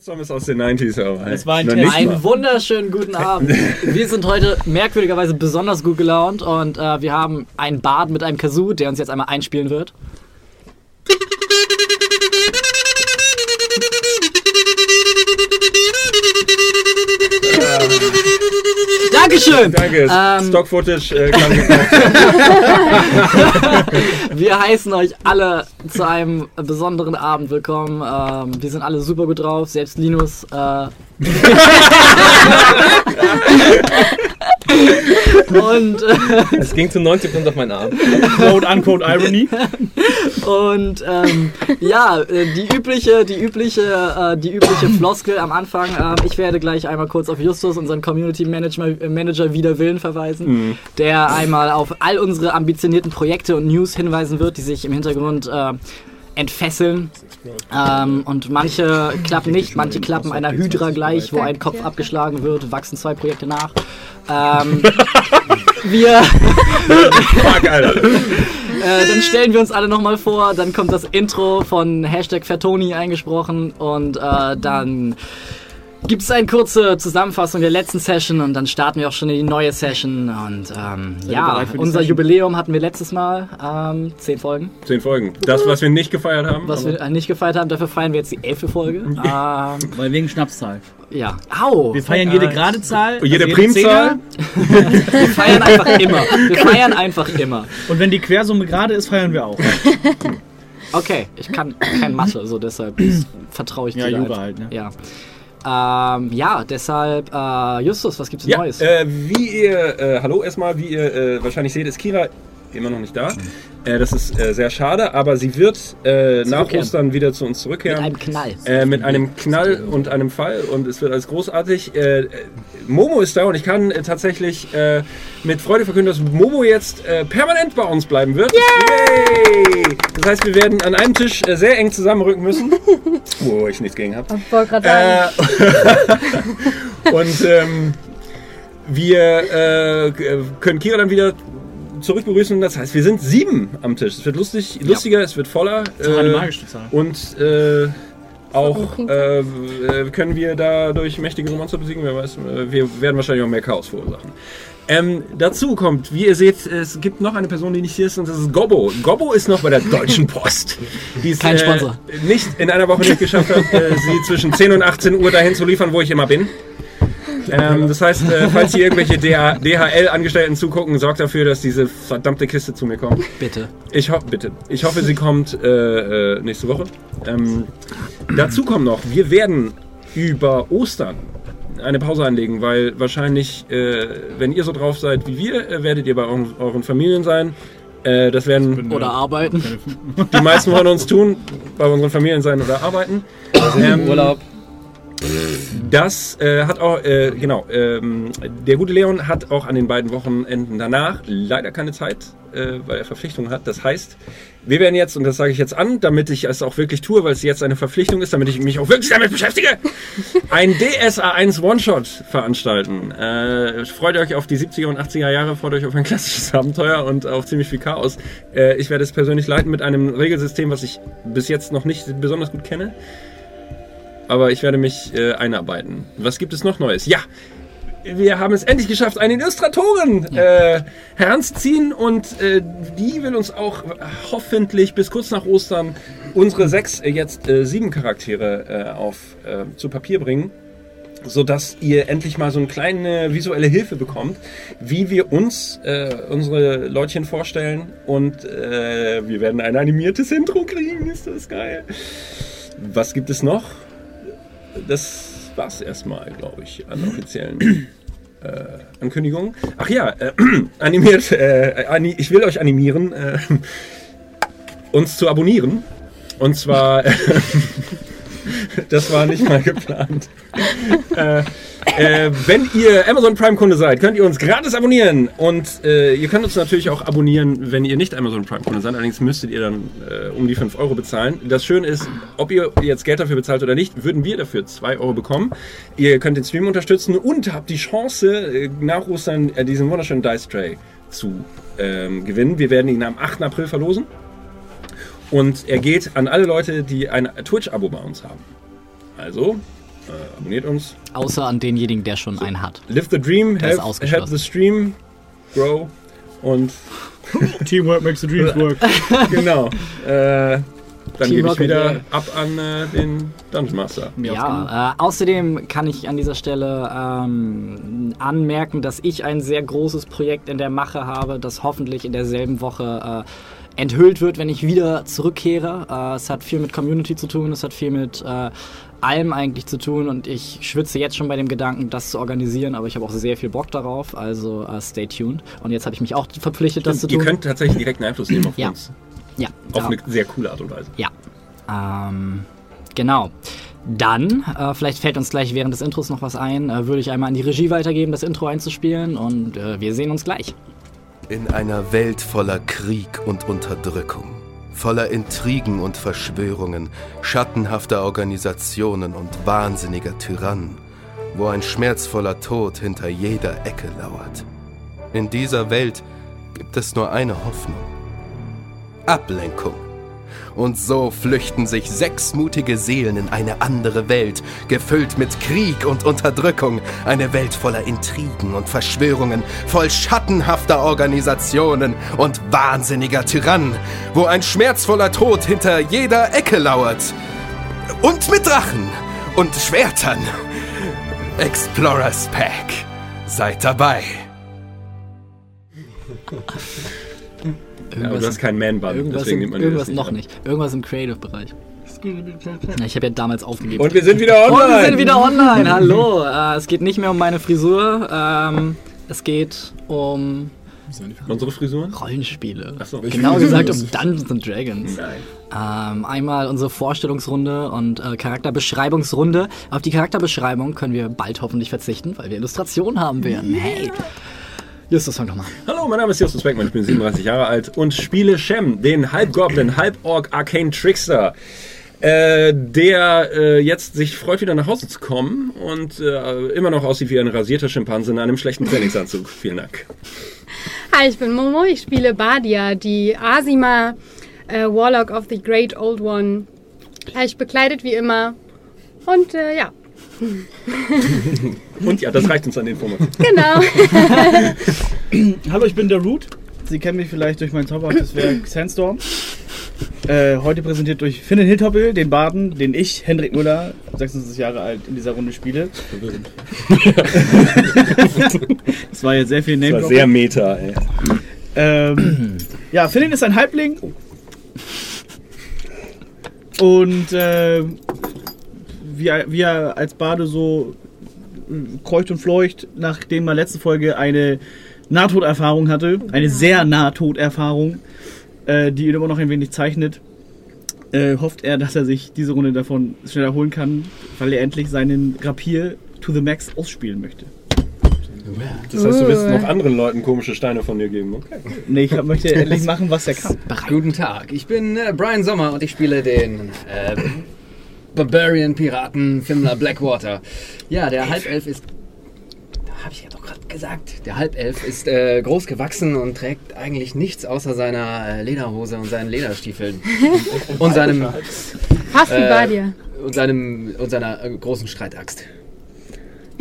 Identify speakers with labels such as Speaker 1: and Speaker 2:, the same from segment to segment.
Speaker 1: Song ist aus den 90s, aber
Speaker 2: Das war ein Test.
Speaker 3: Einen wunderschönen guten Abend. Wir sind heute merkwürdigerweise besonders gut gelaunt und äh, wir haben einen Bard mit einem Kazoo, der uns jetzt einmal einspielen wird. Dankeschön!
Speaker 1: Danke,
Speaker 3: Ähm,
Speaker 1: Stock-Footage äh,
Speaker 3: Wir heißen euch alle zu einem besonderen Abend willkommen. Ähm, wir sind alle super gut drauf, selbst Linus. Äh, und, äh,
Speaker 4: Es ging zu 90% auf meinen Arm.
Speaker 2: Quote unquote Irony.
Speaker 3: und ähm, ja, äh, die übliche, die übliche, äh, die übliche Floskel am Anfang. ähm, ich werde gleich einmal kurz auf Justus, unseren Community Manager, äh, Manager wider Willen verweisen, der einmal auf all unsere ambitionierten Projekte und News hinweisen wird, die sich im Hintergrund äh, entfesseln. Ähm, und manche klappen nicht, manche klappen einer Hydra gleich, wo ein Kopf abgeschlagen wird, wachsen zwei Projekte nach. Ähm, wir,
Speaker 1: Fuck, Alter.
Speaker 3: äh, dann stellen wir uns alle nochmal vor, dann kommt das Intro von Hashtag Fertoni eingesprochen und äh, dann gibt es eine kurze Zusammenfassung der letzten Session und dann starten wir auch schon in die neue Session und ähm, ja, unser
Speaker 2: Session?
Speaker 3: Jubiläum hatten wir letztes Mal, ähm, zehn Folgen,
Speaker 1: Zehn Folgen. Das, was wir nicht gefeiert haben.
Speaker 3: was wir äh, nicht gefeiert haben, dafür feiern wir jetzt die elfte Folge. ähm,
Speaker 2: Weil wegen Schnapszahl.
Speaker 3: ja, au!
Speaker 2: Wir feiern jede gerade Zahl.
Speaker 1: Und jede
Speaker 2: also
Speaker 1: Primzahl?
Speaker 3: Wir feiern einfach immer. Wir feiern einfach immer.
Speaker 2: Und wenn die Quersumme gerade ist, feiern wir auch.
Speaker 3: Okay, ich kann kein Mathe, so deshalb vertraue ich
Speaker 2: Ja,
Speaker 3: dir.
Speaker 2: Jura
Speaker 3: einfach.
Speaker 2: halt, ne?
Speaker 3: Ja. Ähm, ja, deshalb, äh, Justus, was gibt's
Speaker 1: Ja,
Speaker 3: Neues?
Speaker 1: äh, wie ihr, äh, hallo erstmal, wie ihr äh, wahrscheinlich seht, ist Kira immer noch nicht da. Äh, das ist äh, sehr schade, aber sie wird äh, nach
Speaker 3: Zurückkehren.
Speaker 1: Ostern wieder zu uns
Speaker 3: Mit
Speaker 1: zurückkehren.
Speaker 3: einem Knall.
Speaker 1: Äh, mit einem Knall und einem Fall und es wird alles großartig. Äh, äh, Momo ist da und ich kann äh, tatsächlich äh, mit Freude verkünden, dass Momo jetzt äh, permanent bei uns bleiben wird. Yay! Das heißt, wir werden an einem Tisch äh, sehr eng zusammenrücken müssen, wo ich nichts gegen habe.
Speaker 5: Ich wollte gerade sagen,
Speaker 1: Äh, und ähm, wir äh, können Kira dann wieder zurück begrüßen. Das heißt, wir sind sieben am Tisch. Es wird lustig, lustiger, es wird voller.
Speaker 2: Das ist auch eine
Speaker 1: äh,
Speaker 2: magische Zahl.
Speaker 1: und äh, auch äh, äh, können wir dadurch mächtige Monster besiegen. Wer weiß, äh, wir werden wahrscheinlich auch mehr Chaos verursachen. Ähm, dazu kommt, wie ihr seht, es gibt noch eine Person, die nicht hier ist, und das ist Gobbo. Gobbo ist noch bei der Deutschen Post. Die es
Speaker 3: Kein Sponsor.
Speaker 1: Äh, nicht in einer Woche nicht geschafft hat, äh, sie zwischen 10 und 18 Uhr dahin zu liefern, wo ich immer bin. Ähm, das heißt, äh, falls hier irgendwelche DHL-Angestellten zugucken, sorgt dafür, dass diese verdammte Kiste zu mir kommt.
Speaker 3: Bitte.
Speaker 1: Ich hoffe, bitte. Ich hoffe, sie kommt äh, äh, nächste Woche. Ähm, dazu kommt noch, wir werden über Ostern eine Pause einlegen, weil wahrscheinlich, äh, wenn ihr so drauf seid wie wir, äh, werdet ihr bei euren, euren Familien sein. Äh, das werden
Speaker 3: Oder arbeiten.
Speaker 1: die meisten von uns tun, bei unseren Familien sein oder arbeiten. Ähm,
Speaker 4: Urlaub.
Speaker 1: Das äh, hat auch, äh, genau, ähm, der gute Leon hat auch an den beiden Wochenenden danach leider keine Zeit, äh, weil er Verpflichtungen hat. Das heißt, wir werden jetzt, und das sage ich jetzt an, damit ich es auch wirklich tue, weil es jetzt eine Verpflichtung ist, damit ich mich auch wirklich damit beschäftige, ein DSA1 One-Shot veranstalten. Äh, freut euch auf die 70er und 80er Jahre, freut euch auf ein klassisches Abenteuer und auf ziemlich viel Chaos. Äh, ich werde es persönlich leiten mit einem Regelsystem, was ich bis jetzt noch nicht besonders gut kenne aber ich werde mich äh, einarbeiten. Was gibt es noch Neues? Ja, wir haben es endlich geschafft, eine Illustratorin äh, heranzuziehen und äh, die will uns auch hoffentlich bis kurz nach Ostern unsere sechs, äh, jetzt äh, sieben Charaktere äh, auf zu Papier bringen. Sodass ihr endlich mal so eine kleine visuelle Hilfe bekommt, wie wir uns äh, unsere Leutchen vorstellen. Und äh, wir werden ein animiertes Intro kriegen. Ist das geil? Was gibt es noch? Das war's erstmal, glaube ich, an offiziellen äh, Ankündigungen. Ach ja, äh, animiert, äh, ani ich will euch animieren, äh, uns zu abonnieren. Und zwar, das war nicht mal geplant. Äh, wenn ihr Amazon Prime Kunde seid, könnt ihr uns gratis abonnieren. Und äh, ihr könnt uns natürlich auch abonnieren, wenn ihr nicht Amazon Prime Kunde seid. Allerdings müsstet ihr dann äh, um die 5 Euro bezahlen. Das Schöne ist, ob ihr jetzt Geld dafür bezahlt oder nicht, würden wir dafür 2 Euro bekommen. Ihr könnt den Stream unterstützen und habt die Chance, äh, nach Ostern äh, diesen wunderschönen Dice Tray zu ähm, gewinnen. Wir werden ihn am 8. April verlosen. Und er geht an alle Leute, die ein Twitch-Abo bei uns haben. Also, Äh, abonniert uns.
Speaker 3: Außer an denjenigen, der schon einen hat.
Speaker 1: Live the dream,
Speaker 3: ist
Speaker 1: help, the stream grow. Und
Speaker 2: Teamwork makes the dreams work.
Speaker 1: genau. äh, dann
Speaker 3: Team
Speaker 1: gebe ich wieder ab an äh, den Dungeon Master.
Speaker 3: Ja, äh, außerdem kann ich an dieser Stelle ähm, anmerken, dass ich ein sehr großes Projekt in der Mache habe, das hoffentlich in derselben Woche äh, enthüllt wird, wenn ich wieder zurückkehre. Äh, es hat viel mit Community zu tun, es hat viel mit äh, allem eigentlich zu tun und ich schwitze jetzt schon bei dem Gedanken, das zu organisieren, aber ich habe auch sehr viel Bock darauf, also äh, stay tuned. Und jetzt habe ich mich auch verpflichtet, das zu
Speaker 1: Ihr
Speaker 3: tun.
Speaker 1: könnt tatsächlich direkten Einfluss nehmen auf
Speaker 3: Ja.
Speaker 1: uns.
Speaker 3: ja,
Speaker 1: Auf eine sehr coole Art und Weise.
Speaker 3: Ja. Ähm, genau. Dann, äh, vielleicht fällt uns gleich während des Intros noch was ein, äh, würde ich einmal an die Regie weitergeben, das Intro einzuspielen und äh, wir sehen uns gleich.
Speaker 5: In einer Welt voller Krieg und Unterdrückung, voller Intrigen und Verschwörungen, schattenhafter Organisationen und wahnsinniger Tyrannen, wo ein schmerzvoller Tod hinter jeder Ecke lauert. In dieser Welt gibt es nur eine Hoffnung. Ablenkung. Und so flüchten sich sechs mutige Seelen in eine andere Welt, gefüllt mit Krieg und Unterdrückung, eine Welt voller Intrigen und Verschwörungen, voll schattenhafter Organisationen und wahnsinniger Tyrannen, wo ein schmerzvoller Tod hinter jeder Ecke lauert. Und mit Drachen und Schwertern. Explorers Pack. Seid dabei.
Speaker 1: Ja, aber du hast keinen Man-Bun,
Speaker 3: irgendwas,
Speaker 1: deswegen
Speaker 3: im,
Speaker 1: nimmt man
Speaker 3: irgendwas
Speaker 1: das
Speaker 3: noch
Speaker 1: ab.
Speaker 3: nicht. Irgendwas im Creative-Bereich. Ja, ich habe ja damals aufgegeben.
Speaker 1: Und wir sind wieder
Speaker 3: Und
Speaker 1: online.
Speaker 3: wir sind wieder online. Hallo. Äh, es geht nicht mehr um meine Frisur. Ähm, es geht um
Speaker 1: Unsere Frisuren?
Speaker 3: Rollenspiele.
Speaker 1: Achso.
Speaker 3: Genau gesagt um Dungeons and Dragons. Ähm, einmal unsere Vorstellungsrunde und äh, Charakterbeschreibungsrunde. Auf die Charakterbeschreibung können wir bald hoffentlich verzichten, weil wir Illustrationen haben werden. Hey! Justus, fang doch mal.
Speaker 1: Hallo, mein Name ist Justus Beckmann, ich bin 37 Jahre alt und spiele Shem, den Halbgoblin, Halborg Arcane Trickster, äh, der äh, jetzt sich freut, wieder nach Hause zu kommen und äh, immer noch aussieht wie ein rasierter Schimpanse in einem schlechten Trainingsanzug. Vielen Dank.
Speaker 6: Hi, ich bin Momo. Ich spiele Badia, die Asima äh, Warlock of the Great Old One. Leicht bekleidet wie immer. Und äh, ja,
Speaker 1: Und ja, das reicht uns an Informationen.
Speaker 6: genau.
Speaker 2: Hallo, ich bin der Root. Sie kennen mich vielleicht durch mein zauberhaftes Werk Sandstorm. Äh, heute präsentiert durch Finn Hiltoppel, den Baden, den ich, Hendrik Müller, 26 Jahre alt, in dieser Runde spiele. das war jetzt sehr viel
Speaker 1: Das
Speaker 2: name
Speaker 1: war sehr meta, ey.
Speaker 2: Ähm, ja, Finn ist ein Halbling. Und äh, wie, er, wie er als Bade so äh, kreucht und fleucht, nachdem er letzte Folge eine Nahtoderfahrung hatte, eine sehr Nahtoderfahrung, äh, die ihn immer noch ein wenig zeichnet, äh, hofft er, dass er sich diese Runde davon schnell erholen kann, weil er endlich seinen Rapier to the max ausspielen möchte.
Speaker 1: Das heißt, du willst noch anderen Leuten komische Steine von dir geben, okay?
Speaker 2: Nee, ich möchte endlich machen, was er kann.
Speaker 4: Guten Tag, ich bin äh, Brian Sommer und ich spiele den äh, Barbarian Piraten Fimmler Blackwater. Ja, der Halbelf ist. Habe ich ja doch gerade gesagt. Der Halbelf ist äh, groß gewachsen und trägt eigentlich nichts außer seiner äh, Lederhose und seinen Lederstiefeln. und seinem
Speaker 6: Fast wie
Speaker 4: Äh,
Speaker 6: Badia.
Speaker 4: und seinem und seiner äh, großen Streitaxt.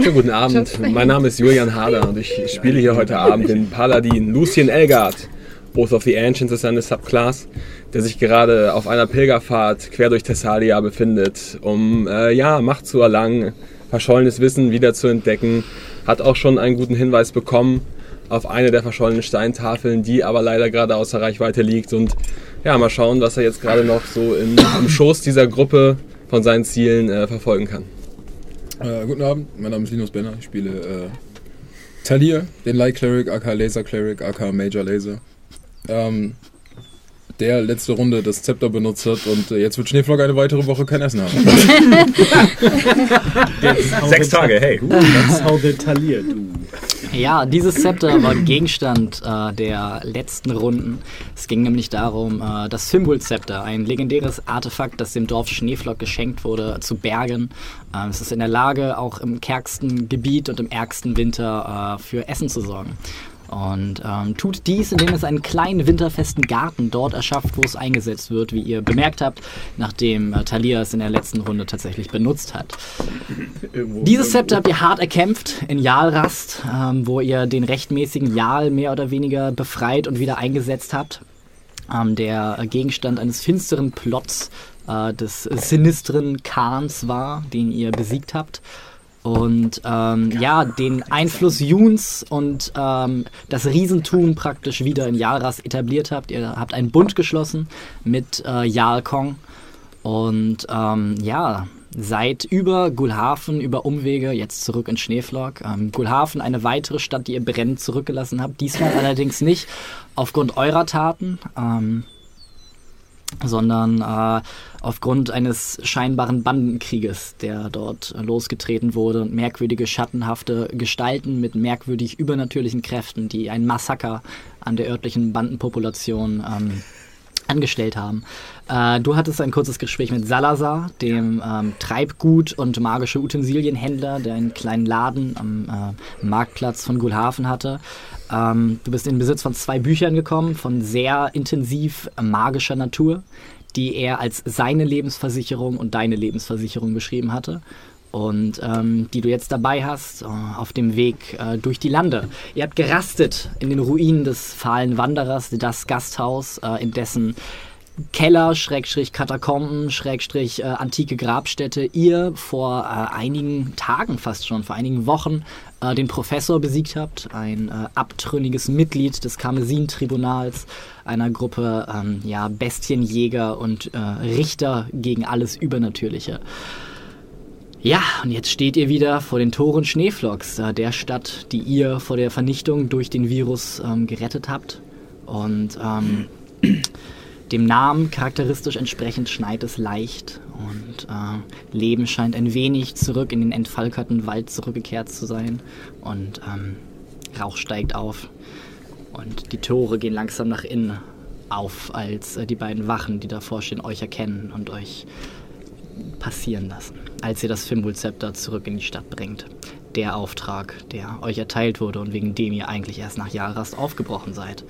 Speaker 7: Schönen guten Abend. Mein Name ist Julian Hader und ich spiele hier heute Abend den Paladin Lucien Elgard. Oath of the Ancients ist eine Subclass, der sich gerade auf einer Pilgerfahrt quer durch Thessalia befindet, um äh, ja, Macht zu erlangen, verschollenes Wissen wieder zu entdecken. Hat auch schon einen guten Hinweis bekommen auf eine der verschollenen Steintafeln, die aber leider gerade außer Reichweite liegt. Und ja, mal schauen, was er jetzt gerade noch so im, im Schoß dieser Gruppe von seinen Zielen äh, verfolgen kann.
Speaker 8: Äh, guten Abend, mein Name ist Linus Benner. Ich spiele äh, Talir, den Light Cleric, aka Laser Cleric, aka Major Laser. Ähm, der letzte Runde das Zepter benutzt hat und äh, jetzt wird Schneeflocke eine weitere Woche kein Essen haben.
Speaker 1: Sechs Tage, hey.
Speaker 2: That's how they taliert, du.
Speaker 3: Ja, dieses Zepter war Gegenstand äh, der letzten Runden. Es ging nämlich darum, äh, das Symbol-Zepter, ein legendäres Artefakt, das dem Dorf Schneeflock geschenkt wurde, zu bergen. Äh, es ist in der Lage, auch im kärgsten Gebiet und im ärgsten Winter äh, für Essen zu sorgen. Und ähm, tut dies, indem es einen kleinen winterfesten Garten dort erschafft, wo es eingesetzt wird, wie ihr bemerkt habt, nachdem äh, Talia es in der letzten Runde tatsächlich benutzt hat. Dieses Zepter habt ihr hart erkämpft in Jalrast, ähm, wo ihr den rechtmäßigen Jal mehr oder weniger befreit und wieder eingesetzt habt. Ähm, der Gegenstand eines finsteren Plots äh, des sinistren Khans war, den ihr besiegt habt. Und ähm, ja, den Einfluss Juns und ähm, das Riesentum praktisch wieder in Jalras etabliert habt. Ihr habt einen Bund geschlossen mit äh, Jalkong. Und ähm, ja, seid über Gulhafen, über Umwege, jetzt zurück in Schneeflock. Ähm, Gulhafen, eine weitere Stadt, die ihr brennend zurückgelassen habt. Diesmal allerdings nicht aufgrund eurer Taten. Ähm, sondern äh, aufgrund eines scheinbaren Bandenkrieges, der dort losgetreten wurde und merkwürdige schattenhafte Gestalten mit merkwürdig übernatürlichen Kräften, die ein Massaker an der örtlichen Bandenpopulation ähm, angestellt haben. Äh, du hattest ein kurzes Gespräch mit Salazar, dem ähm, Treibgut- und magische Utensilienhändler, der einen kleinen Laden am äh, Marktplatz von Gulhafen hatte. Ähm, du bist in den Besitz von zwei Büchern gekommen, von sehr intensiv magischer Natur, die er als seine Lebensversicherung und deine Lebensversicherung beschrieben hatte und ähm, die du jetzt dabei hast äh, auf dem Weg äh, durch die Lande. Ihr habt gerastet in den Ruinen des fahlen Wanderers, das Gasthaus, äh, in dessen Keller, Schrägstrich Katakomben, Schrägstrich äh, antike Grabstätte ihr vor äh, einigen Tagen fast schon, vor einigen Wochen äh, den Professor besiegt habt, ein äh, abtrünniges Mitglied des Karmesin-Tribunals, einer Gruppe ähm, ja, Bestienjäger und äh, Richter gegen alles Übernatürliche. Ja, und jetzt steht ihr wieder vor den Toren Schneeflocks, äh, der Stadt, die ihr vor der Vernichtung durch den Virus ähm, gerettet habt. Und ähm, dem Namen charakteristisch entsprechend schneit es leicht und äh, Leben scheint ein wenig zurück in den entfalkerten Wald zurückgekehrt zu sein. Und ähm, Rauch steigt auf und die Tore gehen langsam nach innen auf, als äh, die beiden Wachen, die davor stehen, euch erkennen und euch passieren lassen, als ihr das Fimbulzepter zurück in die Stadt bringt. Der Auftrag, der euch erteilt wurde und wegen dem ihr eigentlich erst nach Jahrast aufgebrochen seid.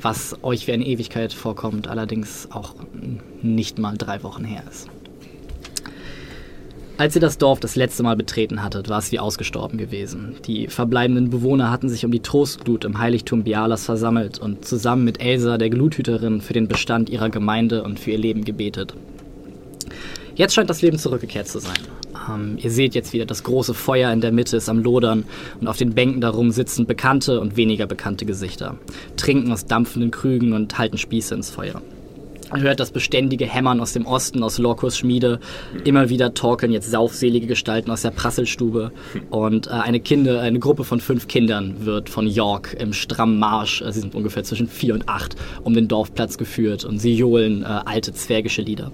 Speaker 3: Was euch wie eine Ewigkeit vorkommt, allerdings auch nicht mal drei Wochen her ist. Als ihr das Dorf das letzte Mal betreten hattet, war es wie ausgestorben gewesen. Die verbleibenden Bewohner hatten sich um die Trostglut im Heiligtum Bialas versammelt und zusammen mit Elsa, der Gluthüterin, für den Bestand ihrer Gemeinde und für ihr Leben gebetet. Jetzt scheint das Leben zurückgekehrt zu sein. Ähm, ihr seht jetzt wieder, das große Feuer in der Mitte ist am Lodern und auf den Bänken darum sitzen bekannte und weniger bekannte Gesichter, trinken aus dampfenden Krügen und halten Spieße ins Feuer. Hört das beständige Hämmern aus dem Osten, aus Lorcos Schmiede. Immer wieder torkeln jetzt saufselige Gestalten aus der Prasselstube. Und äh, eine, Kinder, eine Gruppe von fünf Kindern wird von York im strammen Marsch, äh, sie sind ungefähr zwischen vier und acht, um den Dorfplatz geführt und sie johlen äh, alte zwergische Lieder.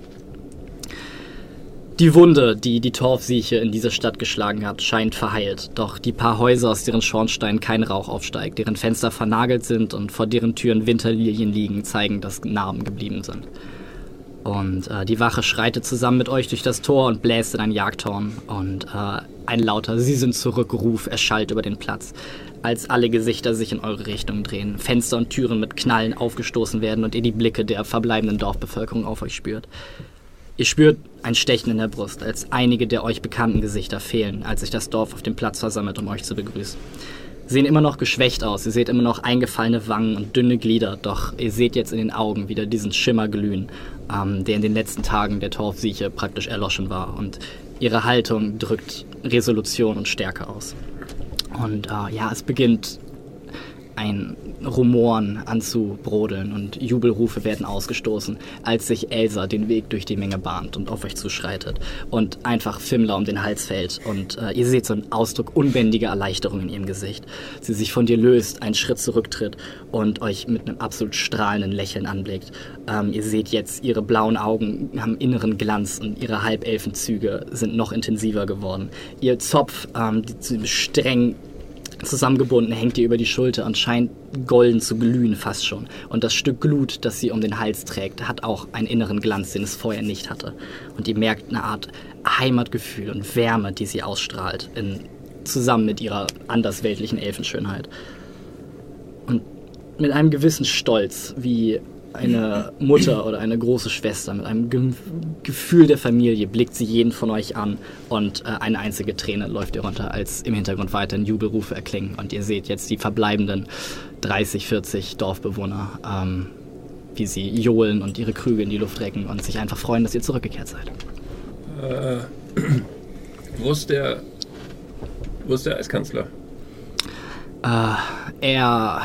Speaker 3: Die Wunde, die die Torfsieche in dieser Stadt geschlagen hat, scheint verheilt. Doch die paar Häuser, aus deren Schornsteinen kein Rauch aufsteigt, deren Fenster vernagelt sind und vor deren Türen Winterlilien liegen, zeigen, dass Narben geblieben sind. Und äh, die Wache schreitet zusammen mit euch durch das Tor und bläst in ein Jagdhorn. Und äh, ein lauter Sie sind zurück Ruf erschallt über den Platz, als alle Gesichter sich in eure Richtung drehen, Fenster und Türen mit Knallen aufgestoßen werden und ihr die Blicke der verbleibenden Dorfbevölkerung auf euch spürt. Ihr spürt ein Stechen in der Brust, als einige der euch bekannten Gesichter fehlen, als sich das Dorf auf dem Platz versammelt, um euch zu begrüßen. Sie sehen immer noch geschwächt aus, ihr seht immer noch eingefallene Wangen und dünne Glieder, doch ihr seht jetzt in den Augen wieder diesen Schimmer glühen, ähm, der in den letzten Tagen der Torfsieche praktisch erloschen war. Und ihre Haltung drückt Resolution und Stärke aus. Und äh, ja, es beginnt ein Rumoren anzubrodeln und Jubelrufe werden ausgestoßen, als sich Elsa den Weg durch die Menge bahnt und auf euch zuschreitet und einfach Fimmler um den Hals fällt und äh, ihr seht so einen Ausdruck unbändiger Erleichterung in ihrem Gesicht. Sie sich von dir löst, einen Schritt zurücktritt und euch mit einem absolut strahlenden Lächeln anblickt. Ähm, ihr seht jetzt, ihre blauen Augen haben inneren Glanz und ihre Halbelfenzüge sind noch intensiver geworden. Ihr Zopf, ähm, die streng zusammengebunden, hängt ihr über die Schulter und scheint golden zu glühen fast schon. Und das Stück Glut, das sie um den Hals trägt, hat auch einen inneren Glanz, den es vorher nicht hatte. Und ihr merkt eine Art Heimatgefühl und Wärme, die sie ausstrahlt, in, zusammen mit ihrer andersweltlichen Elfenschönheit. Und mit einem gewissen Stolz, wie eine Mutter oder eine große Schwester, mit einem Ge Gefühl der Familie blickt sie jeden von euch an und äh, eine einzige Träne läuft ihr runter, als im Hintergrund weiterhin Jubelrufe erklingen. Und ihr seht jetzt die verbleibenden 30, 40 Dorfbewohner, ähm, wie sie johlen und ihre Krüge in die Luft recken und sich einfach freuen, dass ihr zurückgekehrt seid.
Speaker 1: Äh, wo ist der. Wo ist der Eiskanzler?
Speaker 3: Äh, er.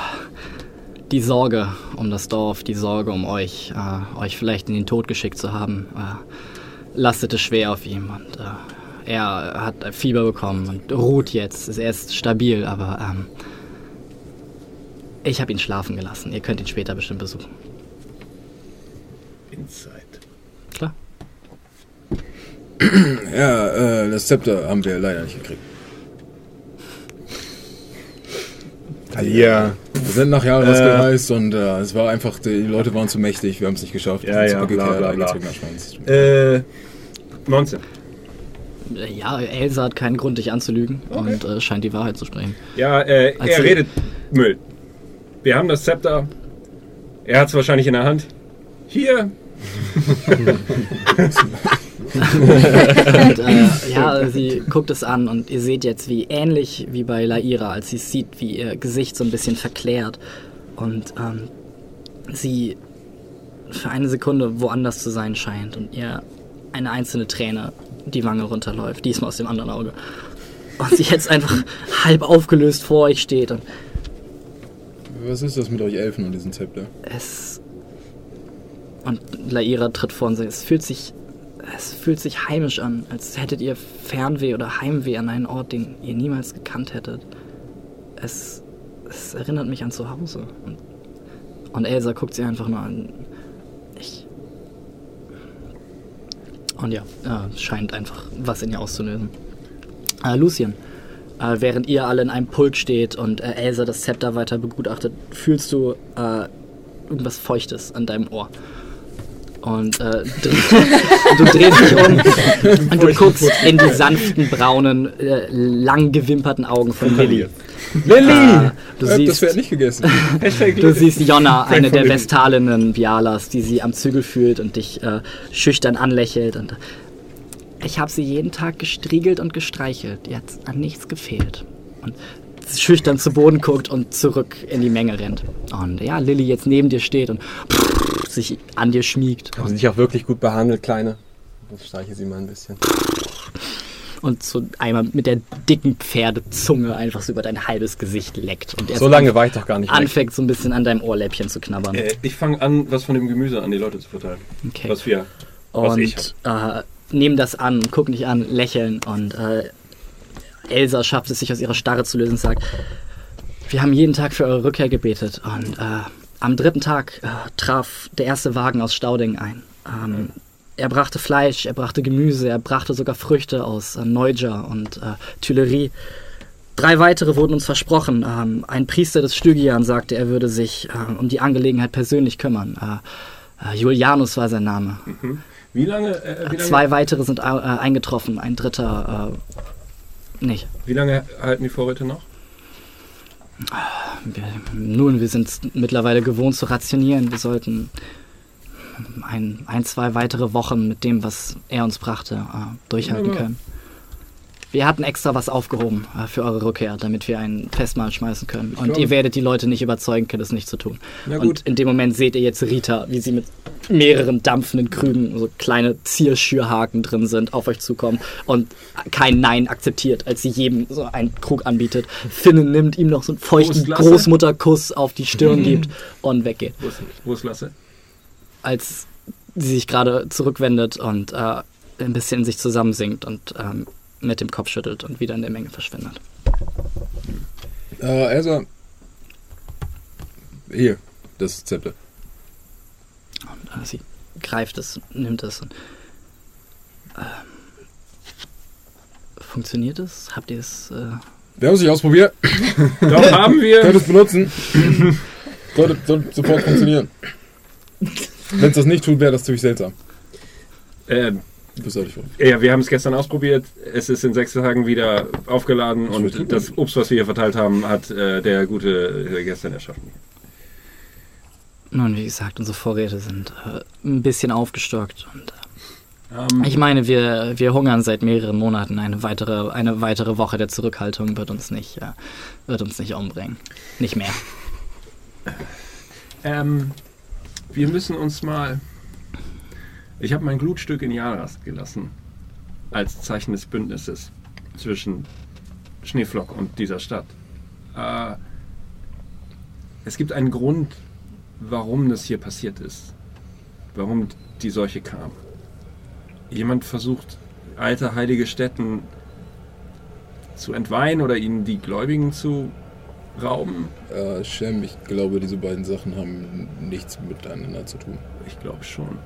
Speaker 3: Die Sorge um das Dorf, die Sorge um euch, äh, euch vielleicht in den Tod geschickt zu haben, äh, lastete schwer auf ihm. Und äh, er hat Fieber bekommen und ruht jetzt. Er ist stabil, aber ähm, ich habe ihn schlafen gelassen. Ihr könnt ihn später bestimmt besuchen.
Speaker 1: Inside.
Speaker 3: Klar.
Speaker 8: Ja, äh, das Zepter haben wir leider nicht gekriegt.
Speaker 7: Ja.
Speaker 8: Wir sind nach Jahren was
Speaker 7: Äh.
Speaker 8: gereist und äh, es war einfach, die Leute waren zu mächtig, wir haben es nicht geschafft.
Speaker 7: Ja, ja, bla, bla, bla.
Speaker 1: Äh. 19.
Speaker 3: Äh, Ja, Elsa hat keinen Grund, dich anzulügen und äh, scheint die Wahrheit zu sprechen.
Speaker 1: Ja, äh, er redet Müll. Wir haben das Zepter. Er hat es wahrscheinlich in der Hand. Hier.
Speaker 3: Und, äh, ja, sie guckt es an und ihr seht jetzt, wie ähnlich wie bei Laira, als sie sieht, wie ihr Gesicht so ein bisschen verklärt und ähm, sie für eine Sekunde woanders zu sein scheint und ihr eine einzelne Träne die Wange runterläuft, diesmal aus dem anderen Auge. Und sie jetzt einfach halb aufgelöst vor euch steht und
Speaker 8: Was ist das mit euch Elfen und diesem Zepter?
Speaker 3: es. Und Laira tritt vor und sagt, es fühlt sich. Es fühlt sich heimisch an, als hättet ihr Fernweh oder Heimweh an einen Ort, den ihr niemals gekannt hättet. Es, es erinnert mich an zu Hause. Und, und Elsa guckt sie einfach nur an. Ich. Und ja, äh, scheint einfach was in ihr auszulösen. Äh, Lucien, äh, während ihr alle in einem Pulk steht und äh, Elsa das Zepter weiter begutachtet, fühlst du äh, irgendwas Feuchtes an deinem Ohr. Und äh, dreh- du drehst dich um und du guckst in die sanften, braunen, äh, lang gewimperten Augen von Lilly.
Speaker 7: Lilly!
Speaker 3: Äh, du
Speaker 8: Ich hab das
Speaker 3: siehst,
Speaker 8: Pferd nicht gegessen.
Speaker 3: Du siehst Jonna, eine der. Vestalinnen Bialas, die sie am Zügel fühlt und dich äh, schüchtern anlächelt. Und ich habe sie jeden Tag gestriegelt und gestreichelt. Ihr hat an nichts gefehlt. Und schüchtern zu Boden guckt und zurück in die Menge rennt. Und ja, Lilly jetzt neben dir steht und sich an dir schmiegt.
Speaker 7: Haben sie dich auch wirklich gut behandelt, Kleine? Ich streiche sie mal ein bisschen.
Speaker 3: Und so einmal mit der dicken Pferdezunge einfach so über dein halbes Gesicht leckt. Und
Speaker 7: So lange war ich doch gar nicht weg.
Speaker 3: anfängt so ein bisschen an deinem Ohrläppchen zu knabbern.
Speaker 1: Äh, ich fange an, was von dem Gemüse an die Leute zu verteilen.
Speaker 3: Okay.
Speaker 1: Was wir. Was ich
Speaker 3: und äh, nehmen das an, gucken dich an, lächeln und äh, Elsa schafft es, sich aus ihrer Starre zu lösen und sagt, wir haben jeden Tag für eure Rückkehr gebetet und äh, am dritten Tag äh, traf der erste Wagen aus Stauding ein. Ähm, er brachte Fleisch, er brachte Gemüse, er brachte sogar Früchte aus äh, Neuja und äh, Tuileries. Drei weitere wurden uns versprochen. Ähm, ein Priester des Stygian sagte, er würde sich äh, um die Angelegenheit persönlich kümmern. Äh, äh, Julianus war sein Name.
Speaker 1: Wie lange, äh, wie lange,
Speaker 3: Zwei weitere sind eingetroffen, ein dritter nicht.
Speaker 1: wie lange halten die Vorräte noch?
Speaker 3: Wir, nun, wir sind mittlerweile gewohnt zu rationieren. Wir sollten ein, ein zwei weitere Wochen mit dem, was er uns brachte, äh, durchhalten
Speaker 1: Wunderbar.
Speaker 3: können. Wir hatten extra was aufgehoben äh, für eure Rückkehr, damit wir ein Festmahl schmeißen können. Und
Speaker 1: glaube-
Speaker 3: ihr werdet die Leute nicht überzeugen können, das nicht zu tun. Und in dem Moment seht ihr jetzt Rita, wie sie mit mehreren dampfenden Krügen, so kleine Zierschürhaken drin sind, auf euch zukommen und kein Nein akzeptiert, als sie jedem so einen Krug anbietet. Finnen nimmt ihm noch so einen feuchten. Großmutterkuss auf die Stirn gibt und weggeht.
Speaker 1: Wo ist, wo ist Lasse?
Speaker 3: Als sie sich gerade zurückwendet und äh, ein bisschen in sich zusammensinkt und ähm, mit dem Kopf schüttelt und wieder in der Menge verschwindet.
Speaker 8: Äh, Elsa. Hier, das Zepter.
Speaker 3: Und äh, sie greift es, nimmt es und ähm, funktioniert es? Habt ihr es? Äh,
Speaker 8: Wir haben es nicht ausprobiert.
Speaker 1: Doch, haben wir.
Speaker 8: Könnt es benutzen. sollte, sollte sofort funktionieren. Wenn es das nicht tut, wäre das natürlich seltsam.
Speaker 1: Ähm. Ja, wir haben es gestern ausprobiert. Es ist in sechs Tagen wieder aufgeladen und das Obst, was wir hier verteilt haben, hat äh, der gute äh, gestern erschaffen.
Speaker 3: Nun, wie gesagt, unsere Vorräte sind äh, ein bisschen aufgestockt. Und,
Speaker 1: Ähm,
Speaker 3: äh, ich meine, wir, wir hungern seit mehreren Monaten. Eine weitere, eine weitere Woche der Zurückhaltung wird uns nicht, äh, wird uns nicht umbringen. Nicht mehr.
Speaker 1: ähm, wir müssen uns mal. Ich habe mein Glutstück in Jaras gelassen. Als Zeichen des Bündnisses zwischen Schneeflock und dieser Stadt. Äh, es gibt einen Grund, warum das hier passiert ist. Warum die Seuche kam. Jemand versucht, alte heilige Stätten zu entweihen oder ihnen die Gläubigen zu rauben.
Speaker 8: Äh, Shem, ich glaube, diese beiden Sachen haben nichts miteinander zu tun.
Speaker 1: Ich glaube schon.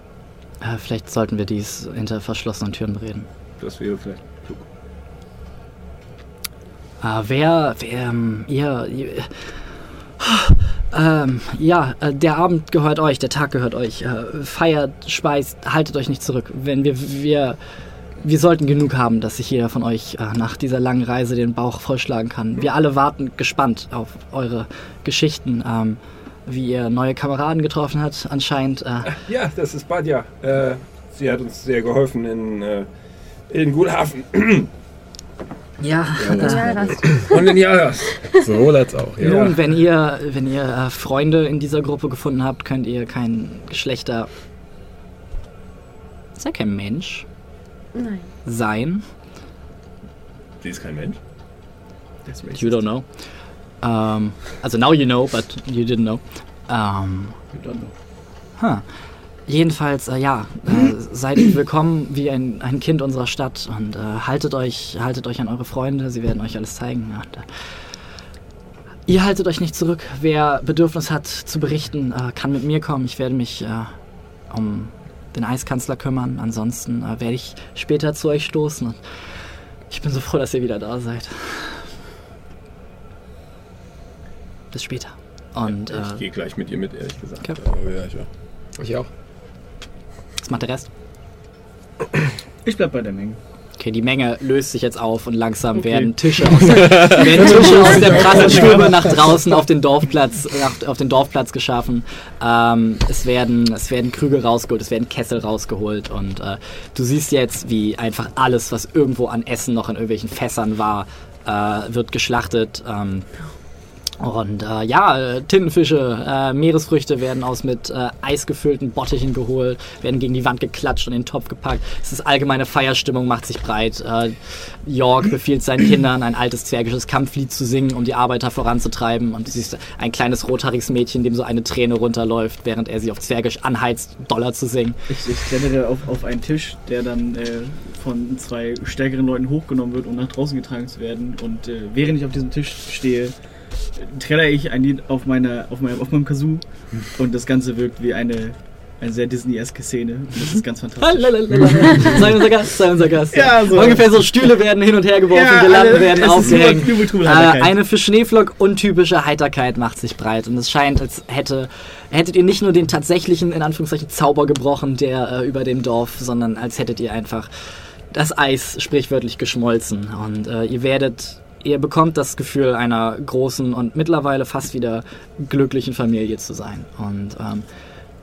Speaker 3: Äh, vielleicht sollten wir dies hinter verschlossenen Türen bereden.
Speaker 1: Das wäre vielleicht klug.
Speaker 3: Äh, wer, wer, ähm, ihr, ihr ähm, ja, äh, der Abend gehört euch, der Tag gehört euch. Äh, feiert, speist, haltet euch nicht zurück. Wenn wir, wir, wir sollten genug haben, dass sich jeder von euch äh, nach dieser langen Reise den Bauch vollschlagen kann. Wir alle warten gespannt auf eure Geschichten, ähm, wie ihr neue Kameraden getroffen habt, anscheinend. Äh,
Speaker 1: Ja, das ist Badja. Äh, sie hat uns sehr geholfen in, äh, in Gulhafen
Speaker 3: ja,
Speaker 6: Jaras.
Speaker 1: und in Jaras.
Speaker 7: Sowohl als auch, ja.
Speaker 3: Nun, wenn ihr, wenn ihr äh, Freunde in dieser Gruppe gefunden habt, könnt ihr kein Geschlechter. Ist ja kein Mensch
Speaker 6: Nein.
Speaker 3: sein.
Speaker 1: Sie ist kein Mensch. Das ist
Speaker 3: You don't know. Um, also now you know, but you didn't know. Um, huh. Jedenfalls, äh, ja, äh, seid willkommen wie ein, ein Kind unserer Stadt und äh, haltet euch, haltet euch an eure Freunde, sie werden euch alles zeigen. Und, ihr haltet euch nicht zurück. Wer Bedürfnis hat zu berichten, äh, kann mit mir kommen. Ich werde mich äh, um den Eiskanzler kümmern. Ansonsten äh, werde ich später zu euch stoßen. Und ich bin so froh, dass ihr wieder da seid. Bis später. Und
Speaker 1: Ich
Speaker 3: äh,
Speaker 1: gehe gleich mit ihr mit, ehrlich gesagt.
Speaker 8: Aber ja, ich auch.
Speaker 7: Ich auch.
Speaker 3: was macht der Rest?
Speaker 2: Ich bleib bei der Menge.
Speaker 3: Okay, die Menge löst sich jetzt auf und langsam
Speaker 2: Okay.
Speaker 3: werden Tische aus der, werden Tische aus der Prasselstube nach draußen auf den Dorfplatz, nach, auf den Dorfplatz geschaffen. Ähm, es, werden, es werden Krüge rausgeholt, es werden Kessel rausgeholt und äh, du siehst jetzt, wie einfach alles, was irgendwo an Essen noch in irgendwelchen Fässern war, äh, wird geschlachtet. Ähm, und äh, ja, äh, Tintenfische, äh, Meeresfrüchte werden aus mit äh, eisgefüllten Bottichen geholt, werden gegen die Wand geklatscht und in den Topf gepackt. Es ist allgemeine Feierstimmung, macht sich breit. Äh, York befiehlt seinen Kindern, ein altes zwergisches Kampflied zu singen, um die Arbeiter voranzutreiben. Und du siehst ein kleines rothaariges Mädchen, dem so eine Träne runterläuft, während er sie auf Zwergisch anheizt, Dollar zu singen.
Speaker 2: Ich, ich klemmere auf, auf einen Tisch, der dann äh, von zwei stärkeren Leuten hochgenommen wird, um nach draußen getragen zu werden. Und äh, während ich auf diesem Tisch stehe, trällere ich ein Lied auf, meiner, auf, meinem, auf meinem Kazoo. Und das Ganze wirkt wie eine, eine sehr Disney-eske Szene. Und das ist ganz fantastisch.
Speaker 3: sei unser Gast, sei unser Gast.
Speaker 2: Ja, so.
Speaker 3: Ungefähr so Stühle werden hin und her geworfen,
Speaker 2: Ja, alle-
Speaker 3: werden aufgehängt. Äh, eine für Schneeflock untypische Heiterkeit macht sich breit. Und es scheint, als hätte, hättet ihr nicht nur den tatsächlichen, in Anführungszeichen, Zauber gebrochen, der äh, über dem Dorf, sondern als hättet ihr einfach das Eis sprichwörtlich geschmolzen. Und äh, ihr werdet, ihr bekommt das Gefühl einer großen und mittlerweile fast wieder glücklichen Familie zu sein. Und ähm,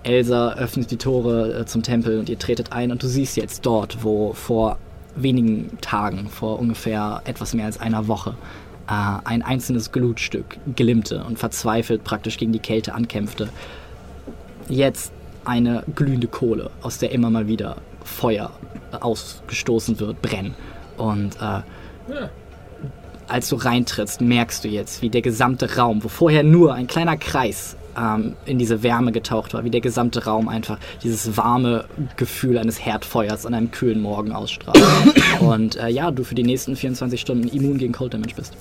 Speaker 3: Elsa öffnet die Tore äh, zum Tempel und ihr tretet ein und du siehst jetzt dort, wo vor wenigen Tagen, vor ungefähr etwas mehr als einer Woche, äh, ein einzelnes Glutstück glimmte und verzweifelt praktisch gegen die Kälte ankämpfte. Jetzt eine glühende Kohle, aus der immer mal wieder Feuer ausgestoßen wird, brennen. Und äh, als du reintrittst, merkst du jetzt, wie der gesamte Raum, wo vorher nur ein kleiner Kreis ähm, in diese Wärme getaucht war, wie der gesamte Raum einfach dieses warme Gefühl eines Herdfeuers an einem kühlen Morgen ausstrahlt. Und äh, ja, du für die nächsten 24 Stunden immun gegen Cold Damage bist.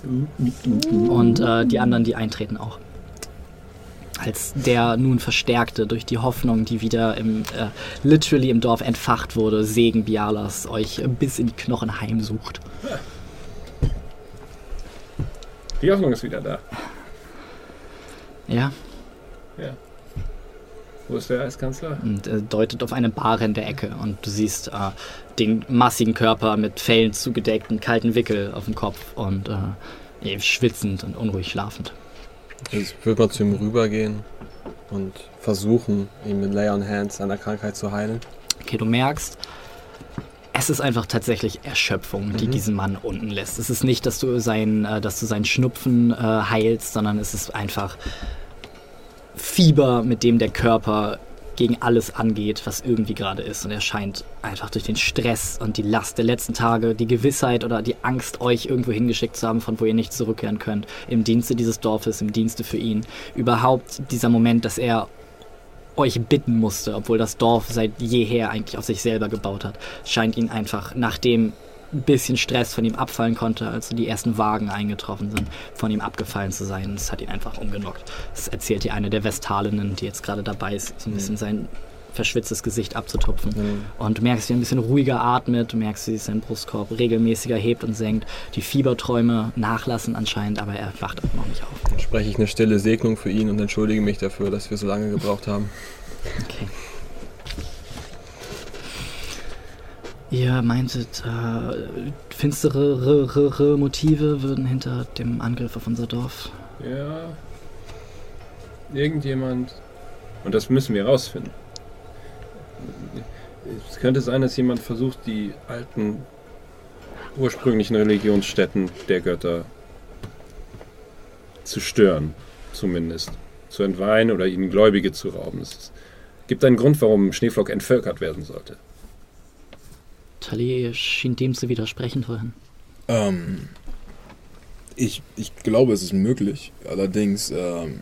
Speaker 3: Und äh, die anderen, die eintreten auch. Als der nun verstärkte durch die Hoffnung, die wieder im, äh, literally im Dorf entfacht wurde, Segen Bialas euch bis in die Knochen heimsucht.
Speaker 1: Die Hoffnung ist wieder da.
Speaker 3: Ja,
Speaker 1: Ja. Wo ist der Eiskanzler?
Speaker 3: und äh, deutet auf eine Bar in der Ecke. Und du siehst äh, den massigen Körper mit Fellen zugedeckt und kalten Wickel auf dem Kopf und äh, schwitzend und unruhig schlafend.
Speaker 7: Ich würde mal zu ihm rübergehen und versuchen, ihn mit Lay on Hands seiner Krankheit zu heilen.
Speaker 3: Okay, du merkst, es ist einfach tatsächlich Erschöpfung, die diesen Mann unten lässt. Es ist nicht, dass du, sein, äh, dass du seinen Schnupfen äh, heilst, sondern es ist einfach Fieber, mit dem der Körper gegen alles angeht, was irgendwie gerade ist. Und er scheint einfach durch den Stress und die Last der letzten Tage, die Gewissheit oder die Angst, euch irgendwo hingeschickt zu haben, von wo ihr nicht zurückkehren könnt, im Dienste dieses Dorfes, im Dienste für ihn. Überhaupt dieser Moment, dass er euch bitten musste, obwohl das Dorf seit jeher eigentlich auf sich selber gebaut hat, scheint ihn einfach, nachdem ein bisschen Stress von ihm abfallen konnte, als die ersten Wagen eingetroffen sind, von ihm abgefallen zu sein. Das hat ihn einfach umgenockt. Das erzählt dir eine der Vestalinnen, die jetzt gerade dabei ist, so ein bisschen sein verschwitztes Gesicht abzutupfen. Und du merkst, wie er ein bisschen ruhiger atmet, du merkst, wie sein Brustkorb regelmäßiger hebt und senkt. Die Fieberträume nachlassen anscheinend, aber er wacht auch noch nicht auf.
Speaker 7: Dann spreche ich eine stille Segnung für ihn und entschuldige mich dafür, dass wir so lange gebraucht haben.
Speaker 3: Okay. Ihr meintet, äh, finstere Motive würden hinter dem Angriff auf unser Dorf.
Speaker 1: Ja. Irgendjemand. Und das müssen wir rausfinden. Es könnte sein, dass jemand versucht, die alten ursprünglichen Religionsstätten der Götter zu stören, zumindest. Zu entweihen oder ihnen Gläubige zu rauben. Es gibt einen Grund, warum Schneeflock entvölkert werden sollte.
Speaker 3: Talier schien dem zu widersprechen vorhin.
Speaker 8: Ähm, ich, ich glaube, es ist möglich. Allerdings, ähm,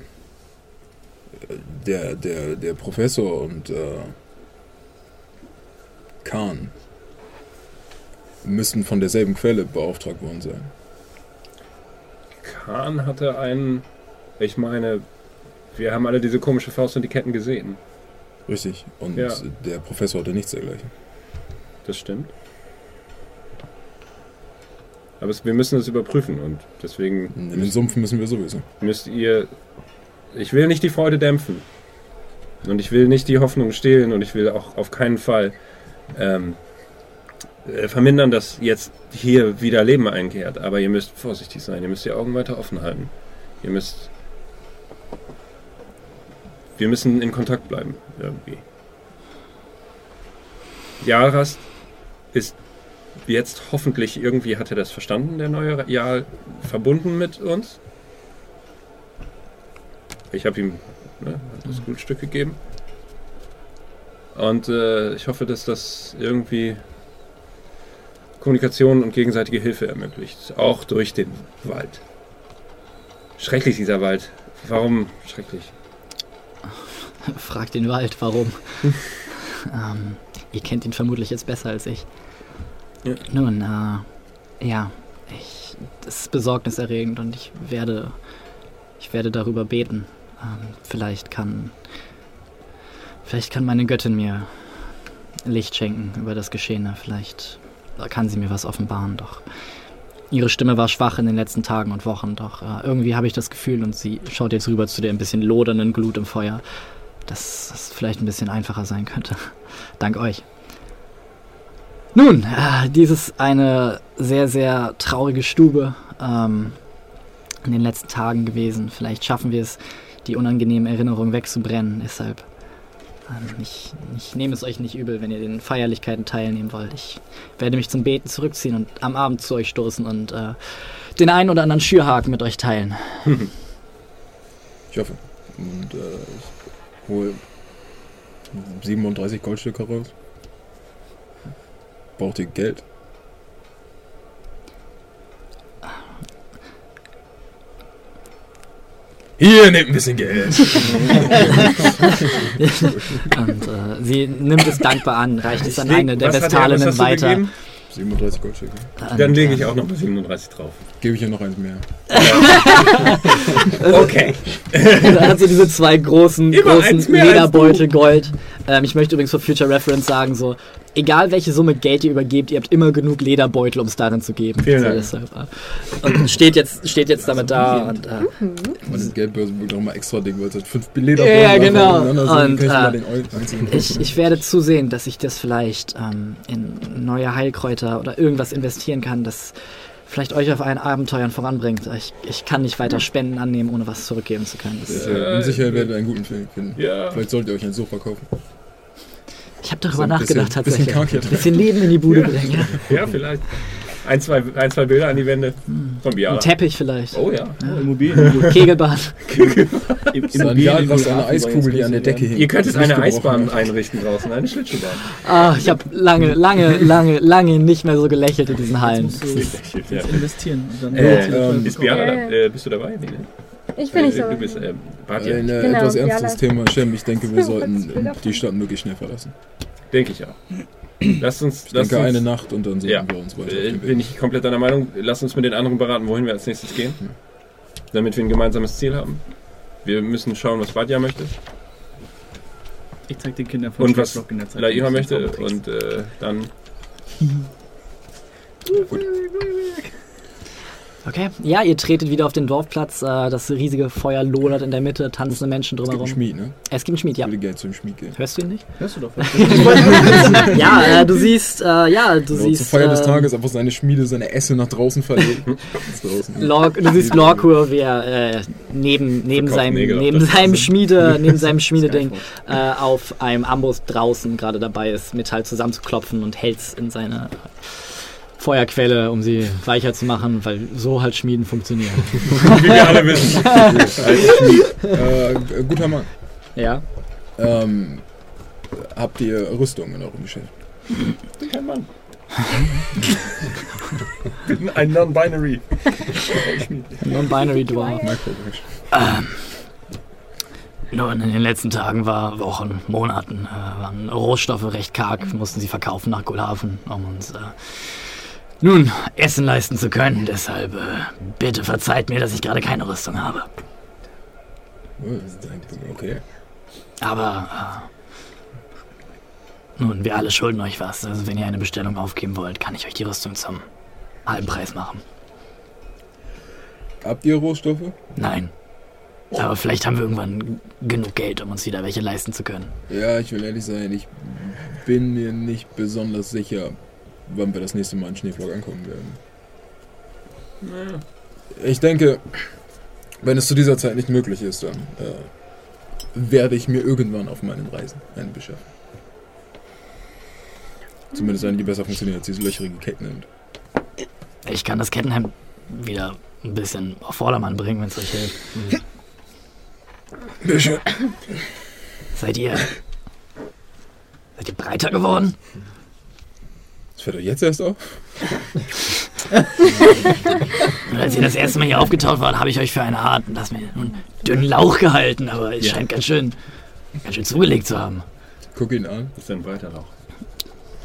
Speaker 8: der, der, der Professor und äh, Khan müssten von derselben Quelle beauftragt worden sein.
Speaker 1: Khan hatte einen. Ich meine, wir haben alle diese komische Faust und die Ketten gesehen.
Speaker 8: Richtig. Und
Speaker 1: Ja.
Speaker 8: der Professor hatte nichts dergleichen.
Speaker 1: Das stimmt. Aber es, wir müssen das überprüfen und deswegen
Speaker 8: In den Sumpf müssen wir sowieso.
Speaker 1: müsst ihr. Ich will nicht die Freude dämpfen. Und ich will nicht die Hoffnung stehlen und ich will auch auf keinen Fall ähm, äh, vermindern, dass jetzt hier wieder Leben einkehrt. Aber ihr müsst vorsichtig sein. Ihr müsst die Augen weiter offen halten. Ihr müsst. Wir müssen in Kontakt bleiben, irgendwie. Jarast ist jetzt hoffentlich irgendwie, hat er das verstanden, der neue Jarl, verbunden mit uns. Ich habe ihm ne, das Gutstück gegeben. Und äh, ich hoffe, dass das irgendwie Kommunikation und gegenseitige Hilfe ermöglicht. Auch durch den Wald. Schrecklich dieser Wald. Warum schrecklich?
Speaker 3: Fragt den Wald, warum. ähm, ihr kennt ihn vermutlich jetzt besser als ich.
Speaker 1: Ja.
Speaker 3: Nun, äh, ja, ich, das ist besorgniserregend und ich werde, ich werde darüber beten. Ähm, vielleicht kann, vielleicht kann meine Göttin mir Licht schenken über das Geschehene. Vielleicht kann sie mir was offenbaren. Doch ihre Stimme war schwach in den letzten Tagen und Wochen. Doch äh, irgendwie habe ich das Gefühl und sie schaut jetzt rüber zu der ein bisschen lodernden Glut im Feuer, dass es vielleicht ein bisschen einfacher sein könnte. Dank euch. Nun, äh, dies ist eine sehr, sehr traurige Stube ähm, in den letzten Tagen gewesen. Vielleicht schaffen wir es, die unangenehmen Erinnerungen wegzubrennen. Deshalb, ähm, ich, ich nehme es euch nicht übel, wenn ihr den Feierlichkeiten teilnehmen wollt. Ich werde mich zum Beten zurückziehen und am Abend zu euch stoßen und äh, den einen oder anderen Schürhaken mit euch teilen.
Speaker 8: Ich hoffe. Und äh, ich hole 37 Goldstücke raus. Braucht ihr Geld?
Speaker 1: Hier, nehmt ein bisschen Geld.
Speaker 3: Und äh, sie nimmt es dankbar an, reicht es an eine der
Speaker 1: er-
Speaker 3: Vestalinnen weiter.
Speaker 1: gegeben?
Speaker 8: 37 Goldstücke.
Speaker 3: Und,
Speaker 1: Dann lege
Speaker 3: äh,
Speaker 1: ich auch noch mal 37 drauf.
Speaker 8: Gebe ich ja noch eins mehr.
Speaker 1: Okay.
Speaker 3: da hat sie diese zwei großen,
Speaker 1: Immer
Speaker 3: großen Lederbeutel Gold. Ähm, ich möchte übrigens für Future Reference sagen, so egal welche Summe Geld ihr übergebt, ihr habt immer genug Lederbeutel, um es darin zu geben.
Speaker 1: Vielen Dank.
Speaker 3: und steht jetzt, steht jetzt damit da. Und, äh,
Speaker 8: Und das Geldbörse wirklich nochmal extra Ding, weil es hat fünf
Speaker 3: Ja,
Speaker 8: Lederbeutel
Speaker 3: genau.
Speaker 8: aneinander sind,
Speaker 3: Und, äh, ich, ich werde zusehen, dass ich das vielleicht ähm, in neue Heilkräuter oder irgendwas investieren kann, das vielleicht euch auf ein Abenteuer voranbringt. Ich, ich kann nicht weiter Spenden annehmen, ohne was zurückgeben zu können. Das,
Speaker 8: äh, mit Sicherheit werdet ihr einen guten Film finden.
Speaker 1: Ja.
Speaker 8: Vielleicht solltet ihr euch ein Sofa kaufen.
Speaker 3: Ich habe darüber
Speaker 8: So
Speaker 3: nachgedacht
Speaker 8: bisschen- bisschen
Speaker 3: tatsächlich.
Speaker 8: Kaki
Speaker 3: Ein bisschen Leben in die Bude bringen. Ja.
Speaker 1: Ja, vielleicht. Ein zwei, ein, zwei Bilder an die Wände von Biala.
Speaker 3: Ein Teppich vielleicht.
Speaker 1: Oh ja.
Speaker 2: Immobilien.
Speaker 3: Kegelbahn.
Speaker 2: Im,
Speaker 8: Sandal, was eine Eiskugel, die an der Decke hängt.
Speaker 1: Ihr könntet eine Eisbahn einrichten draußen, eine Schlittschuhbahn.
Speaker 3: Ah, ich habe lange, lange, lange, lange nicht mehr so gelächelt in diesen Hallen.
Speaker 2: musst du
Speaker 1: Ja.
Speaker 2: jetzt investieren. Und dann
Speaker 1: Äh,
Speaker 8: ähm,
Speaker 1: ist Biala da?
Speaker 6: Ja, ja.
Speaker 1: Äh, bist du dabei? Nee, ne?
Speaker 6: Ich bin nicht
Speaker 1: Äh,
Speaker 6: so.
Speaker 1: Du bist äh, Badja.
Speaker 8: Ein äh,
Speaker 6: Genau,
Speaker 8: etwas
Speaker 6: ja,
Speaker 8: ernstes
Speaker 6: lass-
Speaker 8: Thema, Shem. Ich denke, wir sollten die Stadt möglichst schnell verlassen.
Speaker 1: Denke ich auch. Lasst uns,
Speaker 8: Ich
Speaker 1: lasst
Speaker 8: denke,
Speaker 1: uns
Speaker 8: eine Nacht und dann sollten
Speaker 1: Ja.
Speaker 8: wir uns weiter
Speaker 1: äh, bin ich komplett deiner Meinung. Lasst uns mit den anderen beraten, wohin wir als nächstes gehen. Damit wir ein gemeinsames Ziel haben. Wir müssen schauen, was Badja möchte
Speaker 2: Ich zeig den Kindern von
Speaker 1: und was
Speaker 2: in der Zeit.
Speaker 1: Laira
Speaker 2: wie
Speaker 1: möchte. Und äh, dann
Speaker 3: Okay. Ja, ihr tretet wieder auf den Dorfplatz. Äh, das riesige Feuer lodert in der Mitte, tanzende Menschen
Speaker 8: Es gibt einen
Speaker 3: drumherum.
Speaker 8: Schmied, ne?
Speaker 3: Es gibt einen Schmied,
Speaker 8: Ich
Speaker 3: ja.
Speaker 8: würde gerne zu dem Schmied gehen.
Speaker 3: Hörst du ihn nicht?
Speaker 2: Hörst du doch?
Speaker 3: Ja, äh, du siehst, äh, ja, du
Speaker 8: So,
Speaker 3: siehst.
Speaker 8: zur Feier des
Speaker 3: ähm,
Speaker 8: Tages einfach seine Schmiede, seine Esse nach draußen verlegt.
Speaker 3: Lork, du siehst Lorkur, wie er äh, neben, neben
Speaker 1: Verkauft
Speaker 3: seinem,
Speaker 1: Nägel
Speaker 3: neben seinem. Schmiede, neben seinem Schmiededing äh, auf einem Amboss draußen gerade dabei ist, Metall zusammenzuklopfen und hält's in seine Feuerquelle, um sie weicher zu machen, weil so halt Schmieden funktionieren.
Speaker 1: wie wir alle wissen.
Speaker 8: äh, guter Mann.
Speaker 3: Ja.
Speaker 8: Ähm, habt ihr Rüstung in eurem Geschäft?
Speaker 1: Kein Mann. bin ein Non-Binary.
Speaker 3: Non-Binary Dwarf. Nun, in den letzten Tagen war, Wochen, Monaten, äh, waren Rohstoffe recht karg, mussten sie verkaufen nach Gulhafen, um uns äh, nun Essen leisten zu können. Deshalb äh, bitte verzeiht mir, dass ich gerade keine Rüstung habe.
Speaker 8: Okay.
Speaker 3: Aber äh, nun, wir alle schulden euch was. Also wenn ihr eine Bestellung aufgeben wollt, kann ich euch die Rüstung zum halben Preis machen.
Speaker 8: Habt ihr Rohstoffe?
Speaker 3: Nein. Aber vielleicht haben wir irgendwann genug Geld, um uns wieder welche leisten zu können.
Speaker 8: Ja, ich will ehrlich sein, ich bin mir nicht besonders sicher, wann wir das nächste Mal in Schneeflock ankommen werden. Ich denke, wenn es zu dieser Zeit nicht möglich ist, dann äh, werde ich mir irgendwann auf meinen Reisen eine beschaffen. Zumindest eine, die besser funktioniert als diese löcherige Kette nimmt.
Speaker 3: Ich kann das Kettenhemd wieder ein bisschen auf Vordermann bringen, wenn es euch hilft.
Speaker 8: Bische.
Speaker 3: Seid ihr. Seid ihr breiter geworden?
Speaker 8: Das fällt euch jetzt erst auf?
Speaker 3: Als ihr das erste Mal hier aufgetaucht wart, habe ich euch für eine Art, das mir einen dünnen Lauch gehalten, aber es scheint ganz schön, ganz schön zugelegt zu haben.
Speaker 8: Guck ihn an.
Speaker 1: Das ist ein weiter Lauch.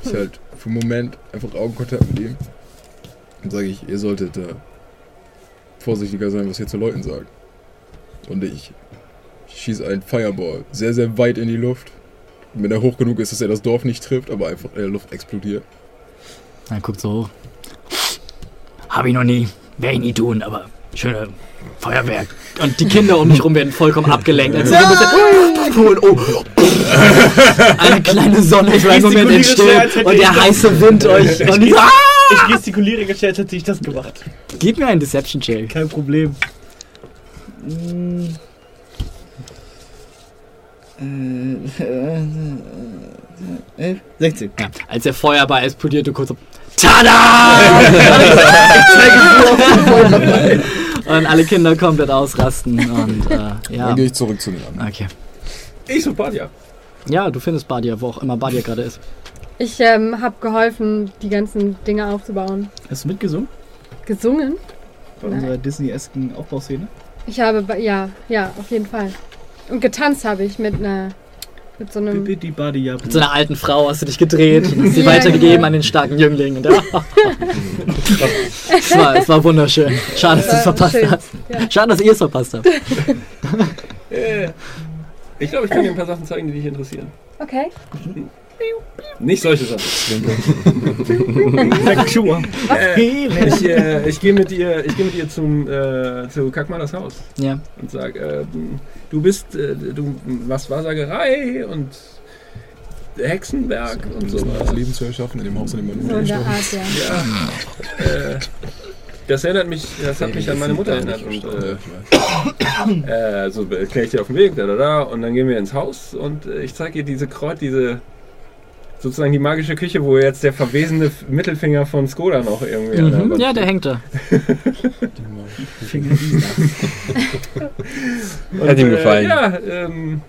Speaker 8: Ich halt für einen Moment einfach Augenkontakt mit ihm. Und sage ich, ihr solltet äh, vorsichtiger sein, was ihr zu Leuten sagt. Und ich schieße einen Fireball sehr, sehr weit in die Luft. Wenn er hoch genug ist, dass er das Dorf nicht trifft, aber einfach in der Luft explodiert.
Speaker 3: Er guckt so hoch. Hab ich noch nie, werde ich nie tun, aber schöne Feuerwerk. Und die Kinder um mich rum werden vollkommen abgelenkt. Als sie so ein bisschen und oh, eine kleine Sonne für einen Moment entsteht und
Speaker 2: ich
Speaker 3: der heiße Wind euch. Und ich so, ah!
Speaker 2: Ich gestikuliere gestellt, hätte ich das gemacht.
Speaker 3: Gib mir einen Deception-Check.
Speaker 2: Kein Problem. Mm. Äh, 16.
Speaker 3: Ja, als der Feuerball explodiert, du kurz so, Tada! und alle Kinder komplett ausrasten. Und äh, ja.
Speaker 8: Dann gehe ich zurück zu den anderen.
Speaker 3: Okay.
Speaker 1: Ich so Badja.
Speaker 3: Ja, du findest Badia, wo auch immer Badia gerade ist.
Speaker 6: Ich ähm, habe geholfen, die ganzen Dinge aufzubauen.
Speaker 2: Hast du mitgesungen?
Speaker 6: Gesungen?
Speaker 2: Bei
Speaker 6: Nein.
Speaker 2: unserer Disney-esken Aufbauszene?
Speaker 6: Ich habe, ba- ja, ja, auf jeden Fall. Und getanzt habe ich mit einer, mit so einem.
Speaker 3: Mit so einer alten Frau hast du dich gedreht und hast sie
Speaker 6: Ja,
Speaker 3: weitergegeben
Speaker 6: genau.
Speaker 3: an den starken Jüngling. Und, ja. es, war, es war wunderschön. Schade, dass du es verpasst
Speaker 6: schön.
Speaker 3: hast.
Speaker 6: Ja.
Speaker 3: Schade, dass ihr es verpasst habt.
Speaker 1: Äh, Ich glaube, ich kann dir ein paar Sachen zeigen, die dich interessieren.
Speaker 6: Okay.
Speaker 1: Nicht solche Sachen. Äh, ich äh, ich gehe mit ihr, ich gehe mit ihr zum äh, zu Kackmaners Haus
Speaker 3: Ja.
Speaker 1: und sag, äh, du bist, äh, du machst Wahrsagerei und Hexenwerk und
Speaker 8: das
Speaker 1: sowas.
Speaker 8: Leben zu erschaffen in dem Haus, in dem man
Speaker 6: So
Speaker 8: Mutter
Speaker 6: der
Speaker 8: gestorben
Speaker 6: ja.
Speaker 1: Ja. äh, das erinnert mich, das hat mich an meine Mutter erinnert. Und, äh, äh, so erkläre ich dir auf dem Weg, da, da, da. Und dann gehen wir ins Haus und äh, ich zeige ihr diese Kreuz, diese sozusagen die magische Küche, wo jetzt der verwesene F- Mittelfinger von Skoda noch irgendwie. der
Speaker 3: Mhm.
Speaker 1: Wand
Speaker 3: Ja, der hängt da.
Speaker 1: Und,
Speaker 7: Hat ihm gefallen.
Speaker 1: Äh, ja, ähm,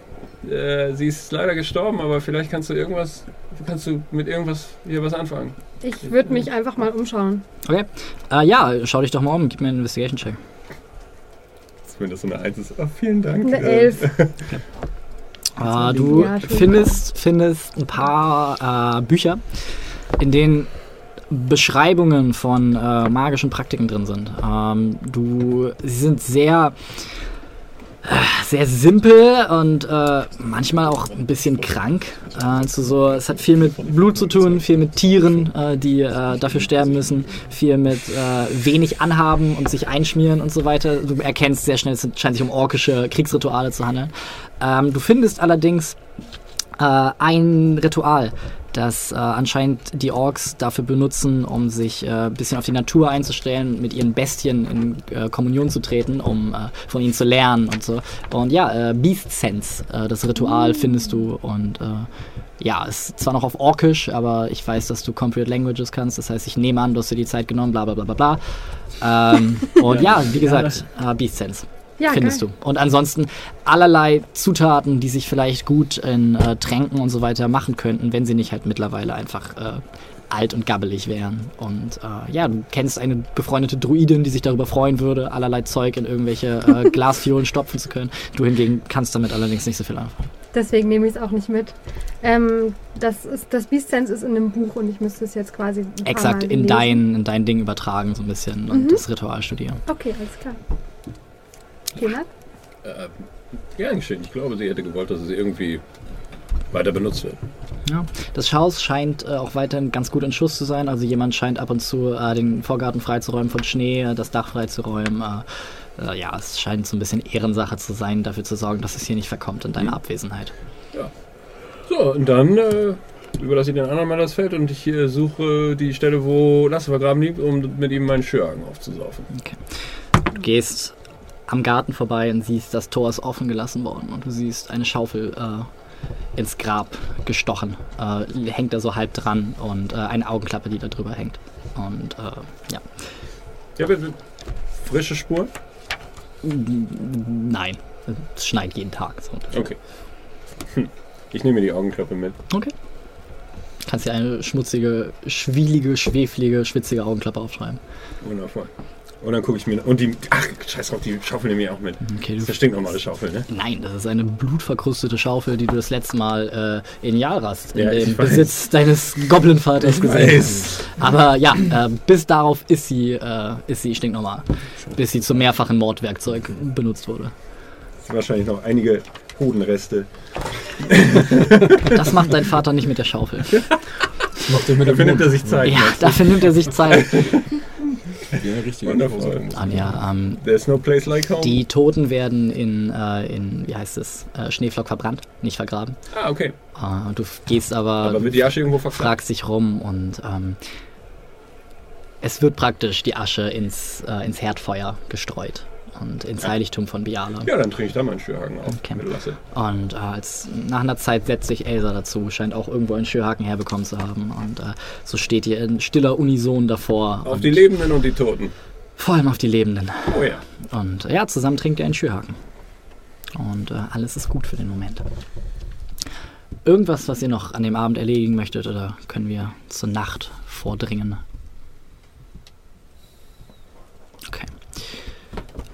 Speaker 1: äh, sie ist leider gestorben, aber vielleicht kannst du irgendwas, kannst du mit irgendwas hier was anfangen.
Speaker 6: Ich würde mich einfach mal umschauen.
Speaker 3: Okay. Äh, ja, schau dich doch mal um. Gib mir einen Investigation-Check.
Speaker 1: Wenn das so eine Eins ist. Oh, vielen Dank.
Speaker 6: Eine
Speaker 1: Äh,
Speaker 6: Elf.
Speaker 3: Äh, du
Speaker 6: Ja,
Speaker 3: findest, findest ein paar äh, Bücher, in denen Beschreibungen von äh, magischen Praktiken drin sind. Ähm, du, sie sind sehr, sehr simpel und äh, manchmal auch ein bisschen krank. Also so, es hat viel mit Blut zu tun, viel mit Tieren, äh, die äh, dafür sterben müssen, viel mit äh, wenig anhaben und sich einschmieren und so weiter. Du erkennst sehr schnell, es scheint sich um orkische Kriegsrituale zu handeln. Ähm, du findest allerdings äh, ein Ritual, das äh, anscheinend die Orks dafür benutzen, um sich äh, ein bisschen auf die Natur einzustellen, mit ihren Bestien in äh, Kommunion zu treten, um äh, von ihnen zu lernen und so. Und ja, äh, Beast Sense, äh, das Ritual findest du und ja, ist zwar noch auf Orkisch, aber ich weiß, dass du Comprehend Languages kannst, das heißt, ich nehme an, du hast dir die Zeit genommen, bla bla bla bla bla. Ähm, und ja, wie gesagt, Beast Sense
Speaker 6: Ja,
Speaker 3: findest
Speaker 6: geil.
Speaker 3: du. Und ansonsten allerlei Zutaten, die sich vielleicht gut in äh, Tränken und so weiter machen könnten, wenn sie nicht halt mittlerweile einfach äh, alt und gabbelig wären. Und äh, ja, du kennst eine befreundete Druidin, die sich darüber freuen würde, allerlei Zeug in irgendwelche äh, Glasfiolen stopfen zu können. Du hingegen kannst damit allerdings nicht so viel anfangen.
Speaker 6: Deswegen nehme ich es auch nicht mit. Ähm, das, ist, das Beast Sense ist in einem Buch und ich müsste es jetzt quasi.
Speaker 3: Exakt in
Speaker 6: lesen.
Speaker 3: dein, in dein Ding übertragen so ein bisschen und
Speaker 6: Mhm.
Speaker 3: das Ritual studieren.
Speaker 6: Okay, alles klar. Jemand?
Speaker 1: Äh, gern geschehen. Ich glaube, sie hätte gewollt, dass es irgendwie weiter benutzt wird.
Speaker 3: Ja. Das Haus scheint äh, auch weiterhin ganz gut in Schuss zu sein. Also jemand scheint ab und zu äh, den Vorgarten freizuräumen von Schnee, äh, das Dach freizuräumen. Äh, äh, ja, es scheint so ein bisschen Ehrensache zu sein, dafür zu sorgen, dass es hier nicht verkommt in deiner Abwesenheit.
Speaker 1: So, und dann äh, überlasse ich den anderen mal das Feld und ich äh, suche die Stelle, wo Lasse vergraben liegt, um mit ihm meinen Schürhaken aufzusaufen.
Speaker 3: Du gehst am Garten vorbei und siehst, das Tor ist offen gelassen worden und du siehst eine Schaufel äh, ins Grab gestochen. Äh, hängt da so halb dran und äh, eine Augenklappe, die da drüber hängt. Und äh, ja,
Speaker 1: Ja, bitte. Frische Spuren?
Speaker 3: nein, es schneit jeden Tag. So.
Speaker 1: Okay. Hm. Ich nehme mir die Augenklappe mit.
Speaker 3: Okay. Kannst dir eine schmutzige, schwielige, schweflige, schwitzige Augenklappe aufschreiben.
Speaker 1: Wundervoll. Und dann gucke ich mir. Und die. Ach, scheiß drauf, die Schaufel nehme ich auch mit.
Speaker 3: Okay,
Speaker 1: Das ist eine stinknormale Schaufel, ne?
Speaker 3: Nein, das ist eine blutverkrustete Schaufel, die du das letzte Mal äh, in Jarast in
Speaker 1: Ja,
Speaker 3: dem
Speaker 1: weiß.
Speaker 3: Besitz deines Goblin-Vaters
Speaker 1: Ich
Speaker 3: gesehen hast. Aber ja, äh, bis darauf ist sie, äh, ist sie stinknormal. Bis sie zum mehrfachen Mordwerkzeug benutzt wurde.
Speaker 1: Das sind wahrscheinlich noch einige Hodenreste.
Speaker 3: Das macht dein Vater nicht mit der Schaufel.
Speaker 8: Macht er mit
Speaker 1: Dafür nimmt er sich Zeit.
Speaker 3: Ja, dafür nimmt er sich Zeit.
Speaker 8: Wie ein richtiger
Speaker 1: Wundervoll.
Speaker 8: Hausaufgaben.
Speaker 3: Ah, ja, ähm,
Speaker 1: There's no place like home.
Speaker 3: die Toten werden in, äh, in wie heißt es, äh, Schneeflock verbrannt, nicht vergraben.
Speaker 1: Ah, okay.
Speaker 3: Äh, du gehst aber,
Speaker 1: Aber wird die Asche irgendwo verklagt?
Speaker 3: fragst dich rum und ähm, es wird praktisch die Asche ins, äh, ins Herdfeuer gestreut und ins Heiligtum von Biala.
Speaker 1: Ja, dann trinke ich da meinen Schürhaken auf.
Speaker 3: Okay. Und äh, als, nach einer Zeit setzt sich Elsa dazu, scheint auch irgendwo einen Schürhaken herbekommen zu haben. Und äh, so steht ihr in stiller Unison davor.
Speaker 1: Auf die Lebenden und die Toten.
Speaker 3: Vor allem auf die Lebenden.
Speaker 1: Oh ja.
Speaker 3: Und ja, zusammen trinkt ihr einen Schürhaken. Und äh, alles ist gut für den Moment. Irgendwas, was ihr noch an dem Abend erledigen möchtet, oder können wir zur Nacht vordringen? Okay.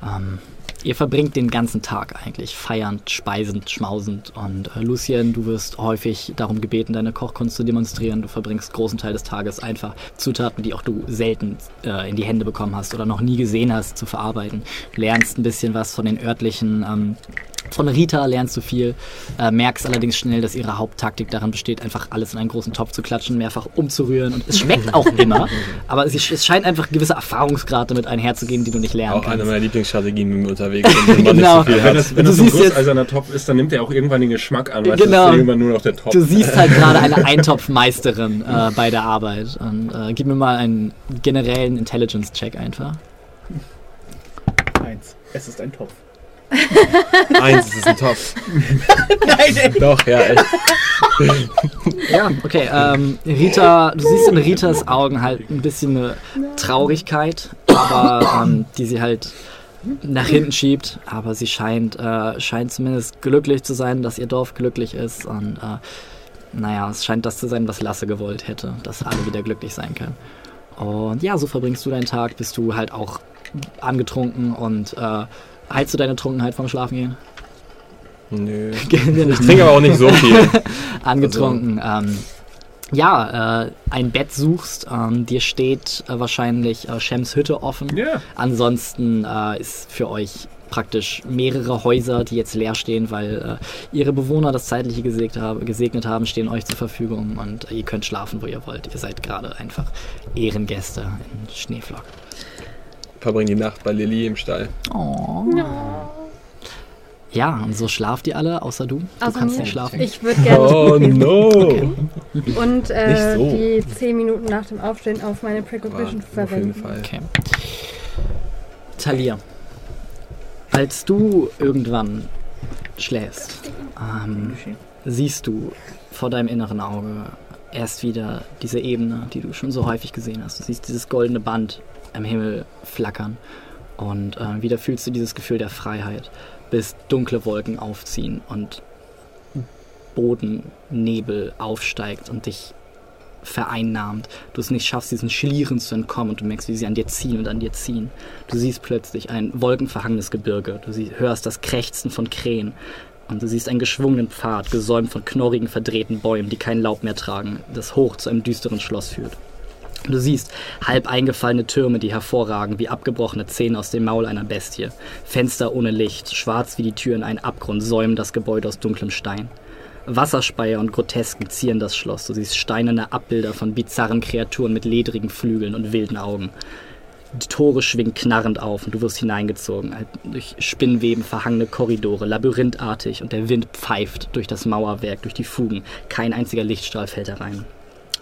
Speaker 3: Ähm, ihr verbringt den ganzen Tag eigentlich feiernd, speisend, schmausend. Und äh, Lucien, du wirst häufig darum gebeten, deine Kochkunst zu demonstrieren. Du verbringst großen Teil des Tages einfach Zutaten, die auch du selten äh, in die Hände bekommen hast oder noch nie gesehen hast, zu verarbeiten. Du lernst ein bisschen was von den örtlichen ähm, Von Rita lernst du viel, äh, merkst allerdings schnell, dass ihre Haupttaktik darin besteht, einfach alles in einen großen Topf zu klatschen, mehrfach umzurühren. Und es schmeckt auch immer, aber es, es scheint einfach gewisse Erfahrungsgrade damit einherzugehen, die du nicht lernen
Speaker 7: Auch
Speaker 3: kannst.
Speaker 7: eine meiner Lieblingsstrategien, wenn wir unterwegs sind, wenn man
Speaker 3: Genau.
Speaker 7: nicht so viel
Speaker 1: Wenn
Speaker 7: hat.
Speaker 1: das, wenn das so ein großeiserner Topf ist, dann nimmt er auch irgendwann den Geschmack an. Weißt,
Speaker 3: Genau.
Speaker 1: Ist irgendwann nur noch der Topf.
Speaker 3: Du siehst halt gerade eine Eintopfmeisterin äh, bei der Arbeit. Und äh, gib mir mal einen generellen Intelligence-Check einfach.
Speaker 2: Eins. Es ist ein Topf.
Speaker 7: Eins, es ist ein Topf.
Speaker 2: Nein, ey.
Speaker 7: Doch, ja, echt.
Speaker 3: Ja, okay. Ähm, Rita, du siehst in Ritas Augen halt ein bisschen eine Traurigkeit, aber ähm, die sie halt nach hinten schiebt. Aber sie scheint, äh, scheint zumindest glücklich zu sein, dass ihr Dorf glücklich ist. Und äh, naja, es scheint das zu sein, was Lasse gewollt hätte, dass alle wieder glücklich sein können. Und ja, so verbringst du deinen Tag, bist du halt auch angetrunken und äh, heilst du deine Trunkenheit vom Schlafengehen?
Speaker 7: Nö.
Speaker 3: Ich
Speaker 7: trinke aber auch nicht so viel.
Speaker 3: angetrunken. Ähm, ja, äh, ein Bett suchst. Ähm, dir steht äh, wahrscheinlich äh, Shems Hütte offen.
Speaker 1: Ja.
Speaker 3: Ansonsten äh, ist für euch praktisch mehrere Häuser, die jetzt leer stehen, weil äh, ihre Bewohner das Zeitliche gesegnet, habe, gesegnet haben, stehen euch zur Verfügung und ihr könnt schlafen, wo ihr wollt. Ihr seid gerade einfach Ehrengäste in Schneeflock.
Speaker 7: Verbringen die Nacht bei Lilly im Stall.
Speaker 3: Oh. Ja, und so schlaft ihr alle, außer du. Du
Speaker 6: Außer
Speaker 3: kannst nicht schlafen.
Speaker 6: Ich würde gerne
Speaker 7: Oh no!
Speaker 6: und äh,
Speaker 7: so.
Speaker 6: die 10 Minuten nach dem Aufstehen auf meine Precognition
Speaker 7: Auf jeden
Speaker 6: verwenden.
Speaker 7: Fall.
Speaker 3: Okay. Talia, als du irgendwann schläfst, ähm, siehst du vor deinem inneren Auge erst wieder diese Ebene, die du schon so häufig gesehen hast. Du siehst dieses goldene Band am Himmel flackern und äh, wieder fühlst du dieses Gefühl der Freiheit, bis dunkle Wolken aufziehen und Bodennebel aufsteigt und dich vereinnahmt. Du es nicht schaffst, diesen Schlieren zu entkommen und du merkst, wie sie an dir ziehen und an dir ziehen. Du siehst plötzlich ein wolkenverhangenes Gebirge. Du sie hörst das Krächzen von Krähen. Und du siehst einen geschwungenen Pfad, gesäumt von knorrigen, verdrehten Bäumen, die kein Laub mehr tragen, das hoch zu einem düsteren Schloss führt. Du siehst halb eingefallene Türme, die hervorragen wie abgebrochene Zähne aus dem Maul einer Bestie. Fenster ohne Licht, schwarz wie die Tür in einen Abgrund, säumen das Gebäude aus dunklem Stein. Wasserspeier und Grotesken zieren das Schloss. Du siehst steinerne Abbilder von bizarren Kreaturen mit ledrigen Flügeln und wilden Augen. Die Tore schwingen knarrend auf und du wirst hineingezogen, halt durch Spinnweben verhangene Korridore, labyrinthartig und der Wind pfeift durch das Mauerwerk, durch die Fugen. Kein einziger Lichtstrahl fällt herein.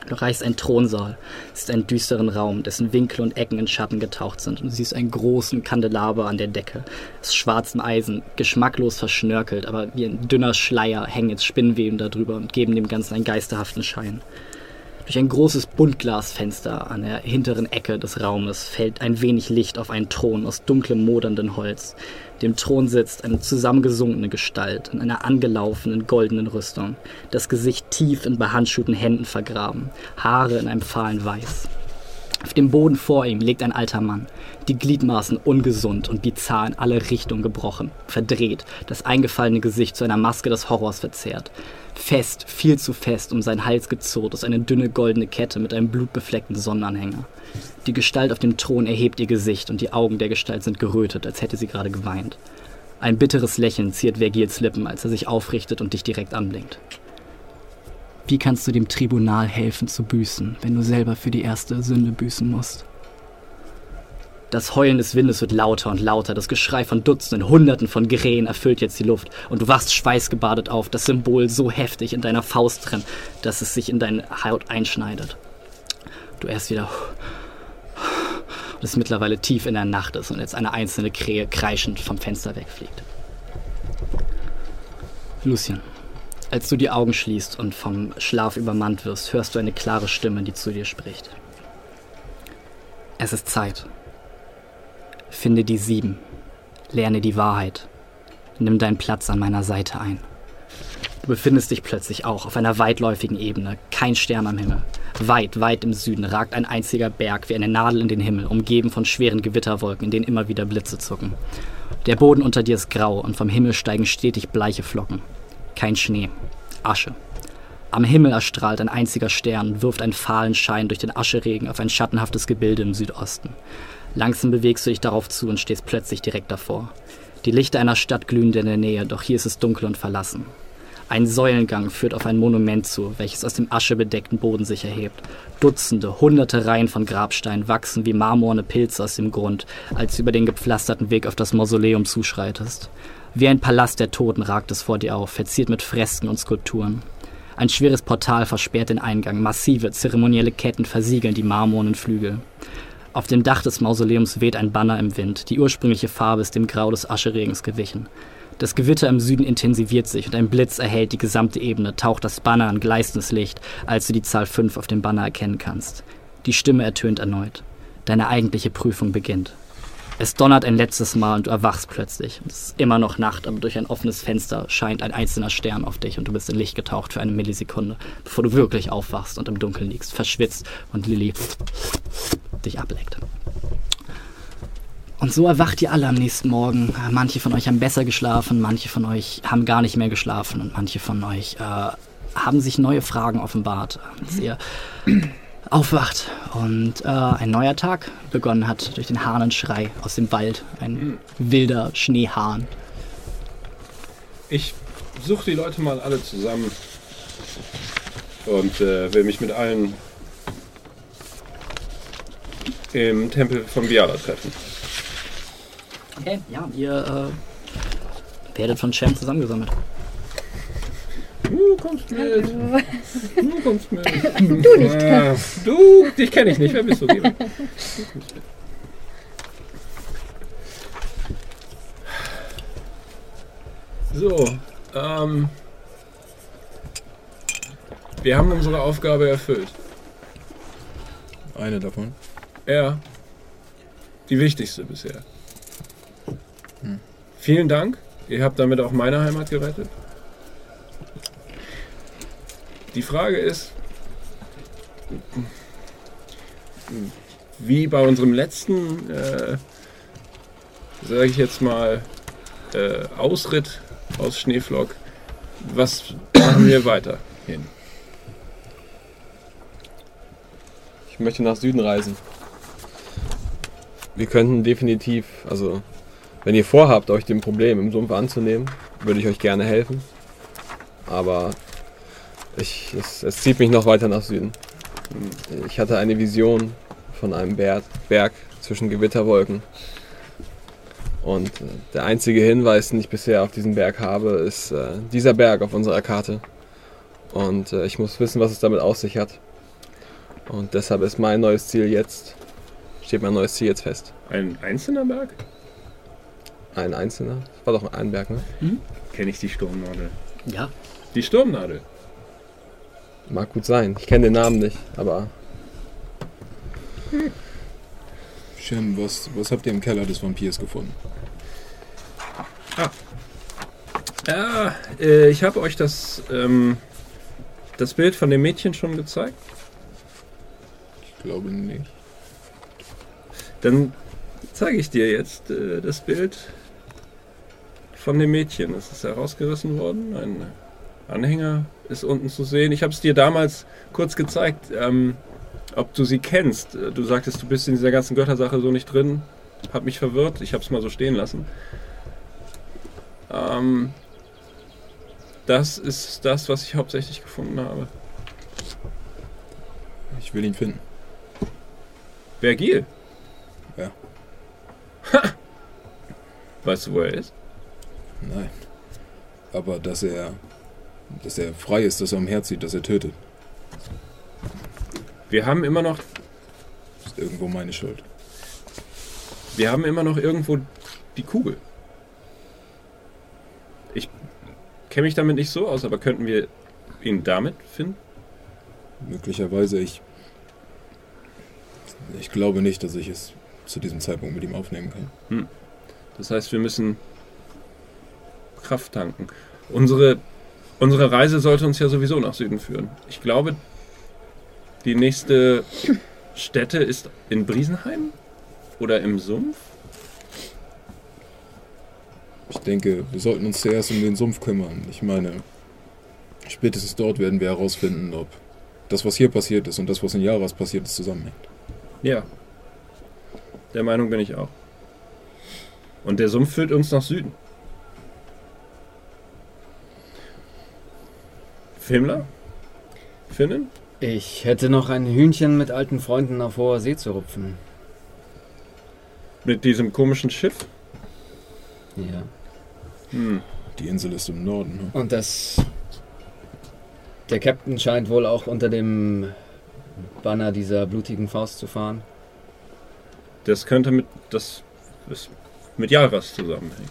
Speaker 3: Du erreichst einen Thronsaal. Es ist ein düsteren Raum, dessen Winkel und Ecken in Schatten getaucht sind. Und du siehst einen großen Kandelaber an der Decke. Aus schwarzem Eisen, geschmacklos verschnörkelt, aber wie ein dünner Schleier hängen jetzt Spinnweben darüber und geben dem Ganzen einen geisterhaften Schein. Durch ein großes Buntglasfenster an der hinteren Ecke des Raumes fällt ein wenig Licht auf einen Thron aus dunklem, moderndem Holz. Dem Thron sitzt eine zusammengesunkene Gestalt in einer angelaufenen goldenen Rüstung, das Gesicht tief in behandschuhten Händen vergraben, Haare in einem fahlen Weiß. Auf dem Boden vor ihm liegt ein alter Mann, die Gliedmaßen ungesund und bizarr in alle Richtungen gebrochen, verdreht, das eingefallene Gesicht zu einer Maske des Horrors verzerrt. Fest, viel zu fest um seinen Hals gezurrt ist eine dünne goldene Kette mit einem blutbefleckten Sonnenanhänger. Die Gestalt auf dem Thron erhebt ihr Gesicht und die Augen der Gestalt sind gerötet, als hätte sie gerade geweint. Ein bitteres Lächeln ziert Vergils Lippen, als er sich aufrichtet und dich direkt anblinkt. Wie kannst du dem Tribunal helfen zu büßen, wenn du selber für die erste Sünde büßen musst? Das Heulen des Windes wird lauter und lauter, das Geschrei von Dutzenden, Hunderten von Geräten erfüllt jetzt die Luft und du wachst schweißgebadet auf, das Symbol so heftig in deiner Faust drin, dass es sich in deine Haut einschneidet. Du erst wieder und es mittlerweile tief in der Nacht ist und jetzt eine einzelne Krähe kreischend vom Fenster wegfliegt. Lucien, als du die Augen schließt und vom Schlaf übermannt wirst, hörst du eine klare Stimme, die zu dir spricht. Es ist Zeit. Finde die sieben. Lerne die Wahrheit. Nimm deinen Platz an meiner Seite ein. Du befindest dich plötzlich auch auf einer weitläufigen Ebene, kein Stern am Himmel. Weit, weit im Süden ragt ein einziger Berg wie eine Nadel in den Himmel, umgeben von schweren Gewitterwolken, in denen immer wieder Blitze zucken. Der Boden unter dir ist grau und vom Himmel steigen stetig bleiche Flocken. Kein Schnee, Asche. Am Himmel erstrahlt ein einziger Stern und wirft einen fahlen Schein durch den Ascheregen auf ein schattenhaftes Gebilde im Südosten. Langsam bewegst du dich darauf zu und stehst plötzlich direkt davor. Die Lichter einer Stadt glühen dir in der Nähe, doch hier ist es dunkel und verlassen. Ein Säulengang führt auf ein Monument zu, welches aus dem aschebedeckten Boden sich erhebt. Dutzende, hunderte Reihen von Grabsteinen wachsen wie marmorne Pilze aus dem Grund, als du über den gepflasterten Weg auf das Mausoleum zuschreitest. Wie ein Palast der Toten ragt es vor dir auf, verziert mit Fresken und Skulpturen. Ein schweres Portal versperrt den Eingang, massive, zeremonielle Ketten versiegeln die marmornen Flügel. Auf dem Dach des Mausoleums weht ein Banner im Wind, die ursprüngliche Farbe ist dem Grau des Ascheregens gewichen. Das Gewitter im Süden intensiviert sich und ein Blitz erhellt die gesamte Ebene, taucht das Banner an gleißendes Licht, als du die Zahl 5 auf dem Banner erkennen kannst. Die Stimme ertönt erneut. Deine eigentliche Prüfung beginnt. Es donnert ein letztes Mal und du erwachst plötzlich. Es ist immer noch Nacht, aber durch ein offenes Fenster scheint ein einzelner Stern auf dich und du bist in Licht getaucht für eine Millisekunde, bevor du wirklich aufwachst und im Dunkeln liegst, verschwitzt und Lilly dich ableckt. Und so erwacht ihr alle am nächsten Morgen. Manche von euch haben besser geschlafen, manche von euch haben gar nicht mehr geschlafen und manche von euch äh, haben sich neue Fragen offenbart, als ihr aufwacht und äh, ein neuer Tag begonnen hat durch den Hahnenschrei aus dem Wald. Ein wilder Schneehahn.
Speaker 1: Ich suche die Leute mal alle zusammen und äh, will mich mit allen im Tempel von Biala treffen.
Speaker 3: Okay, ja, ihr äh, werdet von Cem zusammengesammelt.
Speaker 1: Du kommst mit. Du kommst mit. Du nicht. Ah, du, dich kenne ich nicht. Wer bist du? Weg. So, ähm, wir haben unsere Aufgabe erfüllt.
Speaker 8: Eine davon.
Speaker 1: Ja, die wichtigste bisher. Vielen Dank. Ihr habt damit auch meine Heimat gerettet. Die Frage ist, wie bei unserem letzten, äh, sage ich jetzt mal, äh, Ausritt aus Schneeflock, was machen wir weiter hin?
Speaker 7: Ich möchte nach Süden reisen. Wir könnten definitiv, also wenn ihr vorhabt, euch dem Problem im Sumpf anzunehmen, würde ich euch gerne helfen. Aber ich, es, es zieht mich noch weiter nach Süden. Ich hatte eine Vision von einem Berg, Berg zwischen Gewitterwolken. Und äh, der einzige Hinweis, den ich bisher auf diesen Berg habe, ist äh, dieser Berg auf unserer Karte. Und äh, ich muss wissen, was es damit auf sich hat. Und deshalb ist mein neues Ziel jetzt, steht mein neues Ziel jetzt fest.
Speaker 1: Ein einzelner Berg?
Speaker 7: Ein einzelner? Das war doch ein Berg, ne?
Speaker 1: Kenne ich die Sturmnadel.
Speaker 3: Ja.
Speaker 1: Die Sturmnadel.
Speaker 7: Mag gut sein. Ich kenne den Namen nicht, aber
Speaker 8: Shem, was, was habt ihr im Keller des Vampirs gefunden?
Speaker 1: Ja, äh, ich habe euch das, ähm, das Bild von dem Mädchen schon gezeigt.
Speaker 8: Ich glaube nicht.
Speaker 1: Dann zeige ich dir jetzt äh, das Bild von dem Mädchen. Es ist herausgerissen worden. Ein Anhänger ist unten zu sehen. Ich habe es dir damals kurz gezeigt, ähm, ob du sie kennst. Du sagtest, du bist in dieser ganzen Göttersache so nicht drin. Hat mich verwirrt. Ich habe es mal so stehen lassen. Ähm, das ist das, was ich hauptsächlich gefunden habe.
Speaker 8: Ich will ihn finden.
Speaker 1: Vergil.
Speaker 8: Ja.
Speaker 1: Weißt du, wo er ist?
Speaker 8: Nein. Aber dass er, dass er frei ist, dass er umherzieht, dass er tötet,
Speaker 1: Wir haben immer noch,
Speaker 8: ist irgendwo meine Schuld.
Speaker 1: wir haben immer noch irgendwo die Kugel. Ich kenne mich damit nicht so aus, aber könnten wir ihn damit finden?
Speaker 8: Möglicherweise ich. Ich glaube nicht, dass ich es zu diesem Zeitpunkt mit ihm aufnehmen kann.
Speaker 1: Das heißt, wir müssen Kraft tanken. Unsere, unsere Reise sollte uns ja sowieso nach Süden führen. Ich glaube, die nächste Stätte ist in Briesenheim oder im Sumpf.
Speaker 8: Ich denke, wir sollten uns zuerst um den Sumpf kümmern. Ich meine, spätestens dort werden wir herausfinden, ob das, was hier passiert ist und das, was in Jaras passiert ist, zusammenhängt.
Speaker 1: Ja. Der Meinung bin ich auch. Und der Sumpf führt uns nach Süden. Filmler? Finnen?
Speaker 4: Ich hätte noch ein Hühnchen mit alten Freunden auf hoher See zu rupfen.
Speaker 1: Mit diesem komischen Schiff?
Speaker 4: Ja.
Speaker 1: Hm.
Speaker 8: Die Insel ist im Norden. Ne?
Speaker 4: Und das. Der Captain scheint wohl auch unter dem Banner dieser blutigen Faust zu fahren.
Speaker 1: Das könnte mit das ist mit Jaras zusammenhängen.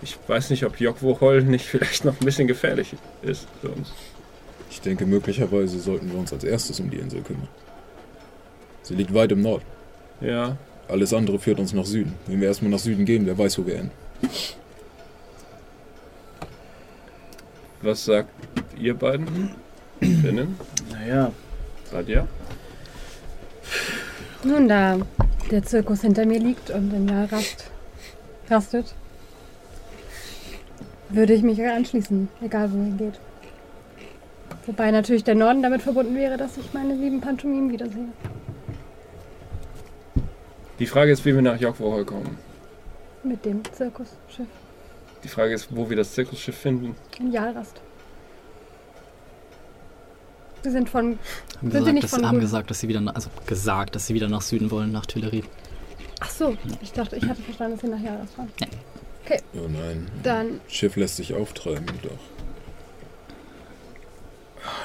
Speaker 1: Ich weiß nicht, ob Jokwohol nicht vielleicht noch ein bisschen gefährlich ist für uns.
Speaker 8: Ich denke, möglicherweise sollten wir uns als erstes um die Insel kümmern. Sie liegt weit im Norden.
Speaker 1: Ja,
Speaker 8: Alles andere führt uns nach Süden. Wenn wir erstmal nach Süden gehen, wer weiß, wo wir enden.
Speaker 1: was sagt ihr beiden? Finnen?
Speaker 2: Naja,
Speaker 1: Nadja?
Speaker 6: Nun, da der Zirkus hinter mir liegt und in der Rast rastet, würde ich mich anschließen, egal wo ihr geht. Wobei natürlich der Norden damit verbunden wäre, dass ich meine lieben Pantomimen wiedersehe.
Speaker 1: Die Frage ist, wie wir nach Jokwohol kommen.
Speaker 6: Mit dem Zirkusschiff
Speaker 1: Die Frage ist, wo wir das Zirkusschiff finden.
Speaker 6: in Jalrast. Wir sind von.
Speaker 3: Haben,
Speaker 6: Sind sie
Speaker 3: gesagt,
Speaker 6: nicht
Speaker 3: dass,
Speaker 6: von
Speaker 3: haben gesagt, dass sie wieder, nach- also gesagt, dass sie wieder nach Süden wollen, nach Tuileries.
Speaker 6: Ach so, ich dachte, ich hatte verstanden, dass sie nach Jalrast fahren.
Speaker 8: Oh nein.
Speaker 6: Dann
Speaker 8: Schiff lässt sich auftreiben, doch.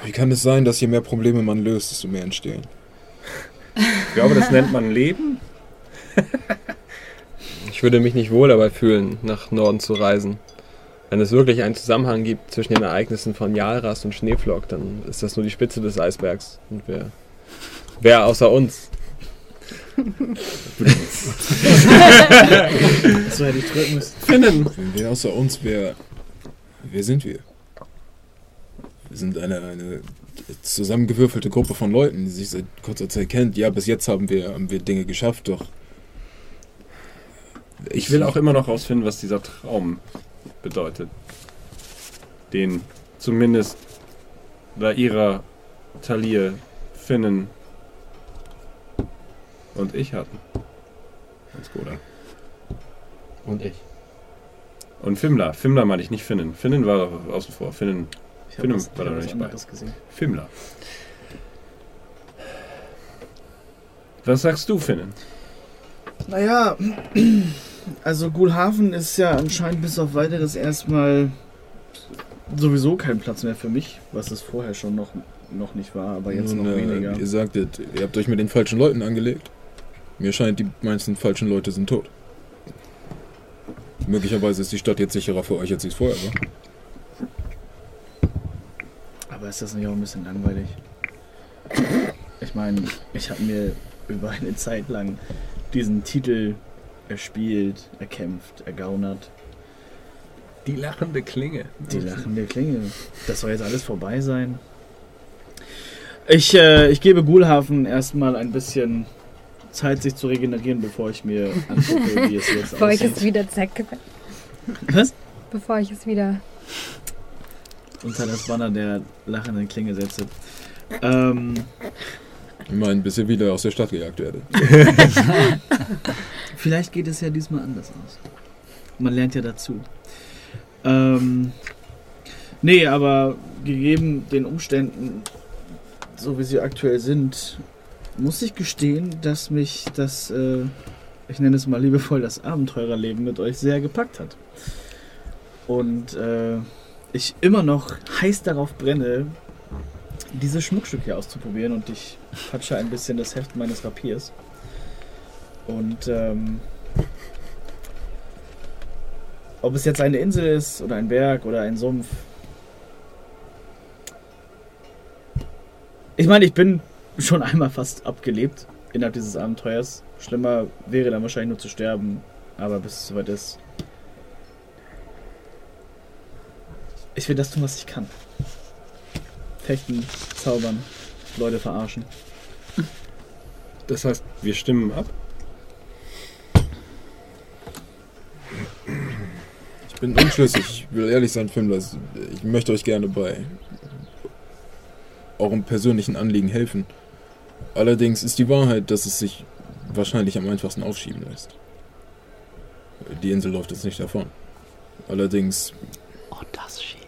Speaker 8: Wie kann es sein, dass je mehr Probleme man löst, desto mehr entstehen?
Speaker 1: Ich glaube, das nennt man Leben.
Speaker 7: Ich würde mich nicht wohl dabei fühlen, nach Norden zu reisen. Wenn es wirklich einen Zusammenhang gibt zwischen den Ereignissen von Jalras und Schneeflock, dann ist das nur die Spitze des Eisbergs. Und wer, wer außer uns?
Speaker 2: so hätte ich drücken müssen.
Speaker 1: Finnen!
Speaker 8: Wer außer uns, wer. Wer sind wir? Wir sind eine, eine zusammengewürfelte Gruppe von Leuten, die sich seit kurzer Zeit kennt. Ja, bis jetzt haben wir, haben wir Dinge geschafft, doch.
Speaker 1: Ich will auch immer noch rausfinden, was dieser Traum bedeutet. Den zumindest Laira, Talir, Finnen und ich hatten. Als Goda.
Speaker 4: Und ich.
Speaker 1: Und Fimla. Fimla meine ich nicht Finnen. Finnen war außen vor. Finnen,
Speaker 2: Ich habe
Speaker 1: Finnen
Speaker 2: was,
Speaker 1: war da
Speaker 2: hab
Speaker 1: noch nicht bei.
Speaker 2: gesehen.
Speaker 1: Fimla. Was sagst du, Finnen?
Speaker 2: Naja, also Gulhafen ist ja anscheinend bis auf weiteres erstmal sowieso kein Platz mehr für mich, was es vorher schon noch, noch nicht war, aber jetzt
Speaker 8: Nun,
Speaker 2: noch
Speaker 8: äh,
Speaker 2: weniger.
Speaker 8: Ihr sagtet, ihr habt euch mit den falschen Leuten angelegt. Mir scheint, die meisten falschen Leute sind tot. Möglicherweise ist die Stadt jetzt sicherer für euch, als sie es vorher war.
Speaker 2: Aber ist das nicht auch ein bisschen langweilig? Ich meine, ich habe mir über eine Zeit lang diesen Titel erspielt, erkämpft, ergaunert.
Speaker 1: Die lachende Klinge.
Speaker 2: Die lachende Klinge. Das soll jetzt alles vorbei sein. Ich, äh, ich gebe Gulhafen erstmal ein bisschen Zeit, sich zu regenerieren, bevor ich mir angucke, wie es jetzt
Speaker 6: bevor ich es
Speaker 2: aussieht.
Speaker 6: wieder zack,
Speaker 2: Was?
Speaker 6: bevor ich es wieder.
Speaker 2: Unter das Banner der lachenden Klinge setze. Ähm,
Speaker 8: Ich meine, bis ihr wieder aus der Stadt gejagt werdet.
Speaker 2: vielleicht geht es ja diesmal anders aus. Man lernt ja dazu. Ähm, nee, aber gegeben den Umständen, so wie sie aktuell sind, muss ich gestehen, dass mich das, äh, ich nenne es mal liebevoll, das Abenteurerleben mit euch sehr gepackt hat. Und äh, ich immer noch heiß darauf brenne, dieses Schmuckstück hier auszuprobieren und ich patsche ein bisschen das Heft meines Rapiers. Und ähm, ob es jetzt eine Insel ist oder ein Berg oder ein Sumpf. Ich meine, ich bin schon einmal fast abgelebt innerhalb dieses Abenteuers. Schlimmer wäre dann wahrscheinlich nur zu sterben, aber bis es soweit ist. Ich will das tun, was ich kann. Fechten, zaubern, Leute verarschen.
Speaker 1: Das heißt, wir stimmen ab.
Speaker 8: Ich bin unschlüssig. Ich will ehrlich sein, Filmler. Ich möchte euch gerne bei eurem persönlichen Anliegen helfen. Allerdings ist die Wahrheit, dass es sich wahrscheinlich am einfachsten aufschieben lässt. Die Insel läuft jetzt nicht davon. Allerdings
Speaker 3: Oh, das Schiff.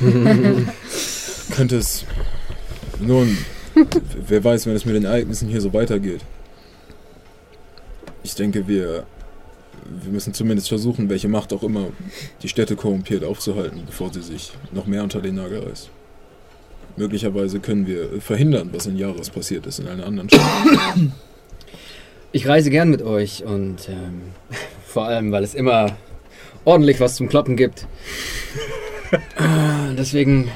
Speaker 8: könnte es. Nun, wer weiß, wenn es mit den Ereignissen hier so weitergeht. Ich denke, wir. Wir müssen zumindest versuchen, welche Macht auch immer die Städte korrumpiert aufzuhalten, bevor sie sich noch mehr unter den Nagel reißt. Möglicherweise können wir verhindern, was in Jahres passiert ist in einer anderen Stadt.
Speaker 4: Ich reise gern mit euch und ähm, vor allem, weil es immer ordentlich was zum Kloppen gibt. Ah, Deswegen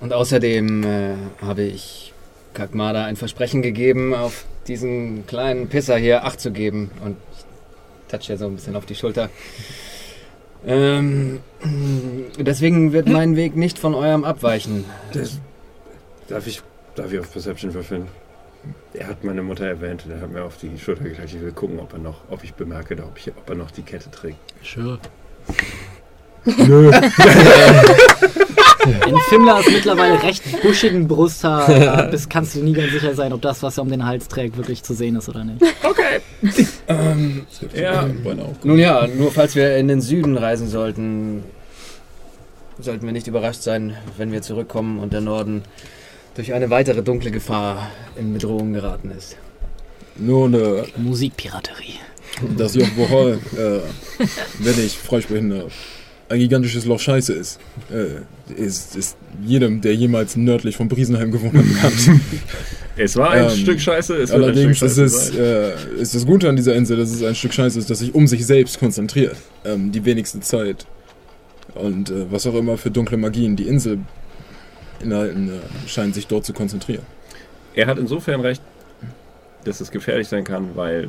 Speaker 4: und außerdem äh, habe ich Kakmada ein Versprechen gegeben, auf diesen kleinen Pisser hier Acht zu geben und ich touch ja so ein bisschen auf die Schulter. Ähm, deswegen wird mein Weg nicht von eurem abweichen.
Speaker 1: Darf ich, darf ich auf Perception würfeln? Er hat meine Mutter erwähnt und er hat mir auf die Schulter geklatscht. Ich will gucken, ob er noch, ob ich bemerke, ob, ich, ob er noch die Kette trägt.
Speaker 3: Sure. In Fimlas mittlerweile recht buschigen Brusthaar äh, bist, kannst du nie ganz sicher sein, ob das, was er um den Hals trägt, wirklich zu sehen ist oder nicht.
Speaker 4: Ähm,
Speaker 1: Ja.
Speaker 4: Nun ja, nur falls wir in den Süden reisen sollten, sollten wir nicht überrascht sein, wenn wir zurückkommen und der Norden durch eine weitere dunkle Gefahr in Bedrohung geraten ist.
Speaker 8: Nun, äh,
Speaker 3: Musikpiraterie.
Speaker 8: dass Joch Bohol, äh, wenn ich freisprechender, ein gigantisches Loch Scheiße ist, äh, ist, ist jedem, der jemals nördlich von Briesenheim gewohnt hat, bekannt.
Speaker 1: Es war ein
Speaker 8: Ähm,
Speaker 1: Stück Scheiße. Es
Speaker 8: Allerdings
Speaker 1: Stück
Speaker 8: ist
Speaker 1: Scheiße
Speaker 8: es,
Speaker 1: sein.
Speaker 8: äh, ist das Gute an dieser Insel, dass es ein Stück Scheiße ist, das sich um sich selbst konzentriert. Ähm, die wenigste Zeit. Und äh, was auch immer für dunkle Magien die Insel inhalten, äh, scheint sich dort zu konzentrieren.
Speaker 1: Er hat insofern recht, dass es gefährlich sein kann, weil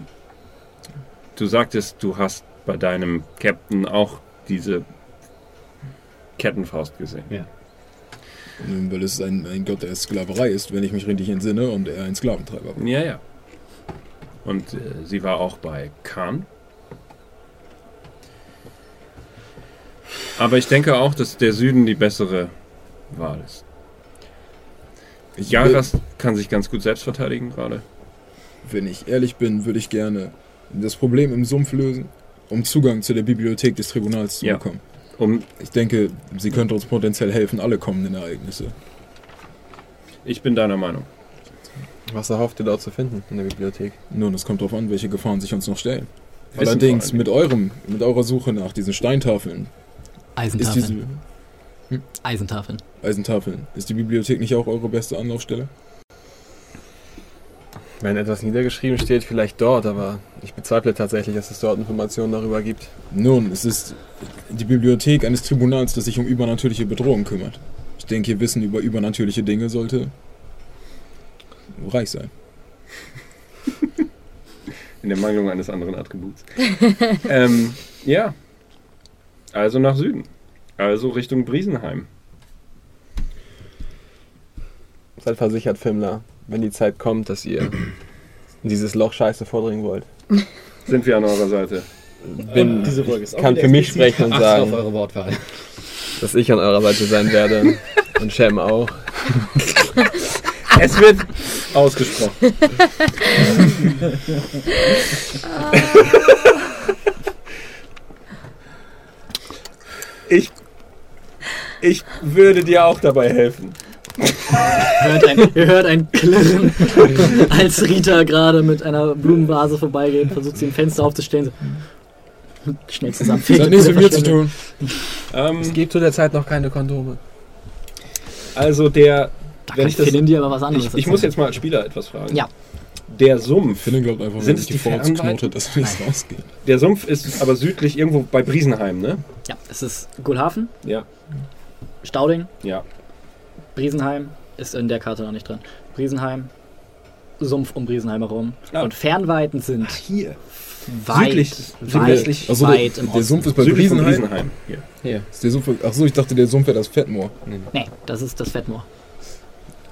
Speaker 1: du sagtest, du hast bei deinem Captain auch diese Kettenfaust gesehen.
Speaker 8: Nun, Weil es ein, ein Gott der Sklaverei ist, wenn ich mich richtig entsinne, und er ein Sklaventreiber war.
Speaker 1: Ja, ja. Und äh, sie war auch bei Khan. Aber ich denke auch, dass der Süden die bessere Wahl ist.
Speaker 8: Ich
Speaker 1: Jaras kann sich ganz gut selbst verteidigen gerade.
Speaker 8: Wenn ich ehrlich bin, würde ich gerne das Problem im Sumpf lösen, um Zugang zu der Bibliothek des Tribunals zu
Speaker 1: Ja.
Speaker 8: bekommen.
Speaker 1: Um,
Speaker 8: Ich denke, sie könnte uns potenziell helfen, alle kommenden Ereignisse.
Speaker 1: ich bin deiner Meinung.
Speaker 7: Was erhofft ihr dort zu finden in der Bibliothek?
Speaker 8: Nun, es kommt darauf an, welche Gefahren sich uns noch stellen.
Speaker 1: Wissen
Speaker 8: Allerdings mit eurem, mit eurer Suche nach diesen Steintafeln ist diese
Speaker 3: Eisentafeln. Eisentafeln.
Speaker 8: Eisentafeln, ist die Bibliothek nicht auch eure beste Anlaufstelle?
Speaker 7: Wenn etwas niedergeschrieben steht, vielleicht dort, aber ich bezweifle tatsächlich, dass es dort Informationen darüber gibt.
Speaker 8: Nun, es ist die Bibliothek eines Tribunals, das sich um übernatürliche Bedrohungen kümmert. Ich denke, ihr Wissen über übernatürliche Dinge sollte reich sein.
Speaker 1: In der Mangelung eines anderen Attributs. ähm, ja. Also nach Süden. Also Richtung Briesenheim.
Speaker 7: Seid versichert, Fimmler, wenn die Zeit kommt, dass ihr in dieses Loch scheiße vordringen wollt.
Speaker 1: Sind wir an eurer Seite.
Speaker 7: Bin,
Speaker 2: Diese Folge ist auch
Speaker 7: kann für mich sprechen und sagen,
Speaker 4: eure Wortwahl.
Speaker 7: dass ich an eurer Seite sein werde. Und Shem auch.
Speaker 1: Es wird ausgesprochen. ich, ich würde dir auch dabei helfen.
Speaker 3: Ihr hört ein, ihr hört ein Klirren, als Rita gerade mit einer Blumenvase vorbeigeht, versucht sie im Fenster aufzustellen. So. Schnell zusammenfegt.
Speaker 8: Das hat nichts mit mir zu tun.
Speaker 1: Ähm,
Speaker 7: Es gibt zu der Zeit noch keine Kondome.
Speaker 1: also der,
Speaker 3: Da
Speaker 1: wenn
Speaker 3: kann
Speaker 1: ich das,
Speaker 3: dir aber was anderes
Speaker 1: ich, ich muss jetzt mal als Spieler etwas fragen.
Speaker 3: Ja.
Speaker 1: Der Sumpf,
Speaker 8: Philin glaubt einfach,
Speaker 1: Sind
Speaker 8: wenn
Speaker 1: es
Speaker 8: die knotet, dass nichts rausgeht.
Speaker 1: der Sumpf ist aber südlich irgendwo bei Briesenheim, ne?
Speaker 3: Ja, es ist Gulhafen,
Speaker 1: Ja,
Speaker 3: Stauding,
Speaker 1: ja.
Speaker 3: Briesenheim ist in der Karte noch nicht drin. Briesenheim, Sumpf um Briesenheim herum.
Speaker 1: Ah.
Speaker 3: Und Fernweiten sind
Speaker 1: Hier.
Speaker 3: weit,
Speaker 1: Südlich,
Speaker 3: weit,
Speaker 1: südwestlich.
Speaker 8: Achso,
Speaker 3: weit
Speaker 8: der,
Speaker 3: im
Speaker 8: der
Speaker 3: Osten.
Speaker 8: Sumpf ist bei
Speaker 1: Südlich
Speaker 8: Briesenheim.
Speaker 1: Briesenheim. Hier.
Speaker 4: Hier.
Speaker 8: Ist der Sumpf, achso, ich dachte, der Sumpf wäre das Fettmoor.
Speaker 3: Nee, das ist das Fettmoor.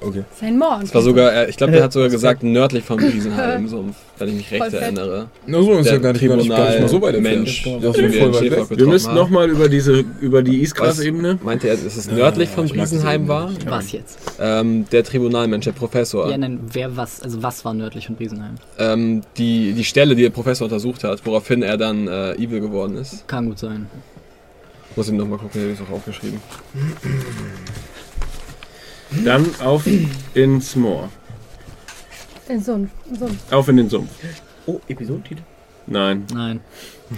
Speaker 8: Okay.
Speaker 6: Sein Mord.
Speaker 7: Es war sogar, ich glaube, der hat sogar gesagt, nördlich von Riesenheim im Sumpf, wenn ich mich recht erinnere.
Speaker 8: Na so, ist
Speaker 7: Der
Speaker 8: ja gar nicht, gar, nicht, gar nicht mal so weit.
Speaker 7: Mensch,
Speaker 8: Ja, voll
Speaker 7: wir.
Speaker 1: Wir müssen nochmal über diese, über die Isgras-Ebene.
Speaker 7: Meinte er, dass es nördlich von
Speaker 8: ich mag diese
Speaker 7: Riesenheim war?
Speaker 3: Was jetzt?
Speaker 7: Ähm, der Tribunalmensch, der Professor.
Speaker 3: Ja, nein, wer was, also was war nördlich von Riesenheim?
Speaker 7: ähm, die, die Stelle, die der Professor untersucht hat, woraufhin er dann äh, evil geworden ist.
Speaker 3: Kann gut sein.
Speaker 7: Muss ihm nochmal gucken, der ist auch aufgeschrieben.
Speaker 1: Dann auf ins Moor.
Speaker 6: Den Sumpf. Sumpf.
Speaker 1: Auf in den Sumpf.
Speaker 2: Oh, Episodentitel.
Speaker 1: Nein,
Speaker 3: Nein.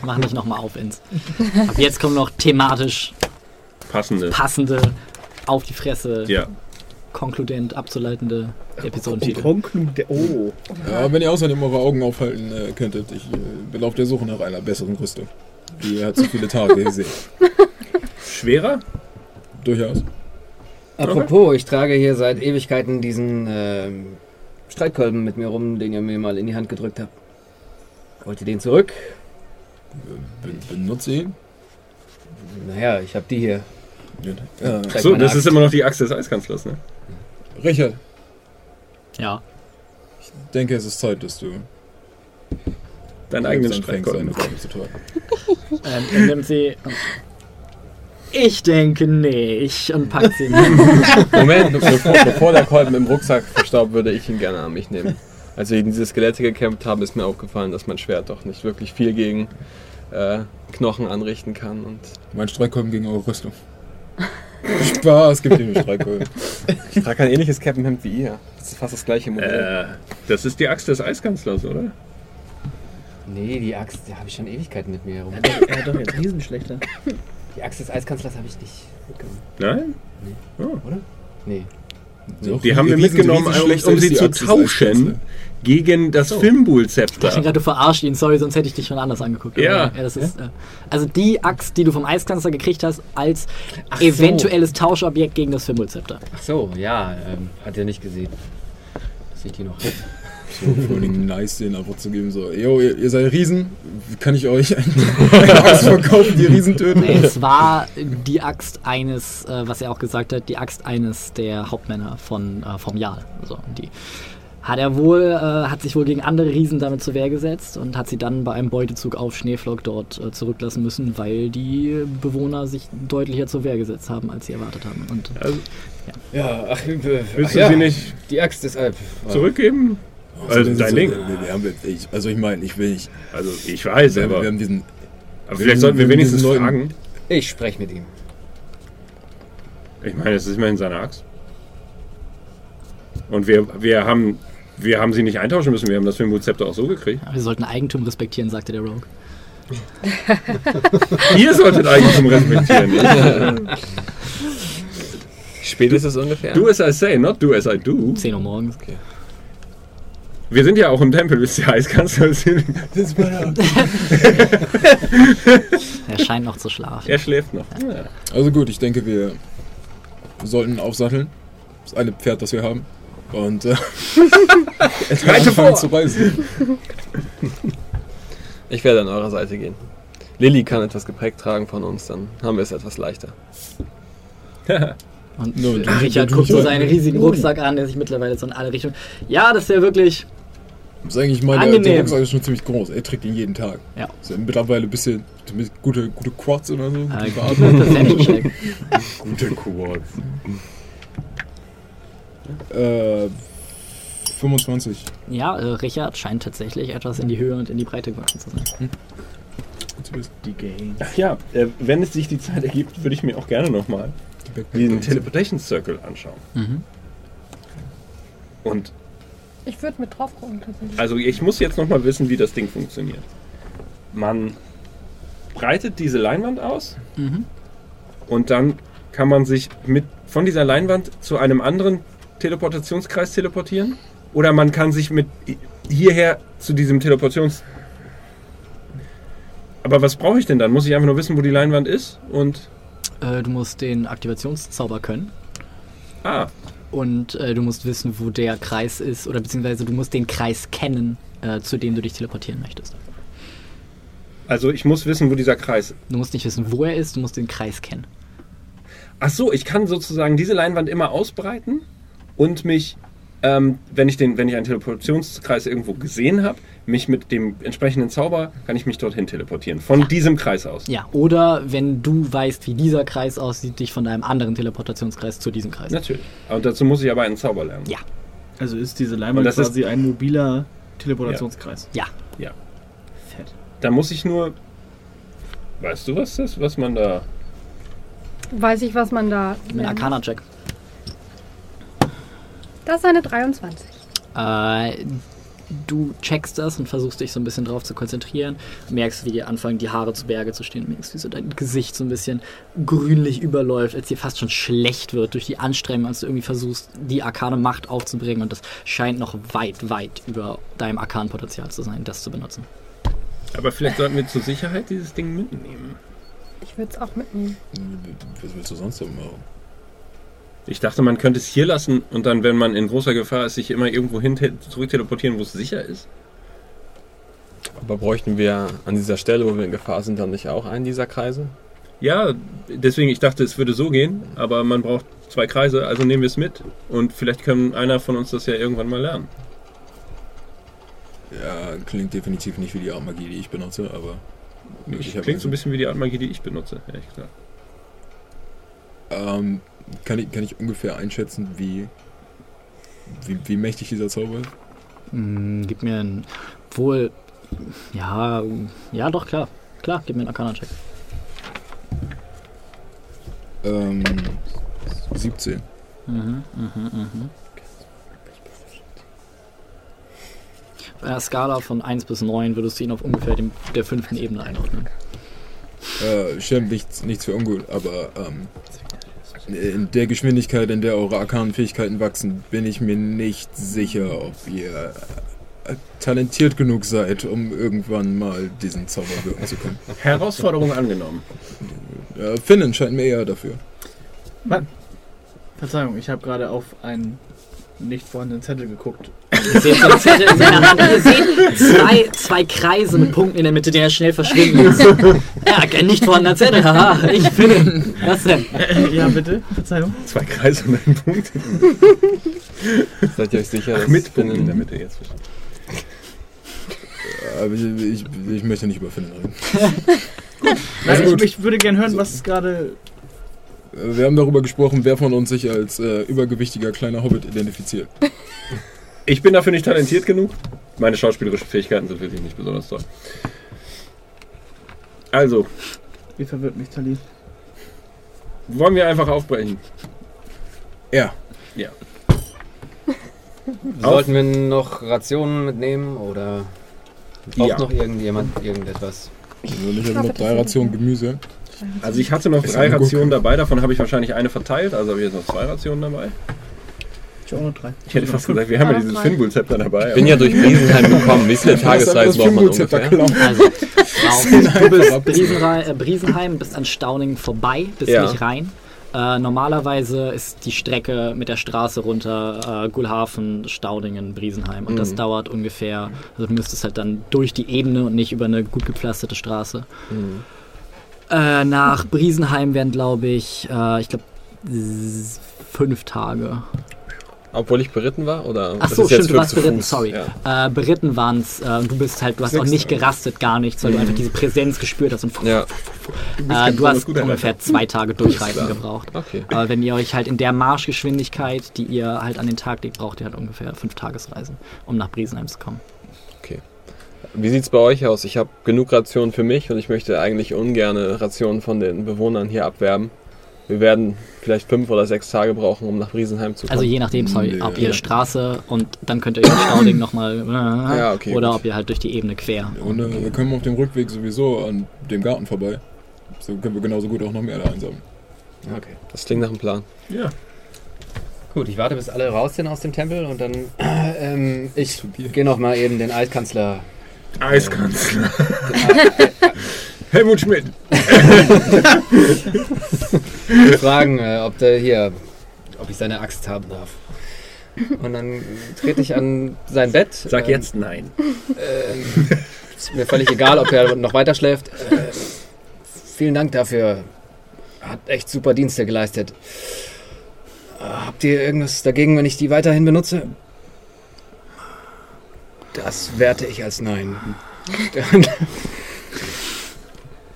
Speaker 3: Mach nicht nochmal auf ins. Ab jetzt kommen noch thematisch
Speaker 1: passende.
Speaker 3: passende, auf die Fresse,
Speaker 1: Ja.
Speaker 3: konkludent abzuleitende Episodentitel.
Speaker 2: Konklude. Oh.
Speaker 8: Ja, wenn ihr außerdem eure Augen aufhalten äh, könntet, ich äh, bin auf der Suche nach einer besseren Rüstung. Die hat zu viele Tage, seht.
Speaker 1: Schwerer?
Speaker 8: Durchaus.
Speaker 4: Apropos, ich trage hier seit Ewigkeiten diesen ähm, Streitkolben mit mir rum, den ihr mir mal in die Hand gedrückt habt. Wollt ihr den zurück?
Speaker 8: Be benutze ihn.
Speaker 4: Naja, ich hab die hier.
Speaker 8: Ja.
Speaker 1: So, das ist
Speaker 4: Axt.
Speaker 1: immer noch die Axt des Eiskanzlers, ne?
Speaker 8: Richard,
Speaker 3: Ja.
Speaker 8: ich denke, es ist Zeit, dass du
Speaker 1: Deinen eigenen Streitkolben.
Speaker 8: tragen.
Speaker 3: Ähm, er nimmt sie. Ich denke nicht. Und packt sie.
Speaker 7: Moment, bevor, bevor der Kolben im Rucksack verstaubt, würde ich ihn gerne an mich nehmen. Als wir gegen diese Skelette gekämpft haben, ist mir aufgefallen, dass mein Schwert doch nicht wirklich viel gegen äh, Knochen anrichten kann. Und
Speaker 8: Mein Streitkolben gegen eure Rüstung. Spaß, gibt ihm den Streitkolben.
Speaker 7: ich trage ein ähnliches Cappenhemd wie ihr. Das ist fast das gleiche Modell.
Speaker 1: Äh, das ist die Axt des Eiskanzlers, oder?
Speaker 4: Nee, die Axt, die habe ich schon Ewigkeiten mit mir herum.
Speaker 2: Er hat doch jetzt Riesenschlechter.
Speaker 4: Die Axt des Eiskanzlers habe ich nicht mitgenommen.
Speaker 1: Nein?
Speaker 4: Nee.
Speaker 8: Doch,
Speaker 1: Die haben wir mitgenommen, um, um sie zu
Speaker 8: Axt des
Speaker 1: tauschen gegen das
Speaker 3: Ich dachte
Speaker 1: Fimbul-Zepter.
Speaker 3: gerade, du verarscht ihn. Sorry, sonst hätte ich dich schon anders angeguckt.
Speaker 1: Ja.
Speaker 3: Das ist, äh, also die Axt, die du vom Eiskanzler gekriegt hast, als
Speaker 4: Ach so.
Speaker 3: eventuelles Tauschobjekt gegen das Fimbulzepter.
Speaker 4: Ach so, ja, ähm, hat er nicht gesehen. Dass ich die noch hab.
Speaker 8: Vor allem nice, den einfach zu geben, so, yo, ihr, ihr seid Riesen, kann ich euch eine Axt verkaufen, die Riesen töten?
Speaker 3: Nee, es war die Axt eines, äh, was er auch gesagt hat, die Axt eines der Hauptmänner von, äh, vom Jarl. Also, die hat er wohl, äh, hat sich wohl gegen andere Riesen damit zur Wehr gesetzt und hat sie dann bei einem Beutezug auf Schneeflock dort äh, zurücklassen müssen, weil die Bewohner sich deutlicher zur Wehr gesetzt haben, als sie erwartet haben. Und
Speaker 1: Also,
Speaker 4: Ja, ach, äh,
Speaker 1: willst
Speaker 4: ach
Speaker 1: du
Speaker 4: ja,
Speaker 1: sie nicht
Speaker 4: Die Axt ist Alp.
Speaker 1: zurückgeben? Also,
Speaker 8: Außerdem
Speaker 1: dein
Speaker 8: so-
Speaker 1: Ding.
Speaker 8: wir- wir haben- ich- Also ich meine, ich will nicht.
Speaker 1: Also, ich weiß,
Speaker 8: Wir,
Speaker 1: aber,
Speaker 8: wir haben diesen.
Speaker 1: aber vielleicht sollten wir wenigstens fragen.
Speaker 4: Ich spreche mit ihm.
Speaker 1: Ich meine, es ist immerhin seine Axt. Und wir, wir, haben, wir haben sie nicht eintauschen müssen, wir haben das Fimbul-Zepter auch so gekriegt.
Speaker 3: wir sollten Eigentum respektieren, sagte der Rogue.
Speaker 1: Ihr solltet Eigentum respektieren.
Speaker 7: spät ist es ungefähr?
Speaker 1: Do as I say, not do as I do.
Speaker 3: 10 Uhr morgens.
Speaker 1: Wir sind ja auch im Tempel, wisst ihr, Eiskanzler.
Speaker 3: Er scheint noch zu schlafen.
Speaker 1: Er schläft noch.
Speaker 8: Also gut, ich denke, wir sollten aufsatteln. Das eine Pferd, das wir haben. Und äh,
Speaker 1: Reite vor!
Speaker 8: zu reisen.
Speaker 7: Ich werde an eurer Seite gehen. Lilly kann etwas Gepäck tragen von uns, dann haben wir es etwas leichter.
Speaker 3: Und
Speaker 8: No, du-
Speaker 3: Richard
Speaker 8: du-
Speaker 3: guckt
Speaker 8: du-
Speaker 3: so seinen riesigen Rucksack an, der sich mittlerweile so in alle Richtungen. Ja, das ist ja wirklich.
Speaker 8: Das ist eigentlich mein, der, der
Speaker 3: Angenehm.
Speaker 8: Rucksack ist schon ziemlich groß. Er trägt ihn jeden Tag.
Speaker 3: Ja.
Speaker 8: Ja mittlerweile ein bisschen mit gute, gute Quads oder so.
Speaker 3: Äh,
Speaker 8: gute.
Speaker 1: Gute Quads.
Speaker 8: äh, 25.
Speaker 3: Ja, äh, Richard scheint tatsächlich etwas in die Höhe und in die Breite gewachsen zu sein.
Speaker 8: Wissen.
Speaker 2: Die Game.
Speaker 1: Ach ja, äh, wenn es sich die Zeit ergibt, würde ich mir auch gerne nochmal den Teleportation Circle anschauen.
Speaker 3: Mhm.
Speaker 1: Und
Speaker 6: Ich würde mit drauf gucken, tatsächlich.
Speaker 1: also ich muss jetzt nochmal wissen, wie das Ding funktioniert. Man breitet diese Leinwand aus
Speaker 3: Mhm.
Speaker 1: und dann kann man sich mit von dieser Leinwand zu einem anderen Teleportationskreis teleportieren. Oder man kann sich mit hierher zu diesem Teleportations... Aber was brauche ich denn dann? Muss ich einfach nur wissen, wo die Leinwand ist? Und...
Speaker 3: Äh, du musst den Aktivationszauber können.
Speaker 1: Ah,
Speaker 3: Und äh, du musst wissen, wo der Kreis ist, oder beziehungsweise du musst den Kreis kennen, äh, zu dem du dich teleportieren möchtest.
Speaker 1: also ich muss wissen, wo dieser Kreis...
Speaker 3: Du musst nicht wissen, wo er ist, du musst den Kreis kennen.
Speaker 1: Ach so, ich kann sozusagen diese Leinwand immer ausbreiten und mich, ähm, wenn, ich den, wenn ich einen Teleportationskreis irgendwo gesehen habe, mich mit dem entsprechenden Zauber, kann ich mich dorthin teleportieren. Von diesem Kreis aus.
Speaker 3: Ja, oder wenn du weißt, wie dieser Kreis aussieht, dich von einem anderen Teleportationskreis zu diesem Kreis.
Speaker 1: Natürlich. Und dazu muss ich aber einen Zauber lernen.
Speaker 3: Ja,
Speaker 2: Also ist diese Leinwand
Speaker 1: ist-
Speaker 2: quasi ein mobiler Teleportationskreis.
Speaker 3: ja.
Speaker 1: Ja.
Speaker 2: Fett.
Speaker 1: Da muss ich nur. Weißt du, was das, was man da.
Speaker 6: Weiß ich, was man da.
Speaker 3: Mit
Speaker 6: lernt.
Speaker 3: Arcana-Check.
Speaker 6: Das ist eine 23.
Speaker 3: Äh, du checkst das und versuchst dich so ein bisschen drauf zu konzentrieren. Merkst, wie dir anfangen, die Haare zu Berge zu stehen. Merkst, wie so dein Gesicht so ein bisschen grünlich überläuft, als dir fast schon schlecht wird durch die Anstrengung, als du irgendwie versuchst, die arkane Macht aufzubringen. Und das scheint noch weit, weit über deinem arkanen Potenzial zu sein, das zu benutzen.
Speaker 1: Aber vielleicht sollten wir zur Sicherheit dieses Ding mitnehmen.
Speaker 6: Ich würde es auch mitnehmen.
Speaker 8: Was willst du sonst denn machen?
Speaker 1: Ich dachte, man könnte es hier lassen und dann, wenn man in großer Gefahr ist, sich immer irgendwo hin te- zurück teleportieren, wo es sicher ist.
Speaker 7: Aber bräuchten wir an dieser Stelle, wo wir in Gefahr sind, dann nicht auch einen dieser Kreise?
Speaker 1: Ja, deswegen, ich dachte, es würde so gehen, aber man braucht zwei Kreise, also nehmen wir es mit. Und vielleicht können einer von uns das ja irgendwann mal lernen.
Speaker 8: Ja, klingt definitiv nicht wie die Art Magie, die ich benutze, aber.
Speaker 1: Ich klingt so ein bisschen wie die Art Magie, die ich benutze, ehrlich gesagt.
Speaker 8: Ähm, kann, ich, kann ich ungefähr einschätzen, wie, wie, wie mächtig dieser Zauber ist?
Speaker 3: Hm, gib mir ein. Wohl. Ja, ja, doch, klar. Klar, gib mir einen Arcana-Check.
Speaker 8: Ähm, 17.
Speaker 3: Mhm, mhm, mhm. Auf einer Skala von 1 bis 9 würdest du ihn auf ungefähr dem, der fünften Ebene einordnen.
Speaker 8: Äh, stimmt, nichts, nichts für ungut, aber ähm, in der Geschwindigkeit, in der eure arkanen Fähigkeiten wachsen, bin ich mir nicht sicher, ob ihr äh, talentiert genug seid, um irgendwann mal diesen Zauber wirken zu können.
Speaker 1: Herausforderung angenommen.
Speaker 8: Äh, Finnen scheint mir eher dafür.
Speaker 2: Verzeihung, ich habe gerade auf einen nicht vorhandenen Zettel geguckt.
Speaker 3: Ihr seht so einen Zettel in seiner Hand. Ihr seht zwei, zwei Kreise mit Punkten in der Mitte, die er schnell verschwinden lässt. Ja, ein nicht vorhandener Zettel. Haha, ich finde. Was denn?
Speaker 2: ja, bitte. Verzeihung.
Speaker 1: Zwei Kreise und ein Punkt.
Speaker 7: Seid ihr euch sicher,
Speaker 1: Ach,
Speaker 7: dass
Speaker 1: mit Punkt in der Mitte jetzt.
Speaker 8: Äh, Aber ich, ich, ich möchte nicht über Finnen reden.
Speaker 2: Also
Speaker 8: gut.
Speaker 2: ich, ich würde gerne hören, was gerade.
Speaker 8: Äh, Wir haben darüber gesprochen, wer von uns sich als äh, übergewichtiger kleiner Hobbit identifiziert.
Speaker 1: Ich bin dafür nicht talentiert genug. Meine schauspielerischen Fähigkeiten sind wirklich nicht besonders toll. Also,
Speaker 2: Wie verwirrt mich Tali?
Speaker 1: wollen wir einfach aufbrechen?
Speaker 8: Ja.
Speaker 4: Sollten wir noch Rationen mitnehmen oder braucht
Speaker 1: Ja.
Speaker 4: noch irgendjemand irgendetwas?
Speaker 8: Also ich habe noch drei Rationen Gemüse.
Speaker 1: Also ich hatte noch
Speaker 8: Ist
Speaker 1: drei
Speaker 8: eine Gurke.
Speaker 1: Rationen dabei, davon habe ich wahrscheinlich eine verteilt, also habe ich jetzt noch zwei Rationen dabei.
Speaker 2: Drei.
Speaker 1: Ich hätte fast gesagt, wir haben ja dieses
Speaker 6: drei.
Speaker 1: Finbull-Zepter dabei.
Speaker 7: Ich bin ja durch Riesenheim gekommen. Wie viele Tagesreisen braucht man ungefähr?
Speaker 3: Also, du bist Briesenrei- äh, Briesenheim, bist an Stauningen vorbei, bist
Speaker 7: Ja.
Speaker 3: nicht rein. Äh, normalerweise ist die Strecke mit der Straße runter äh, Gulhafen, Stauningen, Briesenheim. Und das
Speaker 7: Mhm.
Speaker 3: dauert ungefähr, also du müsstest halt dann durch die Ebene und nicht über eine gut gepflasterte Straße.
Speaker 7: Mhm.
Speaker 3: Äh, nach Briesenheim wären, glaube ich, äh, ich glaube, fünf Tage.
Speaker 7: Obwohl ich beritten war? Oder
Speaker 3: Ach so, stimmt, du warst beritten,
Speaker 7: Fuß?
Speaker 3: sorry.
Speaker 7: Ja.
Speaker 3: Äh, beritten waren es, äh, du bist halt, du hast auch
Speaker 1: Sechs
Speaker 3: nicht
Speaker 1: Tage.
Speaker 3: gerastet, gar nichts, weil du einfach diese Präsenz gespürt hast und
Speaker 7: ja,
Speaker 3: äh, du hast ungefähr zwei Tage durchreiten gebraucht.
Speaker 7: okay.
Speaker 3: Aber wenn ihr euch halt in der Marschgeschwindigkeit, die ihr halt an den Tag legt, braucht ihr halt ungefähr fünf Tagesreisen, um nach Briesenheim zu kommen.
Speaker 7: Wie sieht's bei euch aus? Ich habe genug Rationen für mich und ich möchte eigentlich ungern Rationen von den Bewohnern hier abwerben. Wir werden vielleicht fünf oder sechs Tage brauchen, um nach Riesenheim zu kommen.
Speaker 3: Also je nachdem, sorry,
Speaker 8: Nee.
Speaker 3: ob ihr Straße und dann könnt ihr über Stauding nochmal
Speaker 7: Ja, okay,
Speaker 3: oder
Speaker 7: gut.
Speaker 3: ob ihr halt durch die Ebene quer.
Speaker 8: Und äh, wir kommen auf dem Rückweg sowieso an dem Garten vorbei. So können wir genauso gut auch noch mehr da einsammeln.
Speaker 4: Okay.
Speaker 7: das klingt nach einem Plan.
Speaker 1: Ja.
Speaker 4: Gut, ich warte, bis alle raus sind aus dem Tempel und dann ähm, ich gehe noch mal eben den Altkanzler
Speaker 1: Eiskanzler. Helmut Schmidt.
Speaker 4: fragen, äh, ob der hier, ob ich seine Axt haben darf. Und dann trete ich an sein Bett.
Speaker 1: Sag
Speaker 4: ähm,
Speaker 1: jetzt nein.
Speaker 4: Ähm, ist mir völlig egal, ob er noch weiter schläft. Äh, vielen Dank dafür. Hat echt super Dienste geleistet. Äh, Habt ihr irgendwas dagegen, wenn ich die weiterhin benutze? Das werte ich als Nein.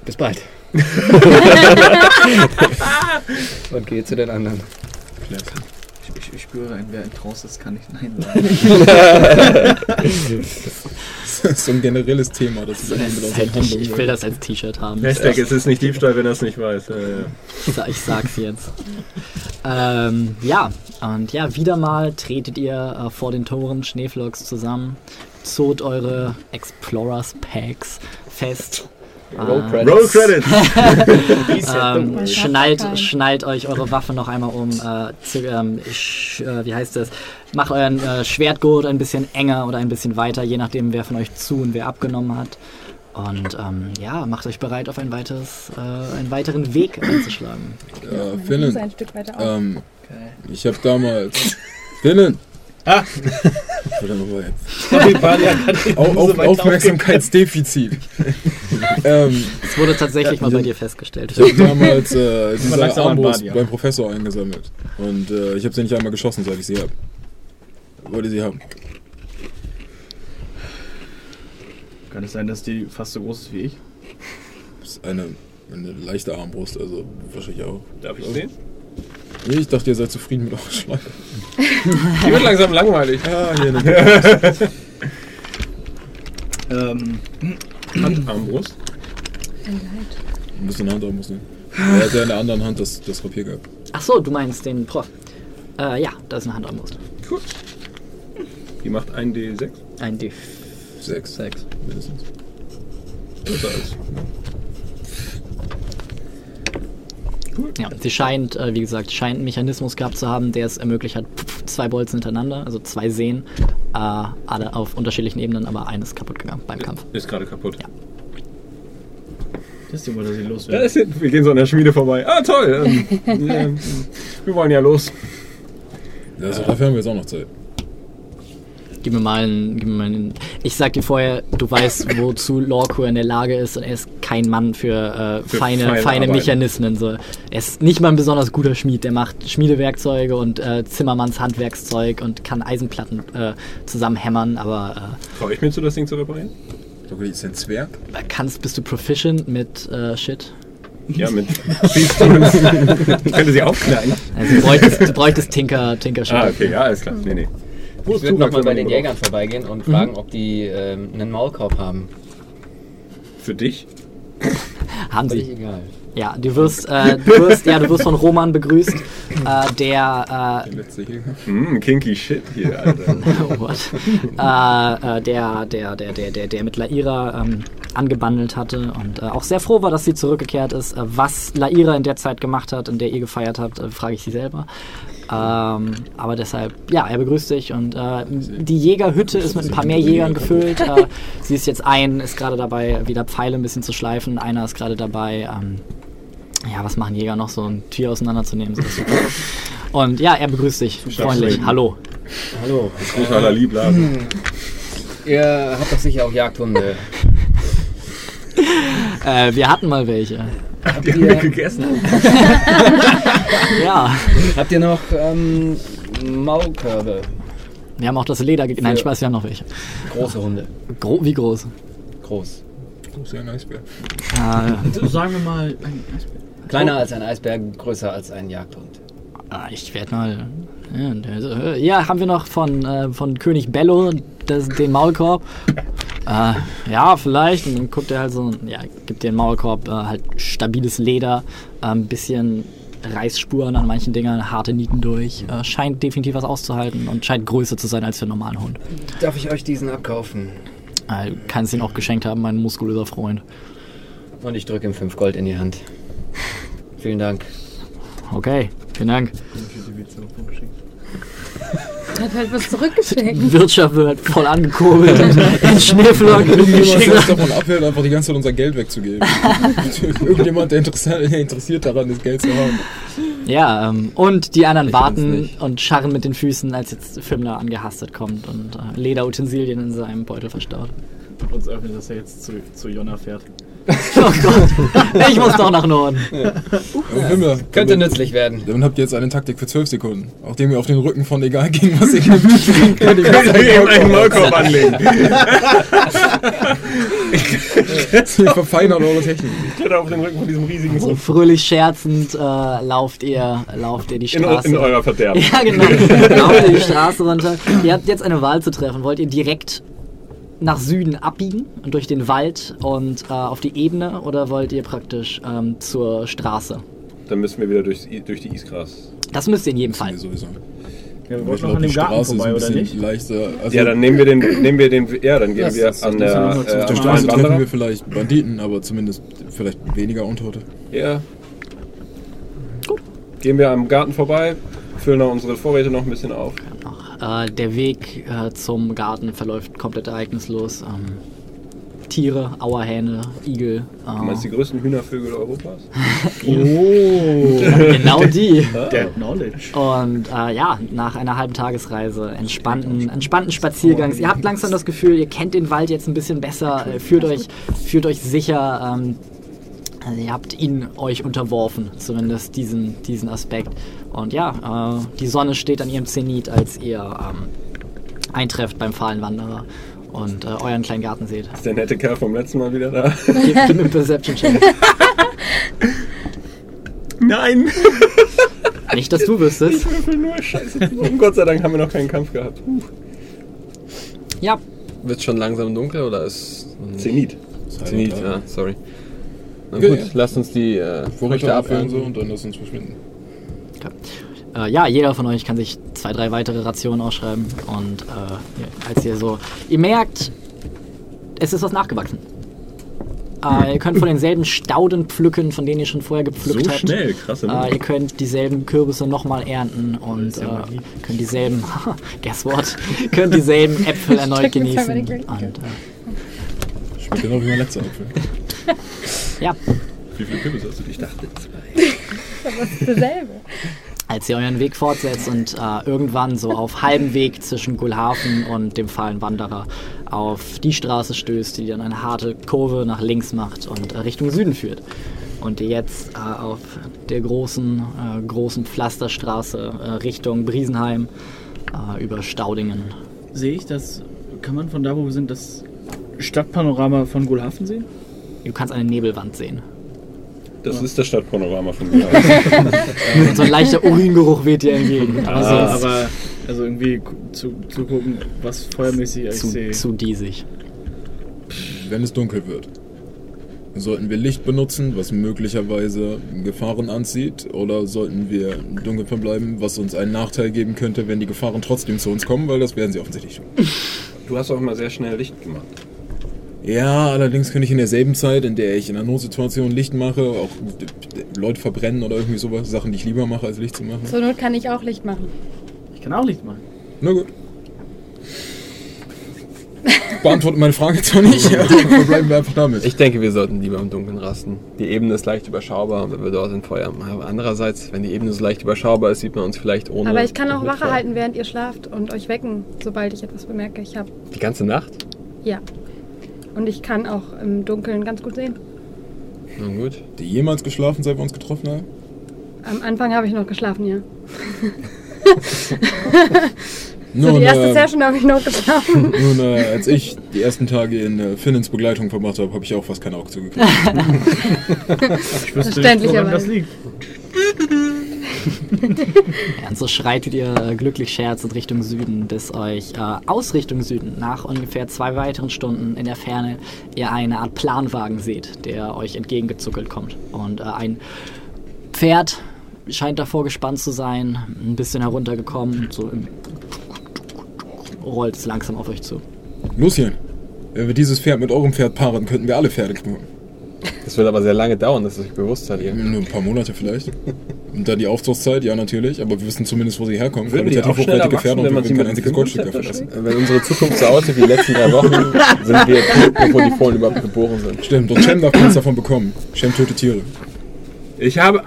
Speaker 4: Bis bald. Und gehe zu den anderen.
Speaker 2: Ich, ich, ich spüre, ein, wer in Trance ist, kann nicht Nein sagen.
Speaker 8: Das ist so ein generelles Thema, das ist
Speaker 3: Das
Speaker 8: unseren
Speaker 3: hätte ich, ich will das als T-Shirt haben.
Speaker 1: Hashtag, es ist nicht Diebstahl, wenn er es nicht weiß. Ja, ja.
Speaker 3: Ich Ich sag's jetzt. ähm, ja, und ja, wieder mal tretet ihr äh, vor den Toren Schneeflocks zusammen, zot eure Explorers Packs fest.
Speaker 4: Roll
Speaker 3: Äh,
Speaker 4: Credits.
Speaker 1: Roll Credits!
Speaker 3: ähm, schnallt, schnallt euch eure Waffe noch einmal um. Äh, zu, ähm, sch, äh, wie heißt das? Macht euren äh, Schwertgurt ein bisschen enger oder ein bisschen weiter, je nachdem, wer von euch zu und wer abgenommen hat. Und ähm, ja, macht euch bereit, auf ein weiteres, äh, einen weiteren Weg einzuschlagen.
Speaker 8: Ja, Finnen,
Speaker 6: ein Stück weiter auf.
Speaker 8: ähm, ich habe damals... Finnen!
Speaker 2: Ah. Sorry,
Speaker 8: Auf, auf, Aufmerksamkeitsdefizit. ähm,
Speaker 3: Es wurde tatsächlich mal bei dir festgestellt.
Speaker 8: ich habe damals äh, diese Armbrust beim Professor eingesammelt. Und äh, ich habe sie nicht einmal geschossen, seit ich sie habe. Wollte sie haben.
Speaker 2: Kann es sein, dass die fast so groß ist wie ich?
Speaker 8: Das ist eine, eine leichte Armbrust, also wahrscheinlich auch.
Speaker 1: Darf ich sehen?
Speaker 8: Nee, ich dachte, ihr seid zufrieden mit eurer Schleife.
Speaker 1: Die wird langsam langweilig.
Speaker 8: Ah, hier eine
Speaker 2: Ähm,
Speaker 1: Handarmbrust.
Speaker 6: Ein Leid.
Speaker 8: Ein bisschen Hand muss nehmen. Er hat ja in der anderen Hand das, das Rapier gehabt.
Speaker 3: Ach so, du meinst den Prof. Äh, ja, da ist eine Handarmbrust.
Speaker 1: Gut. Die macht 1D6.
Speaker 3: Ein D6.
Speaker 8: Sechs. Mindestens.
Speaker 1: Besser als.
Speaker 3: Ja, sie scheint, äh, wie gesagt, scheint einen Mechanismus gehabt zu haben, der es ermöglicht hat, pf, zwei Bolzen hintereinander, also zwei Seen, äh, alle auf unterschiedlichen Ebenen, aber eines kaputt gegangen beim Kampf.
Speaker 1: Ist gerade kaputt.
Speaker 2: das ist die Mutter, sie
Speaker 1: Da ist sie. Wir gehen so an der Schmiede vorbei. Ah, toll. Ähm, ja, wir wollen ja los.
Speaker 8: Ja, also dafür haben wir jetzt auch noch Zeit.
Speaker 3: Gib mir mal einen, gib mir mal einen. Ich sag dir vorher, du weißt, wozu Lorkur in der Lage ist und er ist kein Mann für, äh,
Speaker 1: Für
Speaker 3: feine,
Speaker 1: feine
Speaker 3: feine. Mechanismen. So. Er ist nicht mal ein besonders guter Schmied, der macht Schmiedewerkzeuge und äh, Zimmermanns Handwerkszeug und kann Eisenplatten äh, zusammenhämmern, aber
Speaker 1: Traue ich mir zu, das Ding zu reparieren?
Speaker 8: Okay, ist ein Zwerg?
Speaker 3: äh, kannst, bist du proficient mit äh, Shit?
Speaker 1: Ja, mit Thieves-Tools. Ich könnte sie aufknacken.
Speaker 3: Also du bräuchtest, du bräuchtest Tinker, Tinker.
Speaker 1: Ah, okay, ja, alles klar. Nee, nee.
Speaker 4: Ich würde nochmal bei den Jägern vorbeigehen und fragen, ob die ähm, einen Maulkorb haben.
Speaker 1: Für dich?
Speaker 3: Haben sie.
Speaker 4: egal.
Speaker 3: Ja, du wirst, äh, du wirst, ja, du wirst von Roman begrüßt, äh, der
Speaker 8: Der letzte Jäger.
Speaker 1: Hm, kinky shit hier, Alter.
Speaker 3: Oh, what? äh, äh, der, der, der, der, der, der mit Laira ähm, angebandelt hatte und äh, auch sehr froh war, dass sie zurückgekehrt ist. Äh, was Laira in der Zeit gemacht hat, in der ihr gefeiert habt, äh, frage ich sie selber. Ähm, aber deshalb, ja, er begrüßt dich und äh, die Jägerhütte ist mit ein paar mehr Jägern gefüllt. Äh, sie ist jetzt ein, ist gerade dabei, wieder Pfeile ein bisschen zu schleifen. Einer ist gerade dabei, ähm, ja, was machen Jäger noch, so ein Tier auseinanderzunehmen. So, das ist super. Und ja, er begrüßt dich freundlich. Hallo.
Speaker 4: Hallo.
Speaker 1: Gruß aller Liebladen.
Speaker 4: Ihr habt doch sicher auch Jagdhunde.
Speaker 3: Äh, wir hatten mal welche.
Speaker 1: Die haben wir gegessen.
Speaker 3: Ja,
Speaker 4: Habt ihr noch ähm, Maulkörbe?
Speaker 3: wir haben auch das Leder gegeben. Nein, Spaß, wir haben noch welche.
Speaker 4: Große Hunde.
Speaker 3: Gro wie groß?
Speaker 4: Groß.
Speaker 8: Ist ja ein Eisbär.
Speaker 3: Äh,
Speaker 2: Sagen wir mal, ein Eisbär.
Speaker 4: Kleiner als ein Eisberg, größer als ein Jagdhund.
Speaker 3: ah, ich werde mal. Äh, ja, haben wir noch von, äh, von König Bello das, den Maulkorb? Äh, ja, vielleicht. Und dann guckt er halt so, ja, gibt dir den Maulkorb, äh, halt stabiles Leder, äh, ein bisschen Reißspuren an manchen Dingern, harte Nieten durch. Äh, scheint definitiv was auszuhalten und scheint größer zu sein als für einen normalen Hund.
Speaker 4: Darf ich euch diesen abkaufen?
Speaker 3: Äh, du kannst ihn auch geschenkt haben, mein muskulöser Freund.
Speaker 4: Und ich drücke ihm 5 Gold in die Hand. Vielen Dank.
Speaker 3: Okay, vielen Dank.
Speaker 6: Hat halt was zurückgeschickt.
Speaker 3: Die Wirtschaft wird halt voll angekurbelt und in Schneeflocken.
Speaker 8: Irgendjemand uns davon abhält, einfach die ganze Zeit unser Geld wegzugeben. Irgendjemand, der interessiert, der interessiert daran ist, Geld zu haben.
Speaker 3: Ja, ähm, und die anderen
Speaker 4: Ich
Speaker 3: warten und scharren mit den Füßen, als jetzt Fimmler angehastet kommt und äh, Lederutensilien in seinem Beutel verstaut.
Speaker 2: Und uns öffnet, dass er jetzt zu, zu Jonna fährt.
Speaker 3: Oh Gott, ich muss doch nach Norden.
Speaker 8: Aber Himmler,
Speaker 4: Könnte
Speaker 8: damit,
Speaker 4: nützlich werden.
Speaker 8: damit habt ihr jetzt eine Taktik für 12 Sekunden. Nachdem ihr auf den Rücken von egal gegen was ihr kämpft, könnt ihr
Speaker 1: Könnt ihr ihm einen Maulkorb anlegen?
Speaker 8: ihr verfeinert eure Technik.
Speaker 1: Ich kletter auf den Rücken von diesem riesigen
Speaker 3: So
Speaker 1: Hund.
Speaker 3: fröhlich scherzend äh, lauft ihr, lauft ihr die
Speaker 1: In,
Speaker 3: Straße.
Speaker 1: in eurer Verderben.
Speaker 3: Ja, genau. Lauft ihr die Straße runter. Ihr habt jetzt eine Wahl zu treffen. Wollt ihr direkt nach Süden abbiegen und durch den Wald und äh, auf die Ebene oder wollt ihr praktisch ähm, zur Straße?
Speaker 1: Dann müssen wir wieder durchs, durch die Isgras.
Speaker 3: Das müsst ihr in jedem Fall.
Speaker 8: sowieso.
Speaker 2: Ja, wir wollten noch an dem Garten vorbei, oder nicht?
Speaker 8: leichter. Also
Speaker 1: Ja, dann nehmen wir den, nehmen wir den, ja, dann gehen wir an der, äh,
Speaker 8: auf der Straße
Speaker 1: Straße
Speaker 8: treffen wir vielleicht Banditen, aber zumindest vielleicht weniger Untote.
Speaker 1: Ja. Gehen wir am Garten vorbei, füllen auch unsere Vorräte noch ein bisschen auf.
Speaker 3: Äh, der Weg äh, zum Garten verläuft komplett ereignislos. Ähm, Tiere, Auerhähne, Igel.
Speaker 1: Du meinst die
Speaker 3: Äh,
Speaker 1: größten Hühnervögel Europas?
Speaker 2: Oh,
Speaker 3: genau die.
Speaker 2: Dead Knowledge.
Speaker 3: Und äh, ja, nach einer halben Tagesreise, entspannten, entspannten Spaziergangs. Ihr habt langsam das Gefühl, ihr kennt den Wald jetzt ein bisschen besser, äh, fühlt, euch, fühlt euch sicher. Ähm, also ihr habt ihn euch unterworfen, zumindest diesen, diesen Aspekt. Und ja, äh, die Sonne steht an ihrem Zenit, als ihr ähm, eintrefft beim fahlen Wanderer und äh, euren kleinen Garten seht.
Speaker 1: Ist der nette Kerl vom letzten Mal wieder da?
Speaker 3: Gib, gib mir einen Perception-Check.
Speaker 1: Nein!
Speaker 3: Nicht, dass du wüsstest.
Speaker 1: Ich würfel nur Scheiße. Und Gott sei Dank haben wir noch keinen Kampf gehabt.
Speaker 3: Ja,
Speaker 7: Wird schon langsam dunkel oder ist.
Speaker 1: Zenit.
Speaker 7: Zenit, ja, sorry. Na
Speaker 8: Okay,
Speaker 7: gut,
Speaker 8: ja.
Speaker 7: lasst uns die äh, Früchte
Speaker 8: Vorräte abfüllen
Speaker 7: abfüllen.
Speaker 8: so und dann lass uns verschwinden.
Speaker 3: Äh, ja, jeder von euch kann sich zwei, drei weitere Rationen ausschreiben. Und äh, als ihr so. Ihr merkt, es ist was nachgewachsen. Äh, ihr könnt von denselben Stauden pflücken, von denen ihr schon vorher gepflückt
Speaker 1: So
Speaker 3: habt.
Speaker 1: schnell, krasse
Speaker 3: Äh, ihr könnt dieselben Kürbisse nochmal ernten und äh, könnt dieselben, guess what, könnt dieselben Äpfel erneut genießen. Und äh,
Speaker 8: Schmeckt genau wie mein letzter Apfel.
Speaker 3: ja,
Speaker 1: Wie viele Kürbisse hast du? Ich dachte zwei.
Speaker 6: Dasselbe.
Speaker 3: als ihr euren Weg fortsetzt und äh, irgendwann so auf halbem Weg zwischen Gulhafen und dem fahlen Wanderer auf die Straße stößt, die dann eine harte Kurve nach links macht und äh, Richtung Süden führt. Und ihr jetzt äh, auf der großen, äh, großen Pflasterstraße äh, Richtung Briesenheim äh, über Staudingen.
Speaker 2: Sehe ich das, kann man von da, wo wir sind, das Stadtpanorama von Gulhafen sehen?
Speaker 3: Du kannst eine Nebelwand sehen.
Speaker 1: Das ist das Stadtpanorama von mir.
Speaker 3: Und so ein leichter Uringeruch weht dir entgegen. Aber
Speaker 2: Aber,
Speaker 3: sonst
Speaker 2: aber also irgendwie zu, zu gucken, was feuermäßig ich
Speaker 3: zu,
Speaker 2: sehe.
Speaker 3: zu diesig.
Speaker 8: Wenn es dunkel wird, sollten wir Licht benutzen, was möglicherweise Gefahren anzieht, oder sollten wir dunkel verbleiben, was uns einen Nachteil geben könnte, wenn die Gefahren trotzdem zu uns kommen, weil das werden sie offensichtlich tun.
Speaker 1: Du hast auch immer sehr schnell Licht gemacht.
Speaker 8: Ja, allerdings könnte ich in derselben Zeit, in der ich in einer Notsituation Licht mache, auch Leute verbrennen oder irgendwie sowas, Sachen, die ich lieber mache, als Licht zu machen.
Speaker 6: Zur Not kann ich auch Licht machen.
Speaker 2: Ich kann auch Licht machen.
Speaker 8: Na gut. Beantwortet meine Frage zwar nicht, aber verbleiben wir einfach damit.
Speaker 7: Ich denke, wir sollten lieber im Dunkeln rasten. Die Ebene ist leicht überschaubar und wenn wir dort sind, Feuer haben. Aber andererseits, wenn die Ebene so leicht überschaubar ist, sieht man uns vielleicht ohne.
Speaker 6: Aber ich kann auch Wache halten, während ihr schlaft und euch wecken, sobald ich etwas bemerke. Ich habe
Speaker 7: Die ganze Nacht?
Speaker 6: ja. Und ich kann auch im Dunkeln ganz gut sehen.
Speaker 7: Na gut.
Speaker 8: Habt ihr jemals geschlafen, seit wir uns getroffen haben?
Speaker 6: Am Anfang habe ich noch geschlafen, ja.
Speaker 8: Nun,
Speaker 6: so die erste
Speaker 8: äh,
Speaker 6: Session habe ich noch geschlafen.
Speaker 8: Nun, äh, als ich die ersten Tage in äh, Finnens Begleitung verbracht habe, habe ich auch fast keine Augen zugekriegt.
Speaker 2: Ich wüsste nicht, woran
Speaker 6: Verständlicherweise.
Speaker 2: das liegt.
Speaker 3: Ja, und so schreitet ihr glücklich scherzend Richtung Süden, bis euch äh, aus Richtung Süden nach ungefähr zwei weiteren Stunden in der Ferne ihr eine Art Planwagen seht, der euch entgegengezuckelt kommt. Und äh, ein Pferd scheint davor gespannt zu sein, ein bisschen heruntergekommen, so im rollt es langsam auf euch zu.
Speaker 8: Lucien, wenn wir dieses Pferd mit eurem Pferd paaren, könnten wir alle Pferde kriegen.
Speaker 7: Das wird aber sehr lange dauern, dass ihr euch bewusst seid. Ihr.
Speaker 8: Nur ein paar Monate vielleicht. Und dann die Aufzuchtszeit, ja natürlich, aber wir wissen zumindest, wo sie herkommen.
Speaker 1: Würden die
Speaker 8: Qualitativ hochwertige Pferde
Speaker 1: wachsen, wenn
Speaker 8: und
Speaker 1: man
Speaker 8: wir können kein einziges Goldstück dafür lassen.
Speaker 7: Wenn unsere Zukunft so aussieht wie die letzten drei Wochen, sind wir tot, bevor die Fohlen überhaupt geboren sind.
Speaker 8: Stimmt, und Shem darf nichts davon bekommen. Shem tötet Tiere.
Speaker 1: Ich habe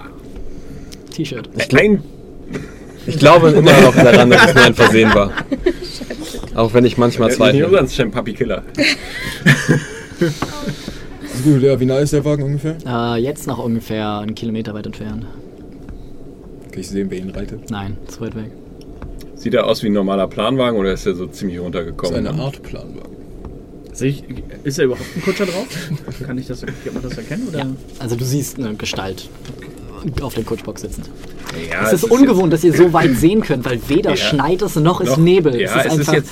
Speaker 3: T-Shirt.
Speaker 1: ein
Speaker 7: Ich glaube immer noch daran, dass es nur ein Versehen war. Auch wenn ich manchmal zweifle.
Speaker 1: umsonst Shem Puppy Killer.
Speaker 8: Gut, ja, wie nah ist der Wagen ungefähr?
Speaker 3: Äh, jetzt noch ungefähr einen Kilometer weit entfernt.
Speaker 8: Kann ich sehen, wer ihn reitet?
Speaker 3: Nein, zu weit weg.
Speaker 1: Sieht er aus wie ein normaler Planwagen oder ist er so ziemlich
Speaker 8: Das ist
Speaker 1: runtergekommen?
Speaker 8: eine Art Planwagen.
Speaker 2: Sehe ich, ist da überhaupt ein Kutscher drauf? Kann ich das, kann man das erkennen? Oder?
Speaker 3: Ja. Also du siehst eine Gestalt auf dem Kutschbox sitzend.
Speaker 1: Ja,
Speaker 3: es ist ungewohnt, dass ihr so weit sehen könnt, weil weder
Speaker 1: Ja.
Speaker 3: schneit es noch ist
Speaker 1: Noch-
Speaker 3: Nebel.
Speaker 1: Ja, es ist, jetzt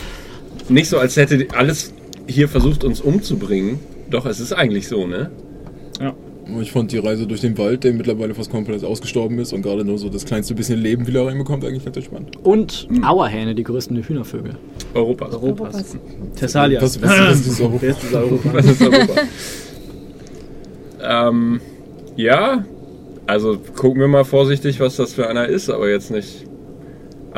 Speaker 1: nicht so, als hätte alles hier versucht, uns umzubringen. Doch, es ist eigentlich so, ne?
Speaker 8: Aber Ich fand die Reise durch den Wald, der mittlerweile fast komplett ausgestorben ist und gerade nur so das kleinste bisschen Leben wieder reinbekommt, eigentlich ganz entspannt.
Speaker 3: Und Auerhähne, die größten Hühnervögel.
Speaker 1: Europas.
Speaker 6: Europas.
Speaker 2: Thessalia.
Speaker 8: Was, was, was ist Europa?
Speaker 2: Wer ist dieser Europa?
Speaker 1: Was ist Europa? ähm, ja, also gucken wir mal vorsichtig, was das für einer ist, aber jetzt nicht.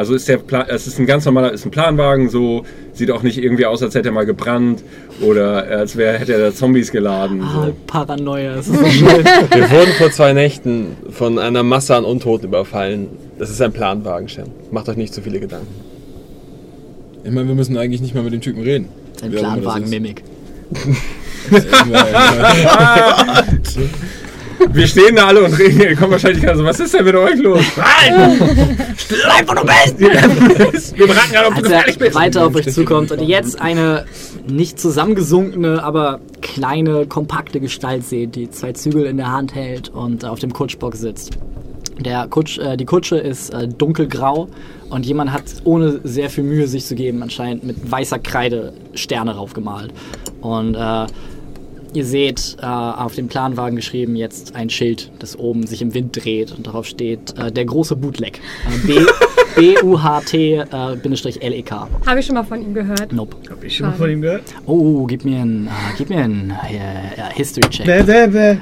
Speaker 1: Also ist der Plan, es ist ein ganz normaler, ist ein Planwagen, so sieht auch nicht irgendwie aus, als hätte er mal gebrannt oder als wäre hätte er da Zombies geladen.
Speaker 3: Ah,
Speaker 1: So.
Speaker 3: Paranoia, das ist so schlimm.
Speaker 7: Wir wurden vor zwei Nächten von einer Masse an Untoten überfallen. Das ist ein Planwagen, Shem. Macht euch nicht zu viele Gedanken.
Speaker 8: Ich meine, wir müssen eigentlich nicht mal mit dem Typen reden.
Speaker 3: Ein Planwagen-Mimik.
Speaker 1: Wir stehen da alle und reden, ihr kommt wahrscheinlich gerade so, was ist denn mit euch los?
Speaker 3: Bleib, wo du bist!
Speaker 1: Wir beraten gerade, ob du gefährlich bist.
Speaker 3: weiter auf euch zukommt und ihr jetzt eine nicht zusammengesunkene, aber kleine, kompakte Gestalt seht, die zwei Zügel in der Hand hält und auf dem Kutschbock sitzt. Der Kutsch, äh, die Kutsche ist äh, dunkelgrau und jemand hat ohne sehr viel Mühe sich zu geben anscheinend mit weißer Kreide Sterne raufgemalt. Und äh, ihr seht äh, auf dem Planwagen geschrieben jetzt ein Schild, das oben sich im Wind dreht und darauf steht äh, der große Bootleg. Äh, B- B-U-H-T-L-E-K.
Speaker 6: Habe ich schon mal von ihm gehört.
Speaker 3: Nope.
Speaker 2: Hab ich schon mal von ihm gehört?
Speaker 3: Oh, gib mir einen, äh, gib mir einen äh, ja, History-Check.
Speaker 2: Bäh, bäh, bäh.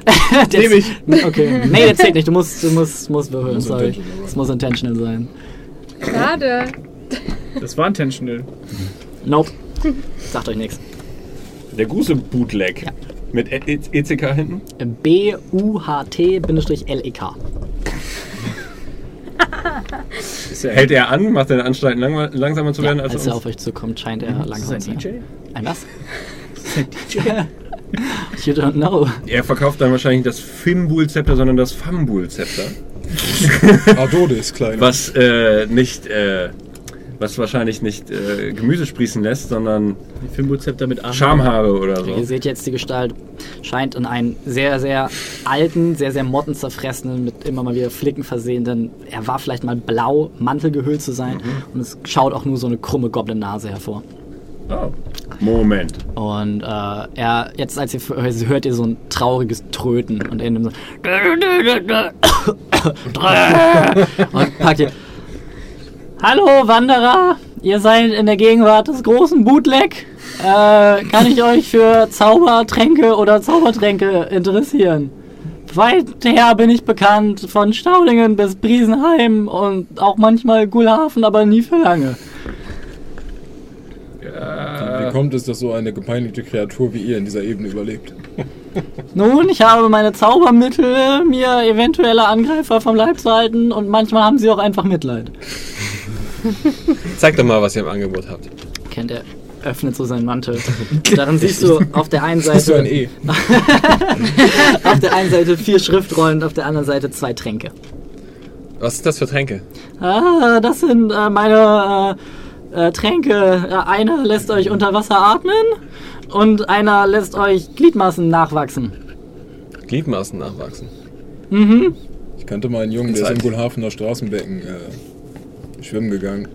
Speaker 3: Das-
Speaker 2: nehm ich.
Speaker 3: Okay. Nee, der zählt nicht. Du musst, du musst, musst würfeln.
Speaker 8: Muss
Speaker 3: Sorry. Es muss intentional sein.
Speaker 6: Schade.
Speaker 2: Das war intentional.
Speaker 3: Nope. Sagt euch nichts.
Speaker 1: Der gute Bootleg. Mit E- E- ECK hinten?
Speaker 3: B-U-H-T-L-E-K.
Speaker 1: Hält er an? Macht er eine Anstalt, lang, langsamer zu
Speaker 3: Ja,
Speaker 1: werden als,
Speaker 3: als er auf euch zukommt, scheint er
Speaker 2: Ist das
Speaker 3: langsam
Speaker 2: ein
Speaker 3: zu
Speaker 2: DJ?
Speaker 3: sein. Ein was? You don't know.
Speaker 1: Er verkauft dann wahrscheinlich nicht das Fimbul-Zepter, sondern das Fambul-Zepter.
Speaker 8: Ardode ist kleiner.
Speaker 1: Was äh, nicht, äh, was wahrscheinlich nicht äh, Gemüse sprießen lässt, sondern
Speaker 2: mit Armen.
Speaker 1: Schamhaare oder
Speaker 3: Ihr
Speaker 1: so.
Speaker 3: seht jetzt die Gestalt, scheint in einen sehr, sehr alten, sehr, sehr mottenzerfressenen, mit immer mal wieder Flicken versehenden, er war vielleicht mal blau, Mantel gehüllt zu sein und es schaut auch nur so eine krumme Goblin-Nase hervor.
Speaker 1: Oh. Moment.
Speaker 3: Und äh, er, jetzt als ihr f- hört ihr so ein trauriges Tröten und in dem so und packt ihr Hallo Wanderer, ihr seid in der Gegenwart des großen Bootleg. Äh, kann ich euch für Zaubertränke oder Zaubertränke interessieren? Weither bin ich bekannt, von Staudingen bis Briesenheim und auch manchmal Gulhafen, aber nie für lange.
Speaker 8: Wie kommt es, dass so eine gepeinigte Kreatur wie ihr in dieser Ebene überlebt?
Speaker 3: Nun, ich habe meine Zaubermittel, mir eventuelle Angreifer vom Leib zu halten und manchmal haben sie auch einfach Mitleid.
Speaker 7: Zeig doch mal, was ihr im Angebot habt.
Speaker 3: Kennt er, öffnet so seinen Mantel. Darin siehst du auf der einen
Speaker 8: Das ist so ein
Speaker 3: Seite,
Speaker 8: E.
Speaker 3: auf der einen Seite vier Schriftrollen und auf der anderen Seite zwei Tränke.
Speaker 7: Was sind das für Tränke?
Speaker 3: Ah, das sind äh, meine äh, äh, Tränke. Äh, einer lässt euch unter Wasser atmen und einer lässt euch Gliedmaßen nachwachsen.
Speaker 7: Gliedmaßen nachwachsen.
Speaker 3: Mhm.
Speaker 8: Ich kannte mal einen Jungen, der ist im
Speaker 7: Zeit.
Speaker 8: Gulhafener Straßenbecken äh, schwimmen gegangen.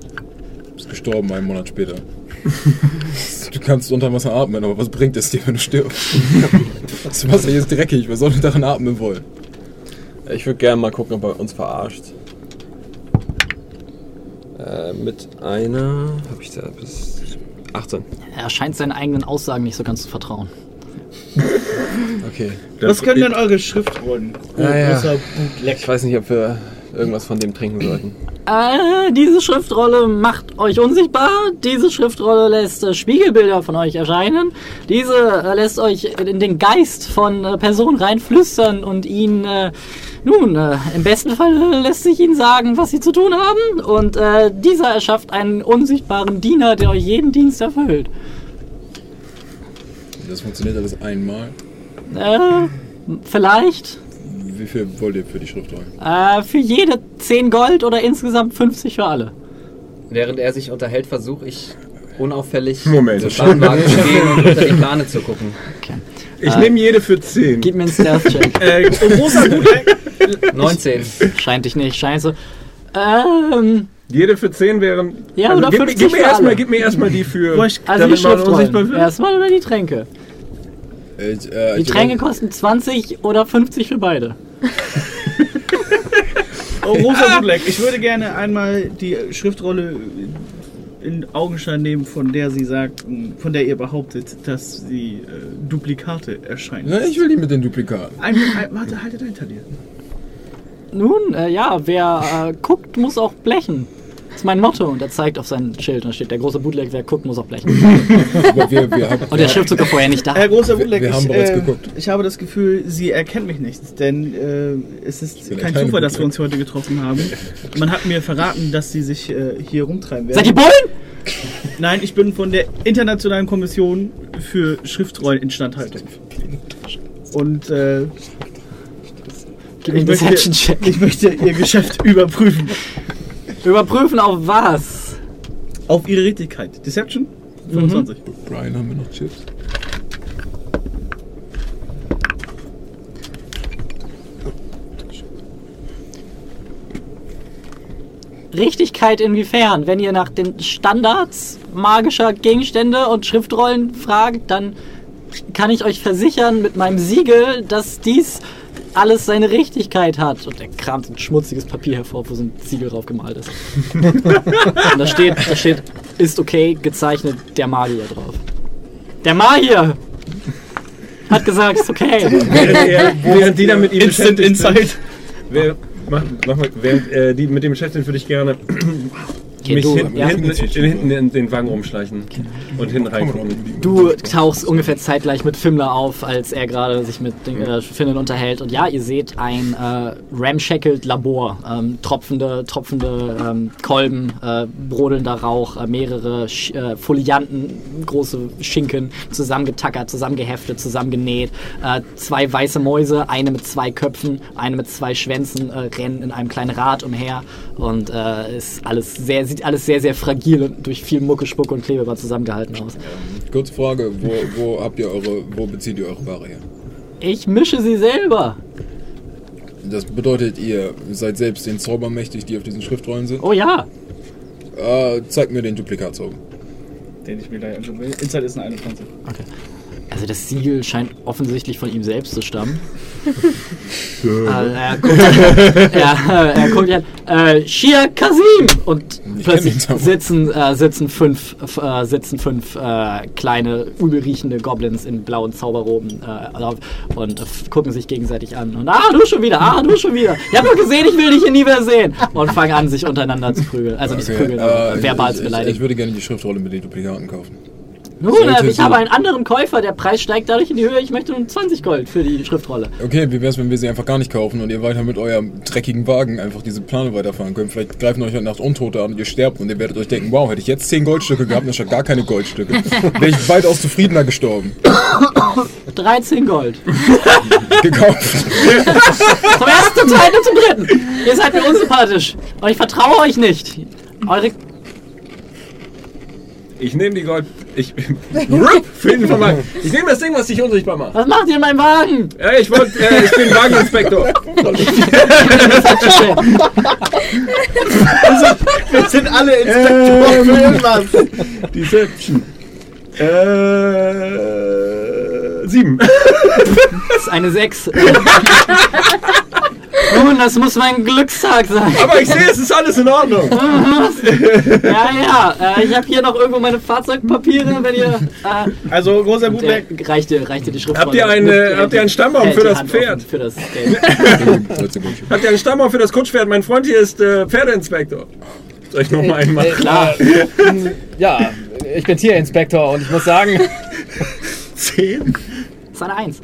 Speaker 8: Ist gestorben einen Monat später. du kannst unter Wasser atmen, aber was bringt es dir, wenn du stirbst? das Wasser hier ist dreckig, wer soll denn darin atmen wollen?
Speaker 7: Ich würde gerne mal gucken, ob er uns verarscht. Äh, mit einer. Hab ich da bis. 18.
Speaker 3: Er scheint seinen eigenen Aussagen nicht so ganz zu vertrauen.
Speaker 7: Okay.
Speaker 2: Was können denn eure Schriftrollen?
Speaker 7: Ja, ja. Ich weiß nicht, ob wir irgendwas von dem trinken sollten.
Speaker 3: Äh, diese Schriftrolle macht euch unsichtbar. Diese Schriftrolle lässt äh, Spiegelbilder von euch erscheinen. Diese äh, lässt euch in den Geist von äh, Personen reinflüstern und ihnen, äh, nun, äh, im besten Fall lässt sich ihnen sagen, was sie zu tun haben. Und dieser erschafft einen unsichtbaren Diener, der euch jeden Dienst erfüllt.
Speaker 8: Das funktioniert alles einmal.
Speaker 3: Äh, vielleicht.
Speaker 8: Wie viel wollt ihr für die Schriftrollen?
Speaker 3: Äh, für jede 10 Gold oder insgesamt 50 für alle.
Speaker 4: Während er sich unterhält, versuche ich unauffällig
Speaker 1: Moment.
Speaker 4: zu gehen und unter die Plane zu gucken.
Speaker 1: Ich nehme jede für 10.
Speaker 3: Gib mir einen Stealth-Check.
Speaker 2: Äh, großer Bootleg.
Speaker 4: 19.
Speaker 3: scheint dich nicht, scheint so. Ähm,
Speaker 1: Jede für 10 wären.
Speaker 3: Ja, oder
Speaker 1: gib, mir-
Speaker 3: 50
Speaker 1: gib, mir
Speaker 3: für
Speaker 1: erstmal, gib mir erstmal die für.
Speaker 3: Also die Schriftrollen. Erstmal oder die Tränke.
Speaker 8: Ich, äh,
Speaker 3: Die
Speaker 8: ich
Speaker 3: Tränke kosten 20 oder 50 für beide.
Speaker 2: Oh, großer Bootleg. Ich würde gerne einmal die Schriftrolle in Augenschein nehmen, von der sie sagt, von der ihr behauptet, dass sie äh, Duplikate erscheinen.
Speaker 8: Na, ich will die mit den Duplikaten.
Speaker 2: Ein, ein, warte, haltet hinter dir.
Speaker 3: Nun, äh, ja, wer äh, guckt, muss auch blechen. Das ist mein Motto. Und er zeigt auf sein Schild. Und da steht der große Bootleg, wer guckt, muss auch blechen.
Speaker 8: Wir, wir haben,
Speaker 3: Und der Schriftzug war vorher nicht da.
Speaker 2: Herr großer Bootleg,
Speaker 8: wir haben
Speaker 2: ich,
Speaker 8: bereits
Speaker 2: äh,
Speaker 8: geguckt.
Speaker 2: ich habe das Gefühl, sie erkennt mich nicht, denn äh, es ist kein Zufall, dass wir uns heute getroffen haben. Man hat mir verraten, dass sie sich äh, hier rumtreiben werden.
Speaker 3: Seid ihr Bullen?
Speaker 2: Nein, ich bin von der Internationalen Kommission für Schriftrolleninstandhaltung. Und äh,
Speaker 3: Gib mir
Speaker 2: ich, möchte, ich möchte ihr Geschäft überprüfen.
Speaker 3: Überprüfen auf was?
Speaker 2: Auf ihre Richtigkeit. Deception? 25.
Speaker 8: Brian, haben wir noch Chips?
Speaker 3: Richtigkeit inwiefern? Wenn ihr nach den Standards magischer Gegenstände und Schriftrollen fragt, dann kann ich euch versichern mit meinem Siegel, dass dies alles seine Richtigkeit hat. Und er kramt ein schmutziges Papier hervor, wo so ein Siegel drauf gemalt ist. und da steht, da steht, ist okay, gezeichnet der Magier drauf. Der Magier hat gesagt, ist okay.
Speaker 1: Während, die dann mit ihm
Speaker 2: Instant
Speaker 1: beschäftigt sind,
Speaker 2: Insight.
Speaker 1: wer, mach, mach mal, während äh, die mit dem beschäftigt sind, würde ich gerne mich
Speaker 3: du,
Speaker 1: hinten,
Speaker 3: ja.
Speaker 1: hinten, hinten in den Wagen rumschleichen und hinten reingucken.
Speaker 3: Du tauchst ungefähr zeitgleich mit Fimmler auf, als er gerade sich mit den, äh, Finnen unterhält. Und ja, ihr seht ein äh, ramshackled Labor. Ähm, tropfende, tropfende ähm, Kolben, äh, brodelnder Rauch, äh, mehrere Sch äh, Folianten, große Schinken, zusammengetackert, zusammengeheftet, zusammengenäht. Äh, zwei weiße Mäuse, eine mit zwei Köpfen, eine mit zwei Schwänzen, äh, rennen in einem kleinen Rad umher. Und äh, ist alles sehr, sieht alles sehr, sehr fragil und durch viel Mucke, Spucke und Klebeband zusammengehalten aus.
Speaker 8: Kurze Frage, wo, wo habt ihr eure, wo bezieht ihr eure Ware her?
Speaker 3: Ich mische sie selber.
Speaker 8: Das bedeutet, ihr seid selbst den Zaubern mächtig, die auf diesen Schriftrollen sind?
Speaker 3: Oh ja.
Speaker 8: Äh, zeigt mir den Duplikatzauber.
Speaker 2: Den ich mir gleich anschauen will. Inside ist ein 21.
Speaker 3: Also das Siegel scheint offensichtlich von ihm selbst zu stammen. äh, er guckt ja, er guckt ja, äh, Shia Kasim! Und
Speaker 8: Ich
Speaker 3: plötzlich sitzen, äh, sitzen fünf, äh, sitzen fünf äh, kleine, übelriechende Goblins in blauen Zauberroben äh, und gucken sich gegenseitig an. Und ah, du schon wieder, ah, du schon wieder. Ich hab doch gesehen, ich will dich hier nie mehr sehen. Und fangen an, sich untereinander zu prügeln. Also nicht zu prügeln,
Speaker 8: äh,
Speaker 3: verbal
Speaker 8: ich,
Speaker 3: zu
Speaker 8: ich,
Speaker 3: beleidigen.
Speaker 8: ich würde gerne die Schriftrolle mit den Duplikaten kaufen.
Speaker 3: Nun, äh, ich habe einen anderen Käufer, der Preis steigt dadurch in die Höhe. Ich möchte nun 20 Gold für die Schriftrolle.
Speaker 8: Okay, wie wär's, wenn wir sie einfach gar nicht kaufen und ihr weiter mit eurem dreckigen Wagen einfach diese Plane weiterfahren könnt? Vielleicht greifen euch heute Nacht Untote an und ihr sterbt und ihr werdet euch denken, wow, hätte ich jetzt 10 Goldstücke gehabt, anstatt gar keine Goldstücke. Wäre ich weitaus zufriedener gestorben.
Speaker 3: 13 Gold.
Speaker 8: Gekauft.
Speaker 3: Zum ersten Teil und zum dritten. Ihr seid mir unsympathisch. Und ich vertraue euch nicht. Eure.
Speaker 1: Ich nehme die Gold. Ich. Ich nehme das Ding, was dich unsichtbar macht.
Speaker 3: Was macht ihr in meinem Wagen?
Speaker 1: Ja, ich wollte. Äh, ich bin Wageninspektor.
Speaker 2: Wir sind alle Inspektoren für irgendwas.
Speaker 1: Deception. Äh. Sieben.
Speaker 3: Das ist eine 6. Nun, das muss mein Glückstag sein.
Speaker 1: Aber ich sehe, es ist alles in Ordnung.
Speaker 3: Ja, ja. Äh, ich habe hier noch irgendwo meine Fahrzeugpapiere, wenn ihr. Äh,
Speaker 2: Also, großer Bootleg.
Speaker 3: reicht dir, reicht dir die Schrift.
Speaker 1: Habt ihr einen, äh, habt ihr einen Stammbaum für das Pferd?
Speaker 3: Für das Geld.
Speaker 8: 13 Goldstücke.
Speaker 1: Habt ihr einen Stammbaum für das Kutschpferd? Mein Freund hier ist äh, Pferdeinspektor. Soll ich nochmal einen machen?
Speaker 3: Klar.
Speaker 4: Ja, ich bin Tierinspektor und ich muss sagen,
Speaker 1: Zehn?
Speaker 3: Das ist eine Eins.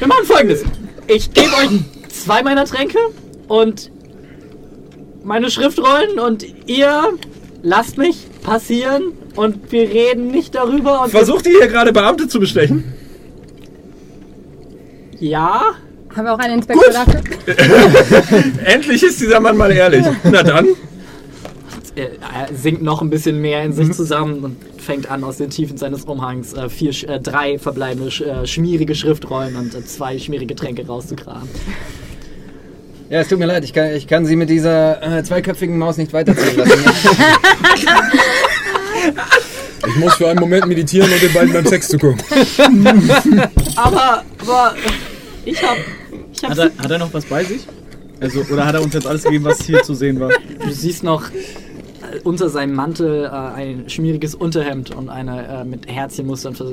Speaker 3: Wir machen folgendes. Ich gebe euch zwei meiner Tränke und meine Schriftrollen und ihr lasst mich passieren und wir reden nicht darüber und
Speaker 1: Versucht ihr hier gerade Beamte zu bestechen?
Speaker 3: ja,
Speaker 6: Haben wir auch einen Inspektor dafür?
Speaker 1: Endlich ist dieser Mann mal ehrlich. Na dann.
Speaker 3: Er, er sinkt noch ein bisschen mehr in sich zusammen und fängt an aus den Tiefen seines Umhangs äh, vier, äh, drei verbleibende sch- äh, schmierige Schriftrollen und äh, zwei schmierige Tränke rauszukramen.
Speaker 4: Ja, es tut mir leid, ich kann, ich kann Sie mit dieser äh, zweiköpfigen Maus nicht weiterziehen lassen.
Speaker 8: Ich muss für einen Moment meditieren und den beiden beim Sex zugucken.
Speaker 3: Aber, aber ich hab, ich hab
Speaker 2: Hat er, hat er noch was bei sich? Also, oder hat er uns jetzt alles gegeben, was hier zu sehen war?
Speaker 3: Du siehst noch äh, unter seinem Mantel äh, ein schmieriges Unterhemd und eine äh, mit Herzchenmustern vers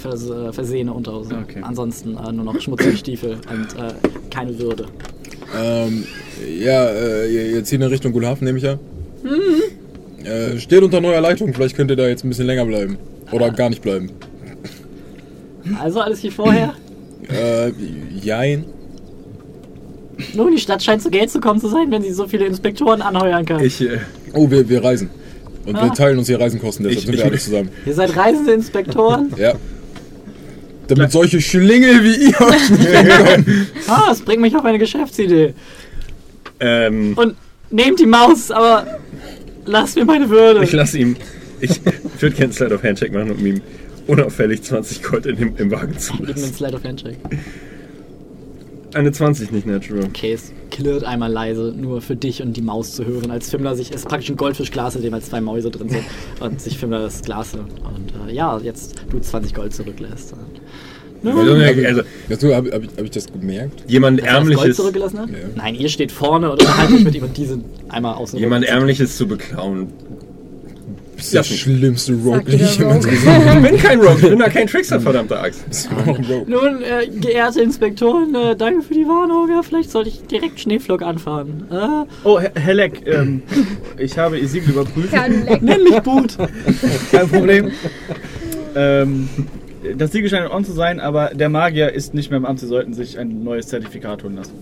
Speaker 3: vers versehene Unterhose.
Speaker 2: Okay.
Speaker 3: Ansonsten äh, nur noch schmutzige Stiefel und äh, keine Würde.
Speaker 8: Ähm, ja, äh, ihr, ihr zieht in Richtung Gulhafen, nehme ich ja. Äh, steht unter neuer Leitung, vielleicht könnt ihr da jetzt ein bisschen länger bleiben. Oder gar nicht bleiben.
Speaker 3: Also alles wie vorher.
Speaker 8: Äh, jein.
Speaker 3: Nun, die Stadt scheint zu Geld zu kommen zu sein, wenn sie so viele Inspektoren anheuern kann.
Speaker 1: Ich, äh,
Speaker 8: Oh, wir, wir reisen. Und wir
Speaker 3: Ah.
Speaker 8: teilen uns hier Reisenkosten, deshalb
Speaker 1: Ich-
Speaker 8: sind
Speaker 1: ich-
Speaker 8: wir alle zusammen.
Speaker 3: Ihr seid reisende Inspektoren.
Speaker 8: Ja. Damit solche Schlingel wie ihr euch nicht.
Speaker 3: Ah, das bringt mich auf eine Geschäftsidee.
Speaker 1: ähm,
Speaker 3: Und nehmt die Maus, aber lasst mir meine Würde.
Speaker 1: ich lasse ihm. Ich würde gerne Slide of Handshake machen, um ihm unauffällig 20 Gold in dem, im Wagen zu
Speaker 3: Gib mir einen
Speaker 1: lassen.
Speaker 3: Slide of Handshake.
Speaker 1: Eine 20 nicht natural.
Speaker 3: Okay, es klirrt einmal leise, nur für dich und die Maus zu hören, als Fimmler sich, es ist praktisch ein Goldfischglas, in dem halt zwei Mäuse drin sind und sich Fimmler das Glas nimmt. Und äh, ja, jetzt du 20 Gold zurücklässt.
Speaker 1: Also, also
Speaker 8: Also, hab, hab, ich, hab ich das gemerkt?
Speaker 1: jemand
Speaker 3: Gold
Speaker 1: Ärmliches,
Speaker 3: zurückgelassen hat?
Speaker 8: Ja.
Speaker 3: Nein, ihr steht vorne und unterhaltet euch mit ihm und die sind einmal außen
Speaker 1: jemand. Ärmliches zu beklauen.
Speaker 8: Das ist der schlimmste Rogue, den ich jemals gesehen habe.
Speaker 1: Ich bin kein Rogue, ich bin da kein Trickster, verdammte Axt.
Speaker 8: Das ist auch ein Rogue.
Speaker 3: Nun, äh, geehrte Inspektoren, äh, danke für die Warnung. Ja, vielleicht sollte ich direkt Schneeflock anfahren. Äh,
Speaker 2: Oh, Herr Herr Leck, ähm, ich habe Ihr Siegel überprüft.
Speaker 6: Ja, leck.
Speaker 3: nenn mich Boot.
Speaker 2: Kein Problem. ähm, das Siegel scheint on zu sein, aber der Magier ist nicht mehr im Amt. Sie sollten sich ein neues Zertifikat holen lassen.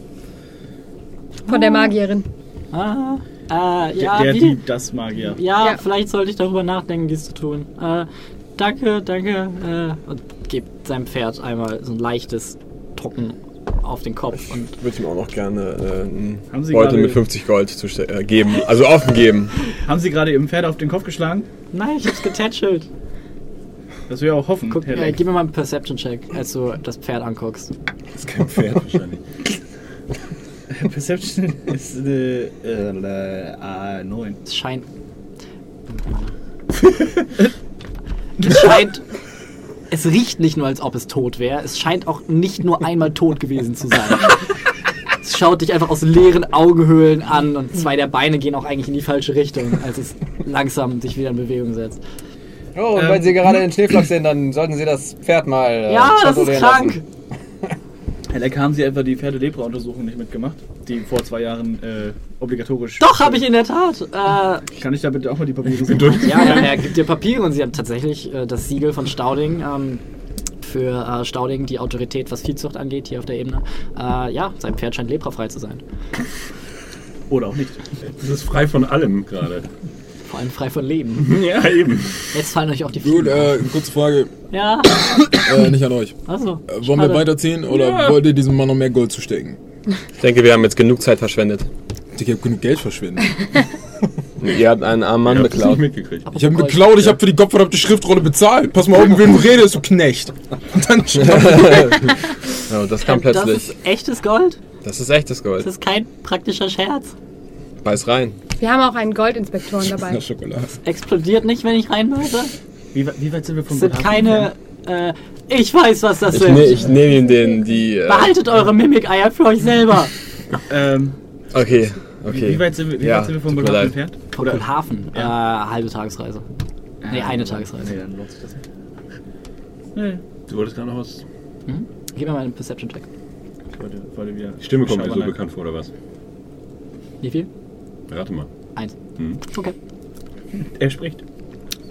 Speaker 6: Von der Magierin.
Speaker 3: Ah, äh, ja,
Speaker 2: der,
Speaker 3: wie?
Speaker 2: die, das Magier.
Speaker 3: Ja,
Speaker 6: Ja.
Speaker 3: vielleicht sollte ich darüber nachdenken, dies zu tun. Äh, danke, danke. Äh, und gibt seinem Pferd einmal so ein leichtes Trocken auf den Kopf. Und
Speaker 7: Ich würde ihm auch noch gerne äh, einen Beutel mit 50 Gold zu äh, geben. Also offen geben.
Speaker 2: Haben Sie gerade Ihrem Pferd auf den Kopf geschlagen?
Speaker 3: nein, ich hab's getätschelt.
Speaker 2: Das will ja auch hoffen,
Speaker 3: Guck, äh, gib mir mal einen Perception-Check, als du das Pferd anguckst.
Speaker 1: Das ist kein Pferd wahrscheinlich.
Speaker 2: Perception ist eine äh, A9.
Speaker 3: Es scheint. es scheint. Es riecht nicht nur, als ob es tot wäre. Es scheint auch nicht nur einmal tot gewesen zu sein. Es schaut dich einfach aus leeren Augenhöhlen an und zwei der Beine gehen auch eigentlich in die falsche Richtung, als es langsam sich wieder in Bewegung setzt.
Speaker 4: Oh, und
Speaker 2: Ähm,
Speaker 4: wenn Sie gerade in Schneeflock sind, dann sollten Sie das Pferd mal. Äh,
Speaker 3: ja, das ist krank.
Speaker 4: lassen.
Speaker 2: Herr Leck, haben Sie etwa die Pferdelepra-Untersuchung nicht mitgemacht? Die vor zwei Jahren äh, obligatorisch.
Speaker 3: Doch, habe ich in der Tat. Äh,
Speaker 2: Kann ich da bitte auch mal die Papiere sehen?
Speaker 3: Ja, er, er gibt dir Papiere und sie haben tatsächlich äh, das Siegel von Stauding ähm, für äh, Stauding, die Autorität, was Viehzucht angeht, hier auf der Ebene. Äh, ja, sein Pferd scheint leprafrei zu sein.
Speaker 2: Oder auch nicht.
Speaker 1: Das ist frei von allem gerade.
Speaker 3: Vor allem frei von Leben.
Speaker 1: Ja, eben.
Speaker 3: Jetzt fallen euch auch die
Speaker 8: Gut,
Speaker 3: Fliegen
Speaker 8: äh,
Speaker 3: auf.
Speaker 8: kurze Frage.
Speaker 3: Ja,
Speaker 8: Äh, nicht an euch.
Speaker 3: also.
Speaker 8: Äh, wollen wir
Speaker 3: schade.
Speaker 8: weiterziehen oder wollt ihr diesem Mann noch mehr Gold zustecken?
Speaker 7: Ich denke, wir haben jetzt genug Zeit verschwendet.
Speaker 8: Ich habe genug Geld verschwendet.
Speaker 7: Ihr habt einen armen Mann
Speaker 1: Ich hab's nicht
Speaker 7: beklaut.
Speaker 1: mitgekriegt.
Speaker 8: Ich habe beklaut, ich habe für die gottverdammte Schriftrolle bezahlt. Pass mal auf, mit wem du redest, du Knecht. Und dann
Speaker 7: Ja, das kam
Speaker 3: Das
Speaker 7: plötzlich.
Speaker 3: ist echtes Gold?
Speaker 7: Das ist echtes
Speaker 3: Das
Speaker 7: Gold.
Speaker 3: ist kein praktischer Scherz.
Speaker 7: Beiß rein.
Speaker 6: Wir haben auch einen Goldinspektoren dabei.
Speaker 8: Schokolade.
Speaker 3: Explodiert nicht, wenn ich reinbeiße.
Speaker 2: Wie, wie weit sind wir vom
Speaker 3: Das sind keine. Äh, ich weiß, was das
Speaker 7: Ich,
Speaker 3: sind.
Speaker 7: ne, ich nehme ihm den, die. Äh,
Speaker 3: Behaltet eure Mimikeier für euch selber.
Speaker 2: Ähm,
Speaker 7: okay,
Speaker 2: wie,
Speaker 7: okay.
Speaker 2: wie weit sind wir, wie
Speaker 7: Ja,
Speaker 2: weit sind wir vom
Speaker 7: leid.
Speaker 2: entfernt?
Speaker 3: Von Hafen. Äh, halbe Tagesreise. Nee, eine Tagesreise.
Speaker 2: Nee, dann lohnt sich das nicht. Nee.
Speaker 1: Du wolltest gerade noch was.
Speaker 3: Mhm. Gib mir mal einen Perception-Check.
Speaker 1: Die Stimme kommt mir so bekannt vor, oder was?
Speaker 3: Wie viel?
Speaker 1: Rate mal.
Speaker 3: Eins.
Speaker 1: Hm.
Speaker 3: Okay.
Speaker 2: Er spricht.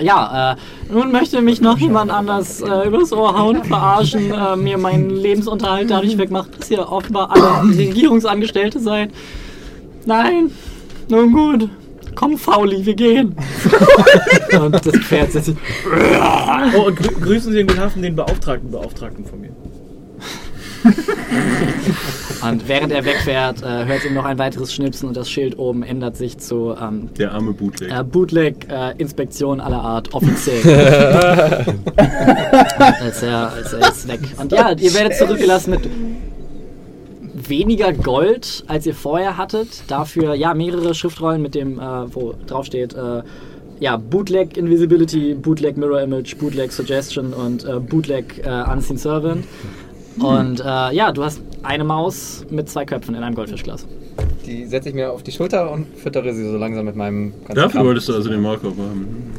Speaker 3: Ja, äh, nun möchte mich noch jemand anders äh, übers Ohr hauen, verarschen, äh, mir meinen Lebensunterhalt dadurch wegmacht, dass ihr offenbar alle Regierungsangestellte seid. Nein, nun gut. Komm, Fauli, wir gehen. und das Pferd setzt sich.
Speaker 2: Oh, und grü grüßen Sie den guten den Beauftragten, Beauftragten von mir.
Speaker 3: Und während er wegfährt, äh, hört ihr noch ein weiteres Schnipsen und das Schild oben ändert sich zu ähm,
Speaker 1: Der arme Bootleg.
Speaker 3: äh, Bootleg äh, Inspektion aller Art offiziell. als, er, als er ist weg. Und ja, ihr werdet zurückgelassen mit weniger Gold, als ihr vorher hattet. Dafür ja mehrere Schriftrollen mit dem, äh, wo drauf steht, äh, ja, Bootleg Invisibility, Bootleg Mirror Image, Bootleg Suggestion und äh, Bootleg äh, Unseen Servant. Und äh, ja, du hast eine Maus mit zwei Köpfen in einem Goldfischglas.
Speaker 4: Die setze ich mir auf die Schulter und füttere sie so langsam mit meinem ganzen
Speaker 1: Dafür
Speaker 4: Kram.
Speaker 1: wolltest du also den Maulkorb haben.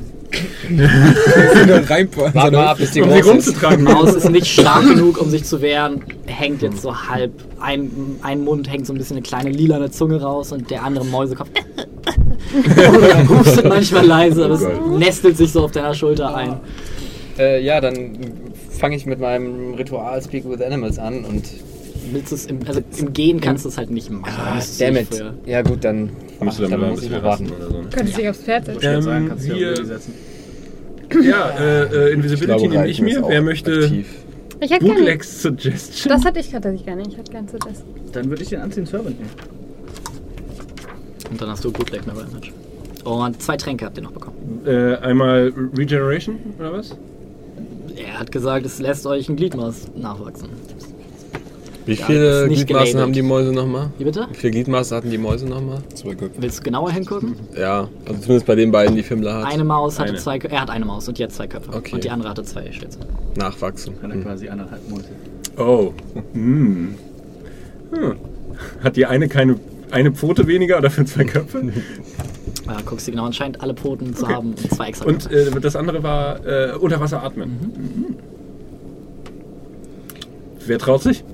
Speaker 4: Warte mal ab, bis die
Speaker 1: Um sie
Speaker 4: groß ist.
Speaker 3: Die
Speaker 1: rumzutragen.
Speaker 3: Maus ist nicht stark genug, um sich zu wehren, hängt jetzt so halb, ein, ein Mund hängt so ein bisschen eine kleine lilane Zunge raus und der andere Mäusekopf hustet manchmal leise, aber es nestelt sich so auf deiner Schulter ein.
Speaker 4: Äh, ja, dann fange ich mit meinem Ritual Speak with Animals an und.
Speaker 3: Willst du's im, also im Gehen kannst du es halt nicht machen.
Speaker 4: Ah,
Speaker 3: du
Speaker 4: damn it. Ja, gut, dann,
Speaker 1: du
Speaker 4: ach,
Speaker 1: dann
Speaker 4: dann muss ich
Speaker 1: wir
Speaker 4: noch warten.
Speaker 1: oder so. ne?
Speaker 6: Könntest dich aufs Pferd setzen.
Speaker 1: Ähm,
Speaker 2: sagen, kannst du ja
Speaker 1: wir-
Speaker 2: Willi setzen.
Speaker 1: Ja, äh, äh, Invisibility nehme ich mir. Wer möchte
Speaker 6: Ich hätte gerne.
Speaker 1: Bootlegs Suggestion?
Speaker 6: Das hatte ich tatsächlich gerne. Ich hätte gerne zu das.
Speaker 2: Dann würde ich den Unseen Servant nehmen.
Speaker 3: Und dann hast du Bootleg Mirror Image. Und zwei Tränke habt ihr noch bekommen.
Speaker 1: Äh, einmal Regeneration oder was?
Speaker 3: Er hat gesagt, es lässt euch ein Gliedmaß nachwachsen.
Speaker 7: Wie
Speaker 3: Ja,
Speaker 7: viele Gliedmaßen
Speaker 3: gelabelt.
Speaker 7: haben die Mäuse nochmal?
Speaker 3: Wie bitte?
Speaker 7: Wie viele Gliedmaßen hatten die Mäuse nochmal?
Speaker 8: Zwei Köpfe.
Speaker 3: Willst du genauer hingucken?
Speaker 7: Ja, also zumindest bei den beiden, die Fimmler hat.
Speaker 3: Eine Maus hatte
Speaker 1: Eine.
Speaker 3: zwei Köpfe. Er hat eine Maus und jetzt zwei Köpfe.
Speaker 7: Okay.
Speaker 3: Und die andere hatte zwei Schlitze.
Speaker 7: Nachwachsen.
Speaker 2: Kann er
Speaker 7: Hm.
Speaker 2: quasi anderthalb Monate.
Speaker 1: Oh. Hm. Hm. Hat die eine keine eine Pfote weniger oder für zwei Köpfe?
Speaker 3: Äh, guckst du genau, anscheinend alle Pfoten zu
Speaker 1: Okay.
Speaker 3: haben und zwei extra
Speaker 1: Und äh, das andere war äh, unter Wasser atmen. Mhm. Wer traut sich?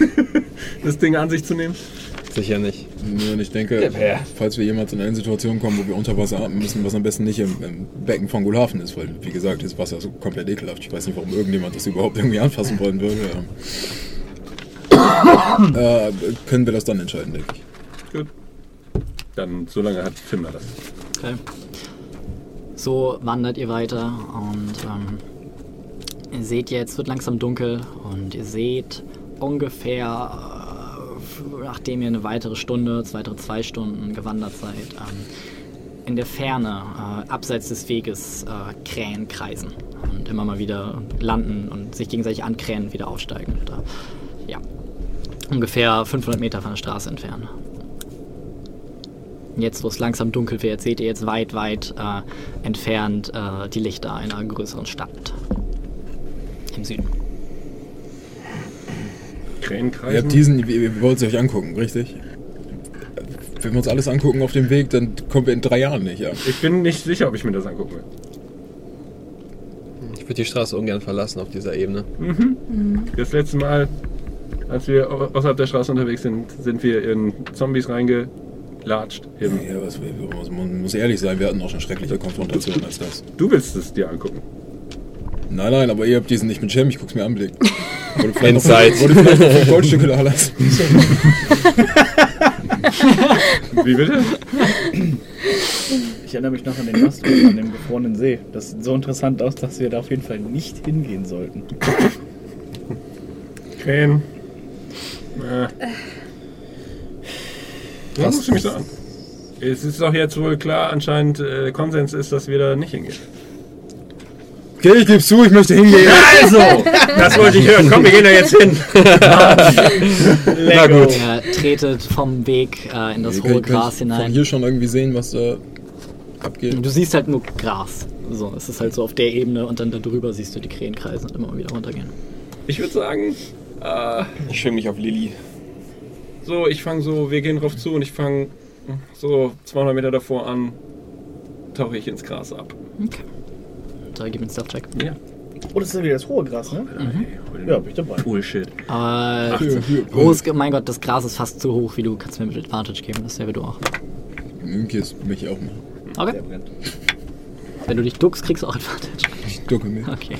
Speaker 1: das Ding an sich zu nehmen?
Speaker 7: Sicher nicht.
Speaker 8: Ja, und ich denke, falls wir jemals in eine Situation kommen, wo wir unter Wasser atmen müssen, was am besten nicht im, im Becken von Gulhafen ist, weil, wie gesagt, das Wasser ist so komplett ekelhaft. Ich weiß nicht, warum irgendjemand das überhaupt irgendwie anfassen wollen würde. Äh, können wir das dann entscheiden, denke ich.
Speaker 1: Gut. Dann, so lange hat Fimmler das.
Speaker 3: Okay. So wandert ihr weiter und ähm, ihr seht jetzt, wird langsam dunkel und ihr seht ungefähr, äh, nachdem ihr eine weitere Stunde, weitere zwei Stunden gewandert seid, ähm, in der Ferne, äh, abseits des Weges, äh, Krähen kreisen und immer mal wieder landen und sich gegenseitig ankrähen und wieder aufsteigen. Äh, ja, ungefähr 500 Meter von der Straße entfernt. Jetzt, wo es langsam dunkel wird, seht ihr jetzt weit, weit äh, entfernt äh, die Lichter einer größeren Stadt. Im Süden.
Speaker 8: Ihr habt diesen, ihr, wollt es euch angucken, richtig? Wenn wir uns alles angucken auf dem Weg, dann kommen wir in drei Jahren nicht, ja.
Speaker 1: Ich bin nicht sicher, ob ich mir das angucken will.
Speaker 7: Ich würde die Straße ungern verlassen auf dieser Ebene.
Speaker 1: Das letzte Mal, als wir au- außerhalb der Straße unterwegs sind, sind wir in Zombies reingelatscht. Eben.
Speaker 8: Ja, was, man muss ehrlich sein, wir hatten auch schon schreckliche Konfrontationen als das.
Speaker 1: Du willst es dir angucken.
Speaker 8: Nein, nein, aber ihr habt diesen nicht mit Cem, ich guck's mir an, Blick. Wurde
Speaker 7: Inside.
Speaker 8: Noch, wurde vielleicht noch Goldstücke da lassen.
Speaker 1: Wie bitte?
Speaker 2: Ich erinnere mich noch an den Masthof an dem gefrorenen See. Das sieht so interessant aus, dass wir da auf jeden Fall nicht hingehen sollten.
Speaker 1: Krähen. Äh. Was guckst du mich an? Es ist doch jetzt wohl klar, anscheinend äh, Konsens ist, dass wir da nicht hingehen.
Speaker 8: Okay, ich geb's zu, ich möchte hingehen.
Speaker 1: Also, das wollte ich hören. Komm, wir gehen da jetzt hin.
Speaker 7: Na gut.
Speaker 3: Ihr tretet vom Weg äh, in das
Speaker 8: Ihr
Speaker 3: hohe Gras
Speaker 8: Von
Speaker 3: hinein.
Speaker 8: hier schon irgendwie sehen, was da abgeht.
Speaker 3: Du siehst halt nur Gras. So, es ist halt so auf der Ebene und dann da drüber siehst du die Krähen kreisen und immer wieder runtergehen.
Speaker 1: Ich würde sagen, äh,
Speaker 7: Ich schwimme mich auf Lilly.
Speaker 1: so, ich fange so, wir gehen drauf zu und ich fange so 200 Meter davor an, tauche ich ins Gras ab.
Speaker 3: Okay. Da gib mir einen Stuff-Check.
Speaker 1: Ja.
Speaker 2: Oh, das ist ja wieder das hohe Gras, ne? Ja, bin ich dabei.
Speaker 1: Bullshit.
Speaker 3: Aber groß, mein Gott, das Gras ist fast zu hoch, wie du kannst mir mit Advantage geben. Dasselbe du auch.
Speaker 8: Mümkis möchte ich auch machen.
Speaker 3: Okay.
Speaker 2: Der brennt.
Speaker 3: Wenn du dich duckst, kriegst du auch Advantage.
Speaker 8: Ich ducke mich.
Speaker 3: Okay.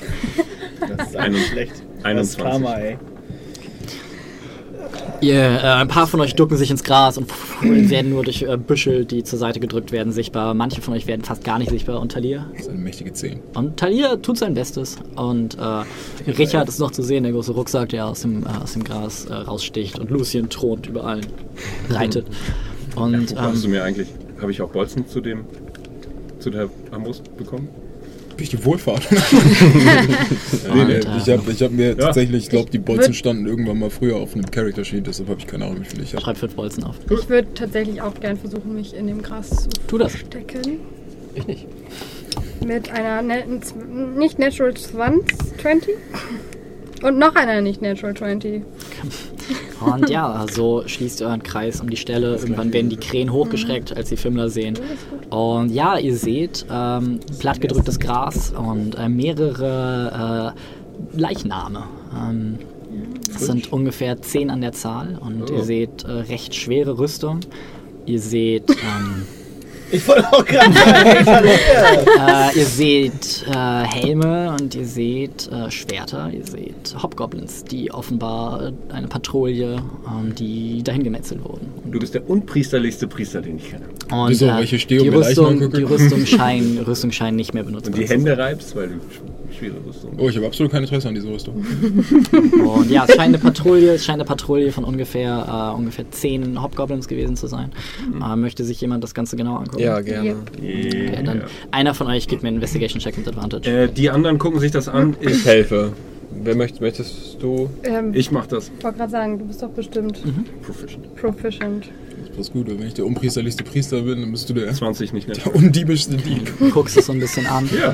Speaker 2: Das ist eigentlich schlecht. Das
Speaker 1: 21.
Speaker 2: Karma, ey.
Speaker 3: Ihr, äh, ein paar von euch ducken sich ins Gras und werden nur durch äh, Büschel, die zur Seite gedrückt werden, sichtbar. Manche von euch werden fast gar nicht sichtbar. Und Talia?
Speaker 8: Das ist eine mächtige 10.
Speaker 3: Und Talia tut sein Bestes. Und äh, Richard ist noch zu sehen, der große Rucksack, der aus dem, äh, aus dem Gras äh, raussticht. Und Lucien thront über allen, reitet. Und
Speaker 1: Wo hast du
Speaker 3: ähm,
Speaker 1: mir eigentlich, habe ich auch Bolzen zu dem, zu der Armbrust bekommen?
Speaker 8: Ich die Wohlfahrt? nee, nee, ich habe ich hab mir tatsächlich, ich glaube, die Bolzen standen irgendwann mal früher auf einem Character Sheet, deshalb habe ich keine Ahnung, wie viel ich habe.
Speaker 3: schreib fünf Bolzen auf.
Speaker 6: Ich würde tatsächlich auch gern versuchen, mich in dem Gras zu
Speaker 3: Tu das.
Speaker 6: stecken.
Speaker 4: Ich nicht.
Speaker 6: Mit einer netten, nicht Natural 20, 20? Und noch einer nicht Natural 20.
Speaker 3: Und ja, so schließt ihr euren Kreis um die Stelle. Irgendwann werden die Krähen hochgeschreckt, als sie Fimmler sehen. Und ja, ihr seht ähm, plattgedrücktes Gras und äh, mehrere äh, Leichname. Ähm, es sind ungefähr zehn an der Zahl und ihr seht äh, recht schwere Rüstung. Ihr seht, ähm,
Speaker 2: Ich wollte auch gerade sagen.
Speaker 3: äh, ihr seht äh, Helme und ihr seht äh, Schwerter. Ihr seht Hobgoblins, die offenbar äh, eine Patrouille, ähm, die dahin gemetzelt wurden.
Speaker 1: Du bist der unpriesterlichste Priester, den ich kenne.
Speaker 3: Und,
Speaker 8: Wieso?
Speaker 3: äh,
Speaker 8: Welche Steh- und
Speaker 3: die Rüstung, die Rüstung scheinen, Rüstung scheinen nicht mehr benutzt
Speaker 1: Und die Hände reibst, weil du schwere Rüstung.
Speaker 8: Oh, ich habe absolut kein Interesse an dieser Rüstung.
Speaker 3: Und ja, es scheint eine Patrouille, es scheint eine Patrouille von ungefähr, äh, ungefähr zehn Hobgoblins gewesen zu sein. Äh, möchte sich jemand das Ganze genau angucken?
Speaker 7: Ja, gerne.
Speaker 3: Okay, dann einer von euch gibt mir einen Investigation Check mit Advantage.
Speaker 1: Äh, die anderen gucken sich das an.
Speaker 7: Ich
Speaker 1: Ich,
Speaker 7: helfe. Wer möchte, möchtest du?
Speaker 6: Ähm,
Speaker 1: ich mach das.
Speaker 6: wollte gerade sagen, du bist doch bestimmt
Speaker 1: Proficient.
Speaker 6: proficient.
Speaker 8: Das passt gut, wenn ich der unpriesterlichste Priester bin, dann bist du der,
Speaker 1: 20 nicht nett.
Speaker 8: der undiebischste Dieb.
Speaker 3: Du guckst es so ein bisschen an.
Speaker 1: Ja,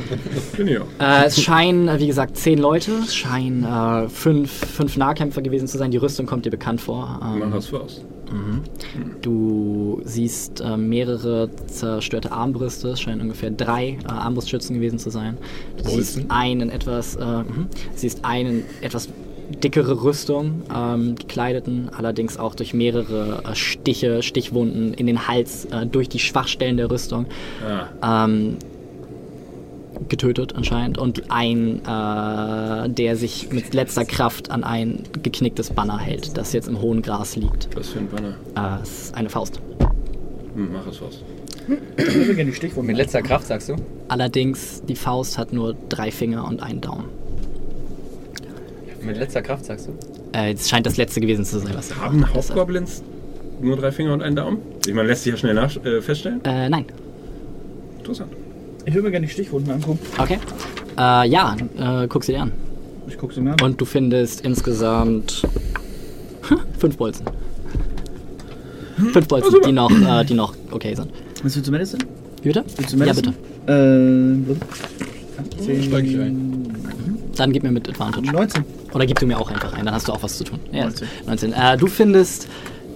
Speaker 1: bin ich auch.
Speaker 3: Äh, es scheinen, wie gesagt, zehn Leute, es scheinen äh, fünf, fünf Nahkämpfer gewesen zu sein. Die Rüstung kommt dir bekannt vor. Ähm,
Speaker 1: Mach das Faust.
Speaker 3: Du siehst äh, mehrere zerstörte Armbrüste, es scheinen ungefähr drei äh, Armbrustschützen gewesen zu sein. Du siehst einen etwas, äh, mhm. siehst einen etwas dickere Rüstung, ähm, gekleideten, allerdings auch durch mehrere äh, Stiche, Stichwunden in den Hals, äh, durch die Schwachstellen der Rüstung
Speaker 1: Ah,
Speaker 3: ähm, getötet anscheinend und ein, äh, der sich mit letzter Kraft an ein geknicktes Banner hält, das jetzt im hohen Gras liegt.
Speaker 1: was für ein Banner.
Speaker 3: Äh, es ist eine Faust.
Speaker 1: Hm, mach das Faust.
Speaker 2: Ich die Stichwunde.
Speaker 4: Mit letzter Kraft, sagst du?
Speaker 3: Allerdings, die Faust hat nur drei Finger und einen Daumen.
Speaker 4: Mit letzter Kraft, sagst du?
Speaker 3: Äh, es scheint das letzte gewesen zu sein, was
Speaker 1: Haben Hauptgoblins nur drei Finger und einen Daumen? Ich meine, lässt sich ja schnell nach, äh, feststellen.
Speaker 3: Äh, nein.
Speaker 1: Interessant.
Speaker 2: Ich würde mir gerne die Stichwunden angucken.
Speaker 3: Okay. Äh, ja, äh, guck sie dir an.
Speaker 2: Ich gucke sie mir an.
Speaker 3: Und du findest insgesamt fünf Bolzen. Fünf Bolzen, die noch, äh, die noch okay sind.
Speaker 2: Was willst du Medicine?
Speaker 3: Wie bitte?
Speaker 2: Willst du
Speaker 3: Ja,
Speaker 2: Medicine?
Speaker 3: bitte.
Speaker 2: Äh, 10,
Speaker 8: Steig ich ein.
Speaker 3: Dann gib mir mit Advantage.
Speaker 2: 19.
Speaker 3: Oder gib du mir auch einfach ein, dann hast du auch was zu tun. Ja,
Speaker 2: 19.
Speaker 3: 19. Äh, du findest,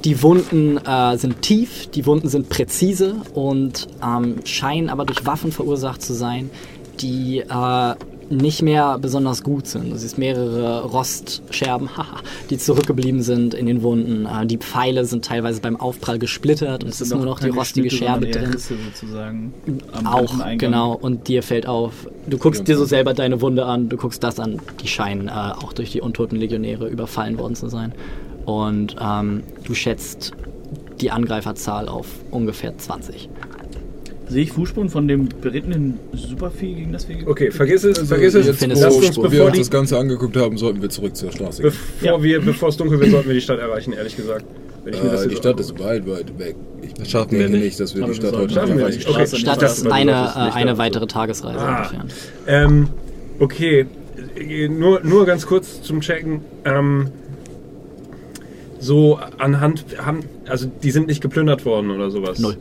Speaker 3: die Wunden äh, sind tief, die Wunden sind präzise und ähm, scheinen aber durch Waffen verursacht zu sein, die äh, nicht mehr besonders gut sind. Du siehst mehrere Rostscherben, die zurückgeblieben sind in den Wunden. Äh, die Pfeile sind teilweise beim Aufprall gesplittert und es ist nur noch die rostige Scherbe drin.
Speaker 2: sozusagen. am
Speaker 3: Auch, genau. Und dir fällt auf, du guckst dir so selber deine Wunde an, du guckst das an, die scheinen äh, auch durch die untoten Legionäre überfallen worden zu sein. Und ähm, du schätzt die Angreiferzahl auf ungefähr 20.
Speaker 2: Sehe ich Fußspuren von dem berittenen Supervieh, gegen das wir
Speaker 1: Okay, vergiss es,
Speaker 8: Also
Speaker 1: vergiss es. Lass
Speaker 8: wo
Speaker 1: uns,
Speaker 3: Fußspuren.
Speaker 8: wir
Speaker 1: bevor,
Speaker 8: uns das Ganze angeguckt haben, sollten wir zurück zur Straße gehen.
Speaker 1: bevor,
Speaker 2: Ja.
Speaker 1: wir, bevor es dunkel wird, sollten wir die Stadt erreichen, ehrlich gesagt. Wenn ich mir das
Speaker 8: Äh, die Stadt ist weit, weit weg. Ich
Speaker 7: Das schaffen wir nicht.
Speaker 8: nicht, dass wir
Speaker 2: Aber
Speaker 8: die Stadt heute
Speaker 1: Schaffen wir
Speaker 8: erreichen.
Speaker 1: nicht.
Speaker 2: Okay. Stadt
Speaker 3: ist eine, äh, eine weitere Tagesreise
Speaker 1: Ah.
Speaker 3: entfernt.
Speaker 1: Ähm, okay, äh, nur, nur ganz kurz zum Checken. Ähm, so anhand, haben, also die sind nicht geplündert worden oder sowas?
Speaker 3: Null.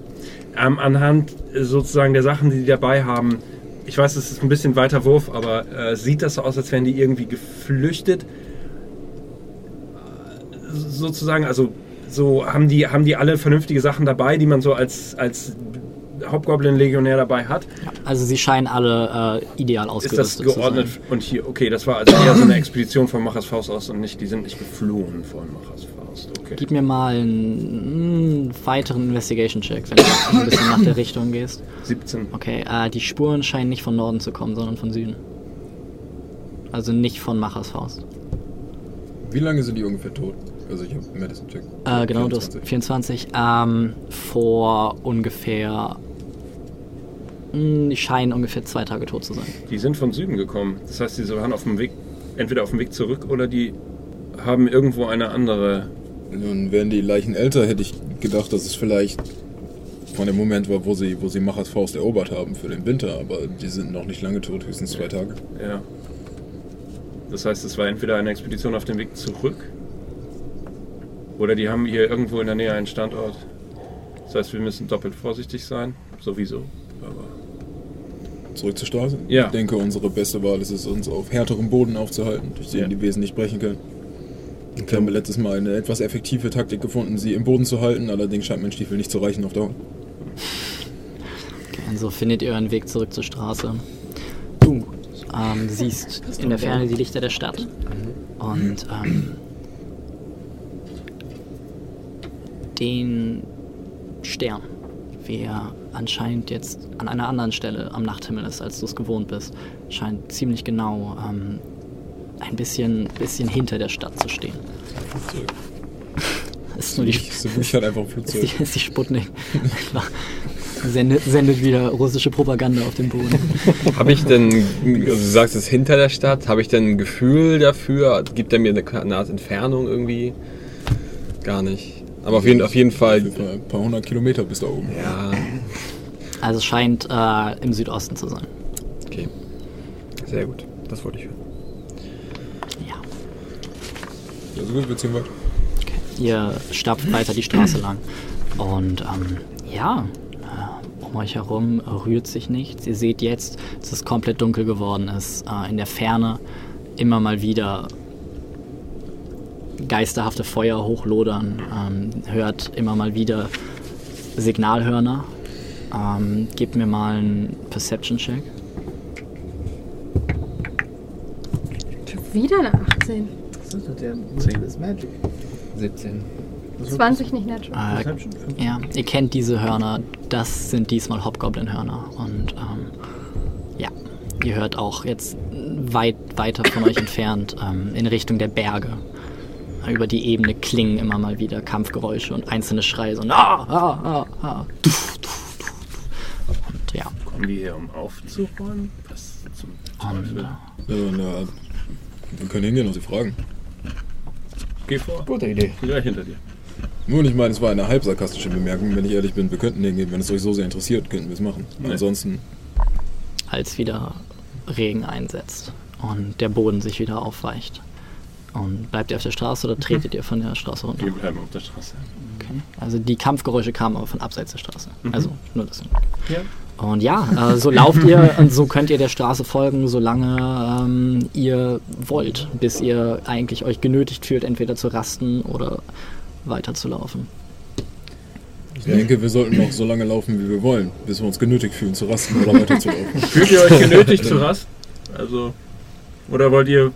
Speaker 1: Ähm, anhand äh, sozusagen der Sachen, die die dabei haben, ich weiß, es ist ein bisschen weiter Wurf, aber äh, sieht das so aus, als wären die irgendwie geflüchtet? Äh, Sozusagen, also so haben die, haben die alle vernünftige Sachen dabei, die man so als, als Hobgoblin-Legionär dabei hat?
Speaker 3: Also sie scheinen alle äh, ideal
Speaker 1: Ist
Speaker 3: ausgerüstet
Speaker 1: das
Speaker 3: zu
Speaker 1: geordnet?
Speaker 3: sein.
Speaker 1: Und hier, okay, das war also eher so eine Expedition von Machers Faust aus und nicht, die sind nicht geflohen von Machers Faust. Okay.
Speaker 3: Gib mir mal einen, weiteren Investigation-Check, wenn du ein bisschen nach der Richtung gehst.
Speaker 1: 17.
Speaker 3: Okay, äh, die Spuren scheinen nicht von Norden zu kommen, sondern von Süden. Also nicht von Machers Faust.
Speaker 8: Wie lange sind die ungefähr tot? Also ich habe Medicine Check.
Speaker 3: Äh, genau, du hast 24. Ähm, vor ungefähr. Mh, Die scheinen ungefähr zwei Tage tot zu sein.
Speaker 1: Die sind von Süden gekommen. Das heißt, die waren auf dem Weg, entweder auf dem Weg zurück oder die haben irgendwo eine andere.
Speaker 8: Nun wären die Leichen älter, hätte ich gedacht, dass es vielleicht von dem Moment war, wo sie, wo sie Machers Faust erobert haben für den Winter, aber die sind noch nicht lange tot, höchstens zwei Tage.
Speaker 1: Ja. Das heißt, es war entweder eine Expedition auf dem Weg zurück oder die haben hier irgendwo in der Nähe einen Standort. Das heißt, wir müssen doppelt vorsichtig sein. Sowieso. Aber
Speaker 8: Zurück zur Straße?
Speaker 1: Ja.
Speaker 8: Ich denke, unsere beste Wahl ist es, uns auf härterem Boden aufzuhalten, durch den
Speaker 1: Ja.
Speaker 8: die Wesen nicht brechen können. Wir haben letztes Mal eine etwas effektive Taktik gefunden, sie im Boden zu halten, allerdings scheint mein Stiefel nicht zu reichen auf Dauer.
Speaker 3: Okay, und so findet ihr euren Weg zurück zur Straße. Du ähm, siehst in der Ferne die Lichter der Stadt. Und ähm, den Stern, wie er anscheinend jetzt an einer anderen Stelle am Nachthimmel ist, als du es gewohnt bist, scheint ziemlich genau ähm, ein bisschen, bisschen hinter der Stadt zu stehen. Ist nur die,
Speaker 8: Ich, ich hatte einfach ein
Speaker 3: ist
Speaker 8: Flugzeug.
Speaker 3: die, ist die Sputnik. sendet, sendet wieder russische Propaganda auf den Boden.
Speaker 7: Habe ich denn, also du sagst es ist hinter der Stadt, habe ich denn ein Gefühl dafür? Gibt er mir eine, eine Art Entfernung irgendwie? Gar nicht. Aber auf jeden, auf jeden
Speaker 8: Auf
Speaker 7: Fall,
Speaker 8: jeden Fall ein paar hundert Kilometer bis da oben.
Speaker 7: ja,
Speaker 3: Also es scheint äh, im Südosten zu sein.
Speaker 7: okay. Sehr gut, das wollte ich hören.
Speaker 3: Ja.
Speaker 8: Also gut, wir ziehen weiter.
Speaker 3: Okay. Ihr stapft weiter die Straße lang. Und ähm, ja, äh, um euch herum rührt sich nichts. Ihr seht jetzt, dass es komplett dunkel geworden ist. Äh, in der Ferne immer mal wieder geisterhafte Feuer hochlodern. Ähm, hört immer mal wieder Signalhörner. Ähm, gebt mir mal einen Perception-Check.
Speaker 6: Wieder eine 18.
Speaker 2: Das ist der
Speaker 1: Zehn.
Speaker 2: ist Magic.
Speaker 4: 17.
Speaker 6: 20 nicht natural.
Speaker 3: Äh. Ja, ihr kennt diese Hörner. Das sind diesmal Hobgoblin-Hörner. Und ähm, ja, ihr hört auch jetzt weit weiter von euch entfernt ähm, in Richtung der Berge. Über die Ebene klingen immer mal wieder Kampfgeräusche und einzelne Schreie. So, ah, ah, ah, ah. Und ja,
Speaker 1: kommen die hier, um aufzuräumen? Was zum
Speaker 3: und,
Speaker 1: Teufel?
Speaker 3: äh,
Speaker 8: Ja, na, wir können hingehen und sie fragen.
Speaker 1: Geh vor.
Speaker 4: Gute Idee.
Speaker 1: Gleich hinter dir.
Speaker 8: Nur, ich meine, es war eine halb sarkastische Bemerkung. Wenn ich ehrlich bin, wir könnten hingehen. Wenn es euch so sehr interessiert, könnten wir es machen.
Speaker 1: Nee.
Speaker 8: Ansonsten,
Speaker 3: als wieder Regen einsetzt und der Boden sich wieder aufweicht. Und bleibt ihr auf der Straße oder tretet ihr von der Straße runter?
Speaker 1: Wir bleiben auf der Straße.
Speaker 3: Okay. Also die Kampfgeräusche kamen aber von abseits der Straße. Also nur das.
Speaker 1: Ja.
Speaker 3: Und ja, äh, so lauft ihr und so könnt ihr der Straße folgen, solange ähm, ihr wollt, bis ihr eigentlich euch genötigt fühlt, entweder zu rasten oder weiterzulaufen.
Speaker 8: ich denke, wir sollten noch so lange laufen, wie wir wollen, bis wir uns genötigt fühlen, zu rasten oder weiterzulaufen.
Speaker 1: Fühlt ihr euch genötigt zu rasten? Also, oder wollt ihr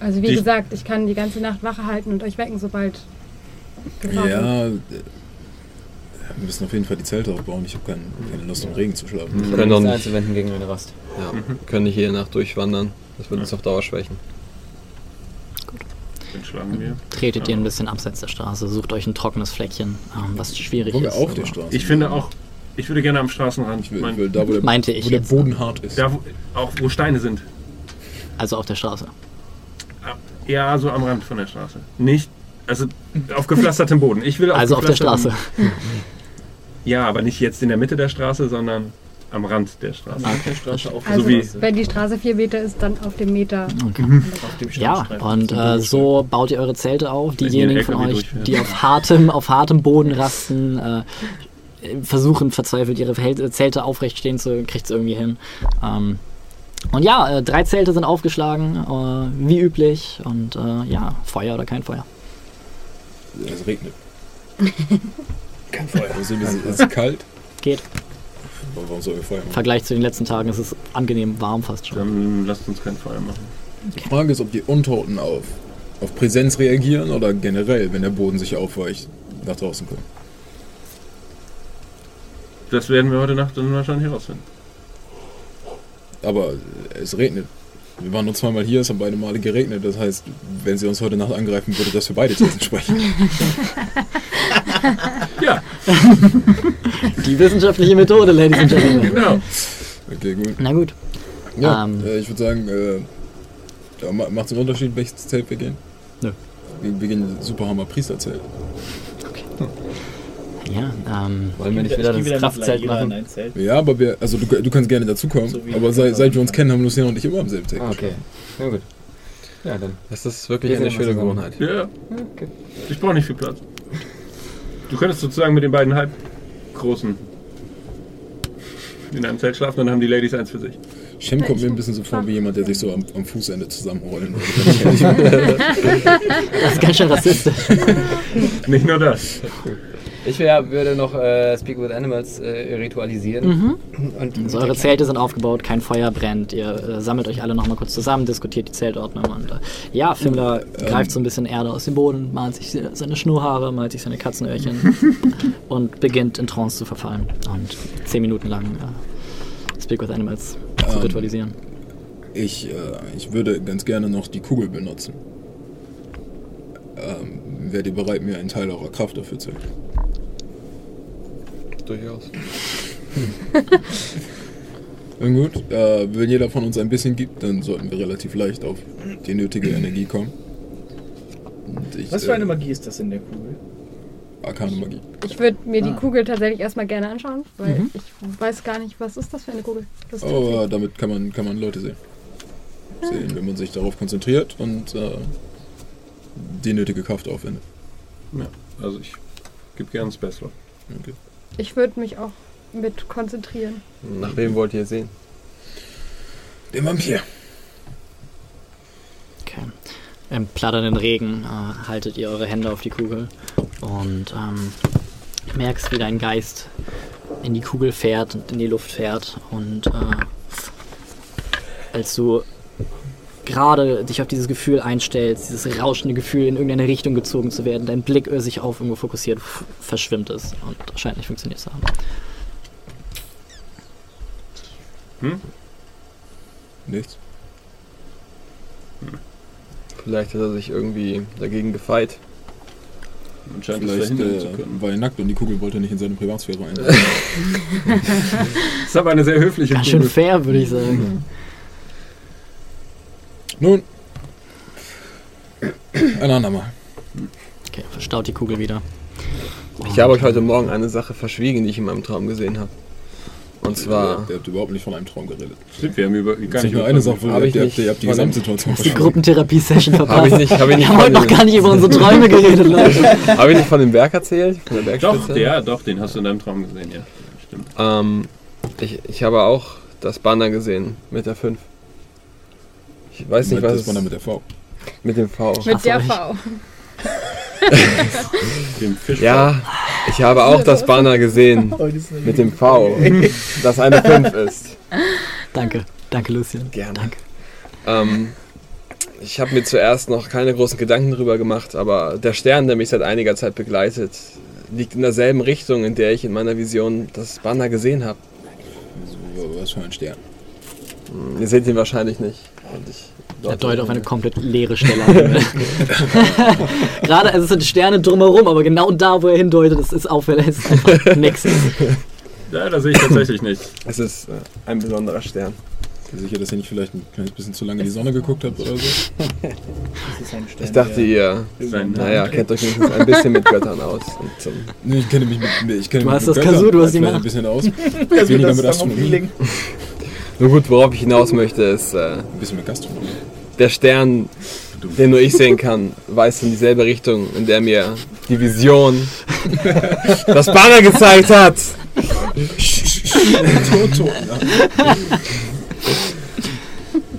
Speaker 6: Also wie gesagt, ich kann die ganze Nacht Wache halten und euch wecken, sobald.
Speaker 8: Ja, äh, wir müssen auf jeden Fall die Zelte aufbauen. Ich habe keine, keine Lust, im Regen zu schlafen.
Speaker 7: Wir
Speaker 4: Ich
Speaker 7: können,
Speaker 4: nichts einzuwenden gegen eine Rast.
Speaker 7: ja, wir können nicht jede Nacht durchwandern. Das wird uns auf Dauer schwächen.
Speaker 1: Den schlagen wir.
Speaker 3: Tretet ihr ein bisschen abseits der Straße, sucht euch ein trockenes Fleckchen, ähm, was schwierig
Speaker 8: Wollen wir
Speaker 3: ist.
Speaker 8: auf der Straße?
Speaker 1: Ich finde auch, ich würde gerne am Straßenrand.
Speaker 8: Ich will,
Speaker 1: mein-
Speaker 8: ich will da, wo der,
Speaker 3: Meinte ich
Speaker 8: wo der. Boden hart ist.
Speaker 1: da, wo, auch wo Steine sind.
Speaker 3: Also auf der Straße.
Speaker 1: Ja, so am Rand von der Straße. Nicht, also auf gepflastertem Boden. Ich will auf
Speaker 3: Also auf der Straße.
Speaker 1: Ja, aber nicht jetzt in der Mitte der Straße, sondern am Rand der Straße.
Speaker 2: der Straße auf
Speaker 6: Also
Speaker 1: so wie-
Speaker 6: wenn die Straße vier Meter ist, dann auf dem Meter.
Speaker 3: Okay.
Speaker 2: auf dem
Speaker 3: Ja,
Speaker 2: Standstreifen.
Speaker 3: und äh, so baut ihr eure Zelte auf. Diejenigen von euch,
Speaker 1: durchfährt.
Speaker 3: die auf hartem, auf hartem Boden rasten, äh, versuchen verzweifelt ihre Zelte aufrecht stehen zu, kriegt es irgendwie hin. Ähm, und ja, äh, drei Zelte sind aufgeschlagen, äh, wie üblich. Und äh, ja, Feuer oder kein Feuer.
Speaker 8: Es regnet. Kein Feuer. Also, es ist, es kalt.
Speaker 3: Geht.
Speaker 8: Warum soll wir Feuer
Speaker 3: Im
Speaker 8: machen?
Speaker 3: Vergleich zu den letzten Tagen ist es angenehm warm fast schon.
Speaker 1: Dann lasst uns kein Feuer machen.
Speaker 8: Die Frage ist, ob die Untoten auf, auf Präsenz reagieren oder generell, wenn der Boden sich aufweicht, nach draußen kommen.
Speaker 1: Das werden wir heute Nacht dann wahrscheinlich herausfinden.
Speaker 8: Aber es regnet. Wir waren nur zweimal hier, es haben beide Male geregnet. Das heißt, wenn sie uns heute Nacht angreifen, würde das für beide Thesen sprechen.
Speaker 1: Ja,
Speaker 3: Die wissenschaftliche Methode, Ladies and Gentlemen.
Speaker 1: genau.
Speaker 8: Okay, gut.
Speaker 3: Na gut.
Speaker 8: Ja,
Speaker 3: Ähm.
Speaker 8: äh, ich würde sagen, äh, ja, ma- macht es einen Unterschied, welches Zelt wir gehen?
Speaker 3: Nö.
Speaker 8: Wir, wir gehen Superhammer Priesterzelt.
Speaker 3: Ja, ähm,
Speaker 4: Wollen wir nicht
Speaker 2: Ich
Speaker 4: wieder das Kraftzelt machen?
Speaker 2: ein Zelt.
Speaker 8: Ja, aber wir, also du, du kannst gerne dazukommen,
Speaker 2: So
Speaker 8: aber seit, seit wir uns kennen, haben Lucian und ich immer im selben Zelt.
Speaker 4: Ah, okay. Na gut. Ja, dann.
Speaker 7: Das ist wirklich
Speaker 4: Wir
Speaker 7: eine schöne. Gewohnheit.
Speaker 1: Ja,
Speaker 4: Okay.
Speaker 1: ich brauche nicht viel Platz. Du könntest sozusagen mit den beiden Halbgroßen in einem Zelt schlafen, dann haben die Ladies eins für sich.
Speaker 8: Shem kommt mir ein bisschen so vor wie jemand, der sich so am, am Fußende zusammenrollen würde.
Speaker 3: das ist ganz schön rassistisch.
Speaker 1: Nicht nur das.
Speaker 4: Ich wär, würde noch äh, Speak with Animals äh, ritualisieren. Und
Speaker 3: Also eure Zelte sind aufgebaut, kein Feuer brennt. Ihr äh, sammelt euch alle nochmal kurz zusammen, diskutiert die Zeltordnung. Und äh, ja, Fimmler greift so ein bisschen Erde aus dem Boden, malt sich seine Schnurrhaare, malt sich seine Katzenöhrchen und beginnt in Trance zu verfallen. Und zehn Minuten lang äh, Speak with Animals zu
Speaker 8: Ähm.
Speaker 3: ritualisieren.
Speaker 8: Ich, äh, ich würde ganz gerne noch die Kugel benutzen. Ähm, Wärt ihr bereit, mir einen Teil eurer Kraft dafür zu geben?
Speaker 7: Durchaus.
Speaker 8: Na gut, äh, wenn jeder von uns ein bisschen gibt, dann sollten wir relativ leicht auf die nötige Energie kommen. Und ich,
Speaker 2: Was für eine
Speaker 8: äh,
Speaker 2: Magie ist das in der Kugel?
Speaker 8: Arkane Magie.
Speaker 6: Ich würde mir die
Speaker 2: Ah.
Speaker 6: Kugel tatsächlich erstmal gerne anschauen, weil
Speaker 3: Mhm.
Speaker 6: ich weiß gar nicht, was ist das für eine Kugel. Das ist
Speaker 8: Aber äh, damit kann man, kann man Leute sehen. Sehen, wenn man sich darauf konzentriert und äh, die nötige Kraft aufwendet.
Speaker 1: Ja, also ich gebe gern das Beste.
Speaker 8: Okay.
Speaker 6: Ich würde mich auch mit konzentrieren.
Speaker 7: Nach wem wollt ihr sehen?
Speaker 8: Der Vampir.
Speaker 3: Okay. Im platternden Regen äh, haltet ihr eure Hände auf die Kugel und ähm, merkst, wie dein Geist in die Kugel fährt und in die Luft fährt. Und äh, als du gerade dich auf dieses Gefühl einstellst, dieses rauschende Gefühl, in irgendeine Richtung gezogen zu werden, dein Blick äh, sich auf irgendwo fokussiert, verschwimmt es und scheint nicht funktioniert zu haben.
Speaker 8: Nichts.
Speaker 7: Vielleicht hat er sich irgendwie dagegen gefeit.
Speaker 1: Und scheint es
Speaker 8: Vielleicht
Speaker 1: verhindern
Speaker 8: äh,
Speaker 1: zu können.
Speaker 8: war er nackt und die Kugel wollte nicht in seine Privatsphäre ein.
Speaker 1: Das ist aber eine sehr höfliche
Speaker 3: Ganz schön
Speaker 1: Kugel.
Speaker 3: fair, würde ich sagen.
Speaker 8: Nun, ein andermal.
Speaker 3: Okay, verstaut die Kugel wieder.
Speaker 7: Ich habe euch heute Morgen eine Sache verschwiegen, die ich in meinem Traum gesehen habe. Und zwar
Speaker 8: Der hat überhaupt nicht von einem Traum geredet.
Speaker 1: Stimmt, wir haben über, gar nicht
Speaker 8: nur
Speaker 1: über
Speaker 8: eine Sache,
Speaker 7: Hab
Speaker 8: ihr
Speaker 7: ich
Speaker 8: habt,
Speaker 7: nicht
Speaker 8: ihr habt die Gesamtsituation
Speaker 3: Die
Speaker 8: verstanden.
Speaker 3: Gruppentherapie-Session verpasst.
Speaker 7: habe ich nicht, habe ich nicht,
Speaker 3: Wir haben heute noch gar nicht über unsere Träume geredet, Leute.
Speaker 7: habe ich nicht von dem Berg erzählt? Von der
Speaker 1: Doch, ja, doch, den hast du in deinem Traum gesehen, ja. Stimmt.
Speaker 7: Ähm, ich, ich habe auch das Banner gesehen mit der 5. Ich weiß nicht, was
Speaker 8: das
Speaker 7: es
Speaker 8: war dann mit der V.
Speaker 7: mit dem V.
Speaker 6: Mit
Speaker 3: Ach
Speaker 6: der? V.
Speaker 1: Den Fisch.
Speaker 7: Ja, ich habe auch das Banner gesehen mit dem V, das eine 5 ist.
Speaker 3: Danke, danke, Lucien.
Speaker 7: Gerne.
Speaker 3: Danke.
Speaker 7: Ähm, ich habe mir zuerst noch keine großen Gedanken drüber gemacht, aber der Stern, der mich seit einiger Zeit begleitet, liegt in derselben Richtung, in der ich in meiner Vision das Banner gesehen habe.
Speaker 8: Was für ein Stern.
Speaker 7: Ihr seht ihn wahrscheinlich nicht. Und ich
Speaker 3: Er deutet auf eine komplett leere Stelle an. Gerade, also es sind Sterne drumherum, aber genau da, wo er hindeutet, das ist auffällig, ist einfach nix.
Speaker 1: Ja, da sehe ich tatsächlich nicht.
Speaker 7: Es ist äh, ein besonderer Stern.
Speaker 8: Seid ihr sicher, dass ihr nicht vielleicht ein kleines bisschen zu lange in die Sonne geguckt habt oder so?
Speaker 2: Das ist ein Stern,
Speaker 7: Ich dachte, ihr, naja, kennt euch wenigstens ein bisschen mit Göttern aus. Und,
Speaker 8: Nee, ich kenne mich mit, ich kenne
Speaker 3: Du
Speaker 8: mich
Speaker 3: hast
Speaker 8: mit
Speaker 3: das
Speaker 8: Göttern
Speaker 3: Kazoo, du hast die
Speaker 8: ein bisschen aus. Weniger mit Astronomie.
Speaker 7: Nun gut, worauf ich hinaus möchte, ist, äh,
Speaker 8: Ein bisschen mit Gastronomie.
Speaker 7: der Stern, den nur ich sehen kann, weist in dieselbe Richtung, in der mir die Vision das Banner gezeigt hat.
Speaker 8: Tot, tot, ja.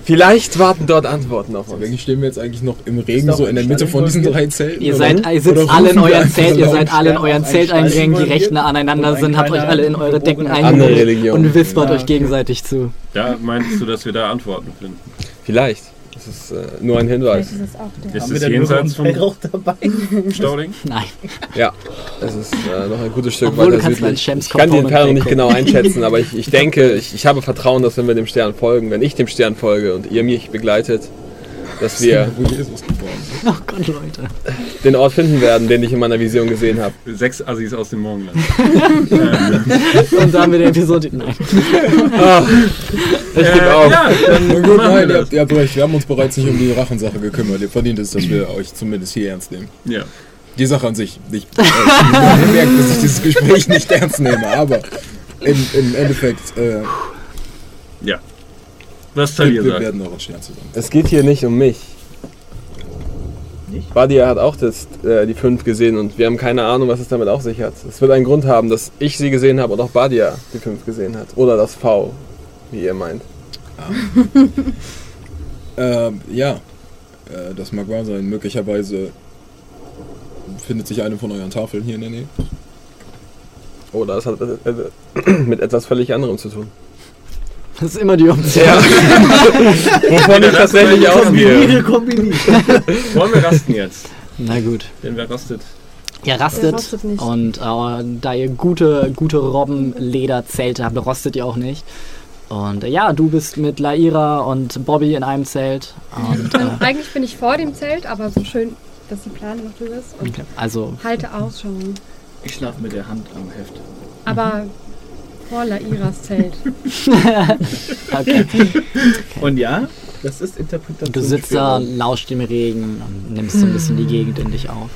Speaker 7: Vielleicht warten dort Antworten auf uns.
Speaker 8: Deswegen stehen wir jetzt eigentlich noch im Regen, so in der Mitte von diesen drei Zelten.
Speaker 3: Ihr seid, ihr sitzt alle in euren Zelt, ihr seid alle in euren Zelteingängen, die recht nah aneinander sind, habt euch alle in eure Decken
Speaker 7: Religion.
Speaker 3: und wispert
Speaker 2: Ja,
Speaker 3: euch gegenseitig zu.
Speaker 1: Da meinst du, dass wir da Antworten finden?
Speaker 7: Vielleicht. Ist äh, nur ein Hinweis.
Speaker 6: Vielleicht ist es auch der.
Speaker 1: Ist
Speaker 2: Haben wir
Speaker 1: es
Speaker 2: denn
Speaker 1: jenseits vom
Speaker 2: Rauch dabei?
Speaker 1: Stauding?
Speaker 3: Nein.
Speaker 7: Ja, es ist äh, noch ein gutes Stück
Speaker 3: Obwohl,
Speaker 7: weiter südlich. Ich kann die Entfernung nicht genau einschätzen, aber ich, ich denke, ich, ich habe Vertrauen, dass wenn wir dem Stern folgen, wenn ich dem Stern folge und ihr mich begleitet, dass wir.
Speaker 3: Oh Gott, Leute.
Speaker 7: den Ort finden werden, den ich in meiner Vision gesehen habe.
Speaker 1: Sechs Assis aus dem Morgenland.
Speaker 3: Und dann mit der Episode. Nein.
Speaker 7: Ich gebe auf.
Speaker 1: Ja, dann
Speaker 8: gut, nein, ihr ihr habt recht. Wir haben uns bereits nicht um die Rachensache gekümmert. Ihr verdient es, dass wir euch zumindest hier ernst nehmen.
Speaker 1: Ja.
Speaker 8: Die Sache an sich. Ich, äh, ihr merkt, dass ich dieses Gespräch nicht ernst nehme, aber im, im Endeffekt, äh,
Speaker 1: ja. Was Talia
Speaker 8: wir
Speaker 1: sagt.
Speaker 8: werden euren zusammen.
Speaker 7: Es geht hier nicht um mich.
Speaker 2: Nicht?
Speaker 7: Badia hat auch das, äh, die fünf gesehen und wir haben keine Ahnung, was es damit auf sich hat. Es wird einen Grund haben, dass ich sie gesehen habe und auch Badia die fünf gesehen hat. Oder das V, wie ihr meint.
Speaker 8: Ähm, ja, äh, das mag wahr sein. Möglicherweise findet sich eine von euren Tafeln hier in der Nähe.
Speaker 7: Oder es hat äh, mit etwas völlig anderem zu tun.
Speaker 3: Das ist immer die Option.
Speaker 7: Wovon ich tatsächlich ausgehe.
Speaker 2: Kombiniere.
Speaker 1: Wollen wir rasten jetzt?
Speaker 3: Na gut.
Speaker 1: Denn wer rastet?
Speaker 3: Ihr rastet,
Speaker 6: Ihr rostet nicht.
Speaker 3: und äh, da ihr gute, gute Robbenlederzelte habt, rostet ihr auch nicht. Und äh, ja, du bist mit Laira und Bobby in einem Zelt. Und,
Speaker 6: bin,
Speaker 3: äh,
Speaker 6: eigentlich bin ich vor dem Zelt, aber so schön, dass die Plane noch drüber ist. Und
Speaker 3: okay, also,
Speaker 6: halte Ausschau.
Speaker 2: Ich schlafe mit der Hand am Heft.
Speaker 6: Aber vor Lairas Zelt.
Speaker 3: okay.
Speaker 2: Und ja, das ist Interpretation.
Speaker 3: du sitzt da, lauscht dem Regen und nimmst so ein bisschen die Gegend in dich auf.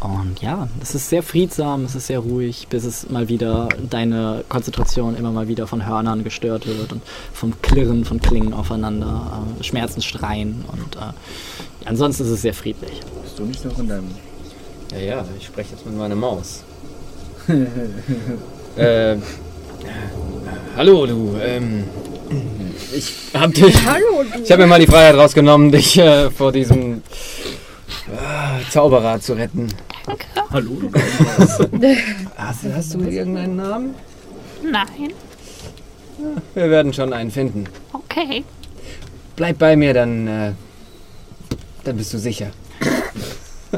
Speaker 3: Und ja, es ist sehr friedsam, es ist sehr ruhig, bis es mal wieder deine Konzentration immer mal wieder von Hörnern gestört wird und vom Klirren von Klingen aufeinander, äh, Schmerzen schreien und äh, ansonsten ist es sehr friedlich.
Speaker 2: Bist du nicht noch in deinem.
Speaker 4: Ja, ja, ich spreche jetzt mit meiner Maus. äh, hallo, du. Ähm, ich hab dich.
Speaker 6: Hallo, du.
Speaker 4: Ich habe mir mal die Freiheit rausgenommen, dich äh, vor diesem äh, Zauberer zu retten.
Speaker 2: Hallo, du
Speaker 4: Hast, hast du irgendeinen Namen?
Speaker 9: Nein.
Speaker 4: Wir werden schon einen finden.
Speaker 9: Okay.
Speaker 4: Bleib bei mir, dann, äh, dann bist du sicher.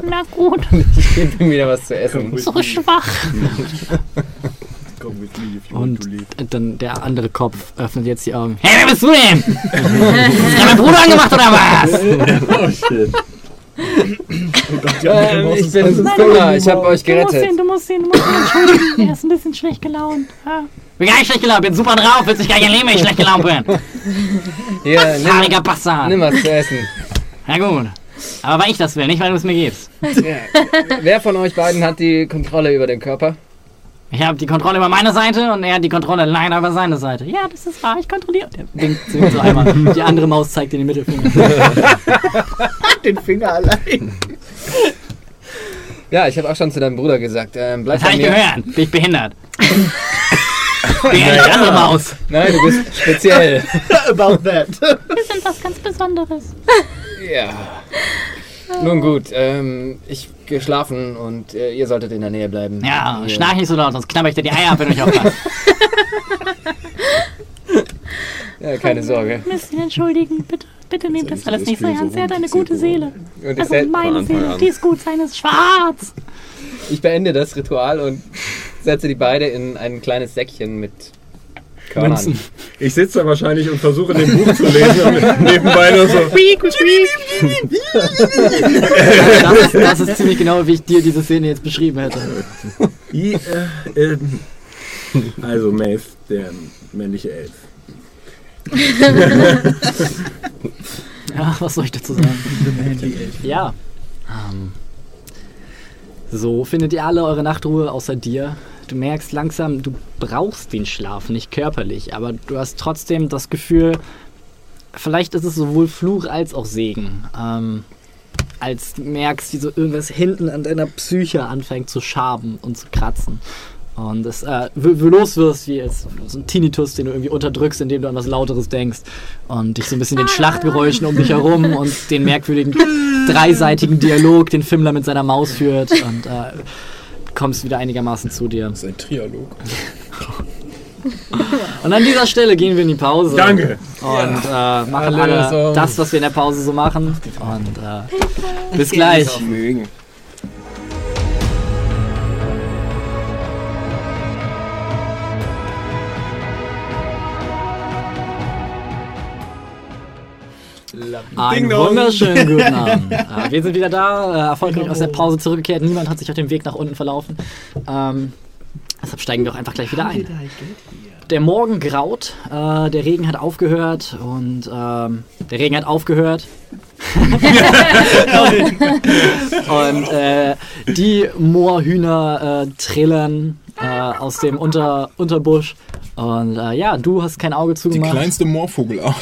Speaker 9: Na gut.
Speaker 4: Ich gebe ihm wieder was zu essen.
Speaker 9: So schwach.
Speaker 3: Und
Speaker 2: to leave.
Speaker 3: dann der andere Kopf öffnet jetzt die Augen. Hey, wer bist du denn? Hast du mein Bruder angemacht oder was?
Speaker 1: Oh shit.
Speaker 4: Ähm, ich bin Fuller, ich habe euch
Speaker 9: Du musst ihn,
Speaker 4: gerettet.
Speaker 9: du musst ihn, du musst ihn entschuldigen. Er ist ein bisschen schlecht gelaunt. Ja.
Speaker 3: Bin gar nicht schlecht gelaunt, bin super drauf, willst dich gar nicht erleben, wenn ich schlecht gelaunt bin.
Speaker 4: Hier,
Speaker 3: Haariger
Speaker 4: nimm,
Speaker 3: Bastard.
Speaker 4: nimm was zu essen.
Speaker 3: Na gut. Aber weil ich das will, nicht weil du es mir gibst.
Speaker 4: Ja. Wer von euch beiden hat die Kontrolle über den Körper?
Speaker 3: Ich habe die Kontrolle über meine Seite und er hat die Kontrolle leider über seine Seite. Ja, das ist wahr, ich kontrolliere. Der winkt zwingt so einmal. Die andere Maus zeigt in den Mittelfinger.
Speaker 2: Den Finger allein.
Speaker 4: Ja, ich habe auch schon zu deinem Bruder gesagt. Ähm, bleib
Speaker 3: Das
Speaker 4: bei
Speaker 3: habe ich
Speaker 4: mir.
Speaker 3: gehört. Bin ich behindert? Bin ja die andere Maus.
Speaker 4: Nein, du bist speziell.
Speaker 2: About that.
Speaker 9: Wir sind was ganz Besonderes.
Speaker 4: ja. Nun gut, ähm, ich gehe schlafen und äh, ihr solltet in der Nähe bleiben.
Speaker 3: Ja,
Speaker 4: Ihr-
Speaker 3: schnarch nicht so laut, sonst knabber ich dir die Eier ab, wenn du nicht aufpasst.
Speaker 4: Ja, keine Sorge.
Speaker 9: Wir müssen ihn entschuldigen. Bitte, bitte nehmt das alles nicht so ernst. Er hat eine gute Seele.
Speaker 4: Und
Speaker 9: Also meine Seele,
Speaker 7: an.
Speaker 9: die ist gut, seine ist schwarz.
Speaker 4: ich beende das Ritual und setze die beide in ein kleines Säckchen mit Körnern.
Speaker 1: Ich sitze da wahrscheinlich und versuche den Buch zu lesen und nebenbei nur so.
Speaker 3: Das ist, das ist ziemlich genau, wie ich dir diese Szene jetzt beschrieben hätte.
Speaker 1: I, äh, ähm, also Maeve, der männliche Elf.
Speaker 3: Ja, was soll ich dazu sagen? Ja. Ähm, so findet ihr alle eure Nachtruhe außer dir. Du merkst langsam, du brauchst den Schlaf, nicht körperlich, aber du hast trotzdem das Gefühl, vielleicht ist es sowohl Fluch als auch Segen. Ähm, als merkst, wie so irgendwas hinten an deiner Psyche anfängt zu schaben und zu kratzen. Und es äh, los wirst, wie als so ein Tinnitus, den du irgendwie unterdrückst, indem du an was Lauteres denkst. Und dich so ein bisschen den Schlachtgeräuschen um dich herum und den merkwürdigen dreiseitigen Dialog, den Fimmler mit seiner Maus führt. Und äh, kommst wieder einigermaßen zu dir.
Speaker 8: Das ist ein Trialog.
Speaker 3: Und an dieser Stelle gehen wir in die Pause.
Speaker 1: Danke.
Speaker 3: Und äh, machen
Speaker 4: Alle
Speaker 3: alle das, was wir in der Pause so machen. Und äh, bis gleich. Einen wunderschönen guten Abend. Äh, wir sind wieder da, äh, erfolgreich aus der Pause zurückgekehrt. Niemand hat sich auf dem Weg nach unten verlaufen. Ähm, deshalb steigen wir auch einfach gleich wieder ein. Der Morgen graut, äh, der Regen hat aufgehört und ähm, der Regen hat aufgehört. und äh, die Moorhühner äh, trillen äh, aus dem Unter Unterbusch. Und äh, ja, du hast kein Auge
Speaker 8: Die
Speaker 3: zugemacht.
Speaker 8: kleinste Moorvogelart.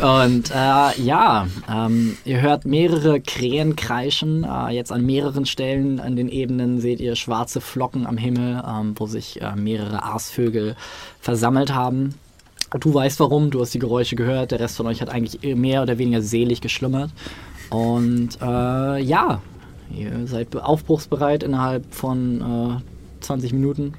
Speaker 3: Und äh, ja, ähm, ihr hört mehrere Krähen kreischen. Äh, jetzt an mehreren Stellen an den Ebenen seht ihr schwarze Flocken am Himmel, ähm, wo sich äh, mehrere Aasvögel versammelt haben. Du weißt warum, du hast die Geräusche gehört. Der Rest von euch hat eigentlich mehr oder weniger selig geschlummert. Und äh, ja, ihr seid aufbruchsbereit innerhalb von äh, 20 Minuten.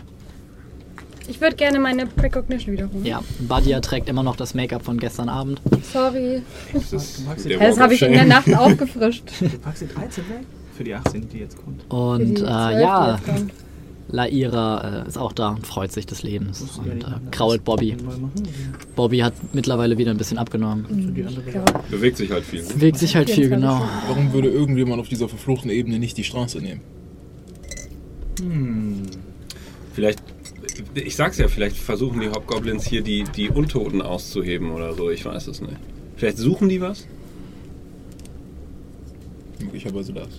Speaker 6: Ich würde gerne meine Precognition wiederholen.
Speaker 3: Ja, Badia trägt immer noch das Make-up von gestern Abend.
Speaker 6: Sorry.
Speaker 1: Das,
Speaker 6: Das habe ich in der Nacht aufgefrischt.
Speaker 2: Du packst die 13 weg? Für die 18, die jetzt kommt.
Speaker 6: Für
Speaker 3: Und
Speaker 6: die
Speaker 3: äh,
Speaker 6: 12, die
Speaker 3: ja,
Speaker 6: jetzt kommt.
Speaker 3: Laira äh, ist auch da und freut sich des Lebens und äh, krault Bobby. Bobby hat mittlerweile wieder ein bisschen abgenommen.
Speaker 6: Ja.
Speaker 1: Shame. Bewegt sich halt viel. Ne?
Speaker 3: Bewegt sich halt viel,
Speaker 6: 24
Speaker 3: genau.
Speaker 8: Warum würde irgendjemand auf dieser verfluchten Ebene nicht die Straße nehmen?
Speaker 1: Vielleicht, ich sag's ja, vielleicht versuchen die Hobgoblins hier die, die Untoten auszuheben oder so. Ich weiß es nicht. Vielleicht suchen die was?
Speaker 8: Möglicherweise das.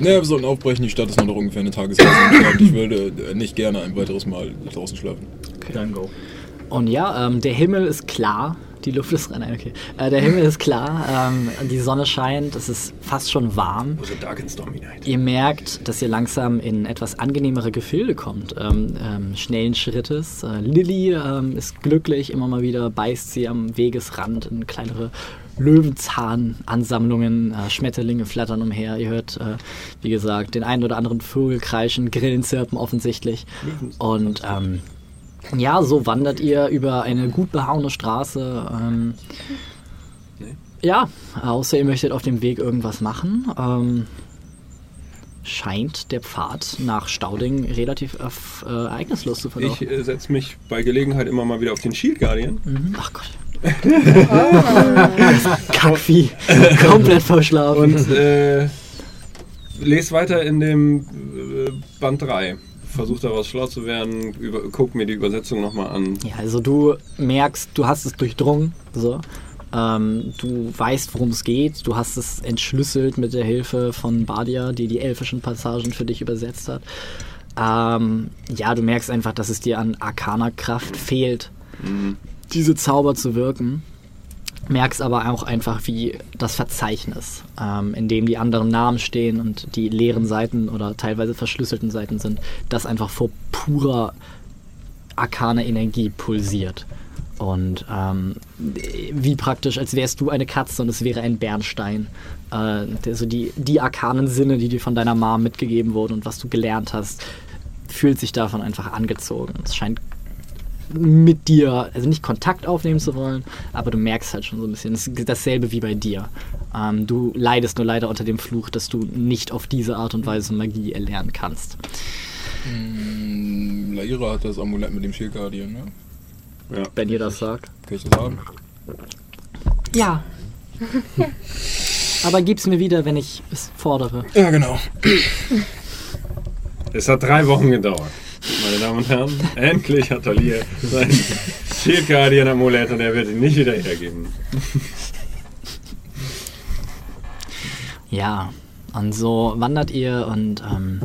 Speaker 8: Naja, wir sollten aufbrechen. Die Stadt ist nur noch ungefähr eine Tagesreise entfernt. Ich würde äh, nicht gerne ein weiteres Mal draußen schlafen.
Speaker 2: Dann go.
Speaker 3: Und ja, ähm, der Himmel ist klar. Die Luft ist rein, okay. Äh, der Himmel ist klar, ähm, die Sonne scheint, es ist fast schon warm.
Speaker 1: Sind Dark and Stormy Night?
Speaker 3: Ihr merkt, dass ihr langsam in etwas angenehmere Gefilde kommt. Ähm, ähm, schnellen Schrittes. Äh, Lilly ähm, ist glücklich, immer mal wieder beißt sie am Wegesrand in kleinere Löwenzahnansammlungen. Äh, Schmetterlinge flattern umher. Ihr hört, äh, wie gesagt, den einen oder anderen Vogel kreischen, Grillen zirpen offensichtlich. Und ähm, ja, so wandert ihr über eine gut behauene Straße. Ähm, ja, außer ihr möchtet auf dem Weg irgendwas machen. Ähm, scheint der Pfad nach Stauding relativ auf, äh, ereignislos zu verlaufen.
Speaker 1: Ich äh, setze mich bei Gelegenheit immer mal wieder auf den Shield Guardian.
Speaker 3: Mhm. Ach Gott. Kackvieh. Komplett verschlafen.
Speaker 1: Und äh, lese weiter in dem äh, Band 3. Versuch daraus schlau zu werden, über, guck mir die Übersetzung nochmal an.
Speaker 3: Ja, also du merkst, du hast es durchdrungen. So. Ähm, du weißt, worum es geht. Du hast es entschlüsselt mit der Hilfe von Badia, die die elfischen Passagen für dich übersetzt hat. Ähm, ja, du merkst einfach, dass es dir an Arcana-Kraft fehlt, diese Zauber zu wirken. Merkst aber auch einfach, wie das Verzeichnis, ähm, in dem die anderen Namen stehen und die leeren Seiten oder teilweise verschlüsselten Seiten sind, das einfach vor purer arkane Energie pulsiert. Und ähm, wie praktisch, als wärst du eine Katze und es wäre ein Bernstein. Äh, also die, die arkanen Sinne, die dir von deiner Mom mitgegeben wurden und was du gelernt hast, fühlt sich davon einfach angezogen. Es scheint mit dir, also nicht Kontakt aufnehmen zu wollen, aber du merkst halt schon so ein bisschen, es ist dasselbe wie bei dir. Ähm, du leidest nur leider unter dem Fluch, dass du nicht auf diese Art und Weise Magie erlernen kannst.
Speaker 8: Hm, Laira hat das Amulett mit dem Shield Guardian, ne?
Speaker 3: Wenn ihr das sagt.
Speaker 8: Kann ich das haben?
Speaker 3: Ja. aber gib's mir wieder, wenn ich es fordere.
Speaker 8: Ja, genau.
Speaker 1: Es hat drei Wochen gedauert. Meine Damen und Herren, endlich hat Talia sein Shield Guardian Amulett und er wird ihn nicht wieder hergeben.
Speaker 3: Ja, und so wandert ihr und ähm,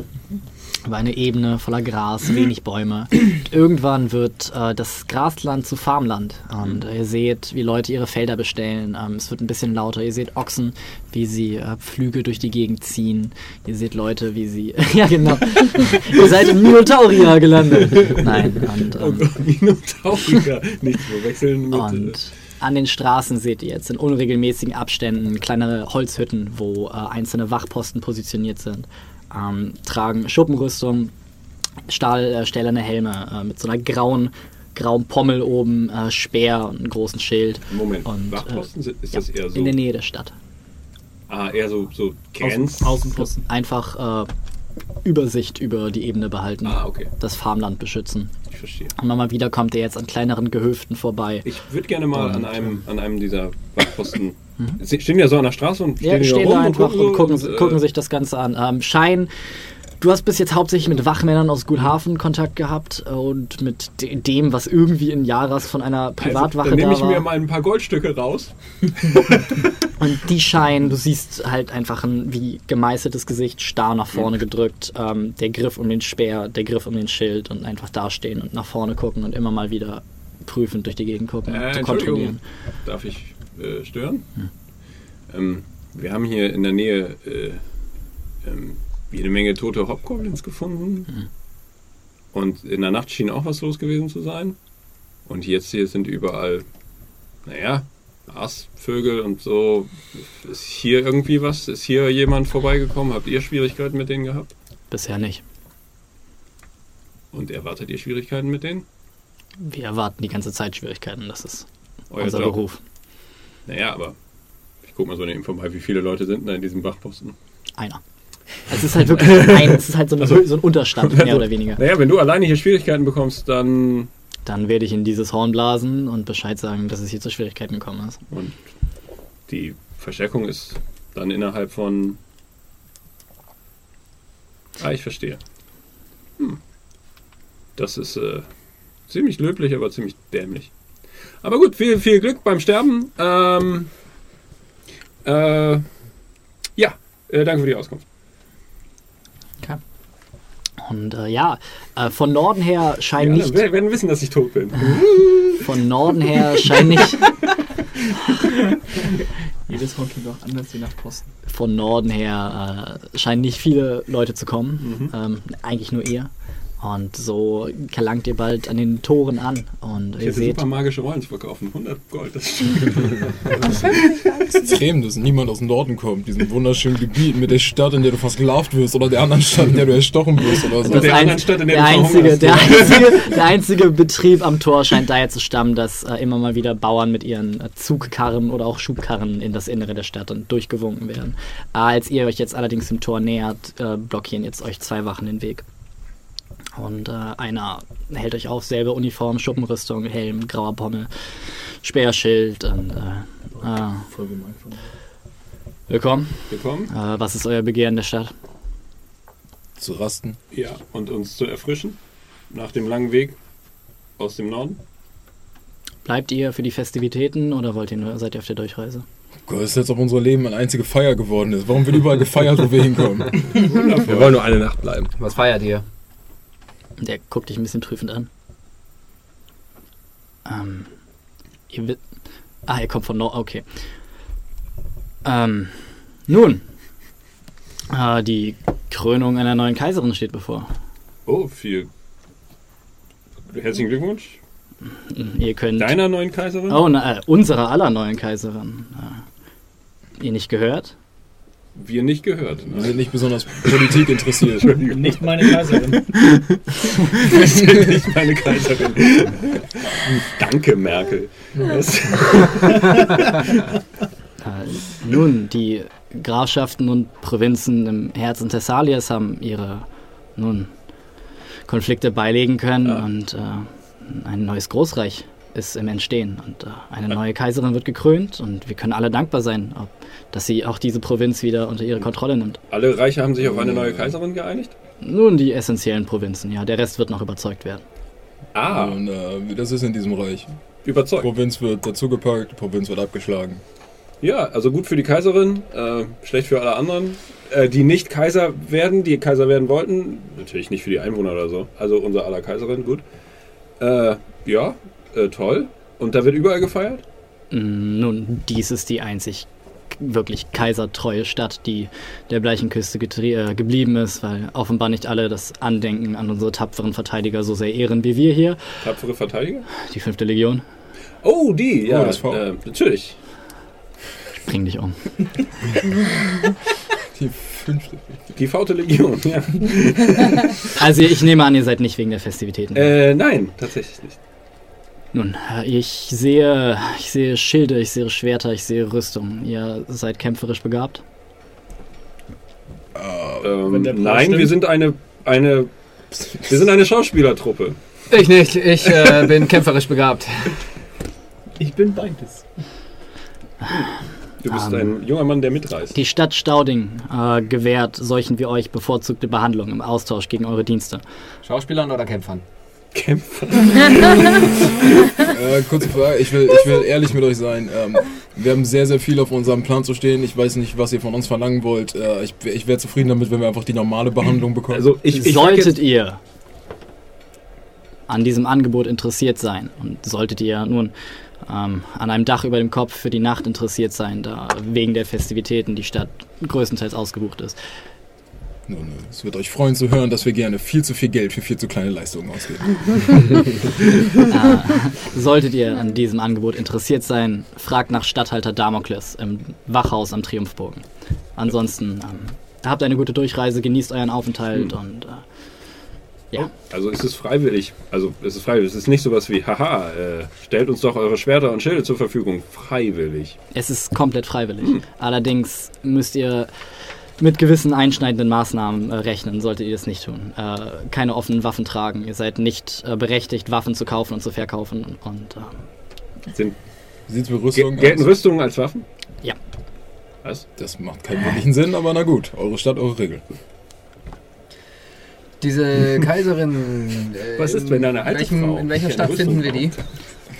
Speaker 3: über eine Ebene voller Gras, wenig Bäume. Und irgendwann wird äh, das Grasland zu Farmland. Und ihr seht, wie Leute ihre Felder bestellen. Ähm, es wird ein bisschen lauter. Ihr seht Ochsen, wie sie äh, Pflüge durch die Gegend ziehen. Ihr seht Leute, wie sie. ja, genau. ihr seid in Minotauria gelandet. Nein, und.
Speaker 1: Oh
Speaker 3: Ähm,
Speaker 1: Gott, Minotaurier. Nichts verwechseln mit. äh,
Speaker 3: und an den Straßen seht ihr jetzt in unregelmäßigen Abständen kleinere Holzhütten, wo äh, einzelne Wachposten positioniert sind. Ähm, tragen Schuppenrüstung, Stahl, äh, stählerne Helme äh, mit so einer grauen, grauen Pommel oben, äh, Speer und einem großen Schild.
Speaker 1: Moment,
Speaker 3: Und,
Speaker 1: Wachposten, sind- ist
Speaker 3: ja,
Speaker 1: das eher so?
Speaker 3: In der Nähe der Stadt.
Speaker 1: Ah, eher so, so Grenz.
Speaker 2: Außen, Außenposten.
Speaker 3: Einfach äh, Übersicht über die Ebene behalten,
Speaker 1: Ah, okay,
Speaker 3: das Farmland beschützen.
Speaker 1: Ich verstehe.
Speaker 3: Und immer wieder kommt ihr jetzt an kleineren Gehöften vorbei.
Speaker 1: Ich würde gerne mal an
Speaker 3: Und,
Speaker 1: einem, an einem dieser Wachposten. Sie stehen ja so an der Straße und
Speaker 3: Ja,
Speaker 1: stehen, die
Speaker 3: stehen
Speaker 1: rum
Speaker 3: da einfach und gucken,
Speaker 1: so äh,
Speaker 3: gucken sich das Ganze an. Ähm, Schein, du hast bis jetzt hauptsächlich mit Wachmännern aus Guthafen Kontakt gehabt und mit de dem, was irgendwie in Jaras von einer Privatwache
Speaker 1: also, dann nehme
Speaker 3: da
Speaker 1: ich mir mal ein paar Goldstücke raus.
Speaker 3: Und die scheinen, du siehst halt einfach ein wie gemeißeltes Gesicht, starr nach vorne gedrückt, ähm, der Griff um den Speer, der Griff um den Schild und einfach dastehen und nach vorne gucken und immer mal wieder prüfend durch die Gegend gucken,
Speaker 1: Äh,
Speaker 3: zu kontrollieren.
Speaker 1: darf ich äh, stören? Ähm, wir haben hier in der Nähe äh, ähm, jede Menge tote Hobgoblins gefunden. Und in der Nacht schien auch was los gewesen zu sein. Und jetzt hier sind überall, naja, Aasvögel und so. Ist hier irgendwie was? Ist hier jemand vorbeigekommen? Habt ihr Schwierigkeiten mit denen gehabt?
Speaker 3: Bisher nicht.
Speaker 1: Und erwartet ihr Schwierigkeiten mit denen?
Speaker 3: Wir erwarten die ganze Zeit Schwierigkeiten, das ist
Speaker 1: Euer
Speaker 3: unser
Speaker 1: Job?
Speaker 3: Beruf.
Speaker 1: Naja, aber ich guck mal so neben vorbei, wie viele Leute sind da in diesem Wachposten?
Speaker 3: Einer. Es ist halt wirklich ein, es ist halt so, eine,
Speaker 1: Also-
Speaker 3: so ein Unterstand, mehr oder weniger.
Speaker 1: Naja, wenn du alleine hier Schwierigkeiten bekommst, dann.
Speaker 3: Dann werde ich in dieses Horn blasen und Bescheid sagen, dass es hier zu Schwierigkeiten gekommen ist.
Speaker 1: Und die Verstärkung ist dann innerhalb von. Ah, ich verstehe. Hm. Das ist äh, ziemlich löblich, aber ziemlich dämlich. Aber gut, viel, viel Glück beim Sterben. Ähm, äh, ja, äh, danke für die Auskunft.
Speaker 3: Und äh, ja, äh, von Norden her scheint nicht,
Speaker 1: werden werden wissen, dass ich tot bin.
Speaker 3: von Norden her scheint nicht,
Speaker 2: Jedes Horn klingt auch anders, je nach Posten.
Speaker 3: von Norden her äh, scheinen nicht viele Leute zu kommen. Ähm, eigentlich nur ihr. Und so gelangt ihr bald an den Toren an. Und
Speaker 1: Ich
Speaker 3: ihr
Speaker 1: hätte
Speaker 3: seht,
Speaker 1: super magische Rollen zu verkaufen. 100 Gold. Das
Speaker 8: Extrem, dass niemand aus dem Norden kommt. Diesem wunderschönen Gebiet mit der Stadt, in der du versklavt wirst oder der anderen Stadt, in der du erstochen wirst oder so.
Speaker 1: Das- der
Speaker 3: ein-
Speaker 1: anderen Stadt, in der
Speaker 3: der,
Speaker 1: du
Speaker 3: einzige, der, einzige, der einzige Betrieb am Tor scheint daher zu stammen, dass äh, immer mal wieder Bauern mit ihren äh, Zugkarren oder auch Schubkarren in das Innere der Stadt und durchgewunken werden. Äh, als ihr euch jetzt allerdings dem Tor nähert, äh, blockieren jetzt euch zwei Wachen den Weg. Und äh, einer hält euch auf, selbe Uniform, Schuppenrüstung, Helm, grauer Pommel, Speerschild und äh, äh,
Speaker 2: Voll gemein von mir.
Speaker 3: willkommen.
Speaker 1: Willkommen.
Speaker 3: Äh, was ist euer Begehren der Stadt?
Speaker 8: Zu rasten.
Speaker 1: Ja, und uns zu erfrischen. Nach dem langen Weg aus dem Norden.
Speaker 3: Bleibt ihr für die Festivitäten oder wollt ihr nur, seid ihr auf der Durchreise?
Speaker 8: Gott, ist jetzt, ob unser Leben eine einzige Feier geworden ist. Warum wird überall gefeiert, wo wir hinkommen?
Speaker 7: Wir wollen nur eine Nacht bleiben.
Speaker 4: Was feiert ihr?
Speaker 3: Der guckt dich ein bisschen prüfend an. Ähm, ihr ah, ihr kommt von Nord. Okay. Ähm, nun, äh, die Krönung einer neuen Kaiserin steht bevor.
Speaker 1: Oh, viel. Herzlichen Glückwunsch.
Speaker 3: Ihr könnt.
Speaker 1: Deiner neuen Kaiserin?
Speaker 3: Oh, na, äh, unserer aller neuen Kaiserin. Äh, ihr nicht gehört?
Speaker 1: Wir nicht gehört.
Speaker 8: Wir sind nicht besonders Politik interessiert.
Speaker 2: Nicht meine Kaiserin.
Speaker 1: Wir sind nicht meine Kaiserin. Danke, Merkel.
Speaker 3: Nun, die Grafschaften und Provinzen im Herzen Thessalias haben ihre nun Konflikte beilegen können
Speaker 1: Ja.
Speaker 3: und äh, ein neues Großreich ist im Entstehen und äh, eine neue Kaiserin wird gekrönt und wir können alle dankbar sein, ob, dass sie auch diese Provinz wieder unter ihre Kontrolle nimmt.
Speaker 1: alle Reiche haben sich auf eine neue Kaiserin geeinigt?
Speaker 3: Nun die essentiellen Provinzen, ja, der Rest wird noch überzeugt werden.
Speaker 1: Ah,
Speaker 8: Und äh, wie das ist in diesem Reich.
Speaker 1: überzeugt.
Speaker 8: Provinz wird dazugepackt, Provinz wird abgeschlagen.
Speaker 1: Ja, also gut für die Kaiserin, äh, schlecht für alle anderen, äh, die nicht Kaiser werden, die Kaiser werden wollten. Natürlich nicht für die Einwohner oder so. Also unser aller Kaiserin, gut. Äh, ja, äh, toll. Und da wird überall gefeiert?
Speaker 3: Mm, Nun, dies ist die einzig wirklich kaisertreue Stadt, die der Bleichenküste äh, geblieben ist, weil offenbar nicht alle das Andenken an unsere tapferen Verteidiger so sehr ehren wie wir hier,
Speaker 1: Tapfere Verteidiger?
Speaker 3: die fünfte Legion.
Speaker 1: Oh, die, ja,
Speaker 8: Oh, das war-
Speaker 1: äh, natürlich.
Speaker 3: Bring dich um.
Speaker 8: Die fünfte.
Speaker 1: Die Faute Legion, ja.
Speaker 3: Also ich nehme an, ihr seid nicht wegen der Festivitäten.
Speaker 1: Äh, nein, tatsächlich nicht.
Speaker 3: Nun, ich sehe, ich sehe Schilde, ich sehe Schwerter, ich sehe Rüstung. Ihr seid kämpferisch begabt?
Speaker 1: Ähm,
Speaker 2: Wenn der Plan
Speaker 1: nein,
Speaker 2: stimmt.
Speaker 1: wir sind eine, eine, wir sind eine Schauspielertruppe.
Speaker 4: Ich nicht, ich äh, bin kämpferisch begabt.
Speaker 2: Ich bin beides.
Speaker 1: Du bist
Speaker 3: Ähm.
Speaker 1: ein junger Mann, der mitreist.
Speaker 3: Die Stadt Stauding äh, gewährt solchen wie euch bevorzugte Behandlung im Austausch gegen eure Dienste.
Speaker 4: Schauspielern oder Kämpfern?
Speaker 1: Kämpfer.
Speaker 8: Äh, kurze Frage, ich will, ich will ehrlich mit euch sein. Ähm, wir haben sehr, sehr viel auf unserem Plan zu stehen. Ich weiß nicht, was ihr von uns verlangen wollt. Äh, ich ich wäre zufrieden damit, wenn wir einfach die normale Behandlung bekommen.
Speaker 1: Also ich, ich
Speaker 3: solltet ihr an diesem Angebot interessiert sein und solltet ihr nun ähm, an einem Dach über dem Kopf für die Nacht interessiert sein, da wegen der Festivitäten die Stadt größtenteils ausgebucht ist.
Speaker 8: Nun, äh, es wird euch freuen zu hören, dass wir gerne viel zu viel Geld für viel zu kleine Leistungen ausgeben.
Speaker 3: Äh, solltet ihr an diesem Angebot interessiert sein, fragt nach Statthalter Damokles im Wachhaus am Triumphbogen. Ansonsten ähm, habt eine gute Durchreise, genießt euren Aufenthalt und äh, ja.
Speaker 1: also es ist freiwillig. Also es ist freiwillig. Es ist nicht sowas wie, haha, äh, stellt uns doch eure Schwerter und Schilde zur Verfügung. Freiwillig.
Speaker 3: Es ist komplett freiwillig. Allerdings müsst ihr mit gewissen einschneidenden Maßnahmen äh, rechnen, solltet ihr das nicht tun. Äh, keine offenen Waffen tragen. Ihr seid nicht äh, berechtigt, Waffen zu kaufen und zu verkaufen. Und ähm,
Speaker 1: Sind,
Speaker 8: Wie sieht's mit
Speaker 1: ge
Speaker 8: Rüstung
Speaker 1: gelten
Speaker 8: aus?
Speaker 1: Rüstungen als Waffen?
Speaker 3: Ja.
Speaker 1: Was?
Speaker 8: Das macht keinen wirklichen Sinn, aber na gut. Eure Stadt, eure Regeln.
Speaker 4: Diese Kaiserin. Äh,
Speaker 1: Was ist, wenn da eine alte
Speaker 4: in welchem,
Speaker 1: Frau
Speaker 4: In welcher Stadt finden wir die?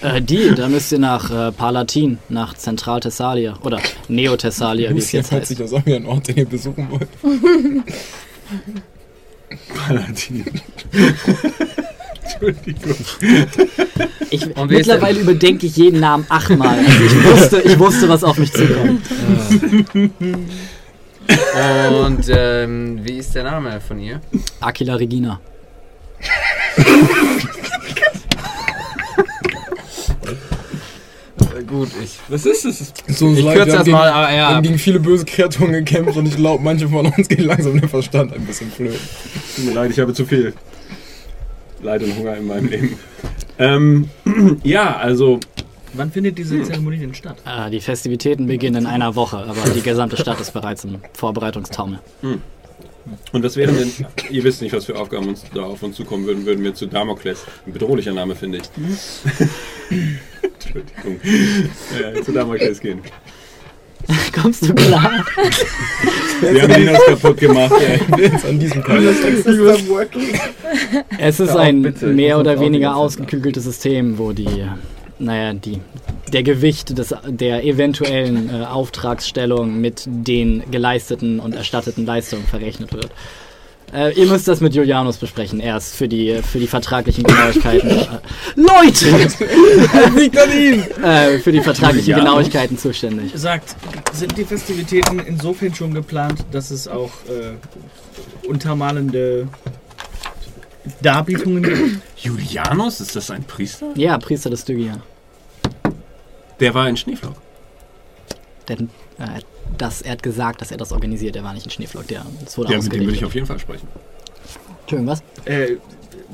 Speaker 3: Äh, die, da müsst ihr nach äh, Palatin, nach Zentral-Thessalia oder Neo-Thessalia, wie es jetzt
Speaker 8: sich
Speaker 3: heißt.
Speaker 8: das an wie ein Ort, den ihr besuchen wollt.
Speaker 1: Paladin. Entschuldigung.
Speaker 3: Ich, mittlerweile überdenke ich jeden Namen achtmal. Also ich, wusste, ich wusste, was auf mich zukommt.
Speaker 4: Und ähm, wie ist der Name von ihr?
Speaker 3: Aquila Regina.
Speaker 4: gut, ich.
Speaker 1: Was ist das?
Speaker 8: Es uns
Speaker 4: Ich
Speaker 8: leid,
Speaker 4: kürze das
Speaker 8: gegen-
Speaker 4: mal, aber
Speaker 8: Wir
Speaker 4: ja.
Speaker 8: haben gegen viele böse Kreaturen gekämpft und ich glaube, manche von uns gehen langsam den Verstand ein bisschen flöten.
Speaker 1: Tut mir leid, ich habe zu viel Leid und Hunger in meinem Leben. Ähm, ja, also
Speaker 2: Wann findet diese Zeremonie denn statt?
Speaker 3: Äh, die Festivitäten beginnen in einer Woche, aber die gesamte Stadt ist bereits im Vorbereitungstaumel.
Speaker 1: Und was wären denn, ihr wisst nicht, was für Aufgaben uns da auf uns zukommen würden, würden wir zu Damokles, ein bedrohlicher Name finde ich. Entschuldigung. Ja, zu Damokles gehen.
Speaker 3: Kommst du klar?
Speaker 1: Wir haben ihn uns kaputt gemacht. Ey.
Speaker 8: An diesem Tag.
Speaker 3: Es ist ein mehr oder weniger ausgeklügeltes System, wo die, naja, die, der Gewicht des, der eventuellen äh, Auftragsstellung mit den geleisteten und erstatteten Leistungen verrechnet wird. Äh, ihr müsst das mit Julianus besprechen. Er ist für die, für die vertraglichen Genauigkeiten. Äh, Leute! liegt an ihm! Äh, für die vertraglichen
Speaker 1: Julianus?
Speaker 3: Genauigkeiten zuständig.
Speaker 2: Sagt, sind die Festivitäten insofern schon geplant, dass es auch äh, untermalende Darbietungen?
Speaker 1: Julianus, ist das ein Priester?
Speaker 3: Ja, Priester des Stygia.
Speaker 1: Der war in Schneeflock.
Speaker 3: Denn äh, das, er hat gesagt, dass er das organisiert. Er war nicht ein Schneeflock, der wurde
Speaker 1: Ja, mit dem würde ich auf jeden Fall sprechen.
Speaker 3: Entschuldigung, was?
Speaker 2: Äh,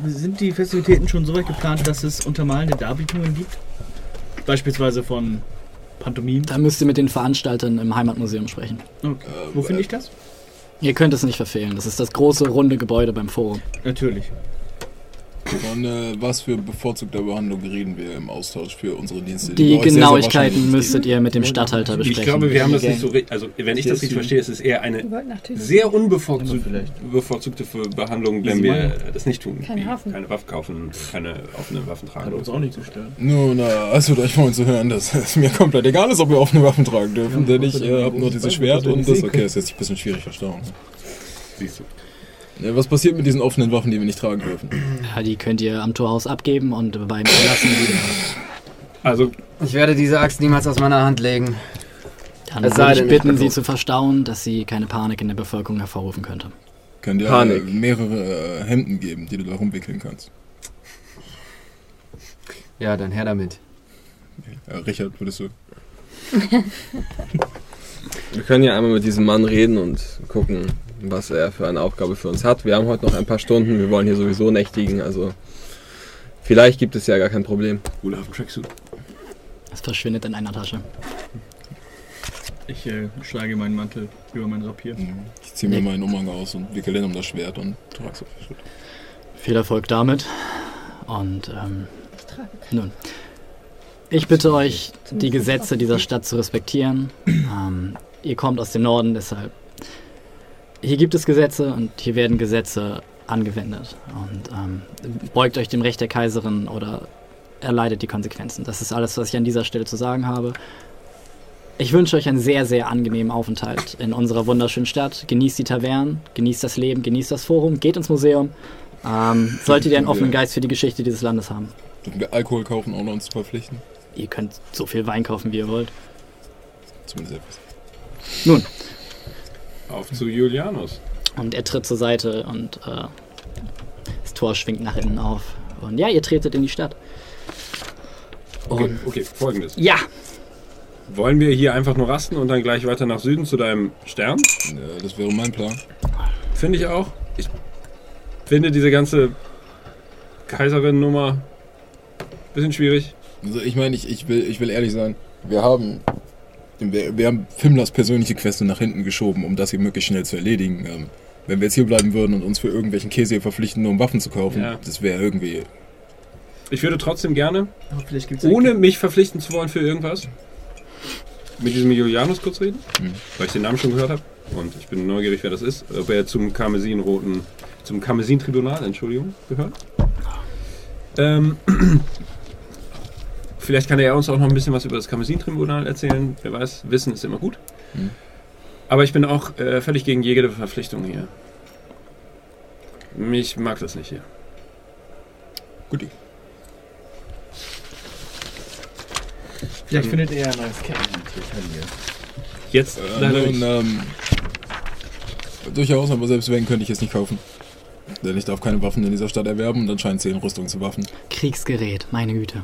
Speaker 2: sind die Festivitäten schon so weit geplant, dass es untermalende Darbietungen gibt? Beispielsweise von Pantomimen?
Speaker 3: Da müsst ihr mit den Veranstaltern im Heimatmuseum sprechen.
Speaker 2: Okay. Wo finde ich das?
Speaker 3: Ihr könnt es nicht verfehlen. Das ist das große, runde Gebäude beim Forum.
Speaker 2: Natürlich.
Speaker 8: Von äh, was für bevorzugter Behandlung reden wir im Austausch für unsere Dienste?
Speaker 3: Die
Speaker 8: wir euch sehr, sehr
Speaker 3: Genauigkeiten müsstet ihr mit dem Stadthalter besprechen.
Speaker 1: Ich glaube, wir haben das nicht so richtig. Also, wenn ich das richtig verstehe, ist es eher eine sehr unbevorzugte bevorzugte Behandlung, wenn wir das nicht tun.
Speaker 6: Keine Waffen.
Speaker 1: Keine Waffen kaufen, keine offenen Waffen tragen.
Speaker 2: Hat uns auch nicht gestört.
Speaker 8: Nun, äh, es wird euch freuen zu hören, dass es mir komplett egal ist, ob wir offene Waffen tragen dürfen, denn ich äh, habe nur dieses Schwert und das, okay, ist jetzt ein bisschen schwierig verstauen.
Speaker 1: Siehst du.
Speaker 8: Was passiert mit diesen offenen Waffen, die wir nicht tragen dürfen?
Speaker 3: Ja, die könnt ihr am Torhaus abgeben und beim Verlassen wieder.
Speaker 1: Also,
Speaker 4: Ich werde diese Axt niemals aus meiner Hand legen.
Speaker 3: Dann
Speaker 4: Es sei
Speaker 3: würde ich bitten, sie zu verstauen, dass sie keine Panik in der Bevölkerung hervorrufen könnte.
Speaker 8: Könnt ihr
Speaker 7: Panik.
Speaker 8: mehrere äh, Hemden geben, die du da rumwickeln kannst?
Speaker 4: Ja, dann her damit.
Speaker 8: Ja, Richard, würdest du?
Speaker 7: Wir können ja einmal mit diesem Mann reden und gucken, was er für eine Aufgabe für uns hat. Wir haben heute noch ein paar Stunden, wir wollen hier sowieso nächtigen, also vielleicht gibt es ja gar kein Problem.
Speaker 1: Cooler auf dem Tracksuit.
Speaker 3: Es verschwindet in einer Tasche.
Speaker 2: Ich äh, schlage meinen Mantel über mein Rapier.
Speaker 8: Ich ziehe mir meinen Umhang aus und wickel den um das Schwert und trage es auf die Schulter.
Speaker 3: Viel Erfolg damit. Und ähm, nun, ich bitte euch, die Gesetze dieser Stadt zu respektieren. Ähm, ihr kommt aus dem Norden, deshalb hier gibt es Gesetze und hier werden Gesetze angewendet. Und ähm, beugt euch dem Recht der Kaiserin oder erleidet die Konsequenzen. Das ist alles, was ich an dieser Stelle zu sagen habe. Ich wünsche euch einen sehr, sehr angenehmen Aufenthalt in unserer wunderschönen Stadt. Genießt die Tavernen, genießt das Leben, genießt das Forum, geht ins Museum. Ähm, solltet ihr einen offenen Geist für die Geschichte dieses Landes haben.
Speaker 8: Dürfen wir Alkohol kaufen, ohne uns zu verpflichten?
Speaker 3: Ihr könnt so viel Wein kaufen, wie ihr wollt.
Speaker 8: Zumindest etwas.
Speaker 3: Nun,
Speaker 1: Auf zu Julianus.
Speaker 3: und er tritt zur Seite und äh, das Tor schwingt nach innen auf. Und ja, ihr tretet in die Stadt.
Speaker 1: Okay,
Speaker 3: Und
Speaker 1: okay, folgendes.
Speaker 3: ja,
Speaker 1: Wollen wir hier einfach nur rasten und dann gleich weiter nach Süden zu deinem Stern?
Speaker 8: Ja, das wäre mein Plan.
Speaker 1: Finde ich auch. Ich finde diese ganze Kaiserin-Nummer ein bisschen schwierig.
Speaker 8: Also ich meine, ich, ich, will, ich will ehrlich sein, wir haben, wir, wir haben Fimlers persönliche Queste nach hinten geschoben, um das hier möglichst schnell zu erledigen. Ähm, wenn wir jetzt hier bleiben würden und uns für irgendwelchen Käse hier verpflichten, nur um Waffen zu kaufen,
Speaker 1: Ja.
Speaker 8: das wäre irgendwie...
Speaker 1: Ich würde trotzdem gerne, ohne mich verpflichten zu wollen für irgendwas, mit diesem Julianus kurz reden,
Speaker 8: Mhm.
Speaker 1: weil ich den Namen schon gehört habe. Und ich bin neugierig, wer das ist. Ob er zum Karmesinroten, zum Karmesin-Tribunal, Entschuldigung, gehört. Ähm, vielleicht kann er uns auch noch ein bisschen was über das Karmesin-Tribunal erzählen. Wer weiß, Wissen ist immer gut.
Speaker 8: Mhm.
Speaker 1: Aber ich bin auch äh, völlig gegen jede Verpflichtung hier. Mich mag das nicht hier.
Speaker 8: Guti.
Speaker 2: Vielleicht findet ihr ja ein neues Kettenhemd
Speaker 1: Jetzt
Speaker 8: Äh,
Speaker 1: leider
Speaker 8: nun,
Speaker 1: nicht.
Speaker 8: ähm, durchaus, aber selbst wenn, könnte ich es nicht kaufen. Denn ich darf keine Waffen in dieser Stadt erwerben und anscheinend zählen Rüstung zu Waffen.
Speaker 3: Kriegsgerät, meine Güte.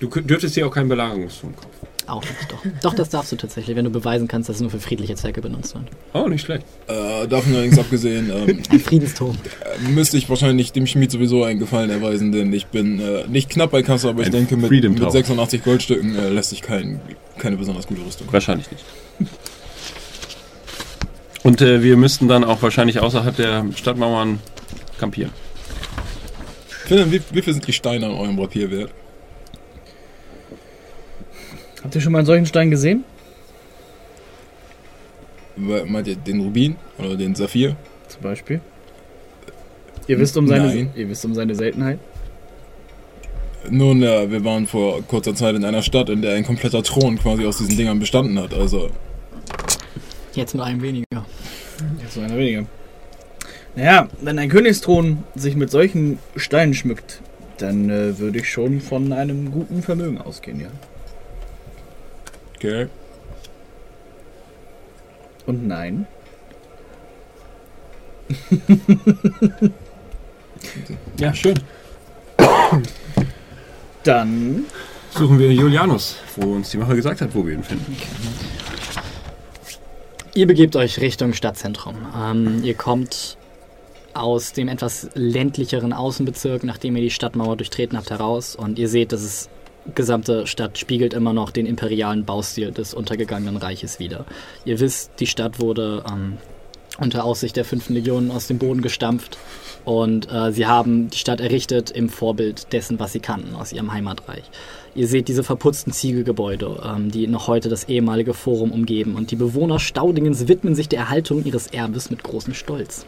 Speaker 1: Du dürftest hier auch keinen Belagerungsturm kaufen.
Speaker 3: Auch nicht, doch. Doch, das darfst du tatsächlich, wenn du beweisen kannst, dass es nur für friedliche Zwecke benutzt wird.
Speaker 1: Oh, nicht schlecht.
Speaker 8: Äh, davon allerdings abgesehen, ähm,
Speaker 3: Ein Friedensturm.
Speaker 8: äh, müsste ich wahrscheinlich dem Schmied sowieso einen Gefallen erweisen, denn ich bin äh, nicht knapp bei Kasse, aber ich
Speaker 1: Ein
Speaker 8: denke, mit, mit
Speaker 1: Tower.
Speaker 8: 86 Goldstücken äh, lässt sich kein, keine besonders gute Rüstung.
Speaker 1: Wahrscheinlich nicht. Und äh, wir müssten dann auch wahrscheinlich außerhalb der Stadtmauern kampieren.
Speaker 8: Philipp, wie, wie viel sind die Steine an eurem Rapier wert?
Speaker 2: Habt ihr schon mal einen solchen Stein gesehen?
Speaker 8: Meint ihr den Rubin oder den Saphir?
Speaker 2: Zum Beispiel. Ihr wisst um seine,
Speaker 8: Nein.
Speaker 2: ihr wisst um seine Seltenheit.
Speaker 8: Nun, ja, wir waren vor kurzer Zeit in einer Stadt, in der ein kompletter Thron quasi aus diesen Dingern bestanden hat. Also,
Speaker 3: Jetzt mit einem weniger.
Speaker 2: Jetzt so einer weniger. Naja, wenn ein Königsthron sich mit solchen Steinen schmückt, dann äh, würde ich schon von einem guten Vermögen ausgehen, ja.
Speaker 8: Okay.
Speaker 2: Und nein.
Speaker 1: Ja, schön.
Speaker 2: Dann
Speaker 1: Suchen wir Julianus, wo uns die Macher gesagt hat, wo wir ihn finden.
Speaker 3: Ihr begebt euch Richtung Stadtzentrum. Ähm, ihr kommt aus dem etwas ländlicheren Außenbezirk, nachdem ihr die Stadtmauer durchtreten habt, heraus und ihr seht, dass es gesamte Stadt spiegelt immer noch den imperialen Baustil des untergegangenen Reiches wider. Ihr wisst, die Stadt wurde ähm, unter Aussicht der fünften Legion aus dem Boden gestampft und äh, sie haben die Stadt errichtet im Vorbild dessen, was sie kannten aus ihrem Heimatreich. Ihr seht diese verputzten Ziegelgebäude, ähm, die noch heute das ehemalige Forum umgeben und die Bewohner Staudingens widmen sich der Erhaltung ihres Erbes mit großem Stolz.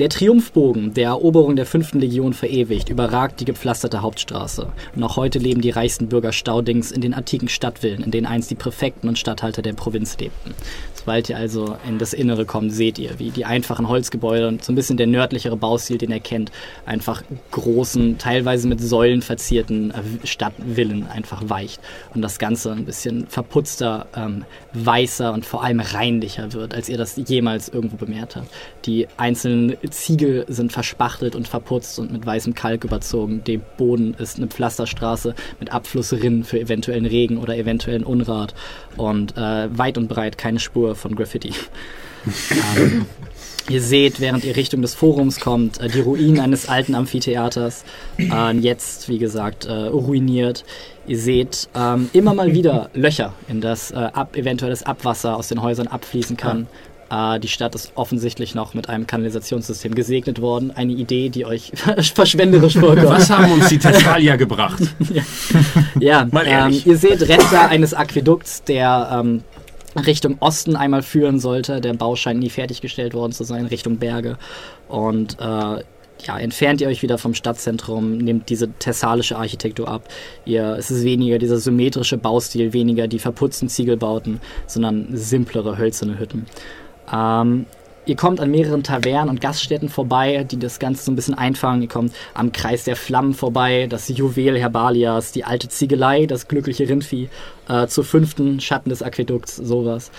Speaker 3: Der Triumphbogen, der Eroberung der fünften Legion verewigt, überragt die gepflasterte Hauptstraße. Auch heute leben die reichsten Bürger Staudings in den antiken Stadtvillen, in denen einst die Präfekten und Statthalter der Provinz lebten. Sobald ihr also in das Innere kommt, seht ihr, wie die einfachen Holzgebäude und so ein bisschen der nördlichere Baustil, den ihr kennt, einfach großen, teilweise mit Säulen verzierten äh, Stadtvillen einfach weicht. Und das Ganze ein bisschen verputzter, ähm, weißer und vor allem reinlicher wird, als ihr das jemals irgendwo bemerkt habt. Die einzelnen Ziegel sind verspachtelt und verputzt und mit weißem Kalk überzogen. Der Boden ist eine Pflasterstraße mit Abflussrinnen für eventuellen Regen oder eventuellen Unrat. Und äh, weit und breit keine Spur von Graffiti. ähm, Ihr seht, während ihr Richtung des Forums kommt, äh, die Ruinen eines alten Amphitheaters, äh, jetzt, wie gesagt, äh, ruiniert. Ihr seht ähm, immer mal wieder Löcher, in das äh, ab, eventuelles Abwasser aus den Häusern abfließen kann. Äh, die Stadt ist offensichtlich noch mit einem Kanalisationssystem gesegnet worden. Eine Idee, die euch verschwenderisch vorkommt.
Speaker 1: Was haben uns die Thessalier gebracht?
Speaker 3: Ja,
Speaker 1: Mal
Speaker 3: ähm, ihr seht Reste eines Aquädukts, der ähm, Richtung Osten einmal führen sollte. Der Bau scheint nie fertiggestellt worden zu sein, Richtung Berge. Und äh, ja, entfernt ihr euch wieder vom Stadtzentrum, nehmt diese thessalische Architektur ab. Ihr, es ist weniger dieser symmetrische Baustil, weniger die verputzten Ziegelbauten, sondern simplere hölzerne Hütten. Ähm, Ihr kommt an mehreren Tavernen und Gaststätten vorbei, die das Ganze so ein bisschen einfangen. Ihr kommt am Kreis der Flammen vorbei, das Juwel Herbalias, die alte Ziegelei, das glückliche Rindvieh, äh, zur fünften Schatten des Aquädukts, sowas.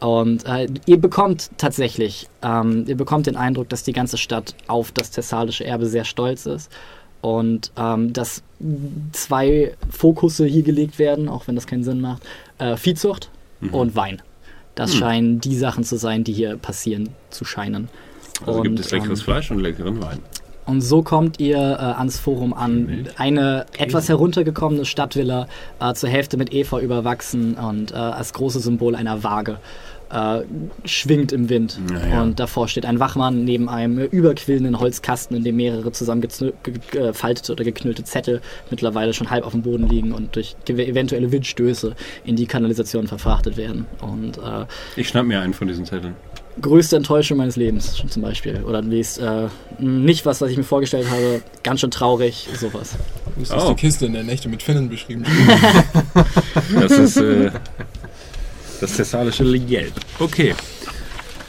Speaker 3: Und äh, ihr bekommt tatsächlich, ähm, ihr bekommt den Eindruck, dass die ganze Stadt auf das thessalische Erbe sehr stolz ist. Und ähm, dass zwei Fokusse hier gelegt werden, auch wenn das keinen Sinn macht. Äh, Viehzucht und Wein. Das scheinen die Sachen zu sein, die hier passieren zu scheinen.
Speaker 1: Also gibt
Speaker 3: Und,
Speaker 1: es leckeres
Speaker 3: ähm,
Speaker 1: Fleisch und leckeren Wein.
Speaker 3: und so kommt ihr äh, ans Forum an. Eine etwas heruntergekommene Stadtvilla, äh, zur Hälfte mit Efeu überwachsen und äh, als großes Symbol einer Waage. Äh, schwingt im Wind.
Speaker 1: Naja.
Speaker 3: Und davor steht ein Wachmann neben einem überquillenden Holzkasten, in dem mehrere zusammengefaltete oder geknüllte Zettel mittlerweile schon halb auf dem Boden liegen und durch eventuelle Windstöße in die Kanalisation verfrachtet werden. Und äh,
Speaker 1: Ich schnapp mir einen von diesen Zetteln.
Speaker 3: größte Enttäuschung meines Lebens zum Beispiel. Oder liest äh, nicht was, was ich mir vorgestellt habe. Ganz schön traurig, sowas.
Speaker 8: Du hast
Speaker 1: Oh.
Speaker 8: die Kiste in der Nächte mit Finnen beschrieben.
Speaker 1: Das ist äh, das thessalische Jelp. Okay.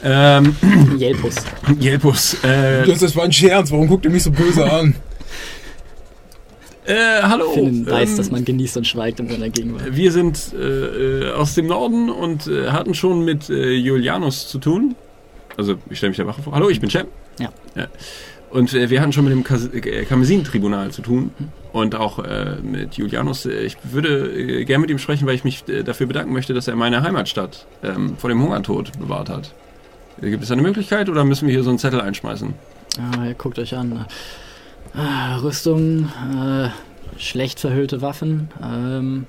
Speaker 1: Ähm,
Speaker 3: Jelpus.
Speaker 1: Jelpus. Äh,
Speaker 8: Das, das war ein Scherz, warum guckt ihr mich so böse an?
Speaker 1: äh, hallo.
Speaker 3: Finnen weiß,
Speaker 1: ähm,
Speaker 3: dass man genießt und schweigt in seiner Gegenwart.
Speaker 1: Wir sind äh, aus dem Norden und äh, hatten schon mit äh, Julianus zu tun. Also, ich stelle mich der Wache vor. Hallo, ich bin Cem.
Speaker 3: Ja.
Speaker 1: Und äh, wir hatten schon mit dem Kas äh, zu tun. Und auch äh, mit Julianus. Äh, ich würde äh, gerne mit ihm sprechen, weil ich mich äh, dafür bedanken möchte, dass er meine Heimatstadt ähm, vor dem Hungertod bewahrt hat. Gibt es eine Möglichkeit oder müssen wir hier so einen Zettel einschmeißen?
Speaker 3: Ah, ihr guckt euch an. Ah, Rüstung, äh, schlecht verhüllte Waffen. Ähm,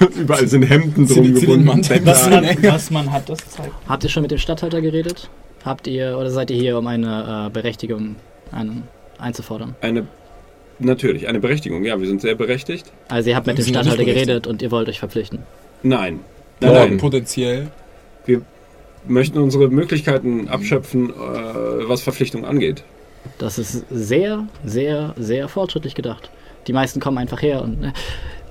Speaker 1: Überall sind Hemden
Speaker 8: drum gebunden.
Speaker 2: Was man, was man hat, das zeigt.
Speaker 3: habt ihr schon mit dem Stadthalter geredet? Habt ihr oder seid ihr hier, um eine äh, Berechtigung einen, einzufordern?
Speaker 1: Eine, natürlich, eine Berechtigung. Ja, wir sind sehr berechtigt.
Speaker 3: Also ihr habt mit
Speaker 8: Wir
Speaker 3: dem Stadthalter geredet und ihr wollt euch verpflichten.
Speaker 1: Nein. Nein, nein.
Speaker 8: potenziell.
Speaker 1: möchten unsere Möglichkeiten abschöpfen, äh, was Verpflichtung angeht.
Speaker 3: Das ist sehr, sehr, sehr fortschrittlich gedacht. Die meisten kommen einfach her und äh,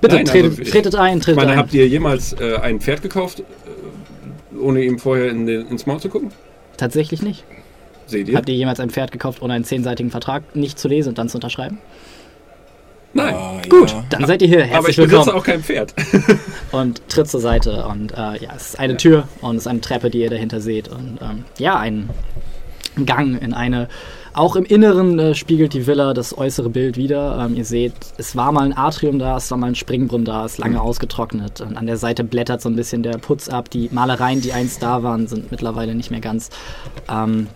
Speaker 3: bitte
Speaker 1: Nein,
Speaker 3: tretet,
Speaker 1: also ich-
Speaker 3: tretet ein,
Speaker 1: Ich
Speaker 3: tretet
Speaker 1: meine,
Speaker 3: ein.
Speaker 1: habt ihr jemals äh, ein Pferd gekauft, äh, ohne ihm vorher in den, ins Maul zu gucken?
Speaker 3: Tatsächlich nicht.
Speaker 1: Seht ihr?
Speaker 3: Habt ihr jemals ein Pferd gekauft, ohne einen zehnseitigen Vertrag nicht zu lesen und dann zu unterschreiben?
Speaker 1: Nein.
Speaker 8: Ah,
Speaker 3: Gut,
Speaker 8: ja.
Speaker 3: dann seid ihr hier.
Speaker 1: Aber ich
Speaker 3: Herzlich
Speaker 1: besitze
Speaker 3: willkommen.
Speaker 1: auch kein Pferd.
Speaker 3: Und tritt zur Seite. Und äh, ja, es ist eine Tür und es ist eine Treppe, die ihr dahinter seht. Und ähm, ja, ein Gang in eine. Auch im Inneren äh, spiegelt die Villa das äußere Bild wieder. Ähm, ihr seht, es war mal ein Atrium da, es war mal ein Springbrunnen da, es ist lange ausgetrocknet. Und an der Seite blättert so ein bisschen der Putz ab. Die Malereien, die einst da waren, sind mittlerweile nicht mehr ganz ähm,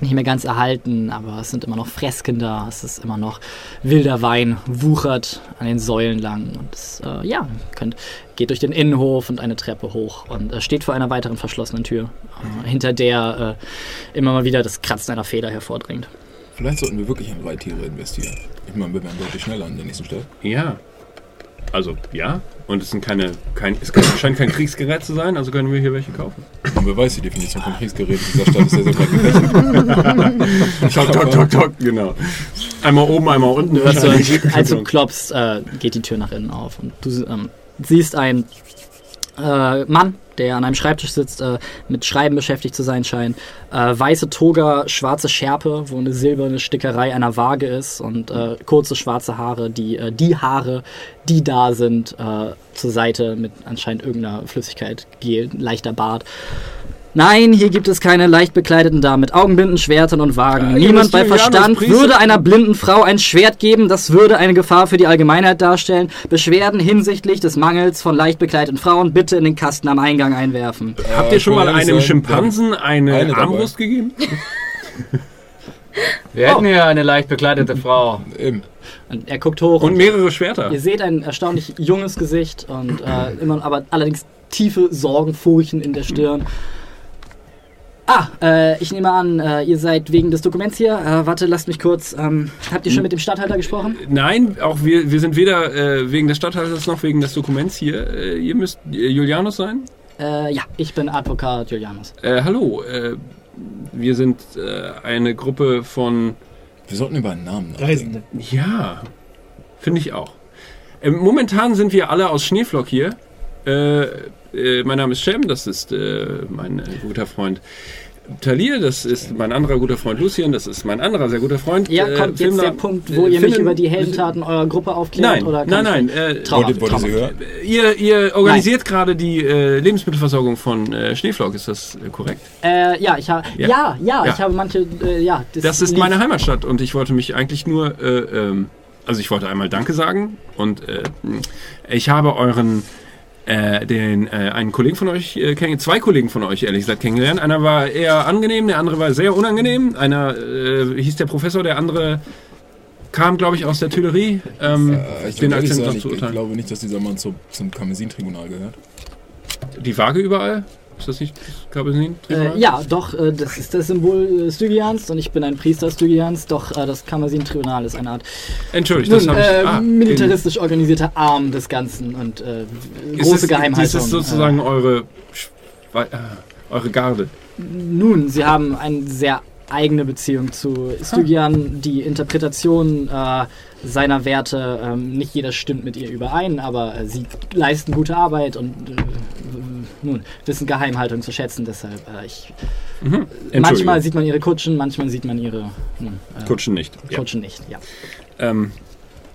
Speaker 3: nicht mehr ganz erhalten, aber es sind immer noch Fresken da, es ist immer noch wilder Wein, wuchert an den Säulen lang und es, äh, ja, könnt, geht durch den Innenhof und eine Treppe hoch und äh, steht vor einer weiteren verschlossenen Tür, äh, hinter der äh, immer mal wieder das Kratzen einer Feder hervordringt.
Speaker 8: Vielleicht sollten wir wirklich in Reittiere investieren. Ich meine, wir werden deutlich schneller in der nächsten Stadt.
Speaker 1: Ja. Also, ja. Und es sind keine, kein, es kann, scheint kein Kriegsgerät zu sein, also können wir hier welche kaufen.
Speaker 8: Und wer weiß, die Definition von Kriegsgerät in dieser Stadt ist sehr, sehr breit gefächert.
Speaker 1: Tok, tok, tok, tok, genau. Einmal oben, einmal unten.
Speaker 3: Du hörst so,
Speaker 1: wahrscheinlich.
Speaker 3: als du klopfst, äh, geht die Tür nach innen auf und du ähm, siehst einen äh, Mann, der an einem Schreibtisch sitzt, äh, mit Schreiben beschäftigt zu sein scheint. Äh, weiße Toga, schwarze Schärpe, wo eine silberne Stickerei einer Waage ist und äh, kurze schwarze Haare, die äh, die Haare, die da sind, äh, zur Seite mit anscheinend irgendeiner Flüssigkeit, Gel, leichter Bart. Nein, hier gibt es keine leicht bekleideten Damen mit Augenbinden, Schwertern und Wagen.
Speaker 1: Ja,
Speaker 3: Niemand bei Verstand würde einer blinden Frau ein Schwert geben. Das würde eine Gefahr für die Allgemeinheit darstellen. Beschwerden hinsichtlich des Mangels von leicht bekleideten Frauen bitte in den Kasten am Eingang einwerfen.
Speaker 1: Habt ihr schon mal
Speaker 8: Äh,
Speaker 1: einem Schimpansen eine,
Speaker 8: eine dabei.
Speaker 1: Armbrust gegeben?
Speaker 4: Wir hätten hier eine leicht bekleidete Frau.
Speaker 3: Und er guckt hoch
Speaker 1: Und mehrere Schwerter.
Speaker 3: Ihr seht ein erstaunlich junges Gesicht und äh, immer, aber allerdings tiefe Sorgenfurchen in der Stirn. Ah, äh, ich nehme an, äh, ihr seid wegen des Dokuments hier. Äh, warte, lasst mich kurz. Ähm, habt ihr schon mit dem Stadthalter gesprochen?
Speaker 1: Nein, auch wir, wir sind weder äh, wegen des Stadthalters noch wegen des Dokuments hier. Äh, ihr müsst äh, Julianus sein.
Speaker 3: Äh, ja, ich bin Advokat Julianus.
Speaker 1: Äh, hallo, äh, wir sind äh, eine Gruppe von.
Speaker 8: Wir sollten über einen Namen nachdenken.
Speaker 2: Reisende.
Speaker 1: Ja, finde ich auch. Ähm, momentan sind wir alle aus Schneeflock hier. Äh, äh, mein Name ist Shem, das ist äh, mein äh, guter Freund Talir, das ist mein anderer guter Freund Lucien, das ist mein anderer sehr guter Freund.
Speaker 3: Ja,
Speaker 1: äh,
Speaker 3: kommt jetzt
Speaker 1: Filmler-
Speaker 3: der Punkt, wo
Speaker 1: äh,
Speaker 3: ihr mich über die Heldentaten eurer Gruppe aufklärt?
Speaker 1: Nein,
Speaker 3: oder
Speaker 1: nein, nein. Äh,
Speaker 8: Wollt, ihr- wollt ihr
Speaker 1: ihr, organisiert gerade die äh, Lebensmittelversorgung von äh, Schneeflock, ist das äh, korrekt?
Speaker 3: Äh, ja, ich habe,
Speaker 1: Ja.
Speaker 3: ja. Ja,
Speaker 1: Ja.
Speaker 3: ich habe manche, äh, ja.
Speaker 1: Das ist
Speaker 3: lief-
Speaker 1: meine Heimatstadt und ich wollte mich eigentlich nur, äh, ähm, also ich wollte einmal Danke sagen und äh, ich habe euren, äh, den, äh, einen Kollegen von euch, äh, kenn- zwei Kollegen von euch ehrlich gesagt kennengelernt. Einer war eher angenehm, der andere war sehr unangenehm. Einer äh, hieß der Professor, der andere kam, glaube ich, aus der Tuilerie. Ähm,
Speaker 8: Äh, ich
Speaker 1: den Akzent
Speaker 8: sein, ich, ich glaube nicht, dass dieser Mann zu, zum Karmesin-Tribunal gehört.
Speaker 1: Die Waage überall? Ist das nicht das Kabesin?
Speaker 3: Äh, ja, doch, äh, das ist das Symbol äh, Stygians und ich bin ein Priester Stygians, doch äh, das Kammersin-Tribunal ist eine Art
Speaker 1: Entschuldigt,
Speaker 3: nun,
Speaker 1: das habe
Speaker 3: äh,
Speaker 1: ich. Ah,
Speaker 3: militaristisch organisierter Arm des Ganzen und äh, große
Speaker 1: ist es,
Speaker 3: Geheimhaltung.
Speaker 1: Das ist sozusagen eure, äh, eure Garde.
Speaker 3: Äh, nun, sie haben eine sehr eigene Beziehung zu Stygian, die Interpretation äh, seiner Werte, ähm, nicht jeder stimmt mit ihr überein, aber äh, sie leisten gute Arbeit und äh, nun, wissen Geheimhaltung zu schätzen, deshalb äh, ich
Speaker 1: Mhm.
Speaker 3: Manchmal
Speaker 1: Entschuldigung.
Speaker 3: sieht man ihre Kutschen, manchmal sieht man ihre nun, äh,
Speaker 1: Kutschen nicht. Ja.
Speaker 3: Kutschen nicht. Ja.
Speaker 1: Ähm,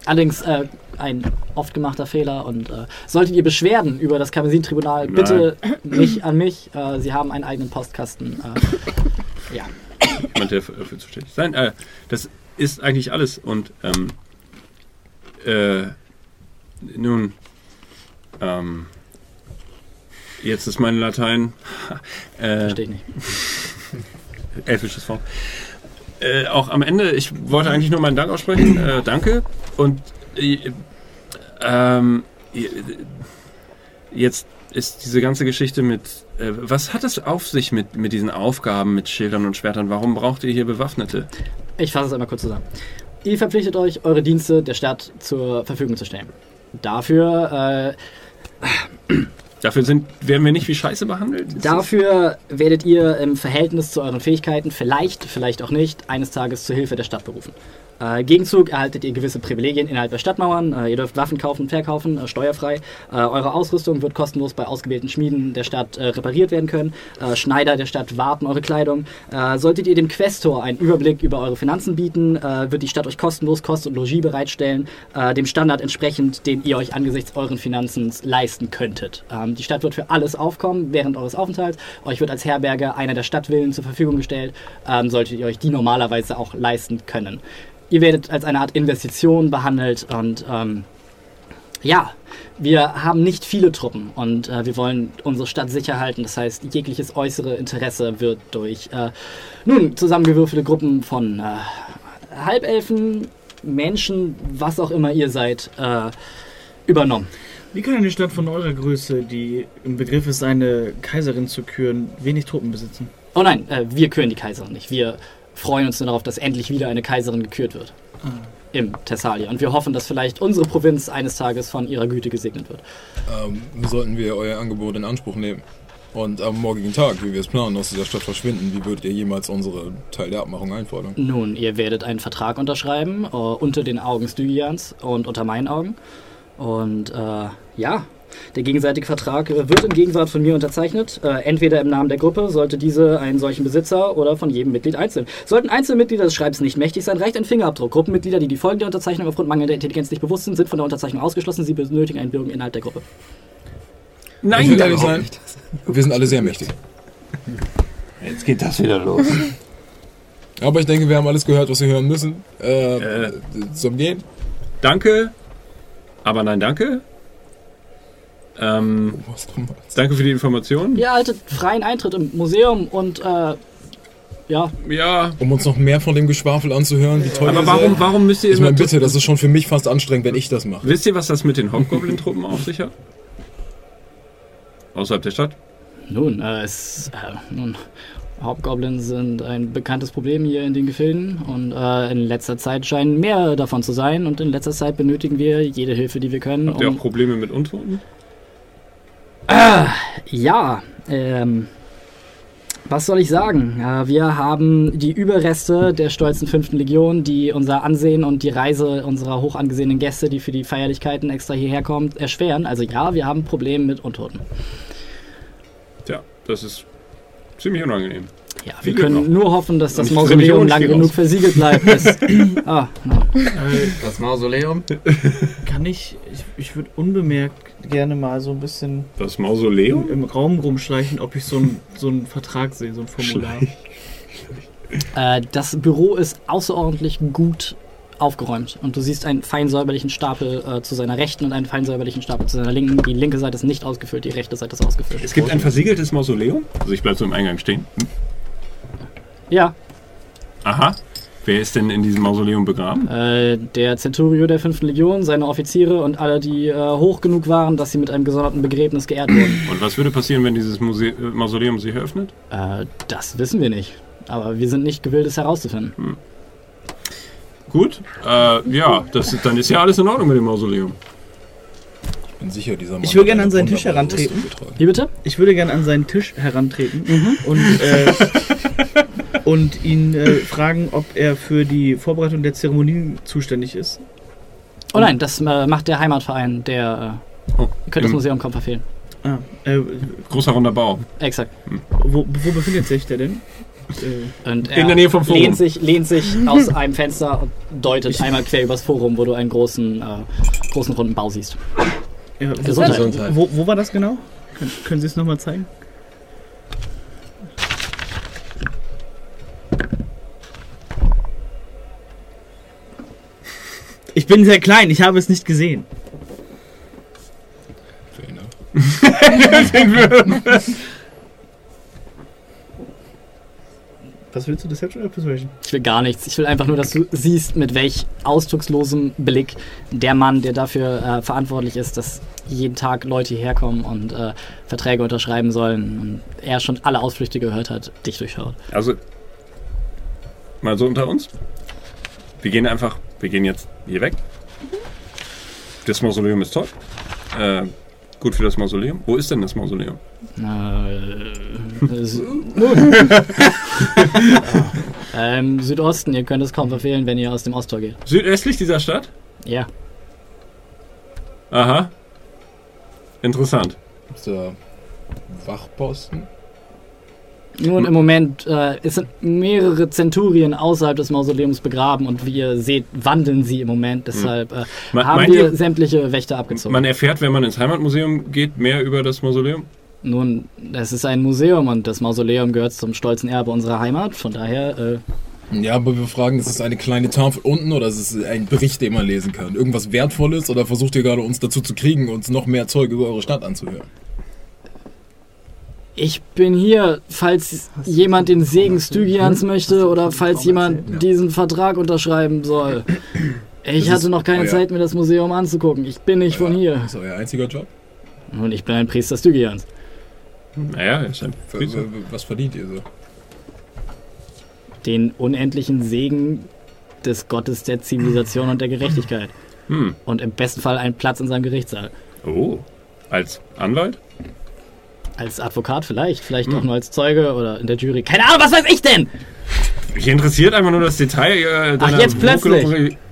Speaker 3: Allerdings äh, ein oft gemachter Fehler und äh, solltet ihr Beschwerden über das Karmesin-Tribunal, bitte nicht an mich. Äh, sie haben einen eigenen Postkasten. Äh, ja.
Speaker 1: jemand, der dafür zuständig äh, das ist eigentlich alles. Und ähm, äh, nun, ähm, jetzt ist mein Latein äh,
Speaker 3: Verstehe ich nicht.
Speaker 1: elfisches Wort. Äh, auch am Ende, ich wollte eigentlich nur meinen Dank aussprechen. Äh, danke. Und äh, ähm, äh, jetzt ist diese ganze Geschichte mit, äh, was hat es auf sich mit, mit diesen Aufgaben, mit Schildern und Schwertern? Warum braucht ihr hier Bewaffnete?
Speaker 3: Ich fasse es einmal kurz zusammen. Ihr verpflichtet euch, eure Dienste der Stadt zur Verfügung zu stellen. Dafür, äh,
Speaker 1: Dafür sind, werden wir nicht wie Scheiße behandelt?
Speaker 3: Dafür werdet ihr im Verhältnis zu euren Fähigkeiten vielleicht, vielleicht auch nicht, eines Tages zur Hilfe der Stadt berufen. Äh, Gegenzug erhaltet ihr gewisse Privilegien innerhalb der Stadtmauern. Äh, ihr dürft Waffen kaufen verkaufen, äh, steuerfrei. Äh, eure Ausrüstung wird kostenlos bei ausgewählten Schmieden der Stadt äh, repariert werden können. Äh, Schneider der Stadt warten eure Kleidung. Solltet ihr dem Questor einen Überblick über eure Finanzen bieten, wird die Stadt euch kostenlos Kost und Logis bereitstellen, dem Standard entsprechend, den ihr euch angesichts euren Finanzen leisten könntet. Ähm, die Stadt wird für alles aufkommen während eures Aufenthalts. Euch wird als Herberge einer der Stadtvillen zur Verfügung gestellt, ähm, solltet ihr euch die normalerweise auch leisten können. Ihr werdet als eine Art Investition behandelt und ähm, ja, wir haben nicht viele Truppen und äh, wir wollen unsere Stadt sicher halten. Das heißt, jegliches äußere Interesse wird durch äh, nun zusammengewürfelte Gruppen von äh, Halbelfen, Menschen, was auch immer ihr seid, äh, übernommen.
Speaker 2: Wie kann eine Stadt von eurer Größe, die im Begriff ist, eine Kaiserin zu küren, wenig Truppen besitzen?
Speaker 3: Oh nein, äh, wir küren die Kaiserin nicht. Wir freuen uns nur darauf, dass endlich wieder eine Kaiserin gekürt wird. Im Thessalien. Und wir hoffen, dass vielleicht unsere Provinz eines Tages von ihrer Güte gesegnet wird.
Speaker 8: Ähm, sollten wir euer Angebot in Anspruch nehmen und am morgigen Tag, wie wir es planen, aus dieser Stadt verschwinden, wie würdet ihr jemals unsere Teil der Abmachung einfordern?
Speaker 3: Nun, ihr werdet einen Vertrag unterschreiben, äh, unter den Augen Stygians und unter meinen Augen. Und äh, ja, der gegenseitige Vertrag äh, wird im Gegensatz von mir unterzeichnet. Äh, entweder im Namen der Gruppe, sollte diese einen solchen Besitzer oder von jedem Mitglied einzeln. Sollten Einzelmitglieder des Schreibens nicht mächtig sein, reicht ein Fingerabdruck. Gruppenmitglieder, die die Folgen der Unterzeichnung aufgrund mangelnder Intelligenz nicht bewusst sind, sind von der Unterzeichnung ausgeschlossen. Sie benötigen einen Bürger innerhalb der Gruppe.
Speaker 8: Ich
Speaker 1: Nein,
Speaker 8: will ehrlich
Speaker 1: darauf
Speaker 8: sein,
Speaker 1: nicht.
Speaker 8: wir sind alle sehr mächtig.
Speaker 1: Jetzt geht das wieder los.
Speaker 8: Aber ich denke, wir haben alles gehört, was wir hören müssen. Äh,
Speaker 1: Äh.
Speaker 8: Zum Gehen.
Speaker 1: Danke, aber nein, danke. Ähm,
Speaker 8: nochmal?
Speaker 1: danke für die Information.
Speaker 3: Ihr erhaltet freien Eintritt im Museum und äh, ja,
Speaker 1: Ja,
Speaker 8: Um uns noch mehr von dem Geschwafel anzuhören, wie toll
Speaker 1: aber
Speaker 8: ihr
Speaker 1: warum,
Speaker 8: seid.
Speaker 1: warum müsst ihr
Speaker 8: Ich meine, bitte, das ist schon für mich fast anstrengend, wenn ich das mache.
Speaker 1: Wisst ihr, was das mit den Hobgoblin-Truppen auf sich hat? Außerhalb der Stadt?
Speaker 3: nun, äh, es, äh, nun, Hauptgoblins sind ein bekanntes Problem hier in den Gefilden und äh, in letzter Zeit scheinen mehr davon zu sein und in letzter Zeit benötigen wir jede Hilfe, die wir können.
Speaker 1: Habt ihr auch
Speaker 3: Um,
Speaker 1: Probleme mit Untoten?
Speaker 3: Ja, ähm, was soll ich sagen? Äh, wir haben die Überreste der stolzen fünften Legion, die unser Ansehen und die Reise unserer hoch angesehenen Gäste, die für die Feierlichkeiten extra hierher kommen, erschweren. Also ja, wir haben Probleme mit Untoten.
Speaker 1: Tja, das ist ziemlich unangenehm.
Speaker 3: Ja, wir
Speaker 1: Viele
Speaker 3: können nur hoffen, dass das Mausoleum lang genug
Speaker 1: aus.
Speaker 3: versiegelt bleibt. Ah, no.
Speaker 4: Das Mausoleum?
Speaker 2: Kann ich, ich, ich würde unbemerkt gerne mal so ein bisschen
Speaker 1: Das Mausoleum?
Speaker 2: im, im Raum rumschleichen, ob ich so, ein, so einen Vertrag sehe, so ein Formular.
Speaker 3: äh, das Büro ist außerordentlich gut aufgeräumt und du siehst einen fein säuberlichen Stapel äh, zu seiner rechten und einen fein säuberlichen Stapel zu seiner linken. Die linke Seite ist nicht ausgefüllt, die rechte Seite ist ausgefüllt.
Speaker 1: Es gibt ein versiegeltes Mausoleum? Also ich bleib so im Eingang stehen. Hm?
Speaker 3: Ja,
Speaker 1: Aha. Wer ist denn in diesem Mausoleum begraben?
Speaker 3: äh, der Centurio der fünften Legion, seine Offiziere und alle, die äh, hoch genug waren, dass sie mit einem gesonderten Begräbnis geehrt wurden.
Speaker 1: Und was würde passieren, wenn dieses Muse äh, Mausoleum sich öffnet?
Speaker 3: äh, das wissen wir nicht. Aber wir sind nicht gewillt, es herauszufinden.
Speaker 1: Gut. Äh, ja, das, dann ist ja alles in Ordnung mit dem Mausoleum.
Speaker 8: Ich bin sicher, dieser Mann
Speaker 2: Ich
Speaker 8: hat
Speaker 2: gerne an seinen Tisch herantreten.
Speaker 3: Wie bitte?
Speaker 2: Ich würde gerne an seinen Tisch herantreten und, äh, und ihn äh, fragen, ob er für die Vorbereitung der Zeremonie zuständig ist.
Speaker 3: Oh nein, das äh, macht der Heimatverein, der
Speaker 1: Oh,
Speaker 3: äh, könnte das
Speaker 1: im-
Speaker 3: Museum kaum verfehlen.
Speaker 2: Ah, äh,
Speaker 1: Großer runder Bau.
Speaker 3: Exakt.
Speaker 2: wo, wo befindet sich der denn? Äh,
Speaker 3: Und
Speaker 1: In der Nähe vom Forum.
Speaker 3: Lehnt sich, lehnt sich aus einem Fenster und deutet einmal quer übers Forum, wo du einen großen, äh, großen runden Bau siehst.
Speaker 2: ja.
Speaker 3: Gesundheit.
Speaker 2: wo, wo war das genau? Können, können Sie es nochmal zeigen? Ich bin sehr klein, ich habe es nicht gesehen. Was willst du, Deception oder Persuasion?
Speaker 3: Ich will gar nichts. Ich will einfach nur, dass du siehst, mit welch ausdruckslosem Blick der Mann, der dafür äh, verantwortlich ist, dass jeden Tag Leute hierher kommen und äh, Verträge unterschreiben sollen und er schon alle Ausflüchte gehört hat, dich durchschaut.
Speaker 1: Also, mal so unter uns. Wir gehen einfach, wir gehen jetzt hier weg. Das Mausoleum ist toll. Äh, gut für das Mausoleum. Wo ist denn das Mausoleum?
Speaker 3: Äh, ja. ähm, Südosten, ihr könnt es kaum verfehlen, wenn ihr aus dem Osttor geht.
Speaker 1: Südöstlich dieser Stadt?
Speaker 3: Ja.
Speaker 1: Aha. Interessant.
Speaker 8: Ist der Wachposten?
Speaker 3: Nun, im Moment äh, es sind mehrere Zenturien außerhalb des Mausoleums begraben und wie ihr seht, wandeln sie im Moment. Deshalb äh,
Speaker 1: Me-
Speaker 3: haben wir
Speaker 1: ihr-
Speaker 3: sämtliche Wächter abgezogen.
Speaker 1: Man erfährt, wenn man ins Heimatmuseum geht, mehr über das Mausoleum?
Speaker 3: Nun, es ist ein Museum und das Mausoleum gehört zum stolzen Erbe unserer Heimat. Von daher, äh,
Speaker 8: Ja, aber wir fragen, ist es eine kleine Tafel unten oder ist es ein Bericht, den man lesen kann? Irgendwas Wertvolles oder versucht ihr gerade uns dazu zu kriegen, uns noch mehr Zeug über eure Stadt anzuhören?
Speaker 3: Ich bin hier, falls jemand den Segen Stygians möchte oder falls jemand diesen Vertrag unterschreiben soll. Ich
Speaker 8: Das
Speaker 3: hatte noch keine
Speaker 8: euer-
Speaker 3: Zeit, mir das Museum anzugucken. Ich bin nicht von hier.
Speaker 8: Ist euer einziger Job?
Speaker 3: Und ich bin ein Priester Stygians.
Speaker 1: Naja, ein
Speaker 8: W- w- Was verdient ihr so?
Speaker 3: Den unendlichen Segen des Gottes der Zivilisation und der Gerechtigkeit.
Speaker 1: Hm.
Speaker 3: Und im besten Fall einen Platz in seinem Gerichtssaal.
Speaker 1: Oh. Als Anwalt?
Speaker 3: Als Advokat vielleicht, vielleicht
Speaker 1: Hm.
Speaker 3: auch nur als Zeuge oder in der Jury. Keine Ahnung, was weiß ich denn?
Speaker 1: Mich interessiert einfach nur das Detail. Äh, deiner
Speaker 3: jetzt plötzlich.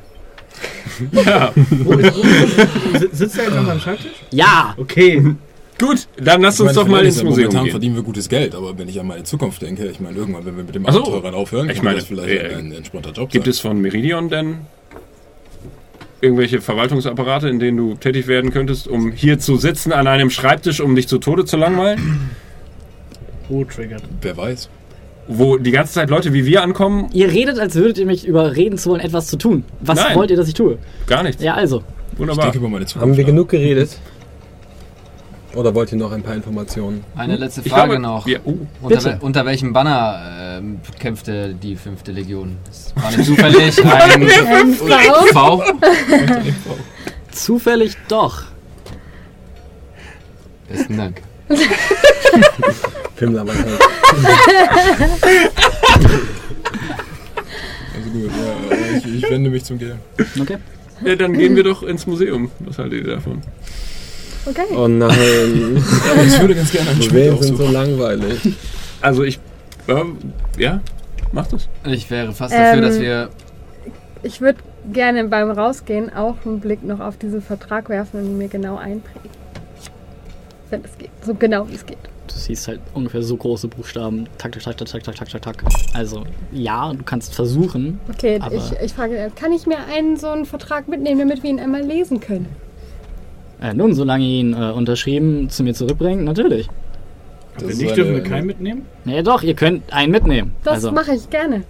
Speaker 1: Ja,
Speaker 2: Si- Sitzt er jetzt an seinem Schreibtisch?
Speaker 3: Ja!
Speaker 2: Okay.
Speaker 1: gut. Dann lass uns
Speaker 8: meine,
Speaker 1: doch mal ins
Speaker 8: ist-
Speaker 1: Museum
Speaker 8: Momentan
Speaker 1: gehen.
Speaker 8: verdienen wir gutes Geld, aber wenn ich an meine Zukunft denke, ich meine, irgendwann, wenn wir mit dem
Speaker 1: Ach so.
Speaker 8: Aufhören,
Speaker 1: Ich meine,
Speaker 8: das vielleicht
Speaker 1: äh,
Speaker 8: ein entspannter Job
Speaker 1: Gibt
Speaker 8: sein.
Speaker 1: es von Meridion denn irgendwelche Verwaltungsapparate, in denen du tätig werden könntest, um hier zu sitzen an einem Schreibtisch, um dich zu Tode zu langweilen?
Speaker 2: Oh, triggert.
Speaker 8: Wer weiß.
Speaker 1: wo die ganze Zeit Leute wie wir ankommen?
Speaker 3: Ihr redet, als würdet ihr mich überreden zu wollen, etwas zu tun. Was
Speaker 1: Nein.
Speaker 3: wollt ihr, dass ich tue?
Speaker 1: Gar nichts.
Speaker 3: Ja, also.
Speaker 8: Ich
Speaker 1: Wunderbar.
Speaker 8: denke über meine Zukunft.
Speaker 7: Haben wir genug geredet? Oder wollt ihr noch ein paar Informationen?
Speaker 4: Eine letzte
Speaker 1: Ich
Speaker 4: Frage
Speaker 1: glaube,
Speaker 4: noch.
Speaker 1: Wir, oh,
Speaker 4: Unter, unter welchem Banner ähm, kämpfte die fünfte Legion? Das war nicht zufällig ein V.
Speaker 3: Zufällig doch.
Speaker 4: Besten Dank.
Speaker 7: Was halt.
Speaker 8: Also gut, ja, äh, ich, ich wende mich zum Game.
Speaker 3: Okay.
Speaker 1: ja, dann gehen wir doch ins Museum. Was haltet ihr davon?
Speaker 6: Okay.
Speaker 7: Oh nein.
Speaker 8: ich würde ganz gerne einen
Speaker 7: Spiel sind so langweilig.
Speaker 1: Also ich, ähm, ja, mach das.
Speaker 4: Ich wäre fast dafür, dass ähm, wir...
Speaker 6: Ich würde gerne beim Rausgehen auch einen Blick noch auf diesen Vertrag werfen und ihn mir genau einprägen. Wenn es geht. So genau, wie es geht.
Speaker 3: Du siehst halt ungefähr so große Buchstaben. Tak, tak, tak, tak, tak, tak, tak, tak. Also, ja, du kannst versuchen.
Speaker 6: Okay, ich, ich frage, kann ich mir einen so einen Vertrag mitnehmen, damit wir ihn einmal lesen können?
Speaker 3: Äh, nun, solange ihr ihn äh, unterschrieben zu mir zurückbringt, natürlich.
Speaker 8: Ist
Speaker 2: nicht, dürfen wir keinen mitnehmen?
Speaker 3: Naja, doch, ihr könnt einen mitnehmen.
Speaker 6: Das
Speaker 3: also,
Speaker 6: mache ich gerne.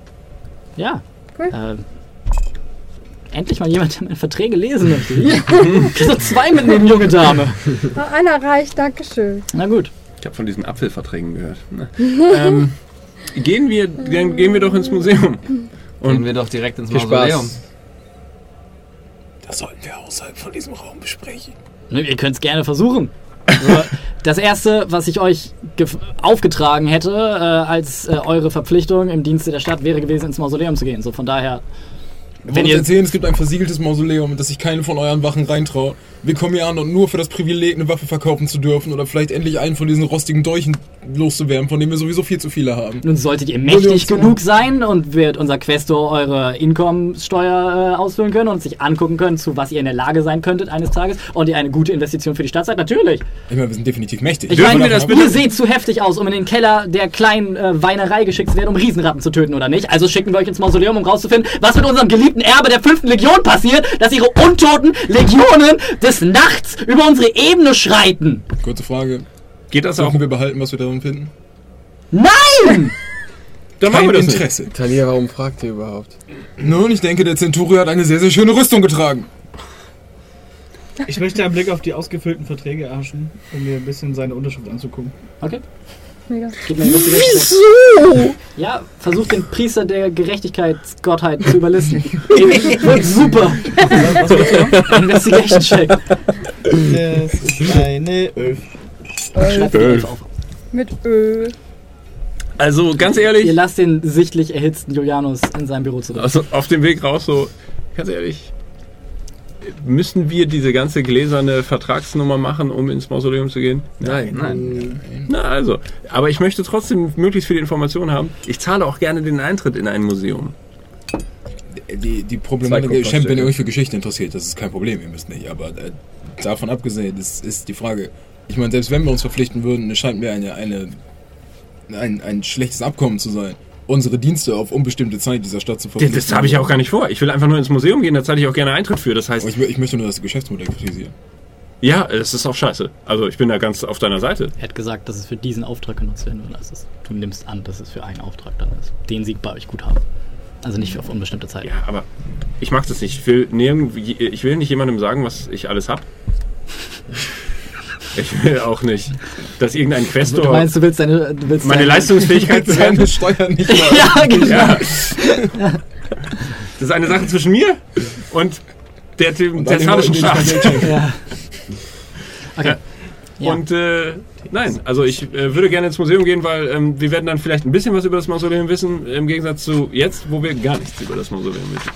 Speaker 3: ja.
Speaker 6: Cool.
Speaker 3: Äh, endlich mal jemand, der meine Verträge lesen möchte. So zwei mitnehmen, junge Dame.
Speaker 6: Oh, einer reicht, Dankeschön.
Speaker 3: Na gut.
Speaker 1: Ich habe von diesen Apfelverträgen gehört. Ne? ähm, gehen wir, dann gehen wir doch ins Museum.
Speaker 4: Gehen
Speaker 1: Und
Speaker 4: wir doch direkt ins
Speaker 7: Viel
Speaker 4: Mausoleum.
Speaker 7: Spaß.
Speaker 8: Das sollten wir außerhalb von diesem Raum besprechen.
Speaker 3: Ne, Ihr könnt es gerne versuchen. Das erste, was ich euch aufgetragen hätte, äh, als äh, eure Verpflichtung im Dienste der Stadt, wäre gewesen, ins Mausoleum zu gehen. So von daher.
Speaker 8: Wenn
Speaker 3: ihr-
Speaker 8: erzählen, es gibt ein versiegeltes Mausoleum, dass sich keine von euren Wachen reintraut. Wir kommen hier an und nur für das Privileg, eine Waffe verkaufen zu dürfen oder vielleicht endlich einen von diesen rostigen Dolchen loszuwerden, von denen wir sowieso viel zu viele haben.
Speaker 3: Nun solltet ihr mächtig genug sein und wird unser Questor eure Einkommensteuer äh, ausfüllen können und sich angucken können, zu was ihr in der Lage sein könntet eines Tages und ihr eine gute Investition für die Stadt seid. Natürlich.
Speaker 8: Ich meine, wir sind definitiv mächtig.
Speaker 3: Ich meine,
Speaker 1: wir das
Speaker 3: ihr seht zu heftig aus, um in den Keller der kleinen äh, Weinerei geschickt zu werden, um Riesenratten zu töten oder nicht. Also schicken wir euch ins Mausoleum, um rauszufinden, was mit unserem geliebten Erbe der fünften Legion passiert, dass ihre untoten Legionen des Nachts über unsere Ebene schreiten.
Speaker 8: Kurze Frage.
Speaker 1: geht das auch?
Speaker 8: Sollten wir behalten, was wir darin finden?
Speaker 3: Nein!
Speaker 1: Dann machen
Speaker 8: Kein
Speaker 1: wir das nicht.
Speaker 8: Interesse.
Speaker 7: Talia, warum fragt ihr überhaupt?
Speaker 8: Nun, ich denke, der Centurio hat eine sehr, sehr schöne Rüstung getragen.
Speaker 2: Ich möchte einen Blick auf die ausgefüllten Verträge erhaschen, um mir ein bisschen seine Unterschrift anzugucken.
Speaker 3: Okay.
Speaker 6: Mega.
Speaker 3: Gib mir Wieso? Ja, versucht den Priester der Gerechtigkeitsgottheit zu überlisten. Wird super. Investigation Check.
Speaker 2: Das ist eine 11.
Speaker 3: Schreibt die Elf auf.
Speaker 6: Mit Ö.
Speaker 1: Also ganz
Speaker 3: Ihr
Speaker 1: ehrlich,
Speaker 3: lasst den sichtlich erhitzten Julianus in sein Büro zurück.
Speaker 1: also auf dem Weg raus so, ganz ehrlich, müssen wir diese ganze gläserne Vertragsnummer machen, um ins Mausoleum zu gehen?
Speaker 7: Nein.
Speaker 4: Nein.
Speaker 1: Na also, aber ich möchte trotzdem möglichst viele Informationen haben. Ich zahle auch gerne den Eintritt in ein Museum.
Speaker 8: Die, die Problematik, wenn ihr euch für Geschichte interessiert, das ist kein Problem, ihr müsst nicht. Aber äh, davon abgesehen, das ist die Frage. Ich meine, selbst wenn wir uns verpflichten würden, es scheint mir eine, eine, ein, ein schlechtes Abkommen zu sein, unsere Dienste auf unbestimmte Zeit dieser Stadt zu
Speaker 1: Das,
Speaker 8: verpflichten.
Speaker 1: das habe ich auch gar nicht vor. Ich will einfach nur ins Museum gehen, da zahle ich auch gerne Eintritt für. Das heißt,
Speaker 8: Aber ich, ich möchte nur das Geschäftsmodell kritisieren.
Speaker 1: ja, es ist auch scheiße. Also ich bin da ganz auf deiner Seite.
Speaker 3: Er hat gesagt, dass es für diesen Auftrag genutzt werden würde. Also es- du nimmst an, dass es für einen Auftrag dann ist. Den sie bei euch gut haben. Also nicht für auf unbestimmte Zeit.
Speaker 1: Ja, aber ich mag das nicht. Ich will, nirgendwie, ich will nicht jemandem sagen, was ich alles hab. Ich will auch nicht, dass irgendein
Speaker 3: Du
Speaker 1: Questor
Speaker 3: meinst, du willst deine, du willst
Speaker 1: meine
Speaker 3: deine,
Speaker 1: Leistungsfähigkeit?
Speaker 8: Seine Steuern nicht mal.
Speaker 3: Ja, genau.
Speaker 1: Ja. Das ist eine Sache zwischen mir und der dem
Speaker 8: Und
Speaker 1: Staat.
Speaker 3: Ja. Okay. Ja.
Speaker 1: Und äh, nein, also ich äh, würde gerne ins Museum gehen, weil ähm, wir werden dann vielleicht ein bisschen was über das Mausoleum wissen, im Gegensatz zu jetzt, wo wir gar nichts über das Mausoleum wissen.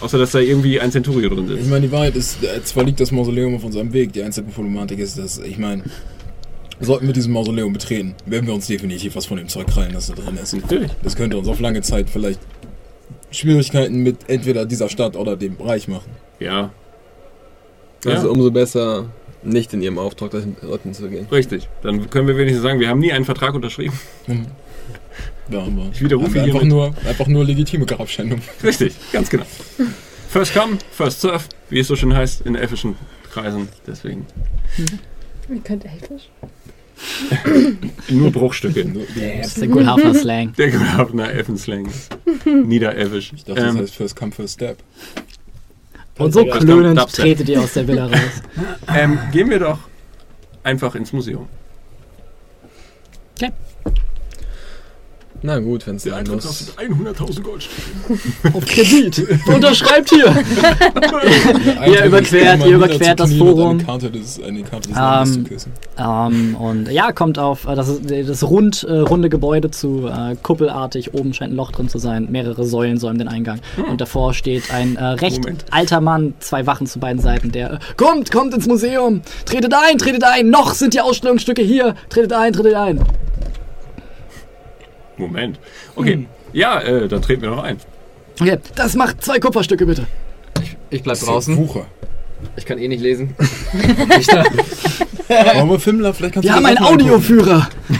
Speaker 1: Außer, dass da irgendwie ein Centurio drin
Speaker 8: Ich
Speaker 1: sitzt.
Speaker 8: meine, die Wahrheit ist, äh, zwar liegt das Mausoleum auf unserem Weg, die einzige Problematik ist, dass, ich meine, sollten wir dieses Mausoleum betreten, werden wir uns definitiv was von dem Zeug krallen, das da drin ist.
Speaker 1: Natürlich.
Speaker 8: Das könnte uns auf lange Zeit vielleicht Schwierigkeiten mit entweder dieser Stadt oder dem Bereich machen.
Speaker 1: Ja,
Speaker 7: Also
Speaker 1: Ja.
Speaker 7: umso besser, nicht in ihrem Auftrag dorthin zu gehen.
Speaker 1: richtig. Dann können wir wenigstens sagen, wir haben nie einen Vertrag unterschrieben.
Speaker 8: Hm. Ja, aber
Speaker 1: Ich widerrufe
Speaker 8: einfach nur, einfach nur legitime Grabschändung.
Speaker 1: Richtig, ganz genau. First come, first serve, wie es so schön heißt in elfischen Kreisen. Deswegen.
Speaker 6: Ihr könnt Elfisch.
Speaker 1: Nur Bruchstücke.
Speaker 3: Das ist der Gulhafner Slang.
Speaker 1: Der Grafner Effenslang. Niederevisch.
Speaker 8: Ich dachte, das
Speaker 1: Ähm,
Speaker 8: heißt First Come, First Step.
Speaker 3: Und so klönend tretet ihr aus der Villa raus.
Speaker 1: ähm, gehen wir doch einfach ins Museum.
Speaker 7: Na gut, wenn es sein muss.
Speaker 1: 100.000 Goldstücke.
Speaker 3: Auf Kredit. Unterschreibt hier. Ihr überquert- ihr überquert das Forum.
Speaker 8: Eine Karte des, eine Karte des
Speaker 3: Ähm,
Speaker 8: küssen.
Speaker 3: Ähm, und ja, kommt auf äh, das, ist, das rund, äh, runde Gebäude zu, äh, kuppelartig. Oben scheint ein Loch drin zu sein. Mehrere Säulen säumen den Eingang. Und davor steht ein äh, recht
Speaker 1: Moment.
Speaker 3: alter Mann, zwei Wachen zu beiden Seiten, der äh, kommt, kommt ins Museum. Tretet ein, tretet ein. Noch sind die Ausstellungsstücke hier. Tretet ein, tretet ein.
Speaker 1: Moment. Okay. Ja, äh, dann treten wir noch ein.
Speaker 3: Okay, das macht zwei Kupferstücke bitte.
Speaker 4: Ich bleib draußen.
Speaker 8: Wucher.
Speaker 4: Ich kann eh nicht lesen.
Speaker 8: Wollen wir Fimmler? Vielleicht kannst
Speaker 3: Wir
Speaker 8: du
Speaker 3: haben einen. Audioführer.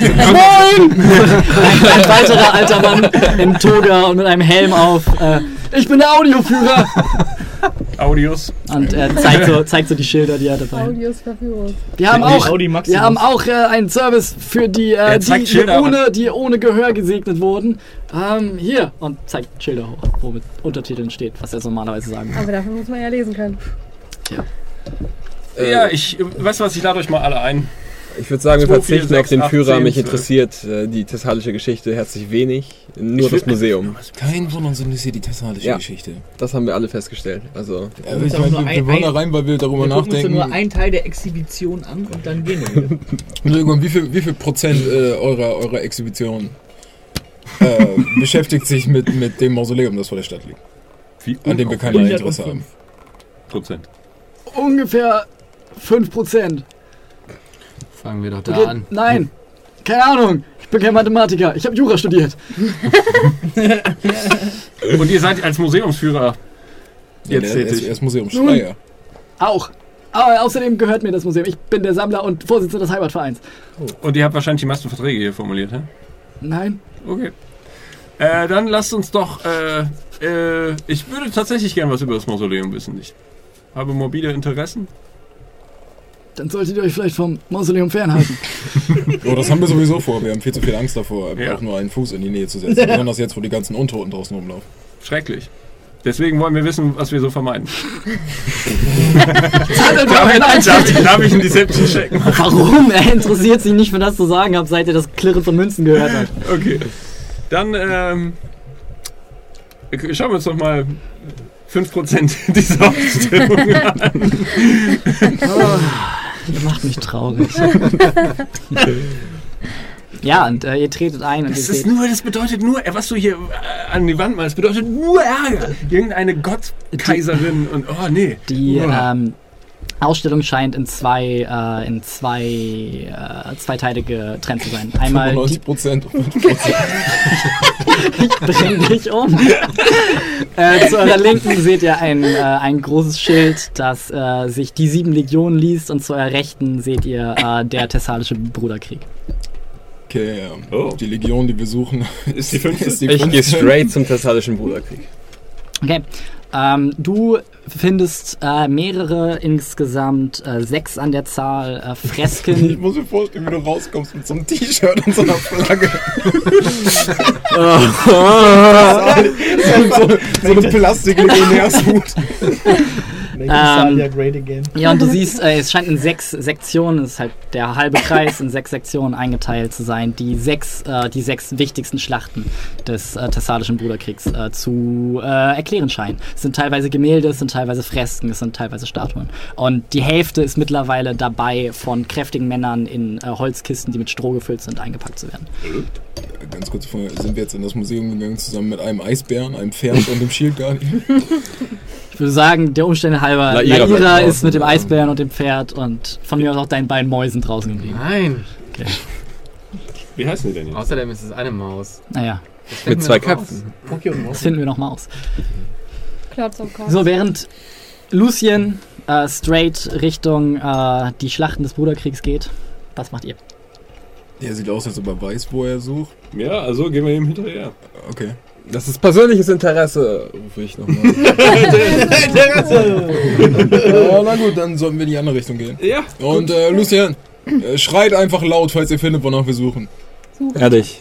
Speaker 3: Moin! ein, ein weiterer alter Mann in Toga und mit einem Helm auf. Äh, ich bin der Audioführer.
Speaker 1: Audios.
Speaker 3: Und er zeigt so, zeigt so die Schilder, die er dabei hat.
Speaker 6: Audios Verführung.
Speaker 3: Wir haben auch,
Speaker 2: Audi
Speaker 3: wir haben auch äh, einen Service für die, äh, die, die,
Speaker 1: Schilder
Speaker 3: ohne, die ohne Gehör gesegnet wurden. Ähm, hier. Und zeigt Schilder hoch, wo mit Untertiteln steht, was er normalerweise sagen würde.
Speaker 6: Aber dafür muss man ja lesen können.
Speaker 7: Äh,
Speaker 1: ja, ich, äh, weißt du was, ich lade euch mal alle ein.
Speaker 7: Ich würde sagen, wir
Speaker 1: 2, 4,
Speaker 7: verzichten auf
Speaker 1: 6,
Speaker 7: den
Speaker 1: 8,
Speaker 7: Führer.
Speaker 1: 10,
Speaker 7: Mich
Speaker 1: 12.
Speaker 7: interessiert äh, die thessalische Geschichte herzlich wenig. Nur das Museum.
Speaker 8: Kein von uns interessiert die thessalische
Speaker 7: Ja.
Speaker 8: Geschichte.
Speaker 7: Das haben wir alle festgestellt. Also,
Speaker 8: Ja, ich meine,
Speaker 10: nur
Speaker 8: wir,
Speaker 10: ein-
Speaker 8: wir wollen da
Speaker 10: ein-
Speaker 8: rein, weil wir darüber
Speaker 10: Wir
Speaker 8: nachdenken.
Speaker 10: nur einen Teil der Exhibition an und dann gehen wir. wieder.
Speaker 8: Entschuldigung, wie viel, wie viel Prozent äh, eurer, eurer Exhibition äh, beschäftigt sich mit, mit dem Mausoleum, das vor der Stadt liegt?
Speaker 1: Wie
Speaker 8: An dem wir kein Interesse haben.
Speaker 1: Prozent.
Speaker 3: Ungefähr 5%.
Speaker 4: Fangen wir doch da
Speaker 3: Okay,
Speaker 4: an.
Speaker 3: nein. Keine Ahnung. Ich bin kein Mathematiker. Ich habe Jura studiert.
Speaker 1: Und ihr seid als Museumsführer
Speaker 8: Ja,
Speaker 1: jetzt
Speaker 8: ist,
Speaker 1: tätig.
Speaker 8: er ist Museumsschreier.
Speaker 3: Auch. Aber außerdem gehört mir das Museum. Ich bin der Sammler und Vorsitzender des Heimatvereins.
Speaker 1: Und ihr habt wahrscheinlich die meisten Verträge hier formuliert, hä?
Speaker 3: Nein.
Speaker 1: Okay. Äh, dann lasst uns doch. Äh, äh, ich würde tatsächlich gern was über das Mausoleum wissen. Ich habe mobile Interessen.
Speaker 3: Dann solltet ihr euch vielleicht vom Mausoleum fernhalten.
Speaker 8: Oh, das haben wir sowieso vor. Wir haben viel zu viel Angst davor,
Speaker 1: Ja.
Speaker 8: auch nur einen Fuß in die Nähe zu setzen. Besonders jetzt, wo die ganzen Untoten draußen rumlaufen.
Speaker 1: Schrecklich. Deswegen wollen wir wissen, was wir so vermeiden.
Speaker 3: Darf
Speaker 1: darf, ich, darf ich in Deception checken?
Speaker 3: Warum? Er interessiert sich nicht für das zu sagen habt, seit er das Klirren von Münzen gehört hat.
Speaker 1: Okay. Dann ähm, schauen wir uns doch mal 5% dieser Ausstellung an.
Speaker 3: Ihr macht mich traurig. ja, und äh, ihr tretet ein
Speaker 1: Das ist nur, das bedeutet nur, äh, was du hier äh, an die Wand malst, bedeutet nur Ärger. Irgendeine Gottkaiserin und oh nee.
Speaker 3: die
Speaker 1: Oh.
Speaker 3: ähm, Ausstellung scheint in zwei, äh, in zwei, äh, zwei Teile getrennt zu sein. Einmal die
Speaker 8: 90 Prozent.
Speaker 3: Ich bring dich um. äh, zu eurer Linken seht ihr ein, äh, ein großes Schild, das äh, sich die sieben Legionen liest und zu eurer Rechten seht ihr äh, der Thessalische Bruderkrieg.
Speaker 8: Okay, ähm,
Speaker 1: Oh.
Speaker 8: die Legion, die wir suchen,
Speaker 1: Ist die fünfte?
Speaker 8: ist die
Speaker 7: ich gehe
Speaker 8: fünfte.
Speaker 7: straight zum Thessalischen Bruderkrieg.
Speaker 3: Okay. Ähm, du findest äh, mehrere, insgesamt äh, sechs an der Zahl, äh,
Speaker 8: Ich
Speaker 3: Fresken.
Speaker 8: muss mir vorstellen, wie du rauskommst mit so einem T-Shirt und so einer Flagge. so, so eine Plastik-Legionärshut.
Speaker 2: Make
Speaker 3: Ähm,
Speaker 2: great again.
Speaker 3: Ja, und du siehst, äh, es scheint in sechs Sektionen, es ist halt der halbe Kreis, in sechs Sektionen eingeteilt zu sein, die sechs, äh, die sechs wichtigsten Schlachten des äh, Thessalischen Bruderkriegs äh, zu äh, erklären scheinen. Es sind teilweise Gemälde, es sind teilweise Fresken, es sind teilweise Statuen. Und die Hälfte ist mittlerweile dabei, von kräftigen Männern in äh, Holzkisten, die mit Stroh gefüllt sind, eingepackt zu werden.
Speaker 8: Ganz kurz vorher sind wir jetzt in das Museum gegangen, zusammen mit einem Eisbären, einem Pferd und dem Shield Guardian.
Speaker 3: Ich würde sagen, der Umstände halber,
Speaker 7: Laira
Speaker 3: Laira, ist mit dem. Eisbären und dem Pferd und von mir aus auch deinen beiden Mäusen draußen geblieben.
Speaker 4: Nein.
Speaker 1: Wie heißen die denn jetzt?
Speaker 4: Außerdem ist es eine Maus.
Speaker 3: Naja,
Speaker 7: Mit zwei. Köpfen.
Speaker 3: Das finden wir noch mal aus.
Speaker 6: Klotz und Kopf.
Speaker 3: So, während Lucien äh, straight Richtung äh, die Schlachten des Bruderkriegs geht, was macht ihr?
Speaker 8: Der sieht aus, als ob er weiß, wo er sucht.
Speaker 1: Ja, also gehen wir ihm hinterher.
Speaker 8: Okay.
Speaker 7: Das ist persönliches Interesse, rufe ich nochmal.
Speaker 8: Ja, na gut, dann sollten wir in die andere Richtung gehen.
Speaker 1: Ja.
Speaker 8: Und äh, Lucien, Äh, Schreit einfach laut, falls ihr findet, wonach wir suchen.
Speaker 7: Ehrlich.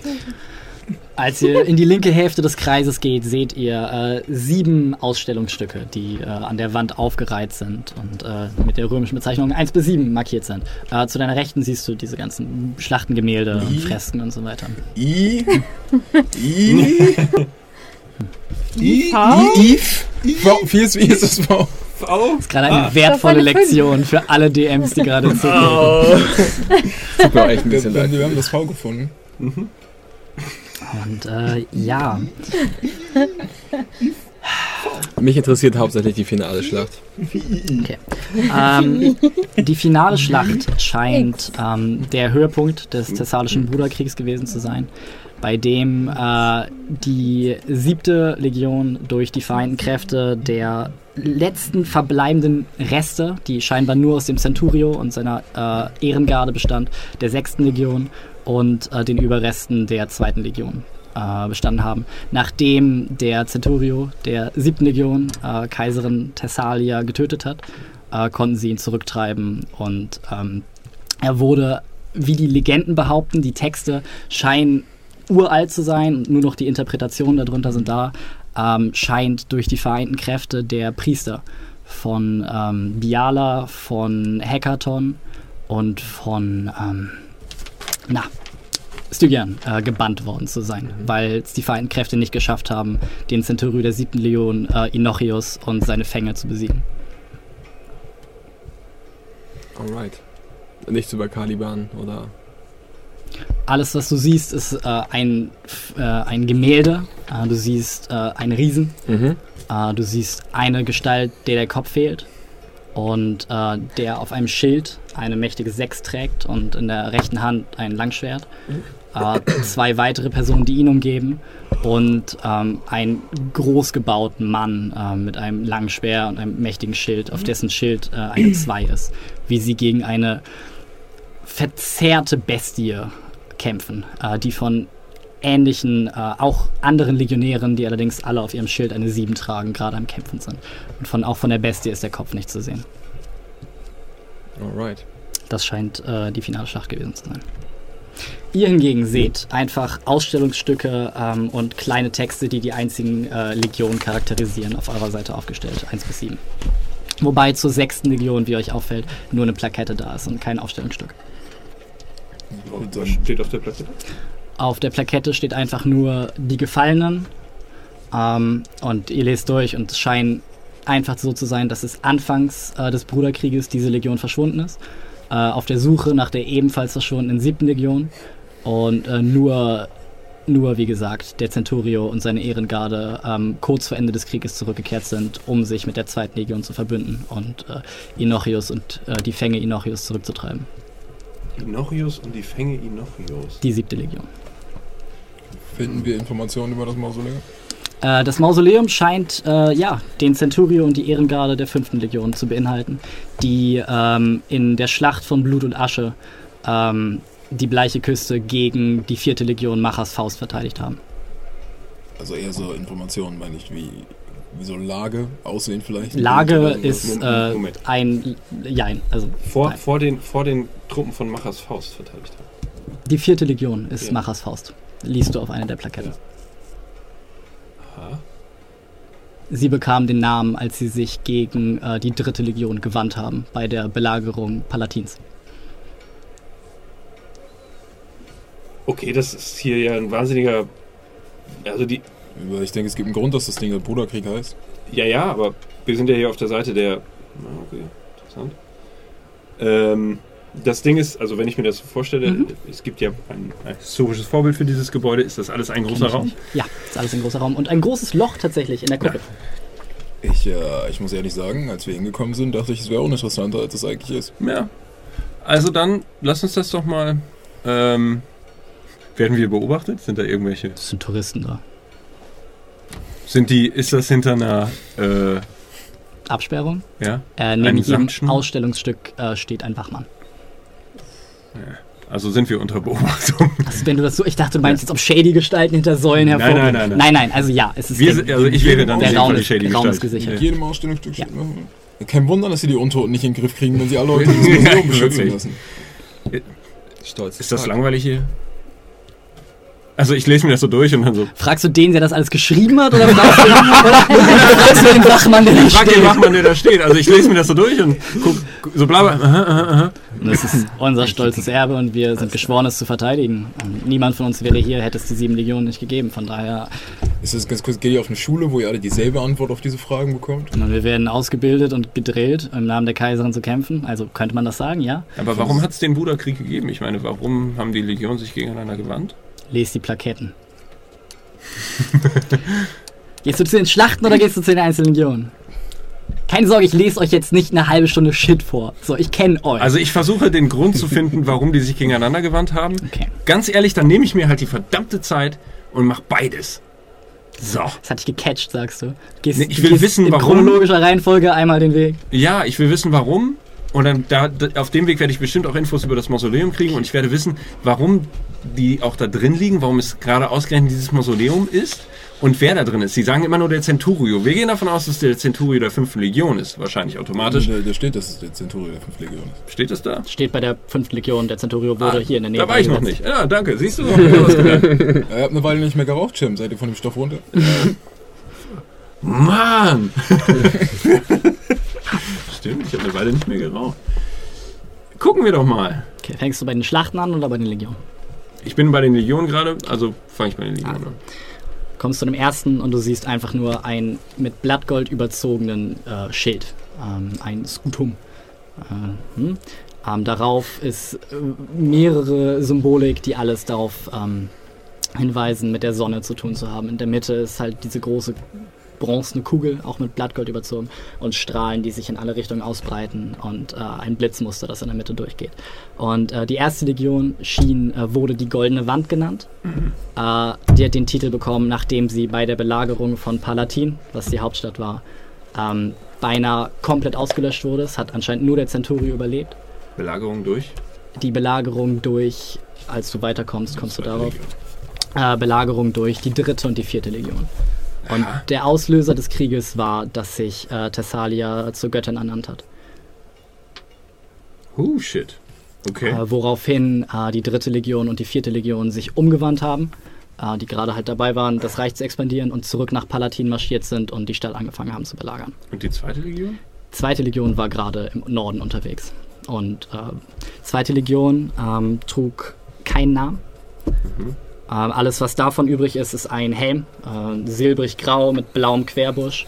Speaker 3: Als ihr in die linke Hälfte des Kreises geht, seht ihr äh, sieben Ausstellungsstücke, die äh, an der Wand aufgereiht sind und äh, mit der römischen Bezeichnung 1 bis 7 markiert sind. Äh, zu deiner Rechten siehst du diese ganzen Schlachtengemälde und Fresken und so weiter.
Speaker 8: I. I. I.
Speaker 6: V?
Speaker 8: I. V. Wie ist, wie ist das V?
Speaker 3: Das ist gerade eine wertvolle
Speaker 6: war eine
Speaker 3: Lektion für alle DMs, die gerade.
Speaker 7: Oh. Tut mir echt ein bisschen leid.
Speaker 8: wir haben das V gefunden.
Speaker 3: Und äh, ja,
Speaker 7: Mich interessiert hauptsächlich die finale Schlacht.
Speaker 3: Okay. Ähm, die finale Schlacht scheint ähm, der Höhepunkt des Thessalischen Bruderkriegs gewesen zu sein, bei dem äh, die siebte Legion durch die vereinten Kräfte der letzten verbleibenden Reste, die scheinbar nur aus dem Centurio und seiner äh, Ehrengarde bestand, der sechsten Legion und äh, den Überresten der zweiten Legion äh, bestanden haben. Nachdem der Centurio der siebten Legion äh, Kaiserin Thessalia getötet hat, äh, konnten sie ihn zurücktreiben und ähm, er wurde, wie die Legenden behaupten, die Texte scheinen uralt zu sein und nur noch die Interpretationen darunter sind da, ähm, scheint durch die vereinten Kräfte der Priester von ähm, Biala, von Hekaton und von ähm, na, Stygian äh, gebannt worden zu sein, weil es die vereinten Kräfte nicht geschafft haben, den Centurio der siebten Legion, äh, Inochius und seine Fänge zu besiegen.
Speaker 7: Alright. Nichts über Caliban oder.
Speaker 3: Alles, was du siehst, ist äh, ein, äh, ein Gemälde. Äh, du siehst äh, einen Riesen.
Speaker 7: Mhm.
Speaker 3: Äh, du siehst eine Gestalt, der der Kopf fehlt. Und äh, der auf einem Schild eine mächtige Sechs trägt und in der rechten Hand ein Langschwert. Äh, zwei weitere Personen, die ihn umgeben. Und ähm, einen groß gebauten Mann äh, mit einem langen Speer und einem mächtigen Schild, auf dessen Schild äh, eine Zwei ist. Wie sie gegen eine verzerrte Bestie kämpfen, äh, die von ähnlichen, äh, auch anderen Legionären, die allerdings alle auf ihrem Schild eine 7 tragen, gerade am Kämpfen sind. Und von, auch von der Bestie ist der Kopf nicht zu sehen.
Speaker 7: Alright.
Speaker 3: Das scheint äh, die finale Schlacht gewesen zu sein. Ihr hingegen seht einfach Ausstellungsstücke ähm, und kleine Texte, die die einzigen äh, Legionen charakterisieren, auf eurer Seite aufgestellt, 1 bis 7. Wobei zur sechsten Legion, wie euch auffällt, nur eine Plakette da ist und kein Aufstellungsstück.
Speaker 1: Was steht auf der Platte?
Speaker 3: Auf der Plakette steht einfach nur die Gefallenen. Ähm, und ihr lest durch und es scheint einfach so zu sein, dass es anfangs äh, des Bruderkrieges diese Legion verschwunden ist. Äh, auf der Suche nach der ebenfalls verschwundenen siebten Legion. Und äh, nur, nur, wie gesagt, der Centurio und seine Ehrengarde ähm, kurz vor Ende des Krieges zurückgekehrt sind, um sich mit der zweiten Legion zu verbünden und äh, Inochius und äh, die Fänge Inochius zurückzutreiben.
Speaker 1: Inochius und die Fänge Inochius.
Speaker 3: Die siebte Legion.
Speaker 8: Finden wir Informationen über das Mausoleum?
Speaker 3: Äh, das Mausoleum scheint äh, ja den Centurio und die Ehrengarde der fünften Legion zu beinhalten, die ähm, in der Schlacht von Blut und Asche ähm, die bleiche Küste gegen die vierte Legion Machas Faust verteidigt haben.
Speaker 8: Also eher so Informationen, meine ich, wie so Lage, Aussehen vielleicht.
Speaker 3: Lage ist äh, ein Jein, also
Speaker 1: Vor,
Speaker 3: nein.
Speaker 1: vor, den, vor den Truppen von Machers Faust verteidigt haben.
Speaker 3: die vierte Legion ist
Speaker 1: Ja.
Speaker 3: Machas Faust. Liest du auf einer der Plaketten.
Speaker 1: Aha.
Speaker 3: Sie bekamen den Namen, als sie sich gegen äh, die dritte Legion gewandt haben bei der Belagerung Palatins.
Speaker 1: Okay, das ist hier ja ein wahnsinniger. Also die.
Speaker 8: Ich denke, es gibt einen Grund, dass das Ding der Bruderkrieg heißt.
Speaker 1: Ja, ja, aber wir sind ja hier auf der Seite der. Okay, interessant. Ähm, das Ding ist, also wenn ich mir das so vorstelle,
Speaker 3: Mhm.
Speaker 1: es gibt ja ein, ein historisches Vorbild für dieses Gebäude. Ist das alles ein großer Raum?
Speaker 3: Ja, ist alles ein großer Raum. Und ein großes Loch tatsächlich in der Kuppel.
Speaker 8: Ich, äh, ich muss ehrlich sagen, als wir hingekommen sind, dachte ich, es wäre uninteressanter, als es eigentlich ist.
Speaker 1: Ja. Also dann, lass uns das doch mal. Ähm, werden wir beobachtet? Sind da irgendwelche.
Speaker 3: Es sind Touristen da.
Speaker 1: Sind die. Ist das hinter einer. Äh,
Speaker 3: Absperrung.
Speaker 1: ja?
Speaker 3: Äh, neben jedem? Ausstellungsstück äh, steht ein Wachmann.
Speaker 1: Also sind wir unter Beobachtung.
Speaker 3: Also, wenn du das so, ich dachte, du meinst jetzt, ob shady Gestalten hinter Säulen
Speaker 1: Nein,
Speaker 3: hervorgehen.
Speaker 1: nein, nein, nein.
Speaker 3: nein, nein, also ja, es ist
Speaker 1: Wir sind, also ich wäre dann in
Speaker 3: der Raum ist,
Speaker 1: Shady
Speaker 3: Raum ist gesichert.
Speaker 8: Mit jedem Ausstellungsstück
Speaker 3: Ja.
Speaker 8: Kein Wunder, dass sie die Untoten nicht in den Griff kriegen, wenn sie alle Leute dieses Museum beschützen lassen.
Speaker 7: Stolz.
Speaker 1: Ist das langweilig hier? Also ich lese mir das so durch und dann so.
Speaker 3: Fragst du den, der das alles geschrieben hat, oder fragst du, oder fragst du den Wachmann, der da
Speaker 1: Ich frag den
Speaker 3: steht?
Speaker 1: Wachmann, der da steht. Also ich lese mir das so durch und guck, so bla bla. Aha, aha, aha.
Speaker 3: Das ist unser stolzes Erbe und wir sind geschworen, es zu verteidigen. Und niemand von uns wäre hier, hätte es die sieben Legionen nicht gegeben. Von daher,
Speaker 8: Ist das ganz kurz, geht ihr auf eine Schule, wo ihr alle dieselbe Antwort auf diese Fragen bekommt?
Speaker 3: und wir werden ausgebildet und gedrillt, im Namen der Kaiserin zu kämpfen. Also könnte man das sagen, ja?
Speaker 1: Aber warum hat es den Buderkrieg gegeben? Ich meine, warum haben die Legionen sich gegeneinander gewandt?
Speaker 3: Lest die Plaketten. gehst du zu den Schlachten oder gehst du zu den einzelnen Legionen? Keine Sorge, ich lese euch jetzt nicht eine halbe Stunde Shit vor. So, ich kenne euch.
Speaker 1: Also ich versuche den Grund zu finden, warum die sich gegeneinander gewandt haben.
Speaker 3: Okay.
Speaker 1: Ganz ehrlich, dann nehme ich mir halt die verdammte Zeit und mach beides. So.
Speaker 3: Das hat dich gecatcht, sagst du. Gehst,
Speaker 1: Nee, ich will wissen,
Speaker 3: in
Speaker 1: warum.
Speaker 3: chronologischer Reihenfolge einmal den Weg.
Speaker 1: Ja, ich will wissen, warum. Und dann da, da, auf dem Weg werde ich bestimmt auch Infos über das Mausoleum kriegen und ich werde wissen, warum die auch da drin liegen, warum es gerade ausgerechnet dieses Mausoleum ist und wer da drin ist. Sie sagen immer nur der Centurio. Wir gehen davon aus, dass der Centurio der 5. Legion ist, wahrscheinlich automatisch.
Speaker 8: Da, da steht, dass es der Centurio der 5 Legion ist.
Speaker 1: Steht es da?
Speaker 3: Steht bei der 5. Legion, der Centurio wurde
Speaker 1: Ah,
Speaker 3: hier in der Nähe.
Speaker 1: Da war ich noch nicht. Ja, danke. Siehst du? Ich hab was gelernt.
Speaker 8: Ihr habt eine Weile nicht mehr geraucht, Jim. Seid ihr von dem Stoff runter?
Speaker 1: Mann! Stimmt, ich habe eine Weile nicht mehr geraucht. Gucken wir doch mal.
Speaker 3: Okay, fängst du bei den Schlachten an oder bei den Legionen?
Speaker 1: Ich bin bei den Legionen gerade, also fange ich bei den Legionen an.
Speaker 3: Kommst zu dem ersten und du siehst einfach nur einen mit Blattgold überzogenen äh, Schild. Ähm, ein Skutum. Äh, hm. ähm, darauf ist äh, mehrere Symbolik, die alles darauf ähm, hinweisen, mit der Sonne zu tun zu haben. In der Mitte ist halt diese große bronzene Kugel, auch mit Blattgold überzogen, und Strahlen, die sich in alle Richtungen ausbreiten und äh, ein Blitzmuster, das in der Mitte durchgeht. Und äh, die erste Legion schien, äh, wurde die Goldene Wand genannt. Äh, die hat den Titel bekommen, nachdem sie bei der Belagerung von Palatin, was die Hauptstadt war, ähm, beinahe komplett ausgelöscht wurde. Es hat anscheinend nur der Centurio überlebt.
Speaker 1: Belagerung durch.
Speaker 3: Die Belagerung durch, als du weiterkommst, kommst du darauf. Äh, Belagerung durch die dritte und die vierte Legion. Und der Auslöser des Krieges war, dass sich äh, Thessalia zur Göttin ernannt hat.
Speaker 1: Oh shit. Okay.
Speaker 3: Äh, woraufhin äh, die dritte Legion und die vierte Legion sich umgewandt haben, äh, die gerade halt dabei waren, das Reich zu expandieren und zurück nach Palatin marschiert sind und die Stadt angefangen haben zu belagern.
Speaker 1: Und die zweite Legion?
Speaker 3: Zweite Legion war gerade im Norden unterwegs. Und äh, zweite Legion ähm, trug keinen Namen. Ähm, alles, was davon übrig ist, ist ein Helm, äh, silbrig-grau mit blauem Querbusch.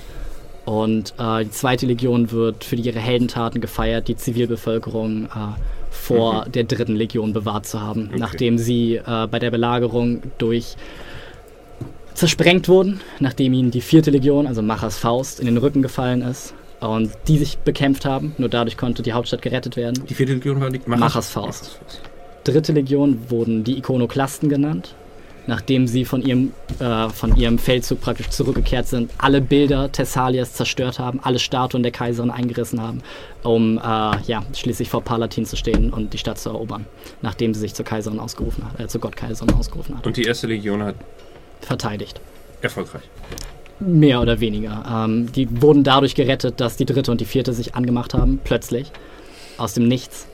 Speaker 3: Und äh, die zweite Legion wird für ihre Heldentaten gefeiert, die Zivilbevölkerung äh, vor der dritten Legion bewahrt zu haben,
Speaker 1: Okay.
Speaker 3: nachdem sie äh, bei der Belagerung durch zersprengt wurden, nachdem ihnen die vierte Legion, also Machas Faust, in den Rücken gefallen ist und die sich bekämpft haben. Nur dadurch konnte die Hauptstadt gerettet werden.
Speaker 1: Die vierte Legion war die
Speaker 3: Machers Faust. Dritte Legion wurden die Ikonoklasten genannt, nachdem sie von ihrem, äh, von ihrem Feldzug praktisch zurückgekehrt sind, alle Bilder Thessalias zerstört haben, alle Statuen der Kaiserin eingerissen haben, um äh, ja, schließlich vor Palatin zu stehen und die Stadt zu erobern, nachdem sie sich zur Kaiserin ausgerufen hat, äh, zur Gottkaiserin ausgerufen hat.
Speaker 1: Und die erste Legion hat
Speaker 3: Verteidigt.
Speaker 1: erfolgreich.
Speaker 3: Mehr oder weniger. Ähm, die wurden dadurch gerettet, dass die dritte und die vierte sich angemacht haben, plötzlich, aus dem Nichts.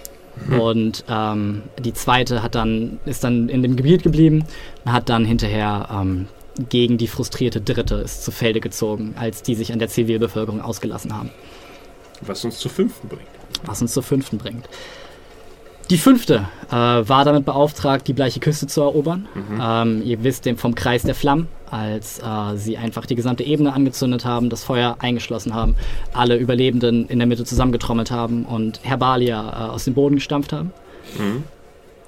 Speaker 3: Und ähm, die zweite hat dann, ist dann in dem Gebiet geblieben, hat dann hinterher ähm, gegen die frustrierte dritte ist zu Felde gezogen, als die sich an der Zivilbevölkerung ausgelassen haben.
Speaker 1: Was uns zur fünften bringt.
Speaker 3: Was uns zur fünften bringt. Die fünfte äh, war damit beauftragt, die Bleiche Küste zu erobern. Ähm, ihr wisst dem vom Kreis der Flammen, als äh, sie einfach die gesamte Ebene angezündet haben, das Feuer eingeschlossen haben, alle Überlebenden in der Mitte zusammengetrommelt haben und Herbalia äh, aus dem Boden gestampft haben.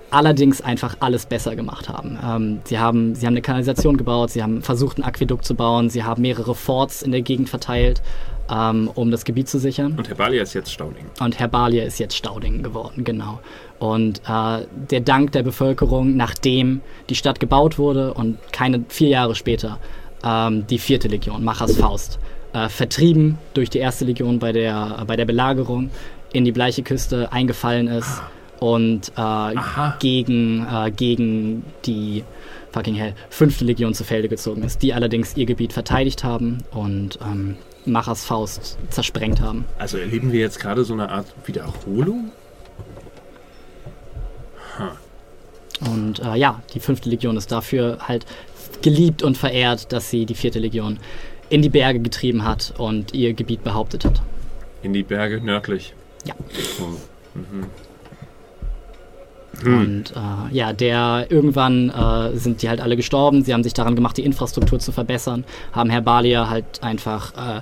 Speaker 3: Allerdings einfach alles besser gemacht haben. Ähm, sie haben. Sie haben eine Kanalisation gebaut, sie haben versucht, ein Aquädukt zu bauen, sie haben mehrere Forts in der Gegend verteilt, ähm, um das Gebiet zu sichern.
Speaker 1: Und Herbalia ist jetzt Stauding.
Speaker 3: Und Herbalia ist jetzt Staudingen geworden, genau. Und äh, der Dank der Bevölkerung, nachdem die Stadt gebaut wurde und keine vier Jahre später ähm, die vierte Legion, Machers Faust, äh, vertrieben durch die erste Legion bei der, bei der Belagerung in die Bleiche Küste eingefallen ist und äh, gegen, äh, gegen die fucking hell fünfte Legion zu Felde gezogen ist, die allerdings ihr Gebiet verteidigt haben und ähm, Machers Faust zersprengt haben.
Speaker 1: Also erleben wir jetzt gerade so eine Art Wiederholung?
Speaker 3: Und äh, ja, die fünfte Legion ist dafür halt geliebt und verehrt, dass sie die vierte Legion in die Berge getrieben hat und ihr Gebiet behauptet hat.
Speaker 1: In die Berge nördlich.
Speaker 3: Ja.
Speaker 1: Oh. Mhm.
Speaker 3: Und äh, ja, der irgendwann äh, sind die halt alle gestorben. Sie haben sich daran gemacht, die Infrastruktur zu verbessern, haben Herr Balia halt einfach äh,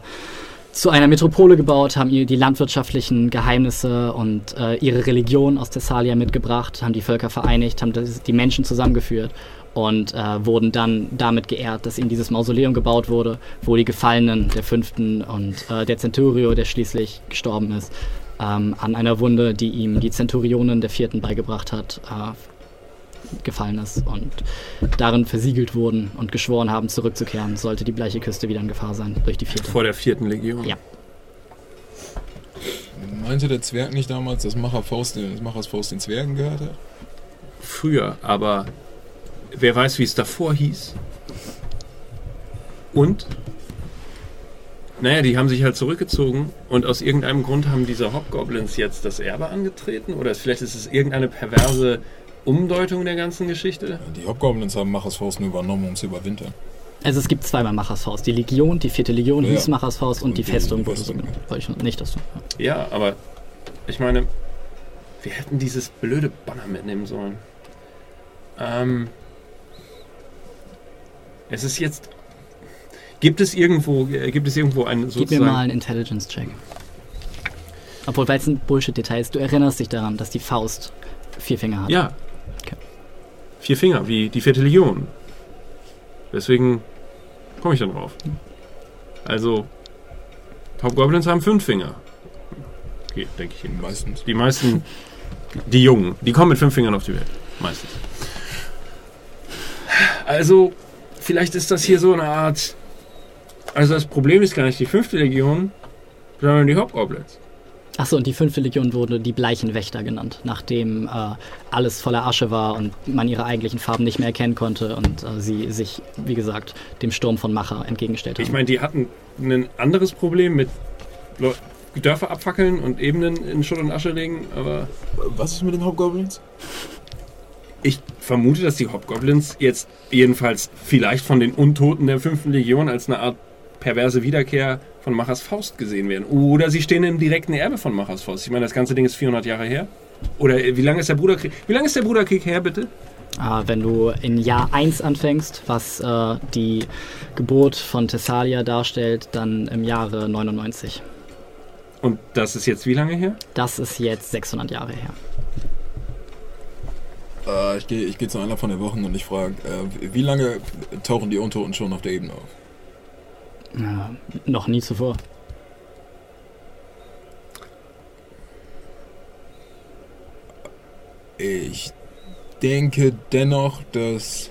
Speaker 3: zu einer Metropole gebaut, haben ihr die landwirtschaftlichen Geheimnisse und äh, ihre Religion aus Thessalia mitgebracht, haben die Völker vereinigt, haben das, die Menschen zusammengeführt und äh, wurden dann damit geehrt, dass ihnen dieses Mausoleum gebaut wurde, wo die Gefallenen der fünften und äh, der Centurio, der schließlich gestorben ist, ähm, an einer Wunde, die ihm die Centurionen der vierten beigebracht hat, äh, gefallen ist und darin versiegelt wurden und geschworen haben, zurückzukehren, sollte die bleiche Küste wieder in Gefahr sein durch die vierte.
Speaker 1: Vor der vierten Legion.
Speaker 3: Ja.
Speaker 8: Meinte der Zwerg nicht damals, dass Macher Faust, den- Machers Faust den Zwergen gehört hat?
Speaker 1: Früher, aber wer weiß, wie es davor hieß. Und? Naja, die haben sich halt zurückgezogen und aus irgendeinem Grund haben diese Hobgoblins jetzt das Erbe angetreten? Oder vielleicht ist es irgendeine perverse Umdeutung der ganzen Geschichte?
Speaker 8: Die Hobgoblins haben Machers Faust nur übernommen, um zu überwintern.
Speaker 3: Also es gibt zweimal Machers Faust. Die Legion, die vierte Legion
Speaker 8: Ja.
Speaker 3: hieß Machers Faust und,
Speaker 8: Und
Speaker 3: die
Speaker 8: die
Speaker 3: Festung wurde so genannt. Wollte ich nicht, dass du.
Speaker 1: Ja, aber ich meine, wir hätten dieses blöde Banner mitnehmen sollen. Ähm, es ist jetzt. Gibt es irgendwo, äh, gibt es irgendwo einen
Speaker 3: Gib mir
Speaker 1: sozusagen.
Speaker 3: mal einen Intelligence-Check. Obwohl, weil es ein Bullshit-Detail ist, du erinnerst dich daran, dass die Faust vier Finger hat.
Speaker 1: Ja. Vier Finger, wie die vierte Legion. Deswegen komme ich dann drauf. Also, Hobgoblins haben fünf Finger. Okay, denke ich jedenfalls.
Speaker 8: Meistens.
Speaker 1: Die meisten, die Jungen, die kommen mit fünf Fingern auf die Welt. Meistens. Also, vielleicht ist das hier so eine Art. Also, das Problem ist gar nicht die fünfte Legion, sondern die Hobgoblins.
Speaker 3: Achso, und die fünfte Legion wurde die Bleichenwächter genannt, nachdem äh, alles voller Asche war und man ihre eigentlichen Farben nicht mehr erkennen konnte und äh, sie sich, wie gesagt, dem Sturm von Macher entgegengestellt haben.
Speaker 1: Ich meine, die hatten ein anderes Problem mit Leu- Dörfer abfackeln und Ebenen in Schutt und Asche legen, aber
Speaker 8: Was ist mit den Hobgoblins?
Speaker 1: ich vermute, dass die Hobgoblins jetzt jedenfalls vielleicht von den Untoten der fünften Legion als eine Art perverse Wiederkehr von Machers Faust gesehen werden. Oder sie stehen im direkten Erbe von Machers Faust. Ich meine, das ganze Ding ist 400 Jahre her. Oder äh, wie lange ist der Bruderkrieg? Wie lange ist der Bruderkrieg her, bitte?
Speaker 3: Äh, wenn du in Jahr 1 anfängst, was äh, die Geburt von Thessalia darstellt, dann im Jahre 99.
Speaker 1: Und das ist jetzt wie lange her?
Speaker 3: Das ist jetzt 600 Jahre her.
Speaker 8: Äh, ich gehe ich geh zu einer von der Wochen und ich frage, äh, wie lange tauchen die Untoten schon auf der Ebene auf?
Speaker 3: Äh, noch nie zuvor.
Speaker 8: Ich denke dennoch, dass.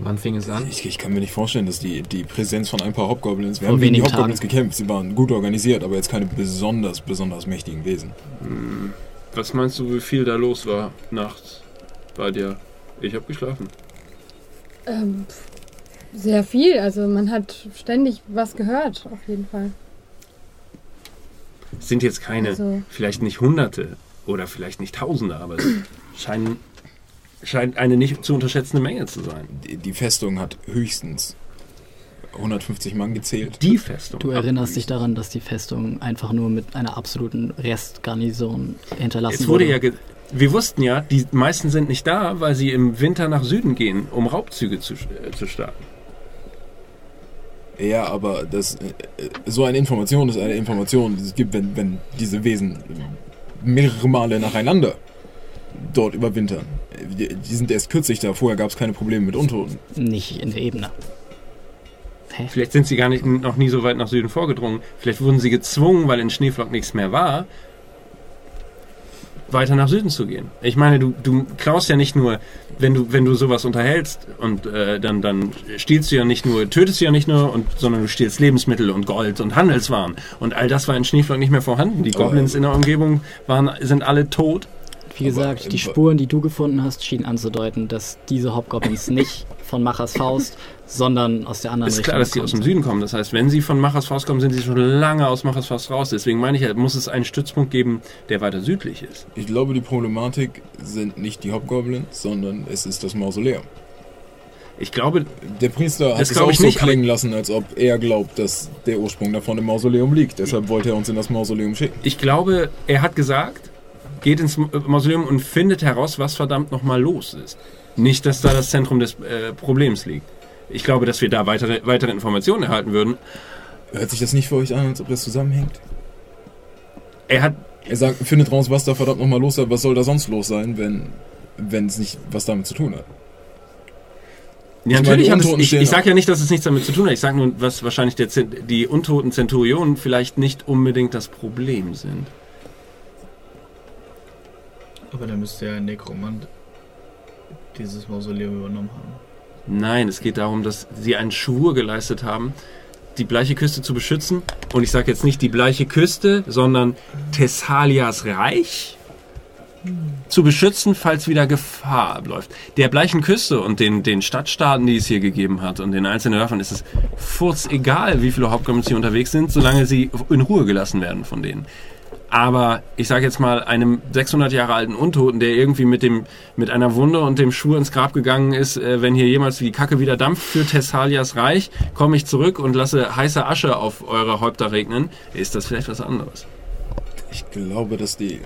Speaker 4: Wann fing es an?
Speaker 8: Ich, ich kann mir nicht vorstellen, dass die, die Präsenz von ein paar Hobgoblins. Wir
Speaker 3: Vor
Speaker 8: haben gegen die Hobgoblins
Speaker 3: Tagen.
Speaker 8: gekämpft, sie waren gut organisiert, aber jetzt keine besonders, besonders mächtigen Wesen.
Speaker 1: Was meinst du, wie viel da los war nachts bei dir? Ich habe geschlafen.
Speaker 6: Ähm, sehr viel. Also man hat ständig was gehört, auf jeden Fall.
Speaker 1: Es sind jetzt keine,
Speaker 6: Also-
Speaker 1: vielleicht nicht Hunderte oder vielleicht nicht Tausende, aber es scheinen, scheint eine nicht zu unterschätzende Menge zu sein.
Speaker 8: Die, Festung hat höchstens 150 Mann gezählt.
Speaker 1: Die Festung.
Speaker 3: Du erinnerst dich daran, dass die Festung einfach nur mit einer absoluten Restgarnison hinterlassen
Speaker 1: Es wurde ja, ge wir wussten ja, die meisten sind nicht da, weil sie im Winter nach Süden gehen, um Raubzüge zu, äh, zu starten.
Speaker 8: Ja, aber das, äh, so eine Information ist eine Information, die es gibt, wenn, wenn diese Wesen mehrere Male nacheinander dort überwintern. Die, die sind erst kürzlich da, vorher gab es keine Probleme mit Untoten.
Speaker 3: Nicht in der Ebene. Hä?
Speaker 1: Vielleicht sind sie gar nicht, noch nie so weit nach Süden vorgedrungen. Vielleicht wurden sie gezwungen, weil in Schneeflock nichts mehr war, weiter nach Süden zu gehen. Ich meine, du, du klaust ja nicht nur, wenn du, wenn du sowas unterhältst und äh, dann, dann stiehlst du ja nicht nur, tötest du ja nicht nur, und, sondern du stiehlst Lebensmittel und Gold und Handelswaren. Und all das war in Schneeflock nicht mehr vorhanden. Die Goblins in der Umgebung waren, sind alle tot.
Speaker 3: Wie gesagt,
Speaker 8: Aber,
Speaker 3: die Spuren, die du gefunden hast, schienen anzudeuten, dass diese Hobgoblins nicht von Machers Faust, sondern aus der anderen
Speaker 1: Ist klar, dass die aus dem Süden kommen. Das heißt, wenn sie von Machers Faust kommen, sind sie schon lange aus Machers Faust raus. Deswegen meine ich, ja, muss es einen Stützpunkt geben, der weiter südlich ist.
Speaker 8: Ich glaube, die Problematik sind nicht die Hobgoblins, sondern es ist das Mausoleum.
Speaker 1: Ich glaube,
Speaker 8: Der Priester hat es auch
Speaker 1: ich
Speaker 8: so
Speaker 1: nicht,
Speaker 8: klingen lassen, als ob er glaubt, dass der Ursprung davon im Mausoleum liegt. Deshalb wollte er uns in das Mausoleum schicken.
Speaker 1: ich glaube, er hat gesagt, geht ins Mausoleum und findet heraus, was verdammt nochmal los ist. Nicht, dass da das Zentrum des äh, Problems liegt. Ich glaube, dass wir da weitere, weitere Informationen erhalten würden.
Speaker 8: Hört sich das nicht für euch an, als ob das zusammenhängt?
Speaker 1: Er hat
Speaker 8: Er sagt, findet raus, was da verdammt nochmal los ist. Was soll da sonst los sein, wenn wenn es nicht was damit zu tun hat?
Speaker 1: Ja,
Speaker 8: Ich
Speaker 1: natürlich
Speaker 8: meine,
Speaker 1: es, ich, ich sage ja nicht, dass es nichts damit zu tun hat. Ich sage nur, was wahrscheinlich der, die untoten Zenturionen vielleicht nicht unbedingt das Problem sind.
Speaker 2: Aber dann müsste ja ein Nekromant dieses Mausoleum übernommen haben.
Speaker 1: Nein, es geht darum, dass sie einen Schwur geleistet haben, die bleiche Küste zu beschützen. Und ich sage jetzt nicht die bleiche Küste, sondern Thessalias Reich zu beschützen, falls wieder Gefahr abläuft. Der bleichen Küste und den, den Stadtstaaten, die es hier gegeben hat und den einzelnen Dörfern ist es furz egal, wie viele Hauptkommissien hier unterwegs sind, solange sie in Ruhe gelassen werden von denen. Aber ich sage jetzt mal, einem 600 Jahre alten Untoten, der irgendwie mit, dem, mit einer Wunde und dem Schwur ins Grab gegangen ist, äh, wenn hier jemals die Kacke wieder dampft für Thessalias Reich, komme ich zurück und lasse heiße Asche auf eure Häupter regnen, ist das vielleicht was anderes.
Speaker 8: Ich glaube, dass die.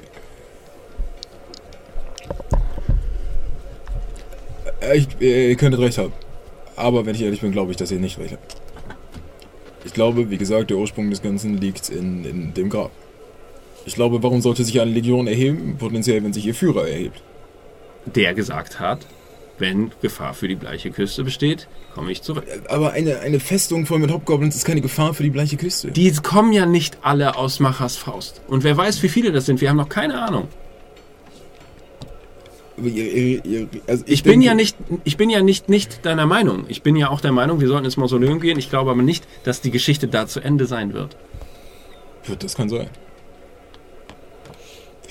Speaker 8: Äh, Ich, äh, ihr könntet recht haben. Aber wenn ich ehrlich bin, glaube ich, dass ihr nicht recht habt. Ich glaube, wie gesagt, der Ursprung des Ganzen liegt in, in dem Grab. Ich glaube, warum sollte sich eine Legion erheben? Potenziell, wenn sich ihr Führer erhebt.
Speaker 1: Der gesagt hat, wenn Gefahr für die bleiche Küste besteht, komme ich zurück.
Speaker 8: Aber eine, eine Festung voll mit Hobgoblins ist keine Gefahr für die bleiche Küste.
Speaker 1: Die kommen ja nicht alle aus Machers Faust. Und wer weiß, wie viele das sind, wir haben noch keine Ahnung.
Speaker 8: Also
Speaker 1: Ich bin
Speaker 8: denke-
Speaker 1: ja nicht, ich bin ja nicht, nicht deiner Meinung. Ich bin ja auch der Meinung, wir sollten ins Mausoleum gehen. Ich glaube aber nicht, dass die Geschichte da zu Ende sein wird.
Speaker 8: Wird das kann sein.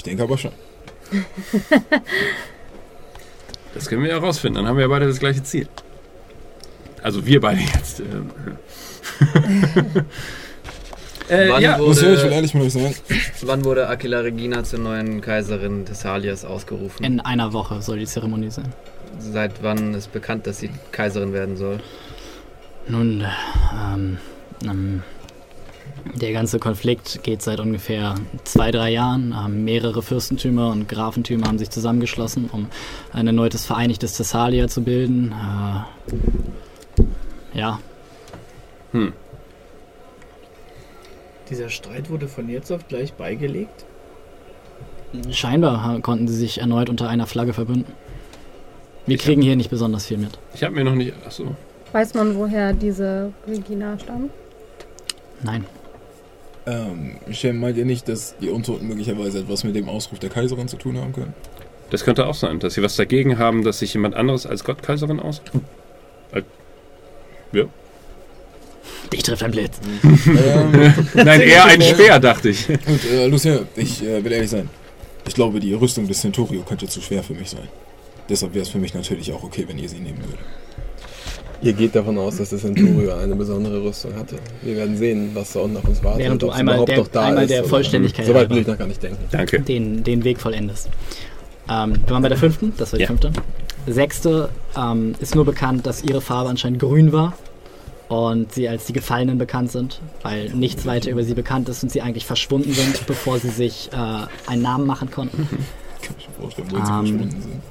Speaker 8: Ich denke aber schon.
Speaker 1: Das können wir ja rausfinden. Dann haben wir ja beide das gleiche Ziel. Also wir beide jetzt. ähm, äh,
Speaker 4: Wann
Speaker 1: ja,
Speaker 4: wurde-
Speaker 8: ich will ehrlich mit euch sein.
Speaker 4: Wann wurde Aquila Regina zur neuen Kaiserin Thessalias ausgerufen?
Speaker 3: In einer Woche soll die Zeremonie sein.
Speaker 4: Seit wann ist bekannt, dass sie Kaiserin werden soll?
Speaker 3: Nun, ähm, ähm, der ganze Konflikt geht seit ungefähr zwei, drei Jahren. Ähm, mehrere Fürstentümer und Grafentümer haben sich zusammengeschlossen, um ein erneutes vereinigtes Thessalia zu bilden. Äh, ja,
Speaker 1: hm.
Speaker 2: Dieser Streit wurde von jetzt auf gleich beigelegt?
Speaker 3: scheinbar konnten sie sich erneut unter einer Flagge verbünden. Wir
Speaker 1: Ich
Speaker 3: kriegen hier nicht besonders viel mit.
Speaker 1: Ich habe mir noch nicht. Achso.
Speaker 6: Weiß man, woher diese Regina stammt?
Speaker 3: Nein.
Speaker 8: Ähm, Shem, meint ihr nicht, dass die Untoten möglicherweise etwas mit dem Ausruf der Kaiserin zu tun haben können?
Speaker 1: Das könnte auch sein, dass sie was dagegen haben, dass sich jemand anderes als Gottkaiserin aus.
Speaker 3: Dich trifft ein Blitz.
Speaker 8: ähm,
Speaker 1: Nein, eher ein Speer, dachte ich.
Speaker 8: und äh, Lucien, ich äh, will ehrlich sein. Ich glaube, die Rüstung des Centurio könnte zu schwer für mich sein. Deshalb wäre es für mich natürlich auch okay, wenn ihr sie nehmen würdet.
Speaker 7: Ihr geht davon aus, dass der Centurio eine besondere Rüstung hatte. Wir werden sehen, was da unten auf uns wartet.
Speaker 3: Während du einmal der-
Speaker 7: noch da
Speaker 3: einmal der Vollständigkeit
Speaker 7: So weit
Speaker 3: halber.
Speaker 7: will ich noch gar nicht denken.
Speaker 1: Danke.
Speaker 3: den, den Weg vollendest. Ähm, wir waren bei der fünften, das war die
Speaker 1: Ja.
Speaker 3: fünfte. Sechste ähm, ist nur bekannt, dass ihre Farbe anscheinend grün war und sie als die Gefallenen bekannt sind, weil nichts weiter über sie bekannt ist und sie eigentlich verschwunden sind, bevor sie sich äh, einen Namen machen konnten.
Speaker 8: Kann ich mir vorstellen, wo sie
Speaker 3: Ähm,
Speaker 8: verschwunden sind.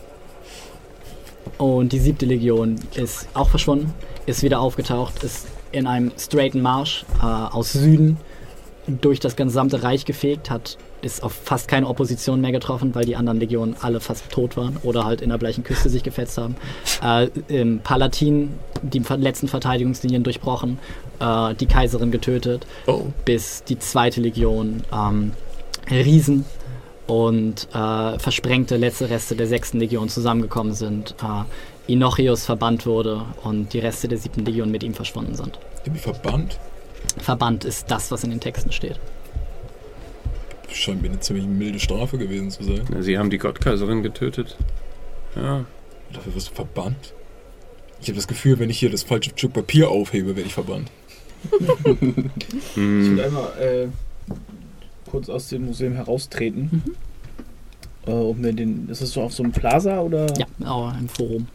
Speaker 3: Und die siebte Legion ist auch verschwunden, ist wieder aufgetaucht, ist in einem straighten Marsch äh, aus Süden durch das gesamte Reich gefegt, hat ist auf fast keine Opposition mehr getroffen, weil die anderen Legionen alle fast tot waren oder halt in der gleichen Küste sich gefetzt haben. Äh, Im Palatin die letzten Verteidigungslinien durchbrochen, äh, die Kaiserin getötet,
Speaker 1: Oh.
Speaker 3: bis die zweite Legion ähm, Riesen und äh, versprengte letzte Reste der sechsten Legion zusammengekommen sind. Äh, Inochius verbannt wurde und die Reste der siebten Legion mit ihm verschwunden sind.
Speaker 8: Irgendwie verbannt?
Speaker 3: Verbannt ist das, was in den Texten steht.
Speaker 8: scheint mir eine ziemlich milde Strafe gewesen zu sein.
Speaker 1: Na, Sie haben die Gottkaiserin getötet. Ja.
Speaker 8: Dafür wirst du verbannt. Ich habe das Gefühl, wenn ich hier das falsche Stück Papier aufhebe, werde ich verbannt.
Speaker 2: Ich würde einmal äh, kurz aus dem Museum heraustreten. Äh, um mir den. Ist das so auf so einem Plaza oder?
Speaker 3: Ja, aber im Forum.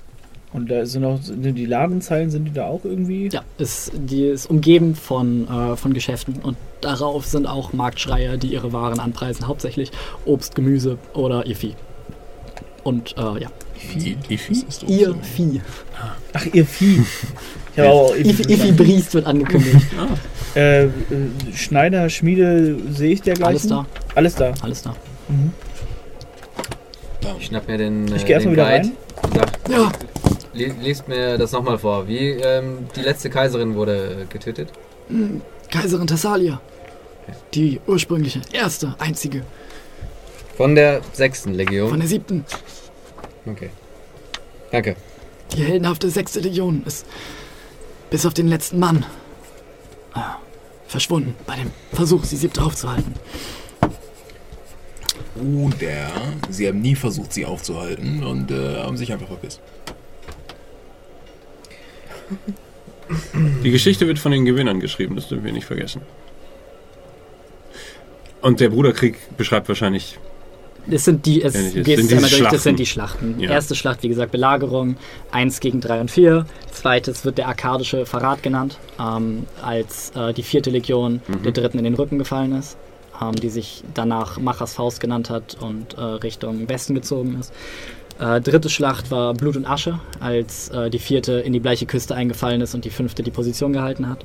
Speaker 2: Und da sind auch die Ladenzeilen, sind die da auch irgendwie?
Speaker 3: Ja, ist, die ist umgeben von, äh, von Geschäften und darauf sind auch Marktschreier, die ihre Waren anpreisen, hauptsächlich Obst, Gemüse oder ihr Vieh. Und äh, ja,
Speaker 1: I- Ifi?
Speaker 8: Das ist doch
Speaker 3: ihr. Vieh.
Speaker 2: Ach, ihr Vieh. Auch
Speaker 3: Ifi, Ifi Briest wird angekündigt.
Speaker 2: Äh, äh, Schneider, Schmiede, sehe ich dergleichen?
Speaker 3: Alles da,
Speaker 2: Alles da.
Speaker 3: alles da.
Speaker 4: Ich schnapp mir den,
Speaker 2: Ich
Speaker 4: äh, den
Speaker 2: wieder
Speaker 4: Guide. Sag,
Speaker 3: Ja,
Speaker 4: le lest mir das nochmal vor. Wie ähm, die letzte Kaiserin wurde äh, getötet?
Speaker 3: Kaiserin Thessalia. Die ursprüngliche, erste, einzige.
Speaker 4: Von der sechsten
Speaker 3: Von
Speaker 4: Legion.
Speaker 3: der siebten.
Speaker 4: Okay. Danke.
Speaker 3: Die heldenhafte sechste Legion ist bis auf den letzten Mann äh, verschwunden bei dem Versuch, sie siebte aufzuhalten.
Speaker 8: Oder sie haben nie versucht, sie aufzuhalten und äh, haben sich einfach verpisst.
Speaker 1: Die Geschichte wird von den Gewinnern geschrieben, das dürfen wir nicht vergessen. Und der Bruderkrieg beschreibt wahrscheinlich.
Speaker 3: Das sind die, es
Speaker 1: Ja, es
Speaker 3: geht
Speaker 1: sind
Speaker 3: es einmal durch, das sind
Speaker 1: Schlachten.
Speaker 3: die Schlachten.
Speaker 1: Ja.
Speaker 3: Erste Schlacht, wie gesagt, Belagerung, 1 gegen 3 und 4. Zweites wird der arkadische Verrat genannt, ähm, als äh, die vierte Legion
Speaker 1: Mhm.
Speaker 3: der dritten in den Rücken gefallen ist, ähm, die sich danach Machers Faust genannt hat und äh, Richtung Westen gezogen ist. Äh, dritte Schlacht war Blut und Asche, als äh, die vierte in die bleiche Küste eingefallen ist und die fünfte die Position gehalten hat.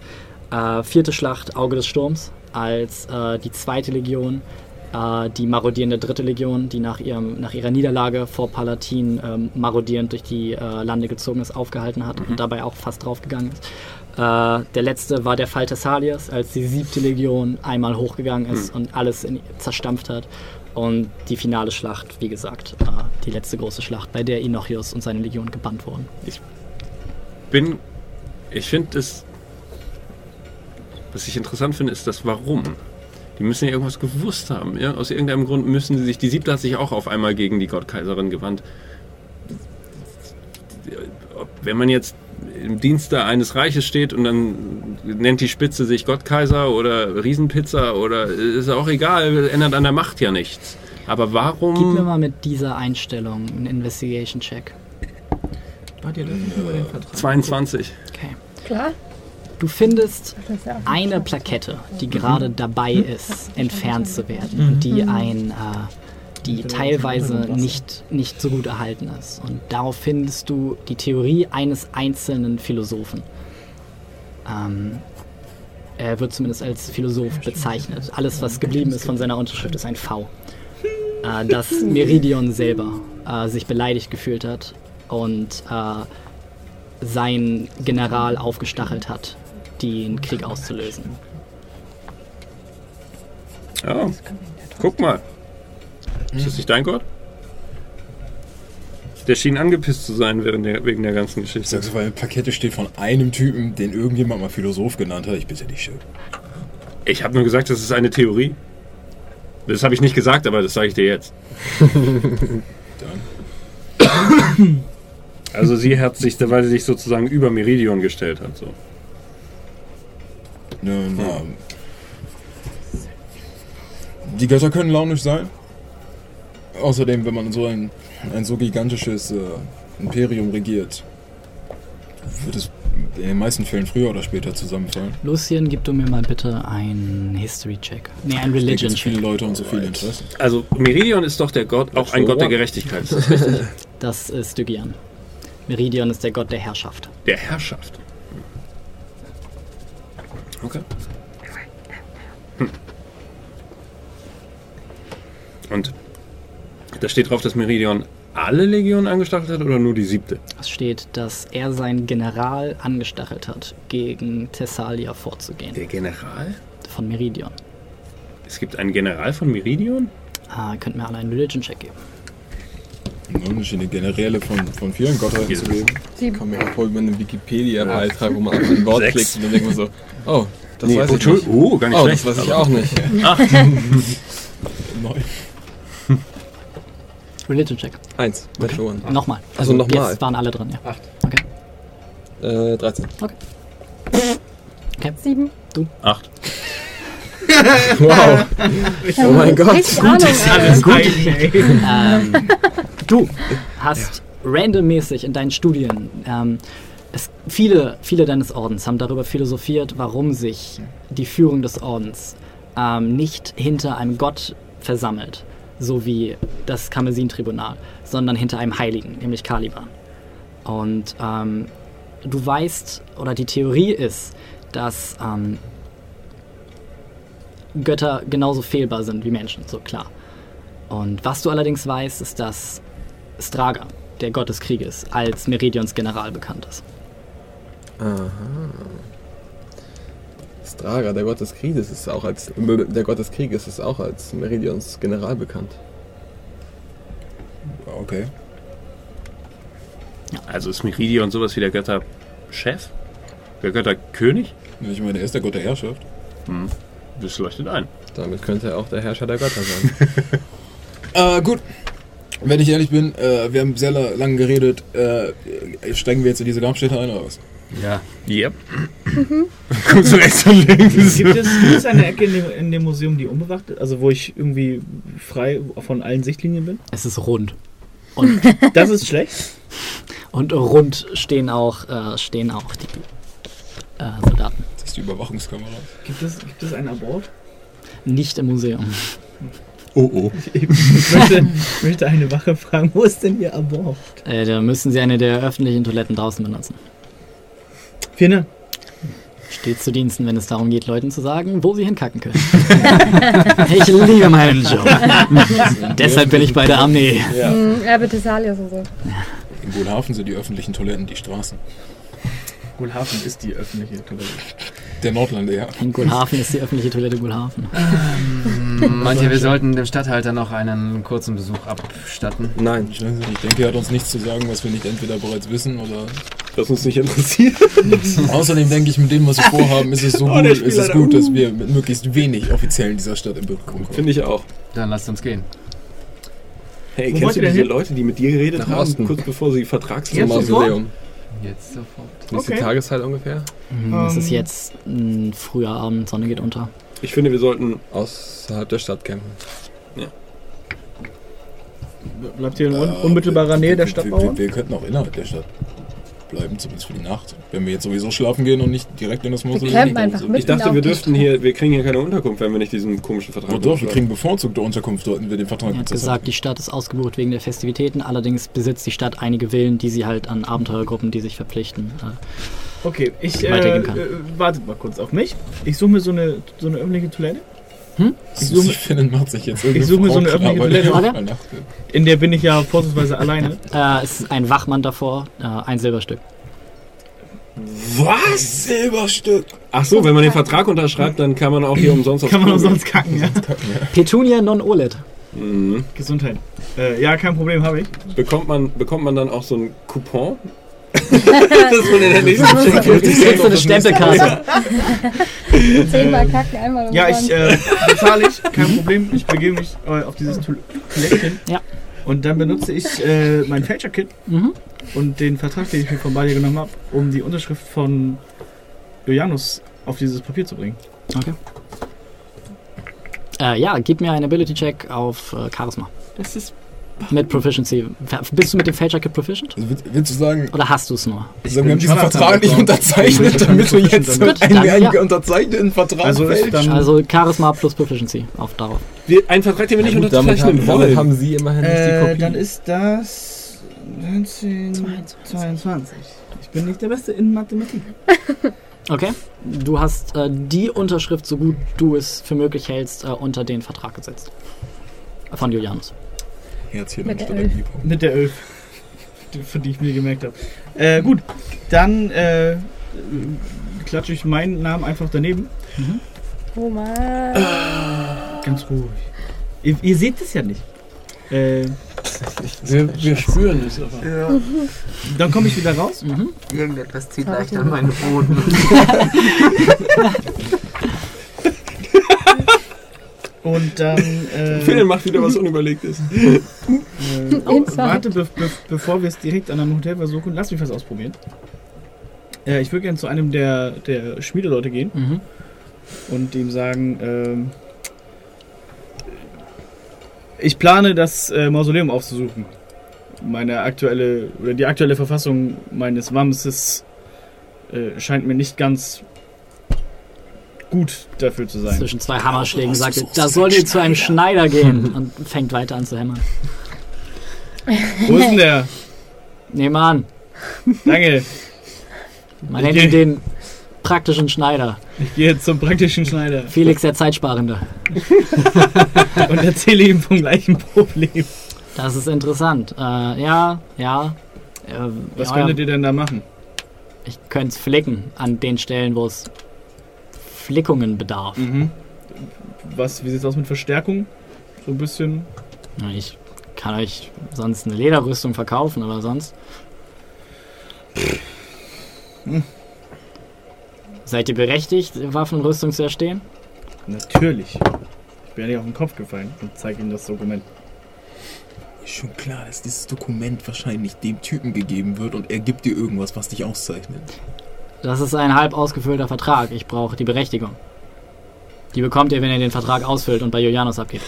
Speaker 3: Äh, vierte Schlacht Auge des Sturms, als äh, die zweite Legion äh, die marodierende dritte Legion, die nach, ihrem, nach ihrer Niederlage vor Palatin ähm, marodierend durch die äh, Lande gezogen ist, aufgehalten hat und dabei auch fast draufgegangen ist. Äh, der letzte war der Fall Thessalias, als die siebte Legion einmal hochgegangen ist und alles in, zerstampft hat. Und die finale Schlacht, wie gesagt, äh, die letzte große Schlacht, bei der Inochius und seine Legion gebannt wurden.
Speaker 1: Bin. Ich finde es. Was ich interessant finde, ist das Warum. Die müssen ja irgendwas gewusst haben. Ja? Aus irgendeinem Grund müssen sie sich. Die Siebte hat sich auch auf einmal gegen die Gottkaiserin gewandt. Wenn man jetzt im Dienste eines Reiches steht und dann nennt die Spitze sich Gottkaiser oder Riesenpizza oder ist auch egal, ändert an der Macht ja nichts. Aber warum.
Speaker 3: Gib mir mal mit dieser Einstellung einen Investigation-Check.
Speaker 10: Wart ihr das über den Vertrag?
Speaker 1: 22.
Speaker 3: Okay.
Speaker 6: Klar.
Speaker 3: Du findest eine Plakette, die gerade dabei ist, entfernt zu werden und die ein, äh, die teilweise nicht, nicht so gut erhalten ist. Und darauf findest du die Theorie eines einzelnen Philosophen. Ähm, er wird zumindest als Philosoph bezeichnet. Alles, was geblieben ist von seiner Unterschrift, ist ein V. Äh, dass Meridion selber äh, sich beleidigt gefühlt hat und äh, sein General aufgestachelt hat, den Krieg auszulösen.
Speaker 1: Ja. Guck mal. Ist das nicht dein Gott? Der schien angepisst zu sein während der, wegen der ganzen
Speaker 8: Ich
Speaker 1: Geschichte.
Speaker 8: sag's, weil eine Plakette steht von einem Typen, den irgendjemand mal Philosoph genannt hat. Ich bitte dich schön.
Speaker 1: Ich habe nur gesagt, das ist eine Theorie. Das habe ich nicht gesagt, aber das sage ich dir jetzt.
Speaker 8: Dann.
Speaker 1: Also sie hat sich, weil sie sich sozusagen über Meridion gestellt hat. So.
Speaker 8: Nun, ähm, die Götter können launisch sein. Außerdem, wenn man so ein, ein so gigantisches äh, Imperium regiert, wird es in den meisten Fällen früher oder später zusammenfallen.
Speaker 3: Lucien, gib du mir mal bitte einen History-Check. Nee, einen Religion-Check.
Speaker 8: viele Leute und so viel Interesse.
Speaker 1: Also Meridion ist doch der Gott, auch ein Gott der Gerechtigkeit. Ist das richtig?
Speaker 3: Das ist Stygian. Meridion ist der Gott der Herrschaft.
Speaker 1: Der Herrschaft. Okay. Hm. Und da steht drauf, dass Meridion alle Legionen angestachelt hat oder nur die siebte?
Speaker 3: Es steht, dass er seinen General angestachelt hat, gegen Thessalia vorzugehen.
Speaker 1: Der General?
Speaker 3: Von Meridion.
Speaker 1: Es gibt einen General von Meridion?
Speaker 3: Ah, könnt mir alle einen Religion-Check geben.
Speaker 8: Nun, eine Generäle von, von vielen Gottheiten zu geben.
Speaker 6: Sieben.
Speaker 7: Kommt mir vor über einen Wikipedia-Beitrag, wo man einfach ein Wort
Speaker 1: Sechs.
Speaker 7: klickt und dann denkt man so, oh, das
Speaker 1: Nee,
Speaker 7: weiß ich nicht.
Speaker 1: Oh, gar nicht
Speaker 7: Oh,
Speaker 1: schlecht.
Speaker 7: das weiß ich auch nicht.
Speaker 8: Neun.
Speaker 3: Religion Check.
Speaker 7: Eins. Natural One.
Speaker 3: Nochmal.
Speaker 7: Also nochmal.
Speaker 3: Jetzt waren alle drin, ja.
Speaker 4: Acht.
Speaker 3: Okay.
Speaker 7: Äh, 13.
Speaker 6: Sieben.
Speaker 1: Acht.
Speaker 7: Wow. Oh mein Gott.
Speaker 6: Richtig Ahnung,
Speaker 2: Alles gut.
Speaker 3: Ähm, du hast randommäßig in deinen Studien ähm, es, viele, viele deines Ordens haben darüber philosophiert, warum sich die Führung des Ordens ähm, nicht hinter einem Gott versammelt, so wie das Karmesin-Tribunal, sondern hinter einem Heiligen, nämlich Caliban. Und ähm, du weißt, oder die Theorie ist, dass ähm, Götter genauso fehlbar sind wie Menschen, so klar. Und was du allerdings weißt, ist, dass Straga, der Gott des Krieges, als Meridions General bekannt ist.
Speaker 7: Aha. Straga, der Gott des Krieges, ist auch als der Gott des Krieges ist auch als Meridions General bekannt.
Speaker 8: Okay.
Speaker 1: Also ist Meridion sowas wie der Götterchef? Der Götterkönig?
Speaker 8: Ich meine, er ist der Gott der Herrschaft.
Speaker 1: Das leuchtet ein.
Speaker 7: Damit könnte er auch der Herrscher der Götter sein.
Speaker 8: Äh, gut. Wenn ich ehrlich bin, äh, wir haben sehr la- lang geredet. Äh, steigen wir jetzt in diese Grabstätte ein oder was?
Speaker 4: Ja.
Speaker 1: Yep. Guckst du rechts und links.
Speaker 2: Gibt es, gibt es eine Ecke in dem, in dem Museum, die unbewacht ist? Also wo ich irgendwie frei von allen Sichtlinien bin?
Speaker 3: Es ist rund. Und,
Speaker 2: Das ist schlecht.
Speaker 3: und rund stehen auch, äh, stehen auch die äh, Soldaten.
Speaker 8: Ist die Überwachungskamera.
Speaker 2: Gibt es, gibt es einen Abort?
Speaker 3: Nicht im Museum.
Speaker 1: Oh oh.
Speaker 2: Ich möchte, möchte eine Wache fragen, wo ist denn Ihr Abort?
Speaker 3: Äh, da müssen sie eine der öffentlichen Toiletten draußen benutzen.
Speaker 2: Vielen Dank.
Speaker 3: Steht zu Diensten, wenn es darum geht, Leuten zu sagen, wo sie hinkacken können. ich liebe meinen Job. Deshalb bin ich bei der Armee.
Speaker 7: Ja.
Speaker 6: Mhm, Erbe Thessalias und so.
Speaker 8: In Wohlhafen sind die öffentlichen Toiletten die Straßen.
Speaker 2: Gulhafen ist die öffentliche Toilette.
Speaker 8: Der Nordlande, ja.
Speaker 3: In Gulhafen ist die öffentliche Toilette Gulhafen.
Speaker 4: Meint ihr, wir sollten dem Stadthalter noch einen kurzen Besuch abstatten?
Speaker 7: Nein.
Speaker 8: Ich weiß nicht, ich denke, er hat uns nichts zu sagen, was wir nicht entweder bereits wissen oder.
Speaker 1: Das uns nicht interessiert.
Speaker 8: Außerdem denke ich, mit dem, was wir vorhaben, ist es so
Speaker 1: Oh,
Speaker 8: gut, ist es gut,
Speaker 1: da.
Speaker 8: dass wir mit möglichst wenig Offiziellen dieser Stadt in Berührung kommen.
Speaker 1: Finde ich auch.
Speaker 4: Dann lasst uns gehen.
Speaker 1: Hey,
Speaker 2: Wo
Speaker 1: kennst du diese
Speaker 2: hin?
Speaker 1: Leute, die mit dir geredet
Speaker 7: Nach
Speaker 1: haben,
Speaker 7: Osten.
Speaker 1: kurz bevor sie
Speaker 2: sofort?
Speaker 7: Mausoleum.
Speaker 4: Jetzt sofort.
Speaker 7: Wie ist die
Speaker 2: Okay.
Speaker 7: Tageszeit ungefähr?
Speaker 3: Hm, Es ist
Speaker 2: Ähm.
Speaker 3: jetzt ein früher Abend, Sonne geht unter.
Speaker 1: Ich finde, wir sollten.
Speaker 7: Außerhalb der Stadt campen.
Speaker 2: Bleibt ihr in
Speaker 8: Äh,
Speaker 2: unmittelbarer
Speaker 8: wir-
Speaker 2: Nähe der
Speaker 8: wir-
Speaker 2: Stadtmauer?
Speaker 8: Wir, wir könnten auch innerhalb der Stadt bleiben, zumindest für die Nacht. Wenn wir jetzt sowieso schlafen gehen und nicht direkt in das Mausoleum
Speaker 6: campen
Speaker 8: kommen,
Speaker 6: einfach.
Speaker 1: Ich dachte, wir dürften hier, wir kriegen hier keine Unterkunft, wenn wir nicht diesen komischen Vertrag
Speaker 8: Oh doch, wir kriegen bevorzugte Unterkunft, sollten wir den Vertrag
Speaker 3: Er hat gesagt, die Stadt ist ausgebucht wegen der Festivitäten, allerdings besitzt die Stadt einige Villen, die sie halt an Abenteuergruppen, die sich verpflichten. Äh,
Speaker 2: Okay, ich äh,
Speaker 3: weitergehen kann.
Speaker 2: äh, wartet mal kurz auf mich. Ich suche mir so eine, so eine öffentliche Toilette.
Speaker 8: Ich
Speaker 2: suche-
Speaker 8: macht sich jetzt
Speaker 2: ich suche mir so eine öffentliche
Speaker 3: Toilette.
Speaker 8: will.
Speaker 2: In der bin ich ja vorzugsweise alleine.
Speaker 3: äh, es ist ein Wachmann davor, äh, ein Silberstück.
Speaker 8: Was? Silberstück!
Speaker 1: Ach so, wenn man den Vertrag unterschreibt, dann kann man auch hier umsonst
Speaker 2: Kann man umsonst kacken, ja.
Speaker 3: Petunia non olet.
Speaker 1: Mhm.
Speaker 2: Gesundheit. Äh, ja, kein Problem habe ich.
Speaker 1: Bekommt man, bekommt man dann auch so einen Coupon? Dass man in der nächsten
Speaker 3: Du kriegst so eine Stempelkarte.
Speaker 6: Zehnmal kacken, einmal
Speaker 2: Ja,
Speaker 6: umsonst.
Speaker 2: ich äh, bezahle ich, kein Problem. Ich begebe mich äh, auf dieses Toil- Toilettchen.
Speaker 3: Ja.
Speaker 2: Und dann benutze ich äh, mein Fälscher-Kit
Speaker 3: Mhm.
Speaker 2: und den Vertrag, den ich mir von Badia genommen habe, um die Unterschrift von Jojanus auf dieses Papier zu bringen.
Speaker 3: Okay. Äh, ja, gib mir einen Ability-Check auf äh, Charisma.
Speaker 2: Das ist.
Speaker 3: Mit Proficiency. Bist du mit dem Fälscher-Kit proficient?
Speaker 8: Also willst, du sagen,
Speaker 3: Oder hast du es nur?
Speaker 8: also wir
Speaker 2: bin
Speaker 8: haben diesen Vertrag nicht unterzeichnet,
Speaker 2: Ich
Speaker 8: damit wir jetzt
Speaker 2: Background.
Speaker 8: einen,
Speaker 3: Gut, dann,
Speaker 8: einen
Speaker 3: ja.
Speaker 8: unterzeichneten Vertrag
Speaker 2: Also
Speaker 3: Also Charisma plus Proficiency auf darauf.
Speaker 1: Wir, ein Vertrag, den wir nicht
Speaker 7: Ja, gut, damit,
Speaker 1: unterzeichnen
Speaker 7: haben, damit
Speaker 1: wollen.
Speaker 7: haben sie immerhin nicht die
Speaker 2: Äh,
Speaker 7: Kopie.
Speaker 2: dann ist das 1922. Ich bin nicht der Beste in Mathematik.
Speaker 3: Okay. Du hast äh, die Unterschrift, so gut du es für möglich hältst, äh, unter den Vertrag gesetzt. Von Julianus.
Speaker 8: Herzchen
Speaker 6: Mit der
Speaker 8: anstatt
Speaker 6: Elf.
Speaker 2: Mit der 11. Die- Für die ich mir gemerkt habe. Äh, gut, dann äh, klatsche ich meinen Namen einfach daneben.
Speaker 6: Oh Mann.
Speaker 2: Ganz ruhig. Ihr, ihr seht es ja nicht. Äh,
Speaker 10: Wir, wir spüren es aber.
Speaker 2: dann komme ich wieder raus.
Speaker 3: Mhm.
Speaker 10: Irgendetwas zieht leicht an meinen Boden.
Speaker 2: Und dann. Äh,
Speaker 1: Phil macht wieder was Unüberlegtes.
Speaker 2: Äh, oh,
Speaker 6: Inside.
Speaker 2: warte, be be bevor wir es direkt an einem Hotel versuchen, lass mich was ausprobieren. Äh, ich würde gerne zu einem der, der Schmiedeleute gehen
Speaker 3: Mhm.
Speaker 2: und ihm sagen, ähm, ich plane das äh, Mausoleum aufzusuchen. Meine aktuelle, oder die aktuelle Verfassung meines Wamses äh, scheint mir nicht ganz gut dafür zu sein.
Speaker 3: Zwischen zwei Hammerschlägen sagt er, da soll ihr zu einem Schneider gehen und fängt weiter an zu hämmern.
Speaker 2: Wo ist denn der?
Speaker 3: Nehmen wir an,
Speaker 2: Danke.
Speaker 3: man nennt ihn den praktischen Schneider.
Speaker 2: Ich gehe zum praktischen Schneider
Speaker 3: Felix der Zeitsparende.
Speaker 2: und erzähle ihm vom gleichen Problem.
Speaker 3: Das ist interessant. Äh, ja, ja. Äh,
Speaker 2: Was
Speaker 3: ja,
Speaker 2: könntet ihr denn da machen?
Speaker 3: Ich könnte es flicken an den Stellen, wo es Flickungen bedarf.
Speaker 2: Mhm. Was, wie sieht's aus mit Verstärkung? So ein bisschen.
Speaker 3: Ja, Ich kann euch sonst eine Lederrüstung verkaufen, aber sonst.
Speaker 2: Hm.
Speaker 3: Seid ihr berechtigt, Waffen und Rüstung zu erstehen?
Speaker 2: Natürlich. Ich bin ja nicht auf den Kopf gefallen und zeige ihm das Dokument.
Speaker 8: Ist schon klar, dass dieses Dokument wahrscheinlich dem Typen gegeben wird und er gibt dir irgendwas, was dich auszeichnet.
Speaker 3: Das ist ein halb ausgefüllter Vertrag. Ich brauche die Berechtigung. Die bekommt ihr, wenn ihr den Vertrag ausfüllt und bei Julianus abgeht.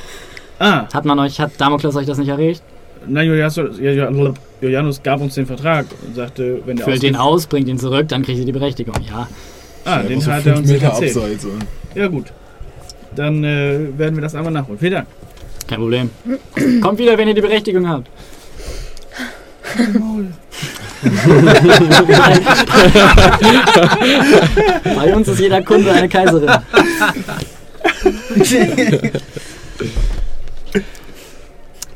Speaker 2: Ah,
Speaker 3: Hat man euch, hat Damokles euch das nicht erregt?
Speaker 2: na, Julianus, Julianus gab uns den Vertrag und sagte, wenn der
Speaker 3: Füllt ihn
Speaker 2: ausge-
Speaker 3: aus, bringt ihn zurück, dann kriegt ihr die Berechtigung. Ja.
Speaker 2: Ah,
Speaker 8: Einfach
Speaker 2: den
Speaker 8: so
Speaker 2: hat er uns nicht
Speaker 8: Meter
Speaker 2: erzählt.
Speaker 8: abseits.
Speaker 2: Ja, gut. Dann äh, werden wir das einmal nachholen. Vielen Dank.
Speaker 3: Kein Problem. Kommt wieder, wenn ihr die Berechtigung habt. Bei uns ist jeder Kunde eine Kaiserin.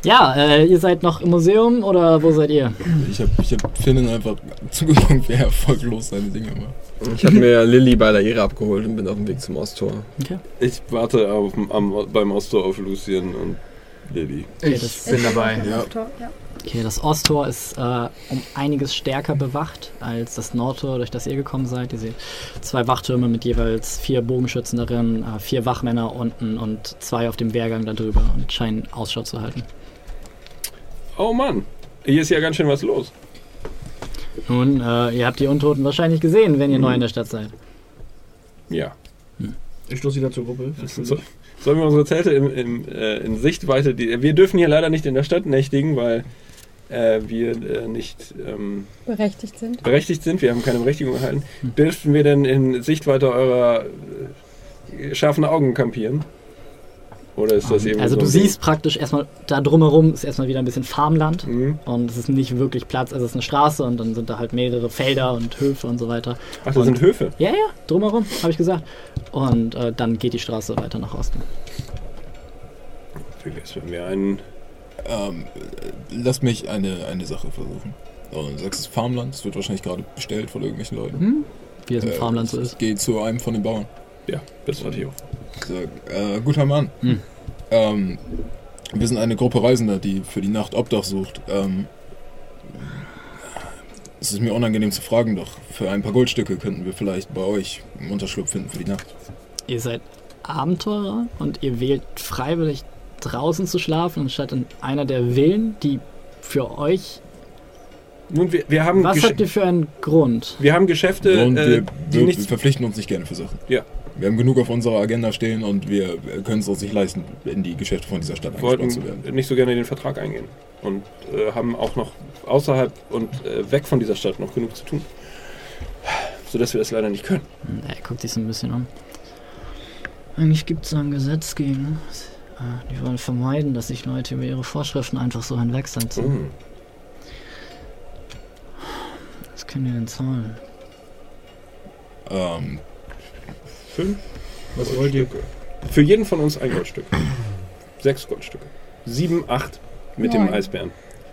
Speaker 3: Ja, äh, ihr seid noch im Museum oder wo seid ihr?
Speaker 8: Ich hab, ich hab Finnen einfach zugeguckt, wie er erfolglos seine Dinge macht.
Speaker 7: Ich habe mir Lilly bei der Ehre abgeholt und bin auf dem Weg zum Osttor.
Speaker 1: Ich warte auf, am, beim Ostor auf Lucien und Lilly.
Speaker 4: Ich
Speaker 3: das-
Speaker 4: bin dabei.
Speaker 8: Ja.
Speaker 3: Okay, das Osttor ist äh, um einiges stärker bewacht als das Nordtor, durch das ihr gekommen seid. Ihr seht zwei Wachtürme mit jeweils vier Bogenschützen darin, äh, vier Wachmänner unten und zwei auf dem Wehrgang darüber und scheinen Ausschau zu halten.
Speaker 1: Oh Mann, hier ist ja ganz schön was los.
Speaker 3: Nun, äh, ihr habt die Untoten wahrscheinlich gesehen, wenn ihr neu in der Stadt seid.
Speaker 1: Ja.
Speaker 2: Ich stoße wieder zur Gruppe.
Speaker 1: So, sollen wir unsere Zelte im, im, äh, in Sichtweite... Die, wir dürfen hier leider nicht in der Stadt nächtigen, weil äh, wir äh, nicht ähm,
Speaker 6: Berechtigt sind.
Speaker 1: berechtigt sind. Wir haben keine Berechtigung erhalten. Dürften wir denn in Sichtweite eurer äh, scharfen Augen kampieren? Oder ist das eben
Speaker 3: Also
Speaker 1: so
Speaker 3: du
Speaker 1: ein-
Speaker 3: siehst praktisch erstmal, da drumherum ist erstmal wieder ein bisschen Farmland
Speaker 1: Mhm.
Speaker 3: und es ist nicht wirklich Platz, also es ist eine Straße und dann sind da halt mehrere Felder und Höfe und so weiter.
Speaker 1: Ach, das
Speaker 3: Und-
Speaker 1: sind Höfe.
Speaker 3: Ja, ja, drumherum, habe ich gesagt. Und äh, dann geht die Straße weiter nach Osten.
Speaker 1: Wenn wir einen...
Speaker 8: Ähm, äh, lass mich eine, eine Sache versuchen. So, du sagst es ist Farmland, es wird wahrscheinlich gerade bestellt von irgendwelchen Leuten.
Speaker 3: Hm? Wie es im
Speaker 8: Äh,
Speaker 3: Farmland so ist.
Speaker 8: gehe zu einem von den Bauern.
Speaker 1: Ja, das war Theo.
Speaker 8: Sag, äh, guter Mann.
Speaker 3: Hm.
Speaker 8: Ähm, wir sind eine Gruppe Reisender, die für die Nacht Obdach sucht. Ähm, es ist mir unangenehm zu fragen, doch für ein paar Goldstücke könnten wir vielleicht bei euch einen Unterschlupf finden für die Nacht.
Speaker 3: Ihr seid Abenteurer und ihr wählt freiwillig draußen zu schlafen, anstatt in einer der Villen, die für euch.
Speaker 1: Nun, wir, wir, haben,
Speaker 3: Was
Speaker 1: Gesch
Speaker 3: habt ihr für einen Grund?
Speaker 1: wir haben Geschäfte,
Speaker 8: und
Speaker 1: äh,
Speaker 8: wir,
Speaker 1: die
Speaker 8: wir, wir verpflichten uns nicht gerne für Sachen.
Speaker 1: Ja.
Speaker 8: Wir haben genug auf unserer Agenda stehen und wir können es uns nicht leisten, in die Geschäfte von dieser Stadt eingespannt zu werden.
Speaker 1: wollten nicht so gerne den Vertrag eingehen. Und äh, haben auch noch außerhalb und äh, weg von dieser Stadt noch genug zu tun. Sodass wir das leider nicht können.
Speaker 3: Hm, Er guckt sich so ein bisschen um. Eigentlich gibt es da ein Gesetz gegen. Äh, Die wollen vermeiden, dass sich Leute über ihre Vorschriften einfach so hinwegsetzen.
Speaker 1: Mhm.
Speaker 3: Was können die denn zahlen?
Speaker 8: Ähm,
Speaker 1: Fünf
Speaker 2: Was wollt ihr?
Speaker 1: Für jeden von uns ein Goldstück. Sechs Goldstücke. Sieben, acht mit dem
Speaker 6: Neun.
Speaker 1: Eisbären.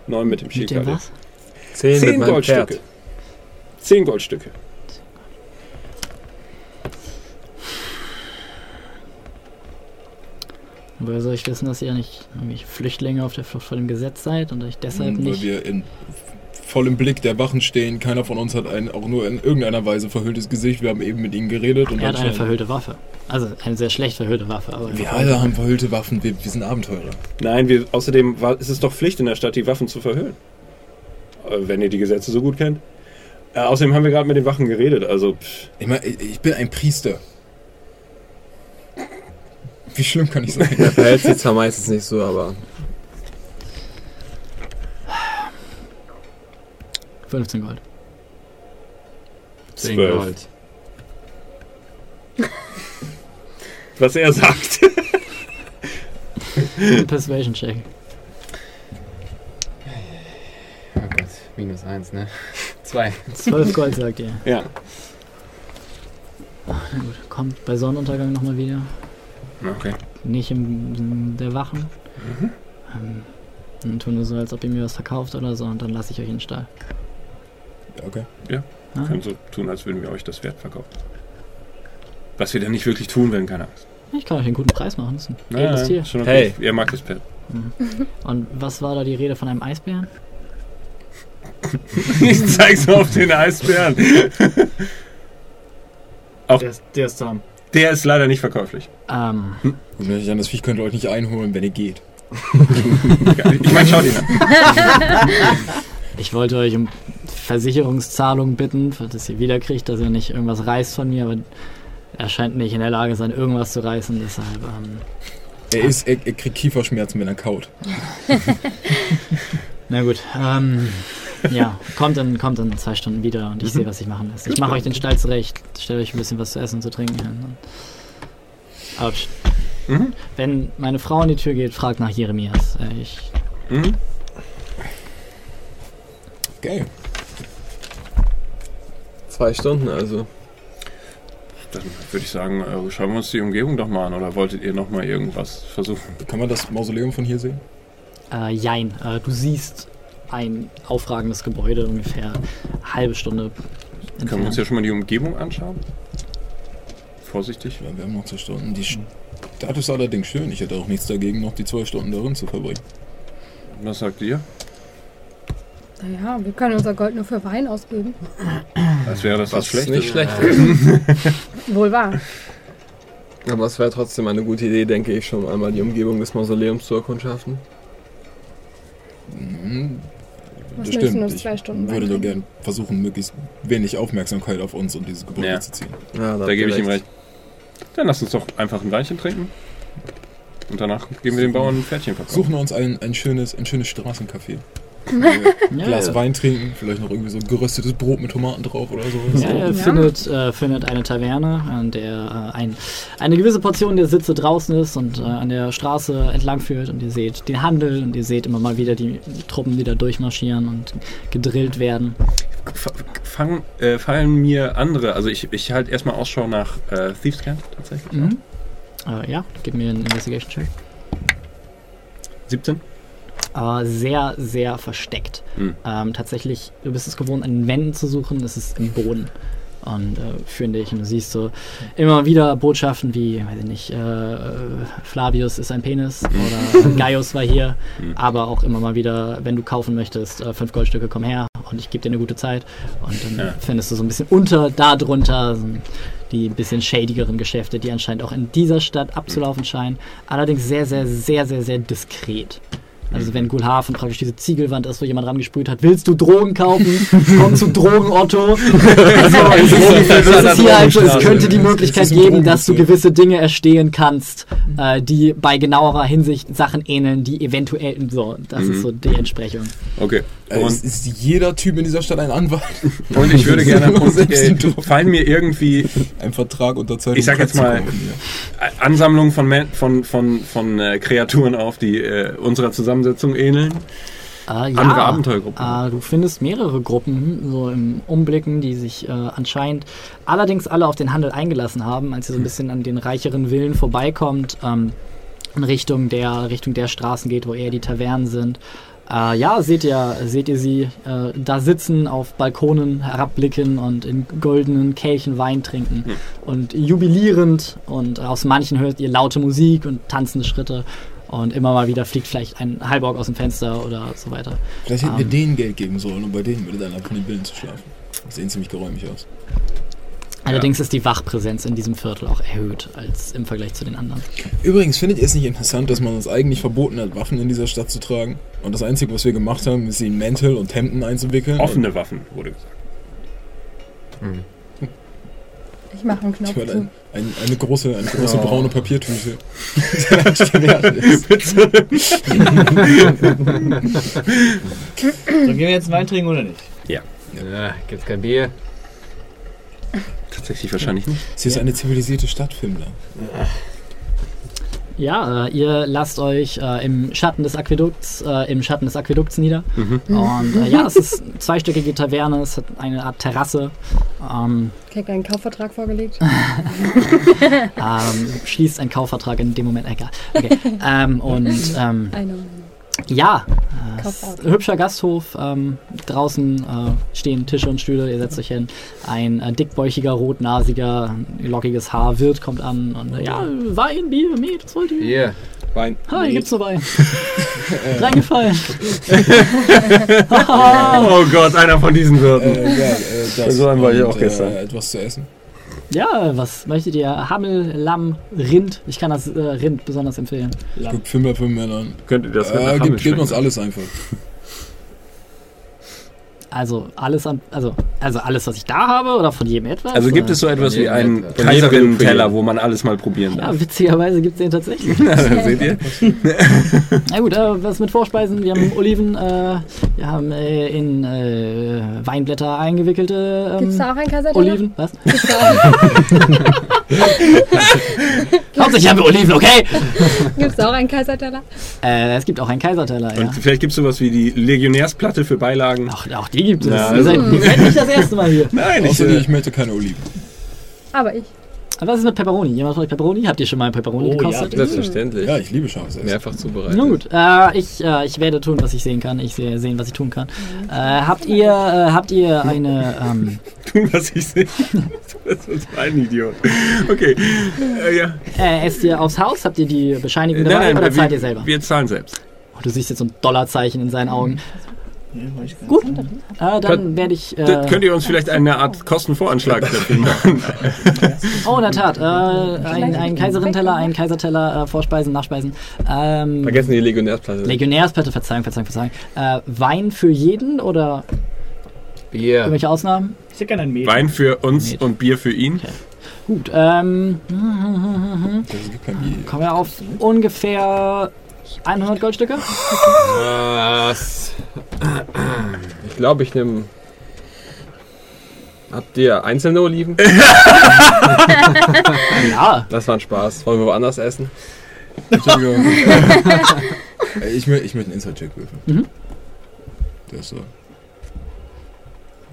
Speaker 1: Neun mit dem
Speaker 3: Mit dem
Speaker 1: Schildkröte.
Speaker 7: Zehn, mit
Speaker 1: Zehn Goldstücke.
Speaker 7: Pferd.
Speaker 1: Zehn Goldstücke.
Speaker 3: Woher soll ich wissen, dass ihr nicht irgendwie Flüchtlinge auf der Flucht vor dem Gesetz seid und euch deshalb
Speaker 8: weil
Speaker 3: nicht.
Speaker 8: wir in vollem Blick der Wachen stehen. Keiner von uns hat ein auch nur in irgendeiner Weise verhülltes Gesicht. Wir haben eben mit ihnen geredet und
Speaker 3: Er hat eine verhüllte Waffe. Also eine sehr schlecht verhüllte Waffe, aber.
Speaker 8: Wir alle haben verhüllte Waffen, wir, wir sind Abenteurer.
Speaker 1: Nein, wir, außerdem war, ist es doch Pflicht in der Stadt, die Waffen zu verhüllen. Äh, Wenn ihr die Gesetze so gut kennt. Äh, außerdem haben wir gerade mit den Wachen geredet, also pff,
Speaker 8: Ich meine, ich ich bin ein Priester. Wie schlimm kann ich sein?
Speaker 7: Er verhält sich zwar meistens nicht so, aber
Speaker 3: 15 Gold.
Speaker 7: 10
Speaker 1: Zwölf.
Speaker 7: Gold.
Speaker 1: was er sagt.
Speaker 3: Persuasion Check.
Speaker 4: Oh Gott, minus eins, ne? Zwei.
Speaker 3: 12 Gold, sagt ihr.
Speaker 1: ja.
Speaker 3: Na gut, kommt bei Sonnenuntergang nochmal wieder.
Speaker 1: Okay.
Speaker 3: Nicht im in der Wachen.
Speaker 1: Mhm.
Speaker 3: Ähm, und tun nur so, als ob ihr mir was verkauft oder so und dann lasse ich euch in den Stall.
Speaker 8: Okay.
Speaker 3: Ja?
Speaker 1: Können so tun, als würden wir euch das Wert verkaufen. Was wir dann nicht wirklich tun, wenn keine Angst.
Speaker 3: Ich kann euch einen guten Preis machen. Das ist ein edles Tier.
Speaker 1: schon okay.
Speaker 7: Hey.
Speaker 1: Er mag das Pferd.
Speaker 3: Und was war da die Rede von einem Eisbären?
Speaker 1: ich zeig's auf den Eisbären.
Speaker 2: Der ist, der ist zahm.
Speaker 1: Der ist leider nicht verkäuflich.
Speaker 3: Ähm,
Speaker 8: Und wenn ich an das Viech könnt ihr euch nicht einholen, wenn ihr geht.
Speaker 1: Ich meine, schau dir an.
Speaker 3: ich wollte euch um Versicherungszahlung bitten, dass ihr wiederkriegt, dass ihr nicht irgendwas reißt von mir, aber er scheint nicht in der Lage sein, irgendwas zu reißen, deshalb. Ähm,
Speaker 8: Er, ist, er, er kriegt Kieferschmerzen, wenn er kaut.
Speaker 3: na gut, ähm, ja, kommt in, kommt in zwei Stunden wieder und ich sehe, was ich machen lässt. Ich mache euch den Stall zurecht, stelle euch ein bisschen was zu essen und zu trinken hin. Pst,
Speaker 1: Mhm.
Speaker 3: wenn meine Frau an die Tür geht, fragt nach Jeremias. Äh, Ich,
Speaker 1: Mhm.
Speaker 8: Geil.
Speaker 7: Zwei Stunden also.
Speaker 1: Dann würde ich sagen, äh, schauen wir uns die Umgebung doch mal an. Oder wolltet ihr noch mal irgendwas versuchen?
Speaker 8: Kann man das Mausoleum von hier sehen?
Speaker 3: äh, jein, äh, du siehst ein aufragendes Gebäude ungefähr eine halbe Stunde
Speaker 1: Können wir uns ja schon mal die Umgebung anschauen? Vorsichtig.
Speaker 8: Ja, wir haben noch zwei Stunden. Die Stadt ist allerdings schön. Ich hätte auch nichts dagegen, noch die zwei Stunden darin zu verbringen.
Speaker 1: Was sagt ihr?
Speaker 6: Naja, wir können unser Gold nur für Wein ausgeben.
Speaker 1: Als wäre das was,
Speaker 7: Was
Speaker 1: Schlechtes.
Speaker 7: nicht schlecht
Speaker 6: Wohl wahr.
Speaker 7: Aber es wäre trotzdem eine gute Idee, denke ich, schon einmal die Umgebung des Mausoleums zu erkundschaften.
Speaker 6: Was
Speaker 8: Das
Speaker 6: nützen
Speaker 8: stimmt.
Speaker 6: uns
Speaker 8: Ich
Speaker 6: zwei Stunden
Speaker 8: würde doch
Speaker 6: trinken?
Speaker 8: gern versuchen, möglichst wenig Aufmerksamkeit auf uns und dieses Gebäude
Speaker 1: Ja.
Speaker 8: zu ziehen.
Speaker 7: Ja,
Speaker 1: Da gebe ich ihm recht. Dann lasst uns doch einfach ein Weinchen trinken. Und danach geben wir den Bauern ein Pferdchen verkaufen.
Speaker 8: Suchen wir uns ein, ein schönes, ein schönes Straßencafé.
Speaker 3: Ja,
Speaker 8: Glas
Speaker 3: ja.
Speaker 8: Wein trinken, vielleicht noch irgendwie so geröstetes Brot mit Tomaten drauf oder sowas.
Speaker 3: Ja, ihr findet, äh, findet eine Taverne, an der äh, ein, eine gewisse Portion der Sitze draußen ist und äh, an der Straße entlang führt. Und ihr seht den Handel und ihr seht immer mal wieder die Truppen, die da durchmarschieren und gedrillt werden.
Speaker 1: F- Fang, äh, fallen mir andere, also ich, ich halte erstmal Ausschau nach äh, Thieves Camp tatsächlich.
Speaker 3: Mhm. Äh, ja, gib mir einen Investigation-Check.
Speaker 1: 17?
Speaker 3: Äh, sehr, sehr versteckt.
Speaker 1: Mhm.
Speaker 3: Ähm, tatsächlich, du bist es gewohnt, an den Wänden zu suchen, es ist im Boden. Und äh, führen dich und du siehst so immer wieder Botschaften wie, weiß ich nicht, äh, Flavius ist ein Penis oder äh, Gaius war hier,
Speaker 1: Mhm.
Speaker 3: aber auch immer mal wieder, wenn du kaufen möchtest, äh, fünf Goldstücke, komm her und ich gebe dir eine gute Zeit. Und dann
Speaker 1: Ja.
Speaker 3: findest du so ein bisschen unter, da drunter so die ein bisschen shadigeren Geschäfte, die anscheinend auch in dieser Stadt abzulaufen scheinen. Allerdings sehr, sehr, sehr, sehr, sehr diskret. Also wenn Gulhafen praktisch diese Ziegelwand ist, wo jemand rangesprüht hat, willst du Drogen kaufen? Komm zu Drogen Otto. Also, es ist, es ist hier halt es könnte die Möglichkeit
Speaker 8: ist
Speaker 3: geben, dass du gewisse Dinge erstehen kannst, äh, die bei genauerer Hinsicht Sachen ähneln, die eventuell so, das ist so die Entsprechung.
Speaker 1: Okay.
Speaker 8: Äh, ist,
Speaker 1: Und,
Speaker 8: ist jeder Typ in dieser Stadt ein Anwalt?
Speaker 1: und ich würde gerne, äh, fallen mir irgendwie
Speaker 8: Ein Vertrag unterzeichnen.
Speaker 1: Ich sag jetzt mal-
Speaker 8: kommen,
Speaker 1: Ansammlungen von, Men- von, von, von äh, Kreaturen auf, die äh, unserer Zusammensetzung ähneln.
Speaker 3: Äh, ja,
Speaker 1: Andere Abenteuergruppen.
Speaker 3: Äh, du findest mehrere Gruppen so im Umblicken, die sich äh, anscheinend allerdings alle auf den Handel eingelassen haben, als ihr so ein bisschen an den reicheren Villen vorbeikommt, ähm, in Richtung der, Richtung der Straßen geht, wo eher die Tavernen sind. Äh, ja, seht ihr, seht ihr sie äh, da sitzen, auf Balkonen herabblicken und in goldenen Kelchen Wein trinken und jubilierend und aus manchen hört ihr laute Musik und tanzende Schritte und immer mal wieder fliegt vielleicht ein Halborg aus dem Fenster oder so weiter.
Speaker 8: Vielleicht hätten wir
Speaker 3: Ähm.
Speaker 8: denen Geld geben sollen und bei denen würde dann einfach in den Villen zu schlafen. Die sehen ziemlich geräumig aus.
Speaker 3: Allerdings ist die Wachpräsenz in diesem Viertel auch erhöht als im Vergleich zu den anderen.
Speaker 8: Übrigens, findet ihr es nicht interessant, dass man uns eigentlich verboten hat, Waffen in dieser Stadt zu tragen? Und das Einzige, was wir gemacht haben, ist sie in Mäntel und Hemden einzuwickeln?
Speaker 1: Offene Waffen, wurde gesagt.
Speaker 6: Ich mache einen Knopf
Speaker 8: Ich meine,
Speaker 6: zu.
Speaker 8: ein, ein, eine große, eine große
Speaker 1: Oh.
Speaker 8: braune Papiertüte.
Speaker 2: So, gehen wir jetzt Wein trinken oder nicht?
Speaker 4: Ja, gibt's kein Bier?
Speaker 1: Tatsächlich wahrscheinlich nicht.
Speaker 8: Sie ist eine zivilisierte Stadt, Fimmler.
Speaker 3: Ja, äh, ihr lasst euch äh, im Schatten des Aquädukts, äh, im Schatten des Aquädukts nieder. Und äh, ja, es ist eine zweistöckige Taverne, es hat eine Art Terrasse. Ähm,
Speaker 6: Krieg einen Kaufvertrag vorgelegt.
Speaker 3: ähm, schließt einen Kaufvertrag in dem Moment, egal. Okay. ähm, und ähm. Ja, äh, hübscher Gasthof. Ähm, draußen äh, stehen Tische und Stühle, ihr setzt euch hin. Ein äh, dickbäuchiger, rotnasiger, lockiges Haar Wirt kommt an und äh, ja, Wein, Bier, Met, was wollt ihr?
Speaker 4: Bier.
Speaker 7: Wein.
Speaker 3: Ha, hier gibt's nur Wein. Reingefallen.
Speaker 1: Oh Gott, einer von diesen
Speaker 8: Äh,
Speaker 1: Wirten.
Speaker 8: ja, äh,
Speaker 1: So einen war ich auch gestern.
Speaker 8: Äh, etwas zu essen.
Speaker 3: Ja, was möchtet ihr? Hammel, Lamm, Rind. Ich kann das äh, Rind besonders empfehlen.
Speaker 8: Guck Fimmler für Männern.
Speaker 1: Könnt ihr das
Speaker 8: Äh,
Speaker 1: Hammel
Speaker 8: gib uns
Speaker 1: schmecken?
Speaker 8: alles einfach.
Speaker 3: Also alles an, also, also alles, was ich da habe oder von jedem etwas?
Speaker 1: Also gibt es so etwas wie einen. Kaiserinnen-Teller, wo man alles mal probieren darf?
Speaker 3: Ja, witzigerweise gibt es den tatsächlich.
Speaker 1: Seht ihr?
Speaker 3: Na gut, äh, was mit Vorspeisen? Wir haben Oliven, äh, wir haben äh, in äh, Weinblätter eingewickelte
Speaker 6: Gibt's
Speaker 3: ähm,
Speaker 6: da auch einen Kaiserteller?
Speaker 3: Oliven. Was?
Speaker 6: Gibt's da auch,
Speaker 3: Hauptsächlich haben wir Oliven, okay?
Speaker 6: gibt's da auch einen Kaiserteller?
Speaker 3: Äh, es gibt auch einen Kaiserteller, ja.
Speaker 1: Und vielleicht gibt es sowas wie die Legionärsplatte für Beilagen.
Speaker 3: Auch, auch die gibt es.
Speaker 1: Ja,
Speaker 3: ihr, seid, ihr seid nicht das erste Mal hier.
Speaker 1: Nein, ich, äh,
Speaker 8: ich möchte keine Oliven.
Speaker 6: Aber ich.
Speaker 3: Aber was ist mit Pepperoni? Jemand von euch Pepperoni? Habt ihr schon mal Pepperoni
Speaker 2: Oh,
Speaker 3: gekostet?
Speaker 7: Selbstverständlich.
Speaker 8: Ja, ich liebe scharfes Essen.
Speaker 7: Mehrfach zubereitet.
Speaker 3: Na gut, äh, ich, äh, ich werde tun, was ich sehen kann. Ich sehe sehen, was ich tun kann. Äh, habt ihr äh, habt ihr eine ähm,
Speaker 1: tun, was ich sehe. Das ist ein Idiot. Okay. Äh, ja.
Speaker 3: äh, esst ihr aufs Haus? Habt ihr die Bescheinigung
Speaker 1: Nein,
Speaker 3: dabei
Speaker 1: nein,
Speaker 3: oder
Speaker 1: wir,
Speaker 3: zahlt ihr selber?
Speaker 1: Wir zahlen selbst.
Speaker 3: Oh, du siehst jetzt so ein Dollarzeichen in seinen Augen. Gut, äh, dann werde ich. Äh,
Speaker 1: könnt ihr uns vielleicht eine Art Kostenvoranschlag dafür machen?
Speaker 3: oh, in der Tat. Äh, ein, ein Kaiserinteller, ein Kaiserteller, äh, Vorspeisen, Nachspeisen. Ähm,
Speaker 7: Vergessen die Legionärsplatte.
Speaker 3: Legionärsplatte, Verzeihung, Verzeihung, Verzeihung. Äh, Wein für jeden oder
Speaker 4: Bier.
Speaker 3: irgendwelche Ausnahmen?
Speaker 2: Ich hätte gerne einen Meter.
Speaker 1: Wein für uns
Speaker 3: Met.
Speaker 1: und Bier für ihn.
Speaker 3: Gut, ähm, kommen wir auf ungefähr 100 Goldstücke?
Speaker 4: Was?
Speaker 7: Ich glaube, ich nehme. Habt ihr einzelne Oliven?
Speaker 3: Ja.
Speaker 7: Das war ein Spaß. Wollen wir woanders essen?
Speaker 8: Entschuldigung. Ich, mö- ich möchte einen Inside-Check würfeln.
Speaker 3: Mhm.
Speaker 8: Der ist so.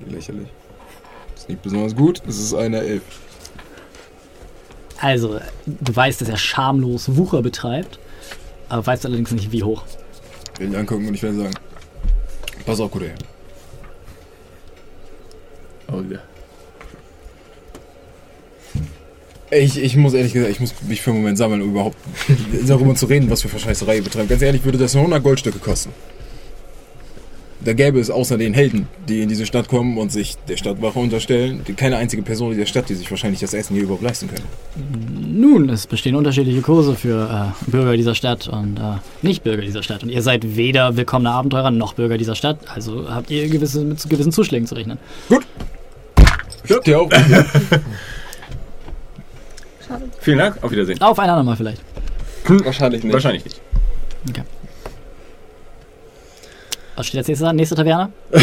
Speaker 8: Lächerlich. Ist nicht besonders gut. Es ist eine Elf.
Speaker 3: Also, du weißt, dass er schamlos Wucher betreibt, aber weißt allerdings nicht, wie hoch.
Speaker 8: Ich werde ihn angucken und ich werde sagen: Pass auf, Kollege.
Speaker 1: Oh, ja.
Speaker 8: Ich, ich muss ehrlich gesagt, ich muss mich für einen Moment sammeln, um überhaupt darüber zu reden, was wir für Scheißerei betreiben. Ganz ehrlich, würde das nur 100 Goldstücke kosten. Da gäbe es außer den Helden, die in diese Stadt kommen und sich der Stadtwache unterstellen, keine einzige Person in der Stadt, die sich wahrscheinlich das Essen hier überhaupt leisten könnte.
Speaker 3: Nun, es bestehen unterschiedliche Kurse für äh, Bürger dieser Stadt und äh, Nicht-Bürger dieser Stadt. Und ihr seid weder willkommene Abenteurer noch Bürger dieser Stadt, also habt ihr gewisse, mit gewissen Zuschlägen zu rechnen.
Speaker 8: Der auch.
Speaker 6: Schade.
Speaker 1: Vielen Dank, auf Wiedersehen.
Speaker 3: Auf ein andermal vielleicht.
Speaker 7: Wahrscheinlich nicht.
Speaker 1: Wahrscheinlich nicht.
Speaker 3: Was steht als nächstes an? Nächste Taverne?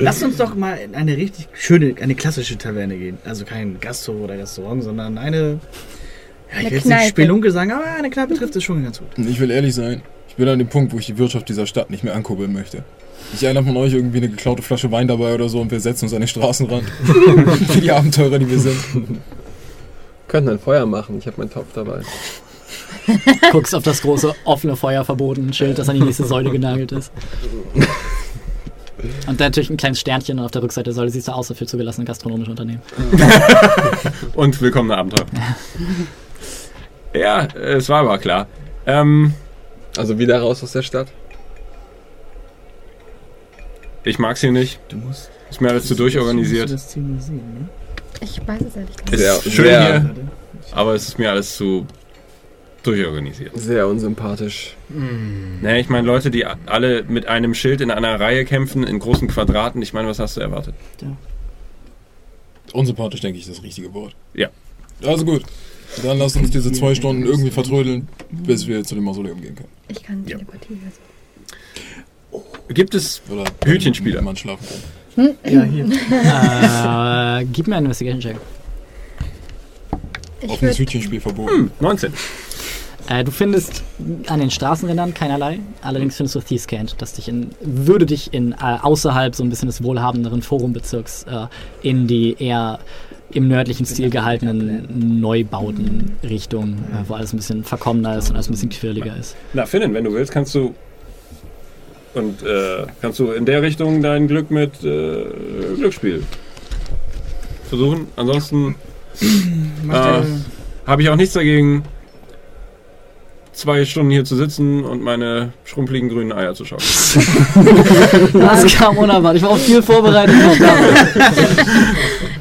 Speaker 2: Lass uns doch mal in eine richtig schöne, eine klassische Taverne gehen. Also kein Gasthof oder Restaurant, sondern eine. Ja, ich will jetzt nicht Spelunke sagen, aber eine Kneipe trifft es schon ganz gut.
Speaker 8: Ich will ehrlich sein, ich bin an dem Punkt, wo ich die Wirtschaft dieser Stadt nicht mehr ankurbeln möchte. Nicht einer von euch irgendwie eine geklaute Flasche Wein dabei oder so und wir setzen uns an den Straßenrand. Wie die Abenteurer, die wir sind.
Speaker 7: Könnten ein Feuer machen. Ich habe meinen Topf dabei.
Speaker 3: Guckst auf das große offene Feuer verboten Schild, das an die nächste Säule genagelt ist. Und dann natürlich ein kleines Sternchen und auf der Rückseite der Säule siehst du aus für zugelassene gastronomische Unternehmen.
Speaker 1: Und willkommener Abenteuer. ja, es war aber klar. Ähm,
Speaker 7: Also wieder raus aus der Stadt.
Speaker 1: ich mag's hier nicht.
Speaker 2: Du musst.
Speaker 1: Ist mir alles zu durchorganisiert.
Speaker 2: Das Ziel sehen, ne?
Speaker 6: Ich weiß es ehrlich gesagt.
Speaker 1: Es
Speaker 7: Sehr-
Speaker 1: ist schön
Speaker 7: sehr-
Speaker 1: hier, aber es ist mir alles zu durchorganisiert.
Speaker 7: Sehr unsympathisch.
Speaker 1: Naja, ich meine, Leute, die alle mit einem Schild in einer Reihe kämpfen, in großen Quadraten, ich meine, was hast du erwartet?
Speaker 8: Unsympathisch, denke ich, ist das richtige Wort.
Speaker 1: Ja.
Speaker 8: Also gut. Dann lasst uns diese zwei Stunden irgendwie vertrödeln, bis wir zu dem Mausoleum gehen können.
Speaker 6: Ich kann
Speaker 1: Ja.
Speaker 6: Telepathie. Also.
Speaker 1: Gibt es
Speaker 8: Oder
Speaker 1: Hütchenspieler?
Speaker 8: man schlafen kann.
Speaker 2: Ja, hier.
Speaker 3: äh, gib mir einen Investigation-Check.
Speaker 6: Ich
Speaker 8: Offenes
Speaker 6: würde
Speaker 8: Hütchenspiel verboten.
Speaker 1: 19?
Speaker 3: Äh, du findest an den Straßenrändern keinerlei. Allerdings findest du Thieves Cant, das dich in, würde dich in äh, außerhalb so ein bisschen des wohlhabenderen Forumbezirks äh, in die eher im nördlichen Stil gehaltenen Neubauten-Richtung, äh, wo alles ein bisschen verkommener ist und alles ein bisschen quirliger ist.
Speaker 1: Na, Finnen, wenn du willst, kannst du. Und äh, kannst du in der Richtung dein Glück mit äh, Glücksspiel versuchen. Ansonsten äh, habe ich auch nichts dagegen, zwei Stunden hier zu sitzen und meine schrumpeligen grünen Eier zu schauen.
Speaker 3: Das kam unerwartet. Ich war auf viel vorbereitet.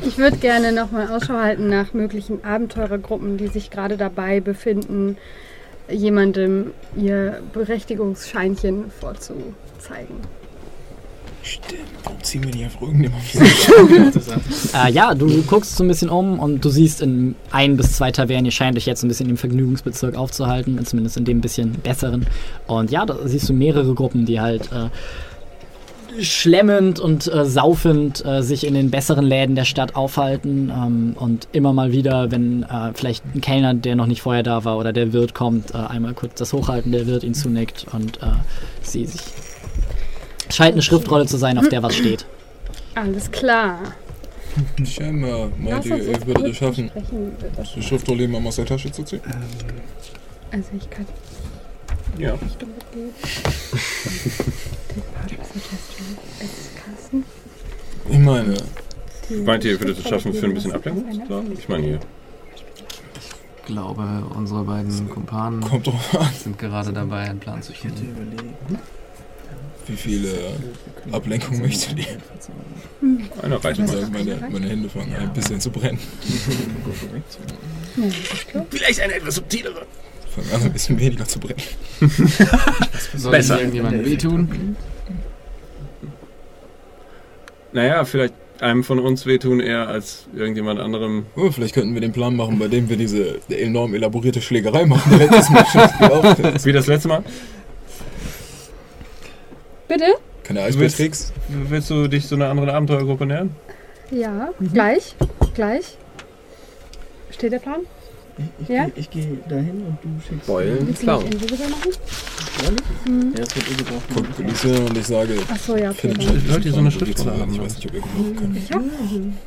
Speaker 6: Ich würde gerne nochmal Ausschau halten nach möglichen Abenteurergruppen, die sich gerade dabei befinden, jemandem ihr Berechtigungsscheinchen vorzuzeigen.
Speaker 8: Stimmt. Warum ziehen wir nicht auf irgendjemanden?
Speaker 3: Äh, ja, du guckst so ein bisschen um und du siehst in ein bis zwei Tavernen, ihr scheint euch jetzt ein bisschen im Vergnügungsbezirk aufzuhalten, zumindest in dem bisschen besseren. Und ja, da siehst du mehrere Gruppen, die halt äh, schlemmend und äh, saufend äh, sich in den besseren Läden der Stadt aufhalten ähm, und immer mal wieder, wenn äh, vielleicht ein Kellner, der noch nicht vorher da war oder der Wirt kommt, äh, einmal kurz das hochhalten, der Wirt ihn zunickt und äh, sie sich... Scheint eine Schriftrolle zu sein, auf der was steht.
Speaker 6: Alles klar.
Speaker 8: Scheinbar. Meint ihr, würdet es schaffen, die Schriftrolle mal aus der Tasche zu ziehen?
Speaker 6: Also ich kann
Speaker 1: Ja.
Speaker 6: Richtung.
Speaker 8: Ich meine,
Speaker 1: Meint ihr, ihr würdet es schaffen für ein bisschen Ablenkung? Ich meine hier.
Speaker 10: Ich glaube, unsere beiden Kumpanen sind gerade dabei, einen Plan zu schmieden.
Speaker 8: Wie viele Ablenkungen möchtet ihr?
Speaker 1: Einer reicht
Speaker 8: sage, meine, meine Hände fangen ein bisschen zu brennen.
Speaker 1: Vielleicht eine etwas subtilere.
Speaker 8: Fangen an, ein bisschen weniger zu brennen.
Speaker 10: Soll
Speaker 1: Besser.
Speaker 10: es irgendjemandem wehtun?
Speaker 1: Naja, vielleicht einem von uns wehtun eher als irgendjemand anderem.
Speaker 8: Oh, vielleicht könnten wir den Plan machen, bei dem wir diese enorm elaborierte Schlägerei machen, die letztes Mal schon gelaufen ist.
Speaker 1: Wie das letzte Mal.
Speaker 6: Bitte?
Speaker 8: Keine
Speaker 1: Du willst,
Speaker 8: Eisbärtricks?
Speaker 1: willst du dich so einer anderen Abenteuergruppe nähern?
Speaker 6: Ja, gleich. Gleich. Steht der Plan?
Speaker 2: Ich,
Speaker 6: Ja?
Speaker 2: geh- ich gehe dahin und du schickst.
Speaker 7: Beulen,
Speaker 6: Willst du
Speaker 7: klauen.
Speaker 6: mich invisible machen?
Speaker 2: Ja, das wird eh gebraucht.
Speaker 8: Guckt Felicia und ich sage,
Speaker 6: Achso, ja, okay.
Speaker 8: Ich
Speaker 1: Wollt ihr so eine Schriftrolle haben?
Speaker 8: Ich weiß nicht, ob ihr gebrauchen könnt.
Speaker 6: Ich hab,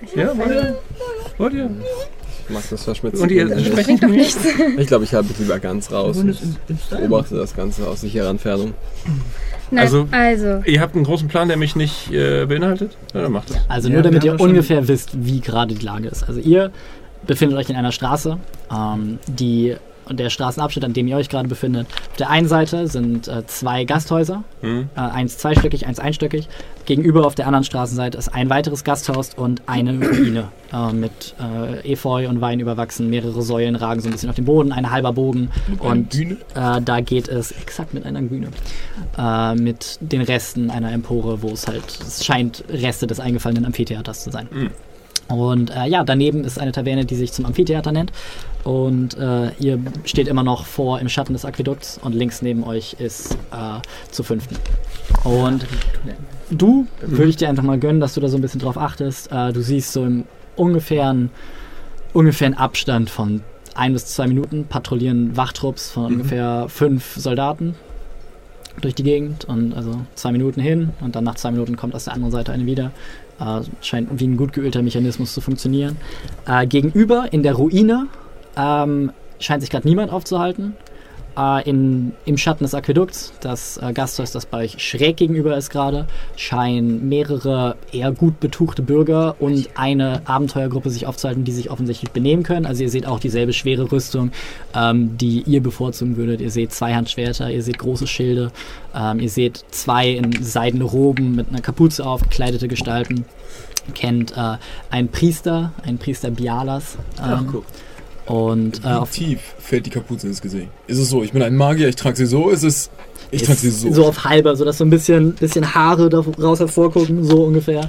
Speaker 6: ich
Speaker 1: Ja, wollt ihr? Wollt ihr?
Speaker 7: Max das verschmitzen.
Speaker 1: Und ihr sprecht
Speaker 6: doch nichts.
Speaker 7: Ich glaube, ich halte mich lieber ganz raus und beobachte das Ganze aus sicherer Entfernung.
Speaker 6: Nein,
Speaker 1: Also-
Speaker 6: also,
Speaker 1: Ihr habt einen großen Plan, der mich nicht äh, beinhaltet? Ja, dann macht das.
Speaker 3: Also
Speaker 2: Ja,
Speaker 3: nur damit ihr
Speaker 2: schon-
Speaker 3: ungefähr wisst, wie gerade die Lage ist. Also ihr befindet euch in einer Straße, ähm, die der Straßenabschnitt, an dem ihr euch gerade befindet. Auf der einen Seite sind äh, zwei Gasthäuser,
Speaker 1: Hm?
Speaker 3: äh, eins zweistöckig, eins einstöckig. Gegenüber auf der anderen Straßenseite ist ein weiteres Gasthaus und eine Ruine äh, mit äh, Efeu und Wein überwachsen. Mehrere Säulen ragen so ein bisschen auf den Boden, ein halber Bogen. Und
Speaker 8: Bühne?
Speaker 3: äh, da geht es exakt mit einer Bühne. Äh, mit den Resten einer Empore, wo es halt, es scheint Reste des eingefallenen Amphitheaters zu sein.
Speaker 1: Mhm.
Speaker 3: Und äh, ja, daneben ist eine Taverne, die sich zum Amphitheater nennt. Und äh, ihr steht immer noch vor im Schatten des Aquädukts und links neben euch ist äh, zu fünften. Und du würde ich dir einfach mal gönnen, dass du da so ein bisschen drauf achtest. Äh, du siehst so im ungefähren, ungefähren Abstand von ein bis zwei Minuten patrouillieren Wachtrupps von ungefähr fünf Soldaten durch die Gegend und also zwei Minuten hin und dann nach zwei Minuten kommt aus der anderen Seite eine wieder. Äh, scheint wie ein gut geölter Mechanismus zu funktionieren. Äh, gegenüber in der Ruine ähm, scheint sich gerade niemand aufzuhalten. Äh, in, Im Schatten des Aquädukts, das äh, Gasthaus, das bei euch schräg gegenüber ist gerade, scheinen mehrere eher gut betuchte Bürger und eine Abenteuergruppe sich aufzuhalten, die sich offensichtlich benehmen können. Also ihr seht auch dieselbe schwere Rüstung, ähm, die ihr bevorzugen würdet. Ihr seht Zweihandschwerter, ihr seht große Schilde, ähm, ihr seht zwei in seidene Roben mit einer Kapuze auf, gekleidete Gestalten. Kennt äh, einen Priester, einen Priester Bialas.
Speaker 1: Ach,
Speaker 3: Ähm,
Speaker 1: guck.
Speaker 3: Und äh,
Speaker 8: Wie tief fällt die Kapuze ins Gesicht? Ist es so, ich bin ein Magier, ich trage sie so, ist es, ich trage sie so.
Speaker 3: so auf halber, sodass so ein bisschen, bisschen Haare daraus hervorgucken, so ungefähr.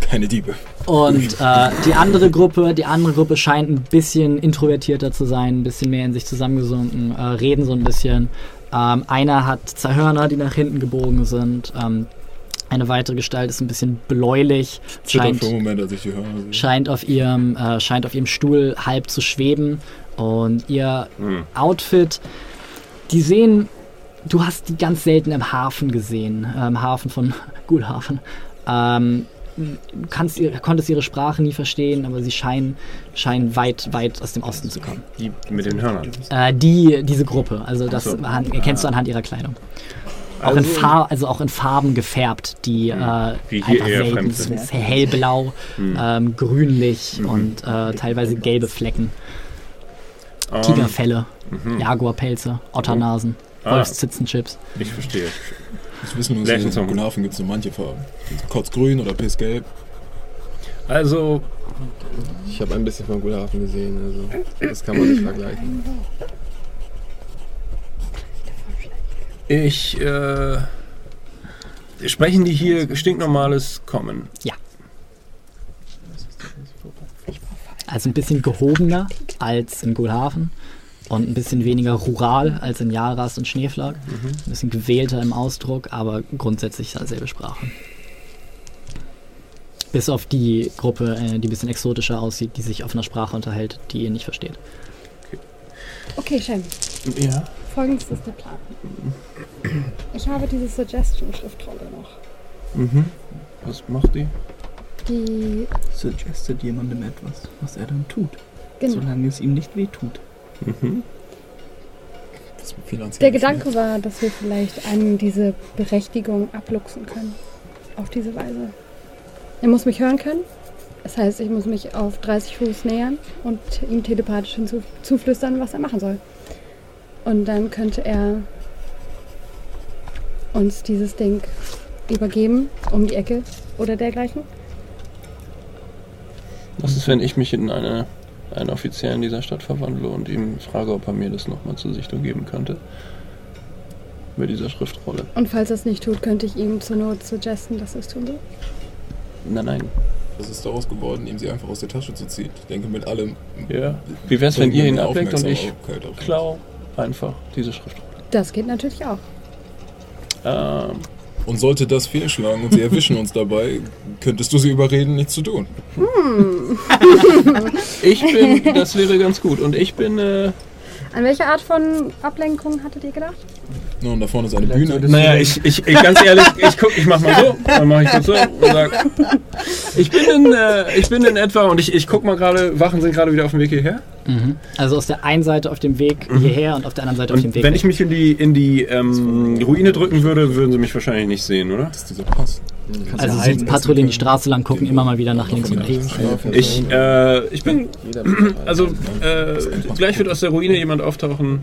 Speaker 8: Keine Diebe.
Speaker 3: Und äh, die andere Gruppe, die andere Gruppe scheint ein bisschen introvertierter zu sein, ein bisschen mehr in sich zusammengesunken, äh, reden so ein bisschen. Ähm, einer hat zwei Hörner, die nach hinten gebogen sind. Ähm, eine weitere Gestalt ist ein bisschen bläulich, scheint,
Speaker 8: Moment, als ich die höre.
Speaker 3: scheint, auf ihrem, äh, scheint auf ihrem Stuhl halb zu schweben. Und ihr
Speaker 1: Hm.
Speaker 3: Outfit, die sehen, du hast die ganz selten im Hafen gesehen, äh, im Hafen von Gulhafen. Ähm, du kannst, ihr- konntest ihre Sprache nie verstehen, aber sie scheinen, scheinen weit, weit aus dem Osten zu kommen.
Speaker 1: Die mit den Hörnern.
Speaker 3: Äh, die, diese Gruppe, also das
Speaker 1: so.
Speaker 3: erkennst du anhand ihrer Kleidung. Auch in,
Speaker 1: Also-
Speaker 3: Far also auch in Farben gefärbt, die äh,
Speaker 1: Wie hier
Speaker 3: einfach
Speaker 1: eher
Speaker 3: selten sind.
Speaker 1: sind.
Speaker 3: Hellblau,
Speaker 1: Hm.
Speaker 3: ähm, grünlich und äh, teilweise gelbe Flecken.
Speaker 1: Ähm,
Speaker 3: Tigerfelle,
Speaker 1: mhm.
Speaker 3: Jaguarpelze, Otternasen,
Speaker 1: Ah.
Speaker 3: Wolfszitzenchips.
Speaker 1: Ich verstehe.
Speaker 8: Ich wissen
Speaker 1: Gleichen
Speaker 8: in. Gunhafen gibt es nur manche Farben. Kotzgrün oder Pissgelb.
Speaker 1: Also,
Speaker 7: Ich habe ein bisschen von Gulhafen gesehen, also das kann man nicht vergleichen.
Speaker 1: Ich, äh, sprechen die hier stinknormales Common?
Speaker 3: Ja. Also ein bisschen gehobener als in Gulhafen und ein bisschen weniger rural als in Jaras und Schneeflag. Ein bisschen gewählter im Ausdruck, aber grundsätzlich dieselbe Sprache. Bis auf die Gruppe, äh, die ein bisschen exotischer aussieht, die sich auf einer Sprache unterhält, die ihr nicht versteht.
Speaker 6: Okay, Shem.
Speaker 1: Ja.
Speaker 6: Folgendes ist der Plan. Ich habe diese Suggestion-Schriftrolle noch.
Speaker 1: Mhm. Was macht die?
Speaker 6: Die.
Speaker 2: Suggestet jemandem etwas, was er dann tut.
Speaker 6: Genau.
Speaker 2: Solange es ihm nicht wehtut.
Speaker 1: Mhm.
Speaker 6: Der Gedanke war, dass wir vielleicht einem diese Berechtigung abluchsen können. Auf diese Weise. Er muss mich hören können. Das heißt, ich muss mich auf 30 Fuß nähern und ihm telepathisch hinzu- zuflüstern, was er machen soll. Und dann könnte er uns dieses Ding übergeben, um die Ecke oder dergleichen.
Speaker 1: Was ist, wenn ich mich in eine, einen Offizier in dieser Stadt verwandle und ihm frage, ob er mir das nochmal zur Sichtung geben könnte? Mit dieser Schriftrolle.
Speaker 6: Und falls er es nicht tut, könnte ich ihm zur Not suggesten, dass er es tun soll.
Speaker 1: Nein, nein.
Speaker 8: Was ist daraus geworden, ihm sie einfach aus der Tasche zu ziehen? Ich denke, mit allem.
Speaker 1: Ja. Wie wär's, wenn ihr ihn
Speaker 8: Mehr
Speaker 1: ableckt und ich klau einfach diese Schriftrolle?
Speaker 6: Das geht natürlich auch.
Speaker 1: Ähm,
Speaker 8: Und sollte das fehlschlagen und sie erwischen uns dabei, könntest du sie überreden, nichts zu tun.
Speaker 1: ich bin, das wäre ganz gut. Und ich bin, äh,
Speaker 6: An welche Art von Ablenkung hattet ihr gedacht?
Speaker 8: No, und da vorne ist eine Bühne.
Speaker 1: naja, ich, ich, ich ganz ehrlich, ich guck, ich mach mal so, dann mach ich kurz so und sag, ich bin in, äh, ich bin in etwa und ich, ich guck mal gerade, Wachen sind gerade wieder auf dem Weg hierher.
Speaker 3: Also aus der einen Seite auf dem Weg hierher und auf der anderen Seite auf dem
Speaker 1: Und
Speaker 3: Weg
Speaker 1: wenn
Speaker 3: weg.
Speaker 1: ich mich in die, in die ähm, Ruine drücken würde, würden sie mich wahrscheinlich nicht sehen, oder?
Speaker 8: Das ist dieser Pass.
Speaker 3: Also sie patrouillieren die Straße lang, gucken immer mal wieder nach links und rechts.
Speaker 1: Ich, äh, ich bin, also, äh, gleich wird aus der Ruine jemand auftauchen,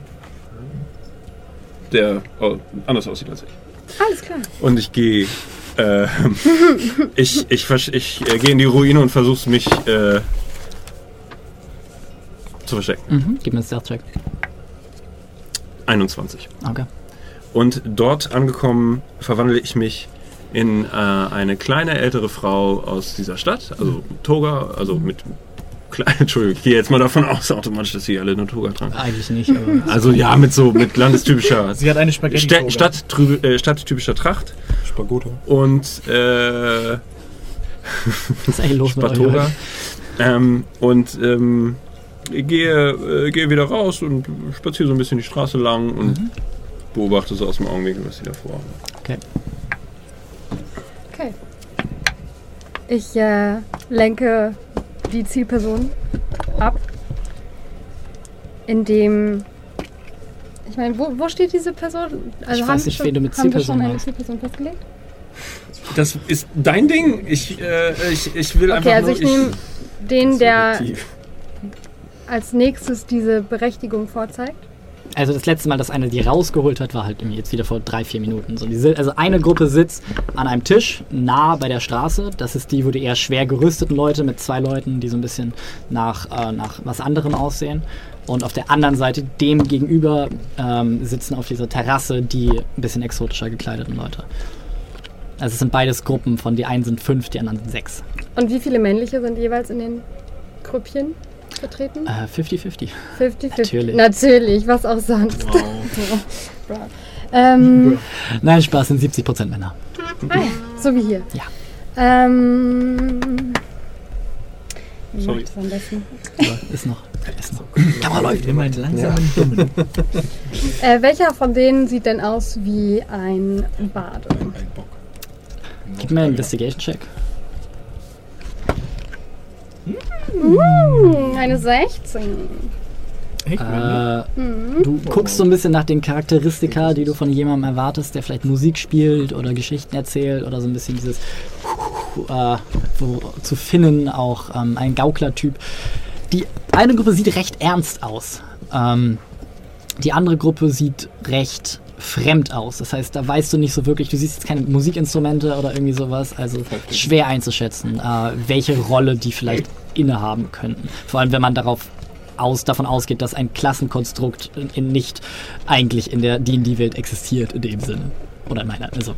Speaker 1: der oh, anders aussieht als ich.
Speaker 6: Alles klar.
Speaker 1: Und ich gehe, äh, ich, ich, ich äh, gehe in die Ruine und versuche mich äh, zu verstecken.
Speaker 3: Mhm. Gib mir einen Stealth-Check.
Speaker 1: 21.
Speaker 3: Okay.
Speaker 1: Und dort angekommen verwandle ich mich in äh, eine kleine ältere Frau aus dieser Stadt, also Toga, also mit klein, Entschuldigung, ich gehe jetzt mal davon aus automatisch, dass sie alle eine Toga tragen.
Speaker 3: Eigentlich nicht, aber.
Speaker 1: Also ja, mit so mit landestypischer
Speaker 2: Sie hat eine Spaghetti.
Speaker 1: Sta Stadt, äh, stadttypischer Tracht
Speaker 8: Spagota.
Speaker 1: und äh,
Speaker 3: Was ist eigentlich los mit euch
Speaker 1: Spatoga. Ähm, und ähm, gehe, äh, gehe wieder raus und spaziere so ein bisschen die Straße lang und
Speaker 3: Mhm.
Speaker 1: beobachte so aus dem Augenwinkel, was sie da vorhaben.
Speaker 3: Okay.
Speaker 6: Okay. Ich äh, lenke die Zielperson ab, indem Ich meine, wo, wo steht diese Person? Also
Speaker 3: Ich
Speaker 6: haben
Speaker 3: weiß
Speaker 6: wir
Speaker 3: nicht,
Speaker 6: schon,
Speaker 3: wen du mit
Speaker 6: haben wir
Speaker 3: Zielperson
Speaker 6: schon eine. Zielperson festgelegt?
Speaker 1: Das ist dein Ding. Ich, äh, ich, ich will einfach
Speaker 6: Okay, also
Speaker 1: nur...
Speaker 6: ich nehme den, der als nächstes diese Berechtigung vorzeigt.
Speaker 3: Also das letzte Mal, dass einer die rausgeholt hat, war halt irgendwie jetzt wieder vor drei, vier Minuten. So, die, also eine Gruppe sitzt an einem Tisch nah bei der Straße. Das ist die, wo die eher schwer gerüsteten Leute mit zwei Leuten, die so ein bisschen nach, äh, nach was anderem aussehen. Und auf der anderen Seite, dem gegenüber, ähm, sitzen auf dieser Terrasse die ein bisschen exotischer gekleideten Leute. Also es sind beides Gruppen, von die einen sind fünf, die anderen sind sechs.
Speaker 6: Und wie viele männliche sind jeweils in den Grüppchen vertreten?
Speaker 3: Äh, 50-50.
Speaker 6: 50, 50.
Speaker 3: natürlich.
Speaker 6: Natürlich, was auch sonst. Bra. ähm,
Speaker 3: Nein, Spaß, sind 70% Männer.
Speaker 6: ah ja, so wie hier.
Speaker 3: Ja.
Speaker 6: Ähm,
Speaker 1: Sorry.
Speaker 3: ist noch. Ist noch. Kamera läuft.
Speaker 2: Immer langsam und dumm.
Speaker 6: Äh, welcher von denen sieht denn aus wie ein Bade?
Speaker 8: Ein Bock.
Speaker 3: Gib mir einen Investigation-Check.
Speaker 6: Hm, eine 16.
Speaker 2: Echt?
Speaker 3: Äh,
Speaker 6: Mhm.
Speaker 3: du guckst so ein bisschen nach den Charakteristika, die du von jemandem erwartest, der vielleicht Musik spielt oder Geschichten erzählt oder so ein bisschen dieses äh, zu finden, auch ähm, ein Gaukler-Typ. Die eine Gruppe sieht recht ernst aus. Ähm, die andere Gruppe sieht recht fremd aus. Das heißt, da weißt du nicht so wirklich, du siehst jetzt keine Musikinstrumente oder irgendwie sowas, also schwer einzuschätzen, äh, welche Rolle die vielleicht innehaben könnten. Vor allem, wenn man darauf aus, davon ausgeht, dass ein Klassenkonstrukt in, in nicht eigentlich in der D&D-Welt existiert in dem Sinne. Oder in meiner, also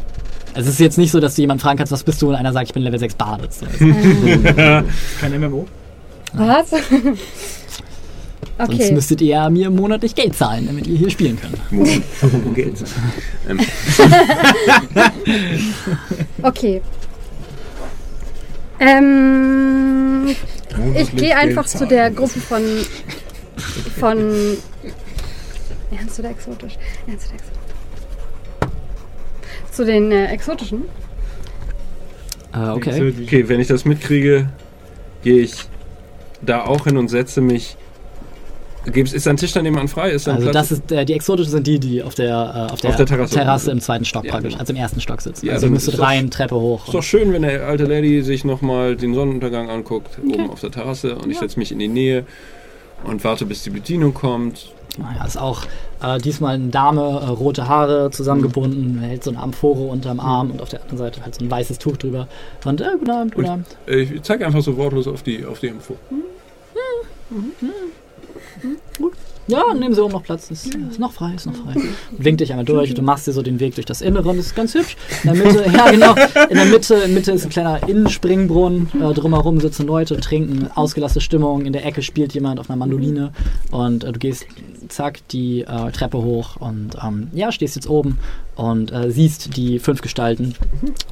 Speaker 3: es ist jetzt nicht so, dass du jemanden fragen kannst, was bist du, und einer sagt, ich bin Level 6 Bade. So,
Speaker 2: Kein MMO?
Speaker 6: Was?
Speaker 3: Sonst
Speaker 6: okay.
Speaker 3: müsstet ihr ja mir monatlich Geld zahlen, damit ihr hier spielen könnt.
Speaker 1: Geld. Ähm,
Speaker 6: Okay. Ähm, ich gehe einfach zu der Gruppe von. von. Ernst oder exotisch? Ernst oder exotisch? Zu den äh, exotischen.
Speaker 3: Äh, okay.
Speaker 1: okay, wenn ich das mitkriege, gehe ich da auch hin und setze mich... Gibt's- Ist da ein Tisch da nebenan frei? Ist da
Speaker 3: Also
Speaker 1: Platz?
Speaker 3: das ist äh, die exotischen sind die, die auf der, äh, auf der,
Speaker 1: Auf der Terrasse.
Speaker 3: im zweiten Stock
Speaker 1: Ja,
Speaker 3: praktisch,
Speaker 1: genau.
Speaker 3: also im ersten Stock sitzen.
Speaker 1: Ja,
Speaker 3: also ihr müsstet rein, Treppe hoch.
Speaker 1: Ist doch schön, wenn der alte Lady sich nochmal den Sonnenuntergang anguckt, oben auf der Terrasse und ich setze mich in die Nähe und warte, bis die Bedienung kommt.
Speaker 3: Naja, ist auch äh, diesmal eine Dame, äh, rote Haare zusammengebunden, hält so eine Amphore unterm Arm und auf der anderen Seite halt so ein weißes Tuch drüber. Und äh, guten Abend, guten
Speaker 1: Und-
Speaker 3: Abend.
Speaker 1: Äh, Ich zeige einfach so wortlos auf die, auf die 응?
Speaker 3: Ja, nehmen Sie oben noch Platz, ist, ist noch frei, ist noch frei. Winkt dich einmal durch, du machst dir so den Weg durch das Innere und das ist ganz hübsch. In der Mitte, ja genau, in der Mitte, in der Mitte ist ein kleiner Innenspringbrunnen, äh, drumherum sitzen Leute, trinken, ausgelassene Stimmung, in der Ecke spielt jemand auf einer Mandoline und äh, du gehst zack die äh, Treppe hoch und ähm, ja, stehst jetzt oben und äh, siehst die fünf Gestalten,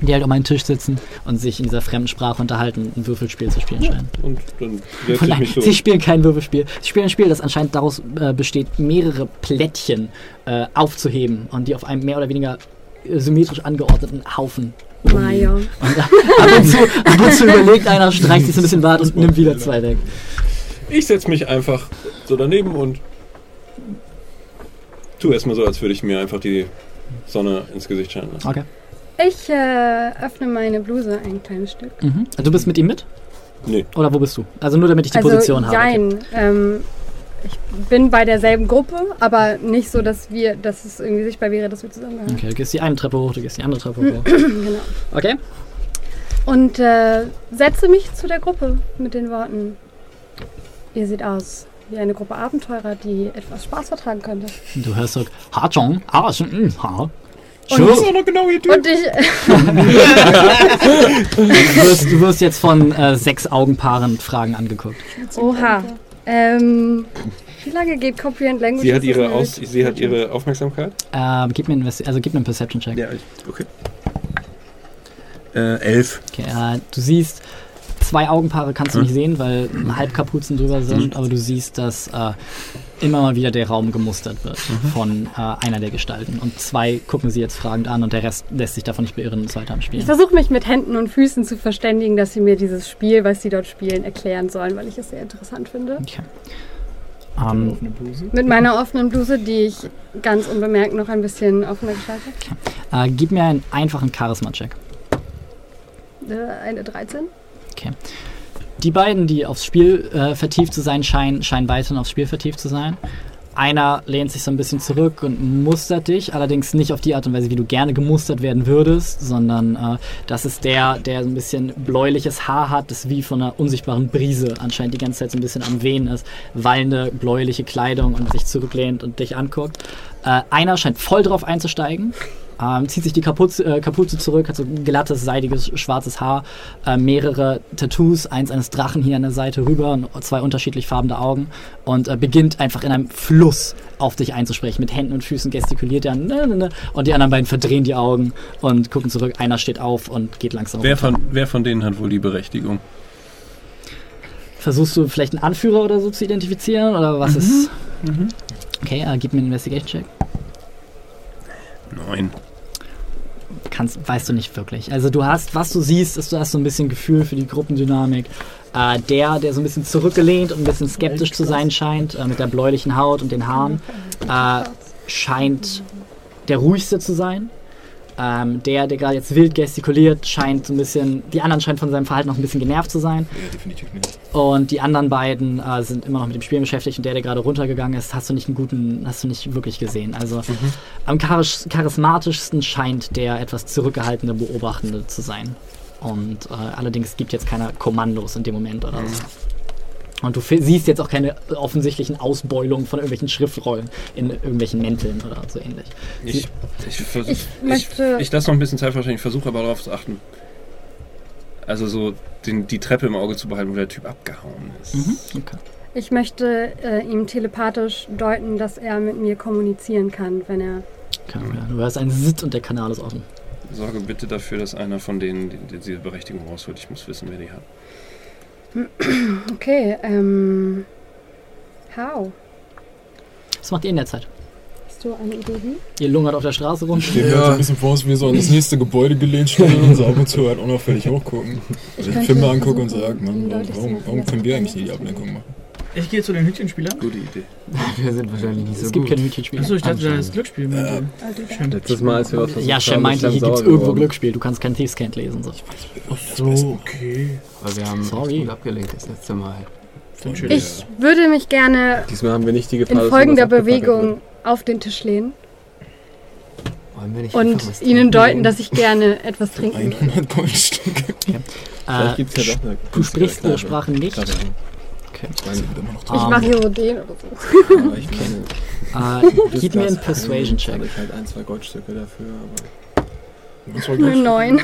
Speaker 3: die halt um einen Tisch sitzen und sich in dieser fremden Sprache unterhalten, ein Würfelspiel zu spielen scheinen.
Speaker 1: Und dann ich
Speaker 3: Nein,
Speaker 1: so.
Speaker 3: sie spielen kein Würfelspiel. Sie spielen ein Spiel, das anscheinend daraus äh, besteht, mehrere Plättchen äh, aufzuheben und die auf einem mehr oder weniger äh, symmetrisch angeordneten Haufen. Und äh, ab und, zu, ab und zu überlegt einer, streicht sich so ein bisschen Bart und nimmt wieder zwei weg.
Speaker 1: Ich setze mich einfach so daneben und tu erstmal so, als würde ich mir einfach die Sonne ins Gesicht scheinen lassen.
Speaker 3: Okay.
Speaker 6: Ich äh, öffne meine Bluse ein kleines Stück.
Speaker 3: Mhm. Also du bist mit ihm mit?
Speaker 1: Nee.
Speaker 3: Oder wo bist du? Also nur damit ich die
Speaker 6: also,
Speaker 3: Position habe. Okay.
Speaker 6: Jein. Ähm, ich bin bei derselben Gruppe, aber nicht so, dass wir, dass es irgendwie sichtbar wäre, dass wir zusammengehören.
Speaker 3: okay, du gehst die eine Treppe hoch, du gehst die andere Treppe hoch.
Speaker 6: genau.
Speaker 3: Okay.
Speaker 6: Und äh, setze mich zu der Gruppe mit den Worten. Ihr seht aus wie eine Gruppe Abenteurer, die etwas Spaß vertragen könnte.
Speaker 3: Du hörst so, Ha Chong, Ha Chong, mm, Ha.
Speaker 6: Und,
Speaker 3: Sure.
Speaker 1: noch genau ihr
Speaker 6: und ich.
Speaker 3: Du wirst, du wirst jetzt von äh, sechs Augenpaaren Fragen angeguckt.
Speaker 6: Oha. Ähm, wie lange geht Comprehend Language?
Speaker 1: Sie hat ihre, Aus sie hat ihre Aufmerksamkeit.
Speaker 3: Ähm, gib mir einen, also gib mir einen Perception-Check.
Speaker 1: Ja, okay. Äh, elf.
Speaker 3: Okay, äh, du siehst, zwei Augenpaare kannst du
Speaker 1: Hm.
Speaker 3: nicht sehen, weil Halbkapuzen drüber sind, aber du siehst, dass äh, immer mal wieder der Raum gemustert wird
Speaker 1: Mhm.
Speaker 3: von äh, einer der Gestalten. Und zwei gucken sie jetzt fragend an und der Rest lässt sich davon nicht beirren und ist weiter am
Speaker 6: Ich
Speaker 3: Spielen.
Speaker 6: versuche mich mit Händen und Füßen zu verständigen, dass sie mir dieses Spiel, was sie dort spielen, erklären sollen, weil ich es sehr interessant finde.
Speaker 3: Okay. Ähm,
Speaker 2: Offene Bluse.
Speaker 6: Mit meiner offenen Bluse, die ich ganz unbemerkt noch ein bisschen offener gestalte.
Speaker 3: äh, gib mir einen einfachen Charisma-Check.
Speaker 6: Äh, eine 13.
Speaker 3: Die beiden, die aufs Spiel äh, vertieft zu sein scheinen, scheinen weiterhin aufs Spiel vertieft zu sein. Einer lehnt sich so ein bisschen zurück und mustert dich, allerdings nicht auf die Art und Weise, wie du gerne gemustert werden würdest, sondern äh, das ist der, der so ein bisschen bläuliches Haar hat, das wie von einer unsichtbaren Brise anscheinend die ganze Zeit so ein bisschen am Wehen ist, wallende bläuliche Kleidung und sich zurücklehnt und dich anguckt. Äh, einer scheint voll drauf einzusteigen, ähm, zieht sich die Kapuze, äh, Kapuze zurück, hat so glattes, seidiges, schwarzes Haar, äh, mehrere Tattoos, eins eines Drachen hier an der Seite rüber und zwei unterschiedlich farbene Augen und äh, beginnt einfach in einem Fluss auf dich einzusprechen. Mit Händen und Füßen gestikuliert er ne, ne, ne, und die anderen beiden verdrehen die Augen und gucken zurück. Einer steht auf und geht langsam
Speaker 1: Wer
Speaker 3: runter.
Speaker 1: von, wer von denen hat wohl die Berechtigung?
Speaker 3: Versuchst du vielleicht einen Anführer oder so zu identifizieren oder was ist... Okay, äh, gib mir einen Investigation-Check.
Speaker 1: Neun.
Speaker 3: Kannst, weißt du nicht wirklich. Also du hast, was du siehst, ist, du hast so ein bisschen Gefühl für die Gruppendynamik. Äh, der, der so ein bisschen zurückgelehnt und ein bisschen skeptisch zu sein scheint, äh, mit der bläulichen Haut und den Haaren, äh, scheint der ruhigste zu sein. Ähm, der, der gerade jetzt wild gestikuliert, scheint so ein bisschen, die anderen scheinen von seinem Verhalten noch ein bisschen genervt zu sein.
Speaker 8: Ja, definitiv nicht.
Speaker 3: Und die anderen beiden äh, sind immer noch mit dem Spiel beschäftigt und der, der gerade runtergegangen ist, hast du nicht einen guten, hast du nicht wirklich gesehen. Also am charis charismatischsten scheint der etwas zurückgehaltene Beobachtende zu sein. Und äh, allerdings gibt jetzt keine Kommandos in dem Moment oder so. Und du siehst jetzt auch keine offensichtlichen Ausbeulungen von irgendwelchen Schriftrollen in irgendwelchen Mänteln oder so ähnlich.
Speaker 1: Ich, ich,
Speaker 6: Ich möchte-
Speaker 1: ich, ich lasse noch ein bisschen Zeit wahrscheinlich, versuche aber darauf zu achten. Also so den, die Treppe im Auge zu behalten, wo der Typ abgehauen ist.
Speaker 3: Mhm, okay.
Speaker 6: Ich möchte äh, ihm telepathisch deuten, dass er mit mir kommunizieren kann, wenn er.
Speaker 3: okay. Ja, du hörst einen Sitt und der Kanal ist offen.
Speaker 1: Sorge bitte dafür, dass einer von denen die, die, diese Berechtigung rausholt. Ich muss wissen, wer die hat.
Speaker 6: Okay, ähm. How?
Speaker 3: Was macht ihr in der Zeit?
Speaker 6: Hast du eine Idee wie?
Speaker 3: Ihr lungert auf der Straße rum.
Speaker 8: Stehen wir halt so ein bisschen vor uns, wie wir so an das nächste Gebäude gelehnt stehen und so ab und zu halt unauffällig hochgucken.
Speaker 6: Ich
Speaker 8: Also ich
Speaker 6: könnte
Speaker 8: Filme angucke und
Speaker 6: versuchen,
Speaker 8: sage, Mann,
Speaker 6: den
Speaker 8: warum, warum, können wir eigentlich nicht die Ablenkung machen?
Speaker 2: Ich gehe zu den Hütchenspielern.
Speaker 1: Gute Idee.
Speaker 10: Wir sind wahrscheinlich nicht so
Speaker 3: Es gibt
Speaker 10: gut.
Speaker 3: keine Hütchenspiele.
Speaker 2: Achso, ich dachte, da ist
Speaker 10: Anscheinend.
Speaker 2: Glücksspiel.
Speaker 8: Ja.
Speaker 6: Also,
Speaker 2: Shem.
Speaker 7: Letztes Mal, als wir was versucht
Speaker 3: Ja,
Speaker 7: haben,
Speaker 3: Shem
Speaker 7: ist
Speaker 3: meinte, hier gibt es irgendwo. Glücksspiel. Du kannst kein Thieves-Can't lesen. So.
Speaker 2: Ach so, okay.
Speaker 10: Weil wir haben
Speaker 3: Sorry.
Speaker 10: gut abgelenkt das letzte Mal.
Speaker 6: Ich würde mich gerne
Speaker 7: Diesmal haben wir nicht die Gefahr,
Speaker 6: in folgender Bewegung auf den Tisch lehnen
Speaker 10: Wollen wir nicht
Speaker 6: und ihnen deuten, dass ich gerne etwas trinken würde.
Speaker 8: 100 Goldstücke.
Speaker 7: wird. Vielleicht
Speaker 3: Äh,
Speaker 7: ja
Speaker 3: du sprichst
Speaker 7: günstigere
Speaker 3: ihre Sprache nicht. Okay.
Speaker 7: Ich
Speaker 3: Ähm,
Speaker 6: mache oder so.
Speaker 7: aber ich meine,
Speaker 3: Äh, gib mir einen Persuasion-Check.
Speaker 7: ich halt ein, zwei Goldstücke dafür, aber
Speaker 6: Eine
Speaker 8: gut.
Speaker 6: neun.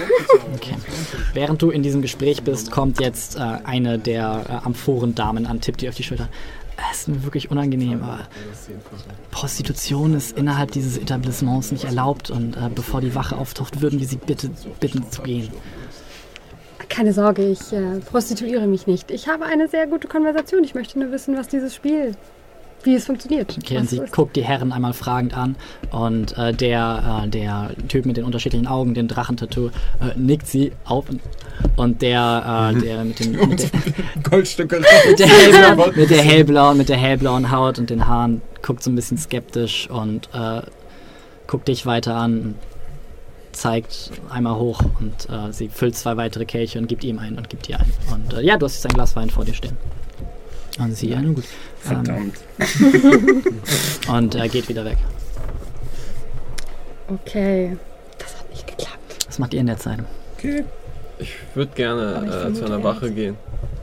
Speaker 3: Während du in diesem Gespräch bist, kommt jetzt äh, eine der äh, Amphorendamen an, tippt dir auf die Schulter. Es ist mir wirklich unangenehm, aber Prostitution ist innerhalb dieses Etablissements nicht erlaubt und äh, bevor die Wache auftaucht, würden wir sie bitte bitten zu gehen.
Speaker 6: Keine Sorge, ich äh, prostituiere mich nicht. Ich habe eine sehr gute Konversation. Ich möchte nur wissen, was dieses Spiel, wie es funktioniert.
Speaker 3: Okay, und sie guckt die Herren einmal fragend an und äh, der, äh, der Typ mit den unterschiedlichen Augen, den Drachentattoo, äh, nickt sie auf und, und der, äh, der mit, den, mit, der,
Speaker 8: Goldstücke
Speaker 3: mit, der hellblauen, mit der hellblauen, mit der hellblauen Haut und den Haaren guckt so ein bisschen skeptisch und äh, guckt dich weiter an, zeigt einmal hoch und äh, sie füllt zwei weitere Kelche und gibt ihm einen und gibt dir einen. Und äh, ja, du hast jetzt ein Glas Wein vor dir stehen. Und sie, ja, nun gut. Ähm,
Speaker 1: Verdammt.
Speaker 3: und er geht wieder weg.
Speaker 6: Okay, das hat nicht geklappt.
Speaker 3: Was macht ihr in der Zeit?
Speaker 7: ich würde gerne äh, zu einer Wache gehen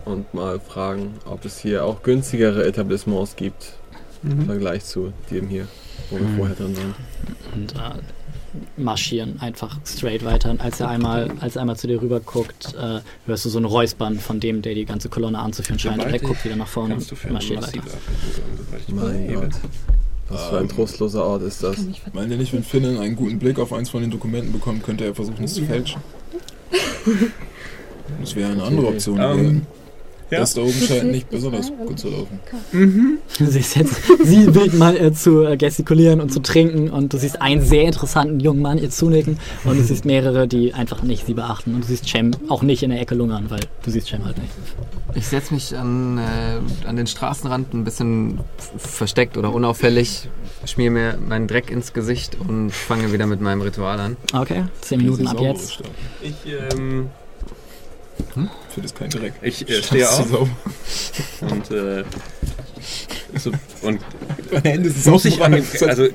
Speaker 7: und mal fragen, ob es hier auch günstigere Etablissements gibt im Vergleich zu dem hier, wo wir
Speaker 10: Mhm.
Speaker 7: vorher drin waren.
Speaker 3: Und äh, marschieren einfach straight weiter. Und als er einmal, als er einmal zu dir rüber guckt, äh, hörst du so ein Räuspern von dem, der die ganze Kolonne anzuführen scheint. Und er guckt wieder nach vorne und marschiert weiter.
Speaker 7: Mein. Gott. Was für ein
Speaker 8: Ähm,
Speaker 7: trostloser Ort ist das.
Speaker 8: Meint ihr nicht, wenn Finnen einen guten Blick auf eins von den Dokumenten bekommt, könnte er versuchen, es zu fälschen? Das wäre eine andere Option.
Speaker 1: Ähm,
Speaker 8: gewesen.
Speaker 1: Ja.
Speaker 8: Das da oben scheint nicht besonders gut zu laufen.
Speaker 1: Mhm.
Speaker 3: Du siehst jetzt sie wild mal äh, zu äh, gestikulieren und zu trinken und du siehst einen sehr interessanten jungen Mann ihr zunicken und du siehst mehrere, die einfach nicht sie beachten und du siehst Cem auch nicht in der Ecke lungern, weil du siehst Cem halt nicht.
Speaker 10: Ich setze mich an, äh, an den Straßenrand ein bisschen versteckt oder unauffällig, schmier mir meinen Dreck ins Gesicht und fange wieder mit meinem Ritual an.
Speaker 3: Okay, zehn Minuten ab jetzt.
Speaker 1: Ich, ähm,
Speaker 8: Für das kein Dreck.
Speaker 1: ich äh, stehe auf und, äh, so, und
Speaker 8: Meine Hände sind
Speaker 1: muss ich an den,
Speaker 8: sauber.
Speaker 1: also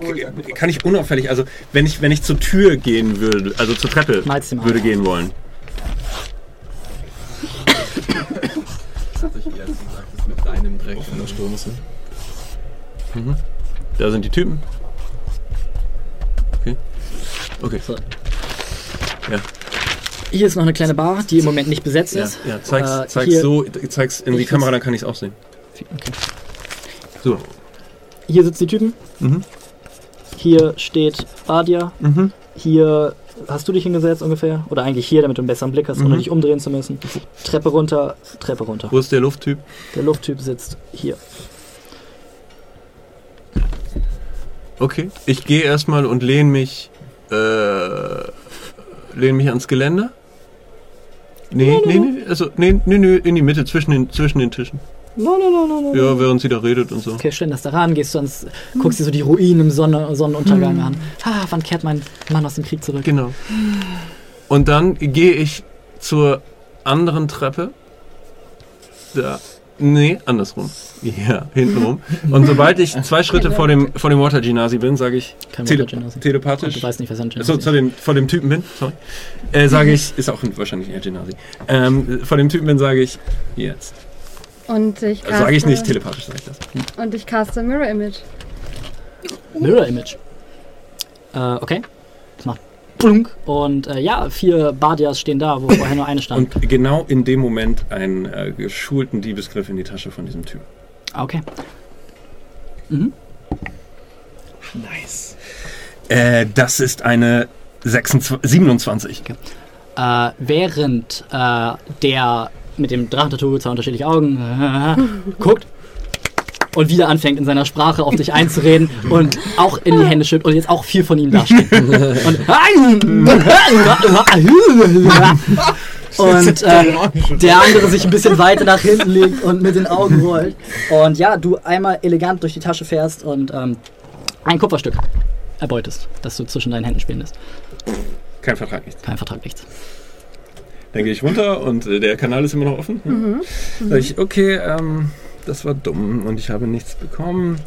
Speaker 1: kann ich unauffällig, also wenn ich, wenn ich zur Tür gehen würde, also zur Treppe würde gehen wollen.
Speaker 7: mit deinem Dreck.
Speaker 8: Auf einer Straße.
Speaker 1: Da sind die Typen. Okay. Okay.
Speaker 3: So. Hier ist noch eine kleine Bar, die im Moment nicht besetzt
Speaker 1: Ja,
Speaker 3: ist.
Speaker 1: ja zeig's,
Speaker 3: Äh,
Speaker 1: zeig's so, zeig's in die Kamera, dann kann ich es auch sehen.
Speaker 3: Okay.
Speaker 1: So.
Speaker 3: Hier sitzen die Typen.
Speaker 1: Mhm.
Speaker 3: Hier steht Badia.
Speaker 1: Mhm.
Speaker 3: Hier hast du dich hingesetzt ungefähr. Oder eigentlich hier, damit du einen besseren Blick hast, ohne
Speaker 1: Mhm.
Speaker 3: dich umdrehen zu müssen. Treppe runter, Treppe runter.
Speaker 1: Wo ist der Lufttyp?
Speaker 3: Der Lufttyp sitzt hier.
Speaker 1: Okay. Ich gehe erstmal und lehne mich, äh, lehne mich ans Geländer. Nee, nee, nee, also, nee, nee, nee, in die Mitte, zwischen den, zwischen den Tischen.
Speaker 3: No, no, no, no, no.
Speaker 1: Ja, während sie da redet und so.
Speaker 3: Okay, stell das da ran, gehst du ans, guckst dir so die Ruinen im Sonne, Sonnenuntergang an. Ah, wann kehrt mein Mann aus dem Krieg zurück?
Speaker 1: Genau. Und dann gehe ich zur anderen Treppe. Da. Nee, andersrum. Ja, hintenrum. Und sobald ich zwei Schritte vor dem, vor dem Water Genasi bin, sage ich
Speaker 3: Kein
Speaker 1: tele telepathisch.
Speaker 3: Du weißt nicht, was ein Genasi
Speaker 1: So, zu dem, vor dem Typen bin, sorry. Äh, sage ich, ist auch wahrscheinlich eher Genasi. Ähm, vor dem Typen bin, sage ich jetzt.
Speaker 6: Und ich
Speaker 1: Also sage ich nicht,
Speaker 6: caste-
Speaker 1: telepathisch sage ich das.
Speaker 6: Und ich caste Mirror Image.
Speaker 3: Mirror Image. Äh, okay. Das macht plunk. Und äh, ja, vier Badias stehen da, wo vorher nur eine stand.
Speaker 1: Und genau in dem Moment einen äh, geschulten Diebesgriff in die Tasche von diesem Typen.
Speaker 3: Ah, okay. Mhm.
Speaker 1: Nice. Äh, das ist eine 26, 27.
Speaker 3: Äh, während äh, der mit dem Drachentattoo, zwei unterschiedliche Augen, guckt und wieder anfängt in seiner Sprache auf dich einzureden und auch in die Hände schüttelt und jetzt auch viel von ihm dasteht. und und äh, der andere sich ein bisschen weiter nach hinten legt und mit den Augen rollt. Und ja, du einmal elegant durch die Tasche fährst und ähm, ein Kupferstück erbeutest, das du zwischen deinen Händen spielen lässt.
Speaker 1: Kein Vertrag, nichts.
Speaker 3: Kein Vertrag, nichts.
Speaker 1: Dann gehe ich runter und äh, der Kanal ist immer noch offen.
Speaker 6: Mhm.
Speaker 1: Sag ich, okay, ähm, das war dumm und ich habe nichts bekommen.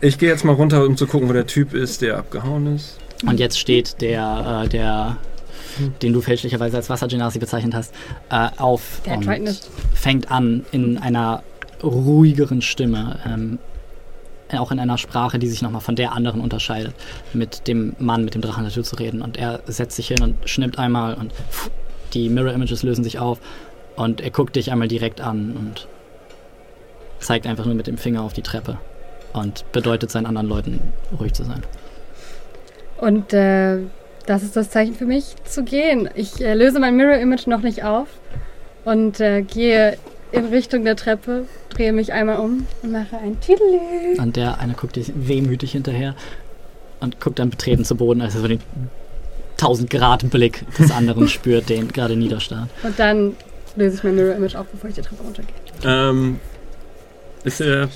Speaker 1: Ich gehe jetzt mal runter, um zu gucken, wo der Typ ist, der abgehauen ist.
Speaker 3: Und jetzt steht der, äh, der, den du fälschlicherweise als Wassergenasi bezeichnet hast, äh, auf
Speaker 6: Der
Speaker 3: und
Speaker 6: Tritonist.
Speaker 3: fängt an in einer ruhigeren Stimme, ähm, auch in einer Sprache, die sich nochmal von der anderen unterscheidet, mit dem Mann mit dem Drachen der Tür zu reden. Und er setzt sich hin und schnippt einmal und pff, die Mirror Images lösen sich auf und er guckt dich einmal direkt an und zeigt einfach nur mit dem Finger auf die Treppe und bedeutet seinen anderen Leuten, ruhig zu sein.
Speaker 6: Und äh, das ist das Zeichen für mich zu gehen. Ich äh, löse mein Mirror Image noch nicht auf und äh, gehe in Richtung der Treppe, drehe mich einmal um und mache ein Tüdelü.
Speaker 3: Und der eine guckt dich wehmütig hinterher und guckt dann betreten zu Boden, als er so den 1000 Grad Blick des anderen spürt, den gerade niederstarrt.
Speaker 6: Und dann löse ich mein Mirror Image auf, bevor ich die Treppe runtergehe.
Speaker 1: Ähm, ist er.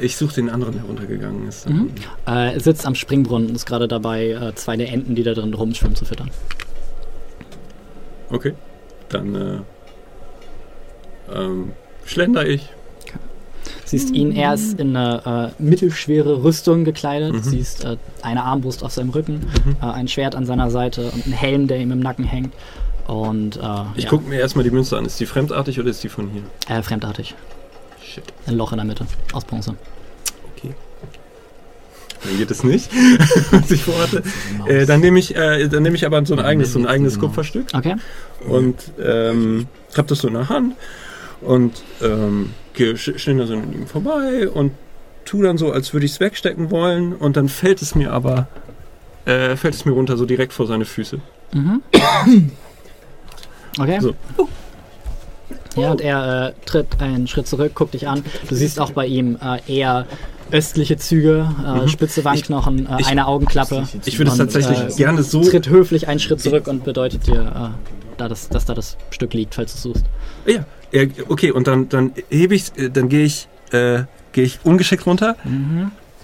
Speaker 1: Ich suche den anderen, der runtergegangen ist.
Speaker 3: Mhm. Äh, er sitzt am Springbrunnen und ist gerade dabei, äh, zwei der Enten, die da drin rumschwimmen, zu füttern.
Speaker 1: Okay. Dann äh, ähm, schlender ich.
Speaker 3: Siehst ihn, er ist in eine äh, mittelschwere Rüstung gekleidet.
Speaker 1: Mhm.
Speaker 3: Siehst äh, eine Armbrust auf seinem Rücken,
Speaker 1: Mhm.
Speaker 3: äh, ein Schwert an seiner Seite und einen Helm, der ihm im Nacken hängt. Und äh,
Speaker 1: Ich
Speaker 3: ja,
Speaker 1: gucke mir erstmal die Münze an. Ist die fremdartig oder ist die von hier?
Speaker 3: äh, fremdartig.
Speaker 1: Shit.
Speaker 3: Ein Loch in der Mitte, aus Bronze.
Speaker 1: Okay. Dann geht es nicht, was ich vorhatte. Äh, dann nehme ich, äh, dann nehme ich aber so ein eigenes, so ein eigenes Kupferstück
Speaker 3: Okay.
Speaker 1: und ähm, hab das so in der Hand und ähm, gehe sch- schnell da so an ihm vorbei und tu dann so, als würde ich es wegstecken wollen und dann fällt es mir aber, äh, fällt es mir runter so direkt vor seine Füße.
Speaker 3: Mhm. Okay.
Speaker 1: So.
Speaker 3: Ja, und er äh, tritt einen Schritt zurück, guckt dich an. Du siehst auch bei ihm äh, eher östliche Züge, äh, spitze Wangenknochen, äh,
Speaker 1: ich-
Speaker 3: eine Augenklappe.
Speaker 1: Ich würde es tatsächlich
Speaker 3: äh,
Speaker 1: gerne so.
Speaker 3: Tritt höflich einen Schritt zurück und bedeutet dir, äh, da das, dass da das Stück liegt, falls du es suchst.
Speaker 1: Ja, okay, und dann, dann hebe ich, dann gehe ich, äh, gehe ich ungeschickt runter,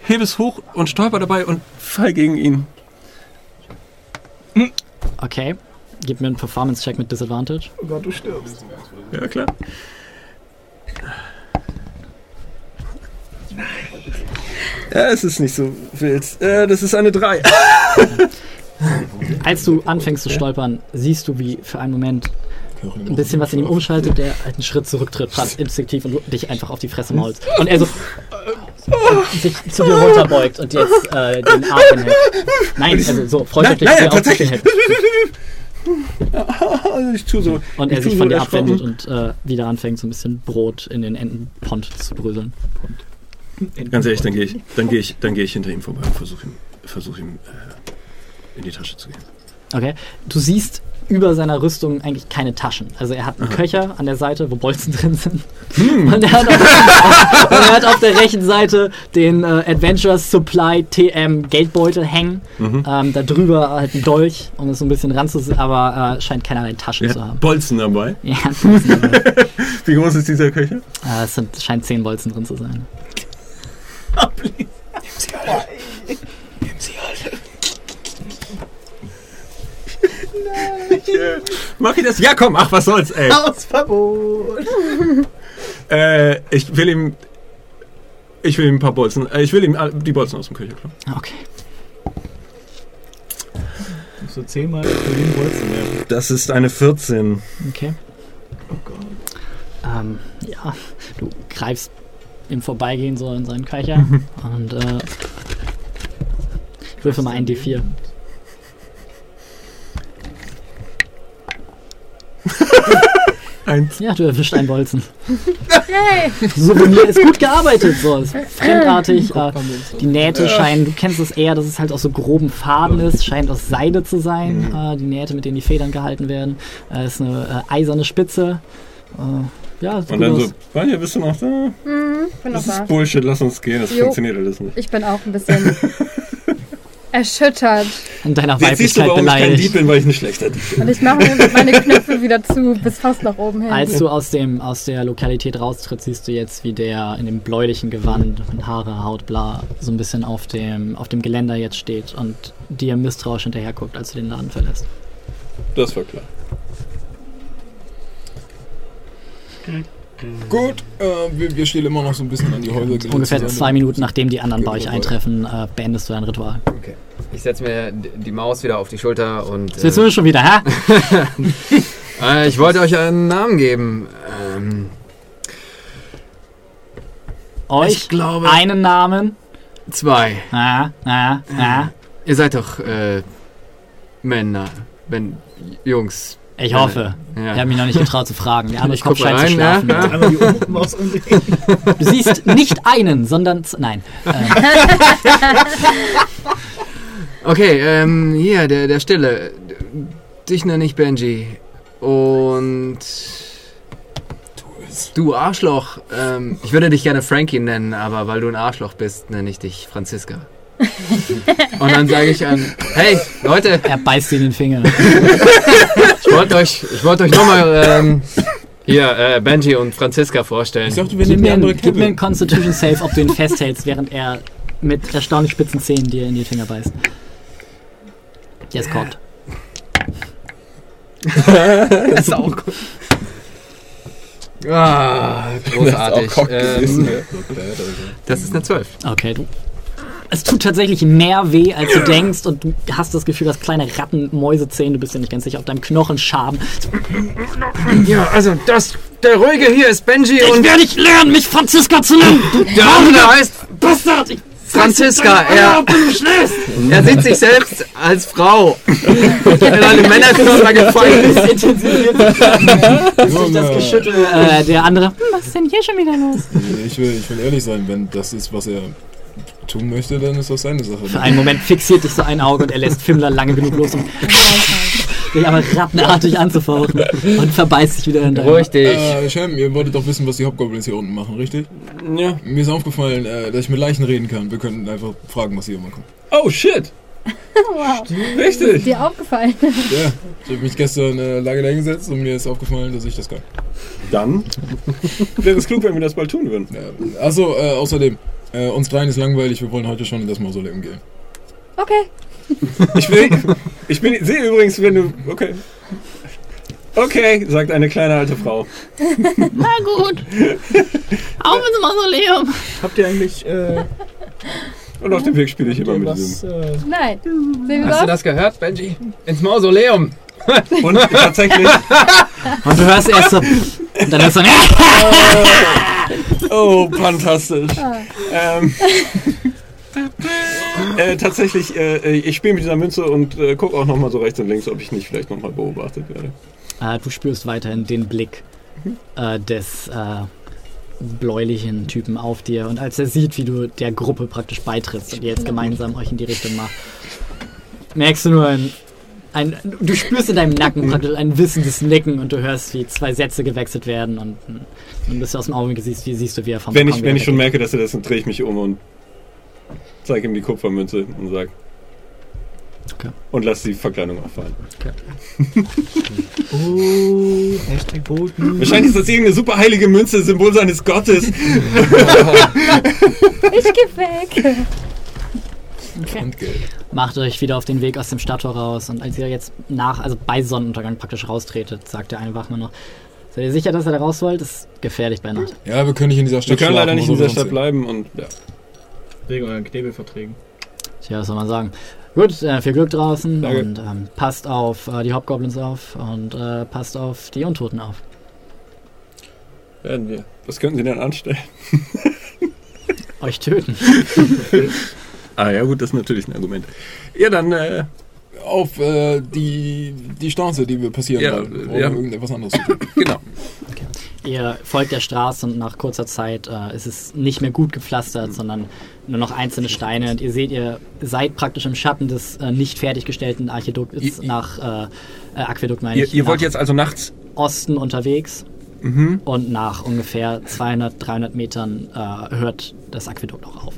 Speaker 1: hebe es hoch und stolper dabei und fall gegen ihn.
Speaker 3: Okay. Gib mir einen Performance-Check mit Disadvantage.
Speaker 1: Oh Gott, du stirbst. Ja, klar. Ja, es ist nicht so wild. Äh, das ist eine 3.
Speaker 3: Als du anfängst zu stolpern, siehst du, wie für einen Moment ein bisschen was in ihm umschaltet, der halt einen Schritt zurücktritt, fast instinktiv und du dich einfach auf die Fresse maulst. Und er so sich zu dir runterbeugt und jetzt äh, den Arm hinhält. Nein, also so freundschaftlich
Speaker 1: Nein,
Speaker 3: dir
Speaker 1: nein,
Speaker 3: auf den hält.
Speaker 1: ich tue so.
Speaker 3: Und er sich
Speaker 1: so
Speaker 3: von dir
Speaker 1: erschrocken.
Speaker 3: abwendet und äh, wieder anfängt, so ein bisschen Brot in den Entenpond zu bröseln.
Speaker 1: Ganz ehrlich, dann gehe ich, dann gehe ich, dann gehe ich hinter ihm vorbei und versuche ihm, versuche ihm äh, in die Tasche zu gehen.
Speaker 3: Okay. Du siehst über seiner Rüstung eigentlich keine Taschen. Also er hat einen Köcher an der Seite, wo Bolzen drin sind. Und, er hat auf, und er hat auf der rechten Seite den äh, Adventures Supply TM Geldbeutel hängen. Ähm, da drüber halt ein Dolch, um es so ein bisschen ranzusehen, aber äh, scheint keinerlei Taschen
Speaker 1: Er
Speaker 3: zu haben.
Speaker 1: Bolzen dabei.
Speaker 3: Ja, Bolzen dabei.
Speaker 1: Wie groß ist dieser Köcher?
Speaker 3: äh, es sind, scheint zehn Bolzen drin zu sein.
Speaker 1: Mach ich das? Ja, komm, ach, was soll's, ey.
Speaker 2: Hausverbot!
Speaker 1: Äh, ich will ihm. Ich will ihm ein paar Bolzen. Äh, ich will ihm die Bolzen aus dem Köcher klauen.
Speaker 3: Ah, Okay.
Speaker 2: So zehnmal für den Bolzen mehr.
Speaker 1: Das ist eine 14.
Speaker 3: Okay. Ähm, ja, du greifst im Vorbeigehen so in seinen Köcher und äh, ich würfel mal ein D4.
Speaker 1: Eins.
Speaker 3: Ja, du erwischt einen Bolzen.
Speaker 6: Yay!
Speaker 3: Souvenir ist gut gearbeitet, so ist fremdartig. Äh, die Nähte scheinen, du kennst es eher, dass es halt aus so groben Faden ist, scheint aus Seide zu sein. Äh, die Nähte, mit denen die Federn gehalten werden, äh, ist eine äh, eiserne Spitze. Äh, ja,
Speaker 1: Und
Speaker 3: gut
Speaker 1: dann
Speaker 3: aus.
Speaker 1: so, Vanya, bist du noch da?
Speaker 6: Mhm, bin
Speaker 1: Das
Speaker 6: noch
Speaker 1: ist
Speaker 6: da.
Speaker 1: Bullshit, lass uns gehen. Das
Speaker 6: Jo.
Speaker 1: funktioniert alles nicht.
Speaker 6: Ich bin auch ein bisschen erschüttert.
Speaker 3: in deiner
Speaker 1: Jetzt siehst du,
Speaker 3: Weiblichkeit
Speaker 1: warum ich kein
Speaker 3: beleidigt.
Speaker 1: Dieb bin, weil ich ein schlechter Dieb bin.
Speaker 6: Und ich mache mir meine Knöpfe wieder zu, bis fast nach oben hin.
Speaker 3: Als du aus, dem, aus der Lokalität raustrittst, siehst du jetzt, wie der in dem bläulichen Gewand mit Haare, Haut, bla, so ein bisschen auf dem, auf dem Geländer jetzt steht und dir misstrauisch hinterher guckt, als du den Laden verlässt.
Speaker 1: Das war klar.
Speaker 8: Gut, äh, wir, wir stehen immer noch so ein bisschen an die Häuser
Speaker 3: Ungefähr
Speaker 8: zusammen.
Speaker 3: zwei Minuten nachdem die anderen bei euch eintreffen, äh, beendest du dein Ritual.
Speaker 4: Okay. Ich setze mir die Maus wieder auf die Schulter und.
Speaker 3: Das willst du schon wieder, hä?
Speaker 4: Äh, ich wollte euch einen Namen geben. Ähm,
Speaker 3: Euch
Speaker 4: Ich glaube-
Speaker 3: einen Namen.
Speaker 4: zwei.
Speaker 3: Ah, ah, ah.
Speaker 4: Ihr seid doch äh, Männer, wenn Jungs.
Speaker 3: Ich hoffe.
Speaker 4: Ja.
Speaker 3: Ich habe mich noch nicht getraut zu fragen. Der andere
Speaker 4: Ich
Speaker 3: Kopf scheint zu schlafen.
Speaker 4: ne?
Speaker 2: Einmal die Maus umdrehen.
Speaker 3: Du siehst nicht einen, sondern z- nein. Ähm,
Speaker 4: Okay, ähm, hier, der, der Stille. Dich nenne ich Benji. Und. Du Arschloch. Ähm, ich würde dich gerne Frankie nennen, aber weil du ein Arschloch bist, nenne ich dich Franziska. Und dann sage ich an, hey, Leute,
Speaker 3: er beißt dir in den Finger.
Speaker 4: ich wollte euch, ich wollte euch nochmal ähm, hier äh, Benji und Franziska vorstellen.
Speaker 8: Ich dachte, wir
Speaker 3: Gib
Speaker 8: nehmen
Speaker 3: mir, einen, gib mir einen. Constitution Save, ob du ihn festhältst, während er mit erstaunlich spitzen Zähnen dir in die Finger beißt. Yes, caught.
Speaker 4: Das ist auch gut. Ah, großartig.
Speaker 8: Cock gewesen,
Speaker 4: Ähm,
Speaker 8: also.
Speaker 4: das ist eine 12.
Speaker 3: Okay, du. Es tut tatsächlich mehr weh, als du denkst, und du hast das Gefühl, dass kleine Ratten, Mäusezähne, du bist dir nicht ganz sicher, auf deinem Knochen schaben.
Speaker 4: Ja, also das, der Ruhige hier ist Benji und
Speaker 3: werde nicht lernen, mich Franziska zu nennen!
Speaker 4: der andere heißt
Speaker 3: Bastard! Ich
Speaker 4: Franziska. Er, er sieht sich selbst als Frau. In einem Männerkörper gefangen.
Speaker 3: intensiviert sich
Speaker 8: Junge,
Speaker 3: das Geschüttel. Äh, der andere.
Speaker 11: Hm, Was ist denn hier schon wieder los?
Speaker 8: ich, will, ich will ehrlich sein, wenn das ist, was er tun möchte, dann ist das seine Sache.
Speaker 3: Für einen Moment fixiert dich so ein Auge und er lässt Fimmler lange genug los und dich aber rattenartig anzufauchen und verbeißt sich wieder in dein
Speaker 10: Beruhig dich.
Speaker 8: Äh, Shem, ihr wolltet doch wissen, was die Hauptgoblins hier unten machen, richtig?
Speaker 1: Ja.
Speaker 8: Mir ist aufgefallen, äh, dass ich mit Leichen reden kann. Wir könnten einfach fragen, was sie hier machen.
Speaker 1: Oh shit!
Speaker 6: wow.
Speaker 1: Richtig!
Speaker 6: Dir aufgefallen.
Speaker 8: Ja, ich habe mich gestern äh, lange hingesetzt und mir ist aufgefallen, dass ich das kann.
Speaker 1: Dann wäre es klug, wenn wir das bald tun würden.
Speaker 8: Ja. Achso, äh, außerdem, äh, uns dreien ist langweilig, wir wollen heute schon in das Mausoleum gehen.
Speaker 6: Okay.
Speaker 1: Ich will. Ich bin. Sehe übrigens, wenn du. Okay. Okay, sagt eine kleine alte Frau.
Speaker 9: Na gut. Auf ins Mausoleum.
Speaker 2: Habt ihr eigentlich äh,
Speaker 1: Und auf dem Weg spiele ich immer mit
Speaker 2: was?
Speaker 1: diesem.
Speaker 2: Äh,
Speaker 6: Nein. Sehen wir
Speaker 4: Hast du das gehört, Benji? Ins Mausoleum.
Speaker 1: Und tatsächlich.
Speaker 3: Und du hörst erst so. Und dann hörst du so.
Speaker 1: Oh, fantastisch.
Speaker 6: Ah.
Speaker 1: Ähm, äh, tatsächlich, äh, ich spiele mit dieser Münze und äh, gucke auch nochmal so rechts und links, ob ich nicht vielleicht nochmal beobachtet werde.
Speaker 3: Äh, du spürst weiterhin den Blick äh, des äh, bläulichen Typen auf dir. Und als er sieht, wie du der Gruppe praktisch beitrittst und ihr jetzt gemeinsam euch in die Richtung macht, merkst du nur ein. Ein du spürst in deinem Nacken praktisch ein wissendes Nicken und du hörst, wie zwei Sätze gewechselt werden und äh, ein bisschen aus dem Auge siehst, wie siehst du, wie er vom
Speaker 1: Wenn ich, wenn ich schon merke, dass er das, dann drehe ich mich um und zeige ihm die Kupfermünze und sage.
Speaker 3: Okay.
Speaker 1: Und lass die Verkleidung auffallen.
Speaker 2: oh, Hashtag Boden.
Speaker 1: Wahrscheinlich ist das irgendeine super heilige Münze, Symbol seines Gottes.
Speaker 6: Ich geh weg.
Speaker 8: Und Geld.
Speaker 3: Macht euch wieder auf den Weg aus dem Stadttor raus und als ihr jetzt nach, also bei Sonnenuntergang praktisch raustretet, sagt der eine Wachmann noch, seid ihr sicher, dass ihr da raus wollt? Das ist gefährlich bei Nacht.
Speaker 8: Ja, wir können nicht in dieser
Speaker 1: Wir
Speaker 8: Stadt
Speaker 1: können leider nicht in dieser
Speaker 8: wir
Speaker 1: Stadt bleiben und ja.
Speaker 2: Wegen euren Knebelverträgen.
Speaker 3: Tja, was soll man sagen? Gut, äh, viel Glück draußen
Speaker 1: Danke.
Speaker 3: und ähm, passt auf äh, die Hobgoblins auf und äh, passt auf die Untoten auf.
Speaker 1: Werden wir. Was könnten Sie denn anstellen?
Speaker 3: Euch töten.
Speaker 1: Ah ja gut, das ist natürlich ein Argument. Ja, dann äh,
Speaker 8: Auf äh, die, die Straße, die wir passieren
Speaker 1: Ja,
Speaker 8: wollen, um
Speaker 1: ja.
Speaker 8: irgendetwas anderes zu tun.
Speaker 1: genau.
Speaker 3: Ihr folgt der Straße und nach kurzer Zeit äh, ist es nicht mehr gut gepflastert, sondern nur noch einzelne Steine. Und ihr seht, ihr seid praktisch im Schatten des äh, nicht fertiggestellten Archidukts
Speaker 1: Ihr-
Speaker 3: nach äh, äh, Aquädukt, meine
Speaker 1: Ihr,
Speaker 3: ich,
Speaker 1: ihr wollt jetzt also nachts.
Speaker 3: Osten unterwegs
Speaker 1: Mhm.
Speaker 3: und nach ungefähr 200, 300 Metern äh, hört das Aquädukt auch auf.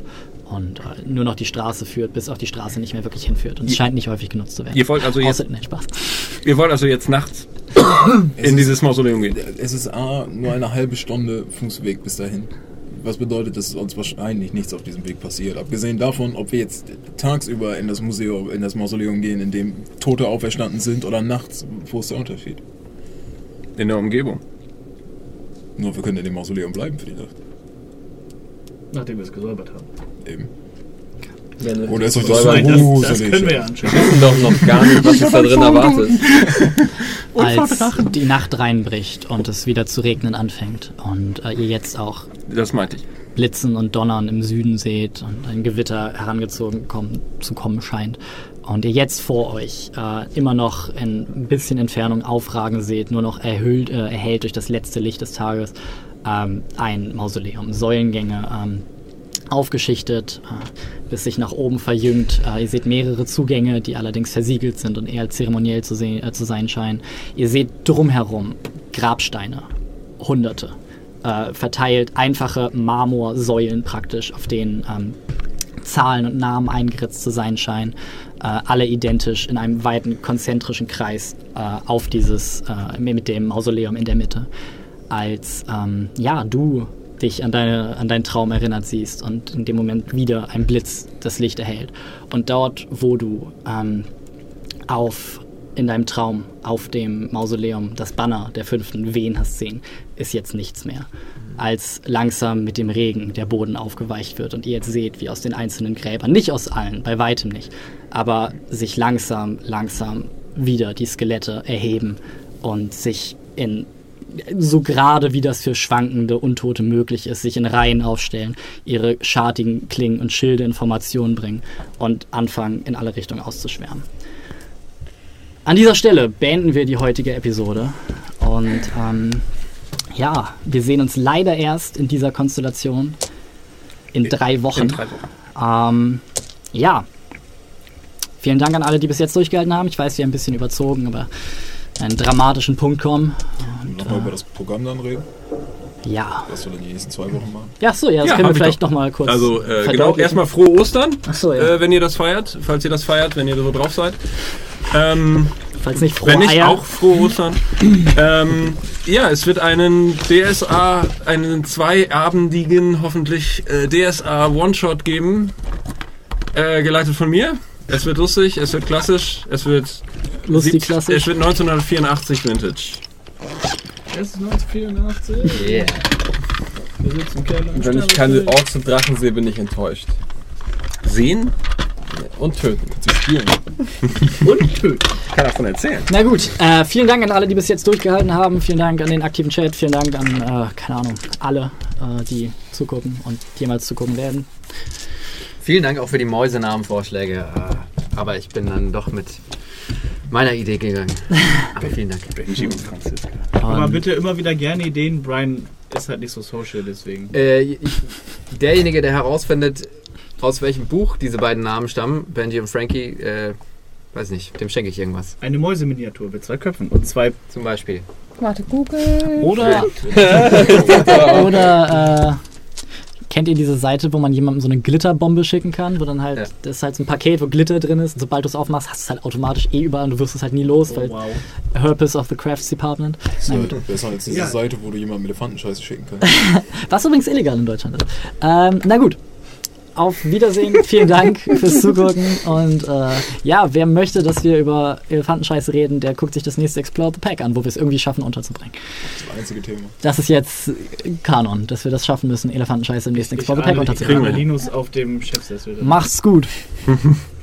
Speaker 3: Und äh, nur noch die Straße führt, bis auch die Straße nicht mehr wirklich hinführt. Und es scheint nicht häufig genutzt zu werden.
Speaker 1: Ihr wollt also jetzt,
Speaker 3: Außer, nein, Spaß.
Speaker 1: ihr wollt also jetzt nachts in dieses Mausoleum gehen.
Speaker 8: Es ist A, nur eine halbe Stunde Fußweg bis dahin. Was bedeutet, dass uns wahrscheinlich nichts auf diesem Weg passiert. Abgesehen davon, ob wir jetzt tagsüber in das Museum, in das Mausoleum gehen, in dem Tote auferstanden sind, oder nachts, wo ist der Unterschied?
Speaker 1: In der Umgebung.
Speaker 8: Nur wir können in dem Mausoleum bleiben für die Nacht.
Speaker 2: Nachdem wir es gesäubert haben.
Speaker 8: Eben.
Speaker 7: Wenn
Speaker 8: Oder ist euch
Speaker 7: das
Speaker 8: das so
Speaker 2: das, das können wir ja anschauen.
Speaker 7: wissen doch noch gar nicht, was uns da drin erwartet.
Speaker 3: Als die Nacht reinbricht und es wieder zu regnen anfängt und äh, ihr jetzt auch
Speaker 1: Das meinte ich.
Speaker 3: Blitzen und Donnern im Süden seht und ein Gewitter herangezogen kommen, zu kommen scheint. Und ihr jetzt vor euch äh, immer noch in ein bisschen Entfernung aufragen seht, nur noch erhöht, äh, erhellt durch das letzte Licht des Tages, ähm, ein Mausoleum. Säulengänge ähm, aufgeschichtet, äh, bis sich nach oben verjüngt. Äh, ihr seht mehrere Zugänge, die allerdings versiegelt sind und eher zeremoniell zu, se äh, zu sein scheinen. Ihr seht drumherum Grabsteine, hunderte äh, verteilt einfache Marmorsäulen praktisch, auf denen ähm, Zahlen und Namen eingeritzt zu sein scheinen. Äh, alle identisch in einem weiten konzentrischen Kreis äh, auf dieses, mit dem Mausoleum in der Mitte. Als ähm, ja, du dich an, deine, an deinen Traum erinnert siehst und in dem Moment wieder ein Blitz das Licht erhält. Und dort, wo du ähm, auf in deinem Traum auf dem Mausoleum das Banner der fünften Wehen hast sehen, ist jetzt nichts mehr. Als langsam mit dem Regen der Boden aufgeweicht wird und ihr jetzt seht, wie aus den einzelnen Gräbern, nicht aus allen, bei weitem nicht, aber sich langsam, langsam wieder die Skelette erheben und sich in so gerade wie das für schwankende Untote möglich ist, sich in Reihen aufstellen, ihre schartigen Klingen und Schilde in Formation bringen und anfangen, in alle Richtungen auszuschwärmen. An dieser Stelle beenden wir die heutige Episode. Und ähm, ja, wir sehen uns leider erst in dieser Konstellation in drei Wochen.
Speaker 1: In drei Wochen.
Speaker 3: Ähm, ja. vielen Dank an alle, die bis jetzt durchgehalten haben. Ich weiß, wir haben ein bisschen überzogen, aber einen dramatischen Punkt kommen.
Speaker 8: Nochmal über das Programm dann reden,
Speaker 3: Ja.
Speaker 8: was wir dann die nächsten zwei Wochen machen.
Speaker 3: Ja, so, ja, das
Speaker 1: Ja,
Speaker 3: können wir
Speaker 1: ich
Speaker 3: vielleicht nochmal kurz.
Speaker 1: Also äh, genau, erstmal frohe Ostern,
Speaker 3: Ach so, ja.
Speaker 1: äh, wenn ihr das feiert, falls ihr das feiert, wenn ihr so drauf seid. Ähm,
Speaker 3: Falls nicht frohe
Speaker 1: wenn nicht,
Speaker 3: Eier.
Speaker 1: auch frohe Ostern. ähm, ja, es wird einen DSA, einen zweiabendigen, hoffentlich äh, DSA One-Shot geben, äh, geleitet von mir. Es wird lustig, es wird klassisch, es wird
Speaker 3: Lustig, klassisch.
Speaker 1: Es wird 1984 Vintage.
Speaker 2: Es ist 1984.
Speaker 4: Yeah.
Speaker 2: Wir sitzen im Keller.
Speaker 7: Wenn ich keine Orks und Drachen sehe, bin ich enttäuscht.
Speaker 1: Sehen
Speaker 7: Und töten.
Speaker 8: Zu spielen.
Speaker 2: Und töten.
Speaker 1: kann davon erzählen.
Speaker 3: Na gut, äh, vielen Dank an alle, die bis jetzt durchgehalten haben. Vielen Dank an den aktiven Chat. Vielen Dank an, äh, keine Ahnung, alle, äh, die zugucken und jemals zugucken werden.
Speaker 10: Vielen Dank auch für die Mäusenamenvorschläge. äh, Aber ich bin dann doch mit meiner Idee gegangen. Aber vielen Dank.
Speaker 1: Benji und Franziska.
Speaker 2: Aber bitte immer wieder gerne Ideen. Brian ist halt nicht so social, deswegen.
Speaker 10: Äh, ich, derjenige, der herausfindet, aus welchem Buch diese beiden Namen stammen, Benji und Frankie, äh, weiß nicht, dem schenke ich irgendwas.
Speaker 2: Eine Mäuseminiatur mit zwei Köpfen und zwei.
Speaker 10: Zum Beispiel.
Speaker 6: Warte, Google.
Speaker 3: Oder, oder äh, kennt ihr diese Seite, wo man jemandem so eine Glitterbombe schicken kann, wo dann halt,
Speaker 10: Ja.
Speaker 3: das ist halt so ein Paket, wo Glitter drin ist und sobald du es aufmachst, hast du es halt automatisch eh überall und du wirst es halt nie los,
Speaker 2: Oh,
Speaker 3: weil
Speaker 2: wow.
Speaker 3: Purpose of the Crafts Department.
Speaker 8: So,
Speaker 3: gut.
Speaker 8: besser als diese
Speaker 2: Ja.
Speaker 8: Seite, wo du jemandem Elefantenscheiße schicken kannst.
Speaker 3: Was übrigens illegal in Deutschland ist. Ähm, na gut. Auf Wiedersehen. Vielen Dank fürs Zugucken. Und äh, ja, wer möchte, dass wir über Elefantenscheiße reden, der guckt sich das nächste Explore the Pack an, wo wir es irgendwie schaffen unterzubringen.
Speaker 8: Das einzige Thema.
Speaker 3: Das ist jetzt Kanon, dass wir das schaffen müssen, Elefantenscheiße im nächsten
Speaker 2: Ich
Speaker 3: Explore the Pack
Speaker 2: ich
Speaker 3: unterzubringen.
Speaker 2: ahne Linus auf dem Chefsessel.
Speaker 3: Macht's gut.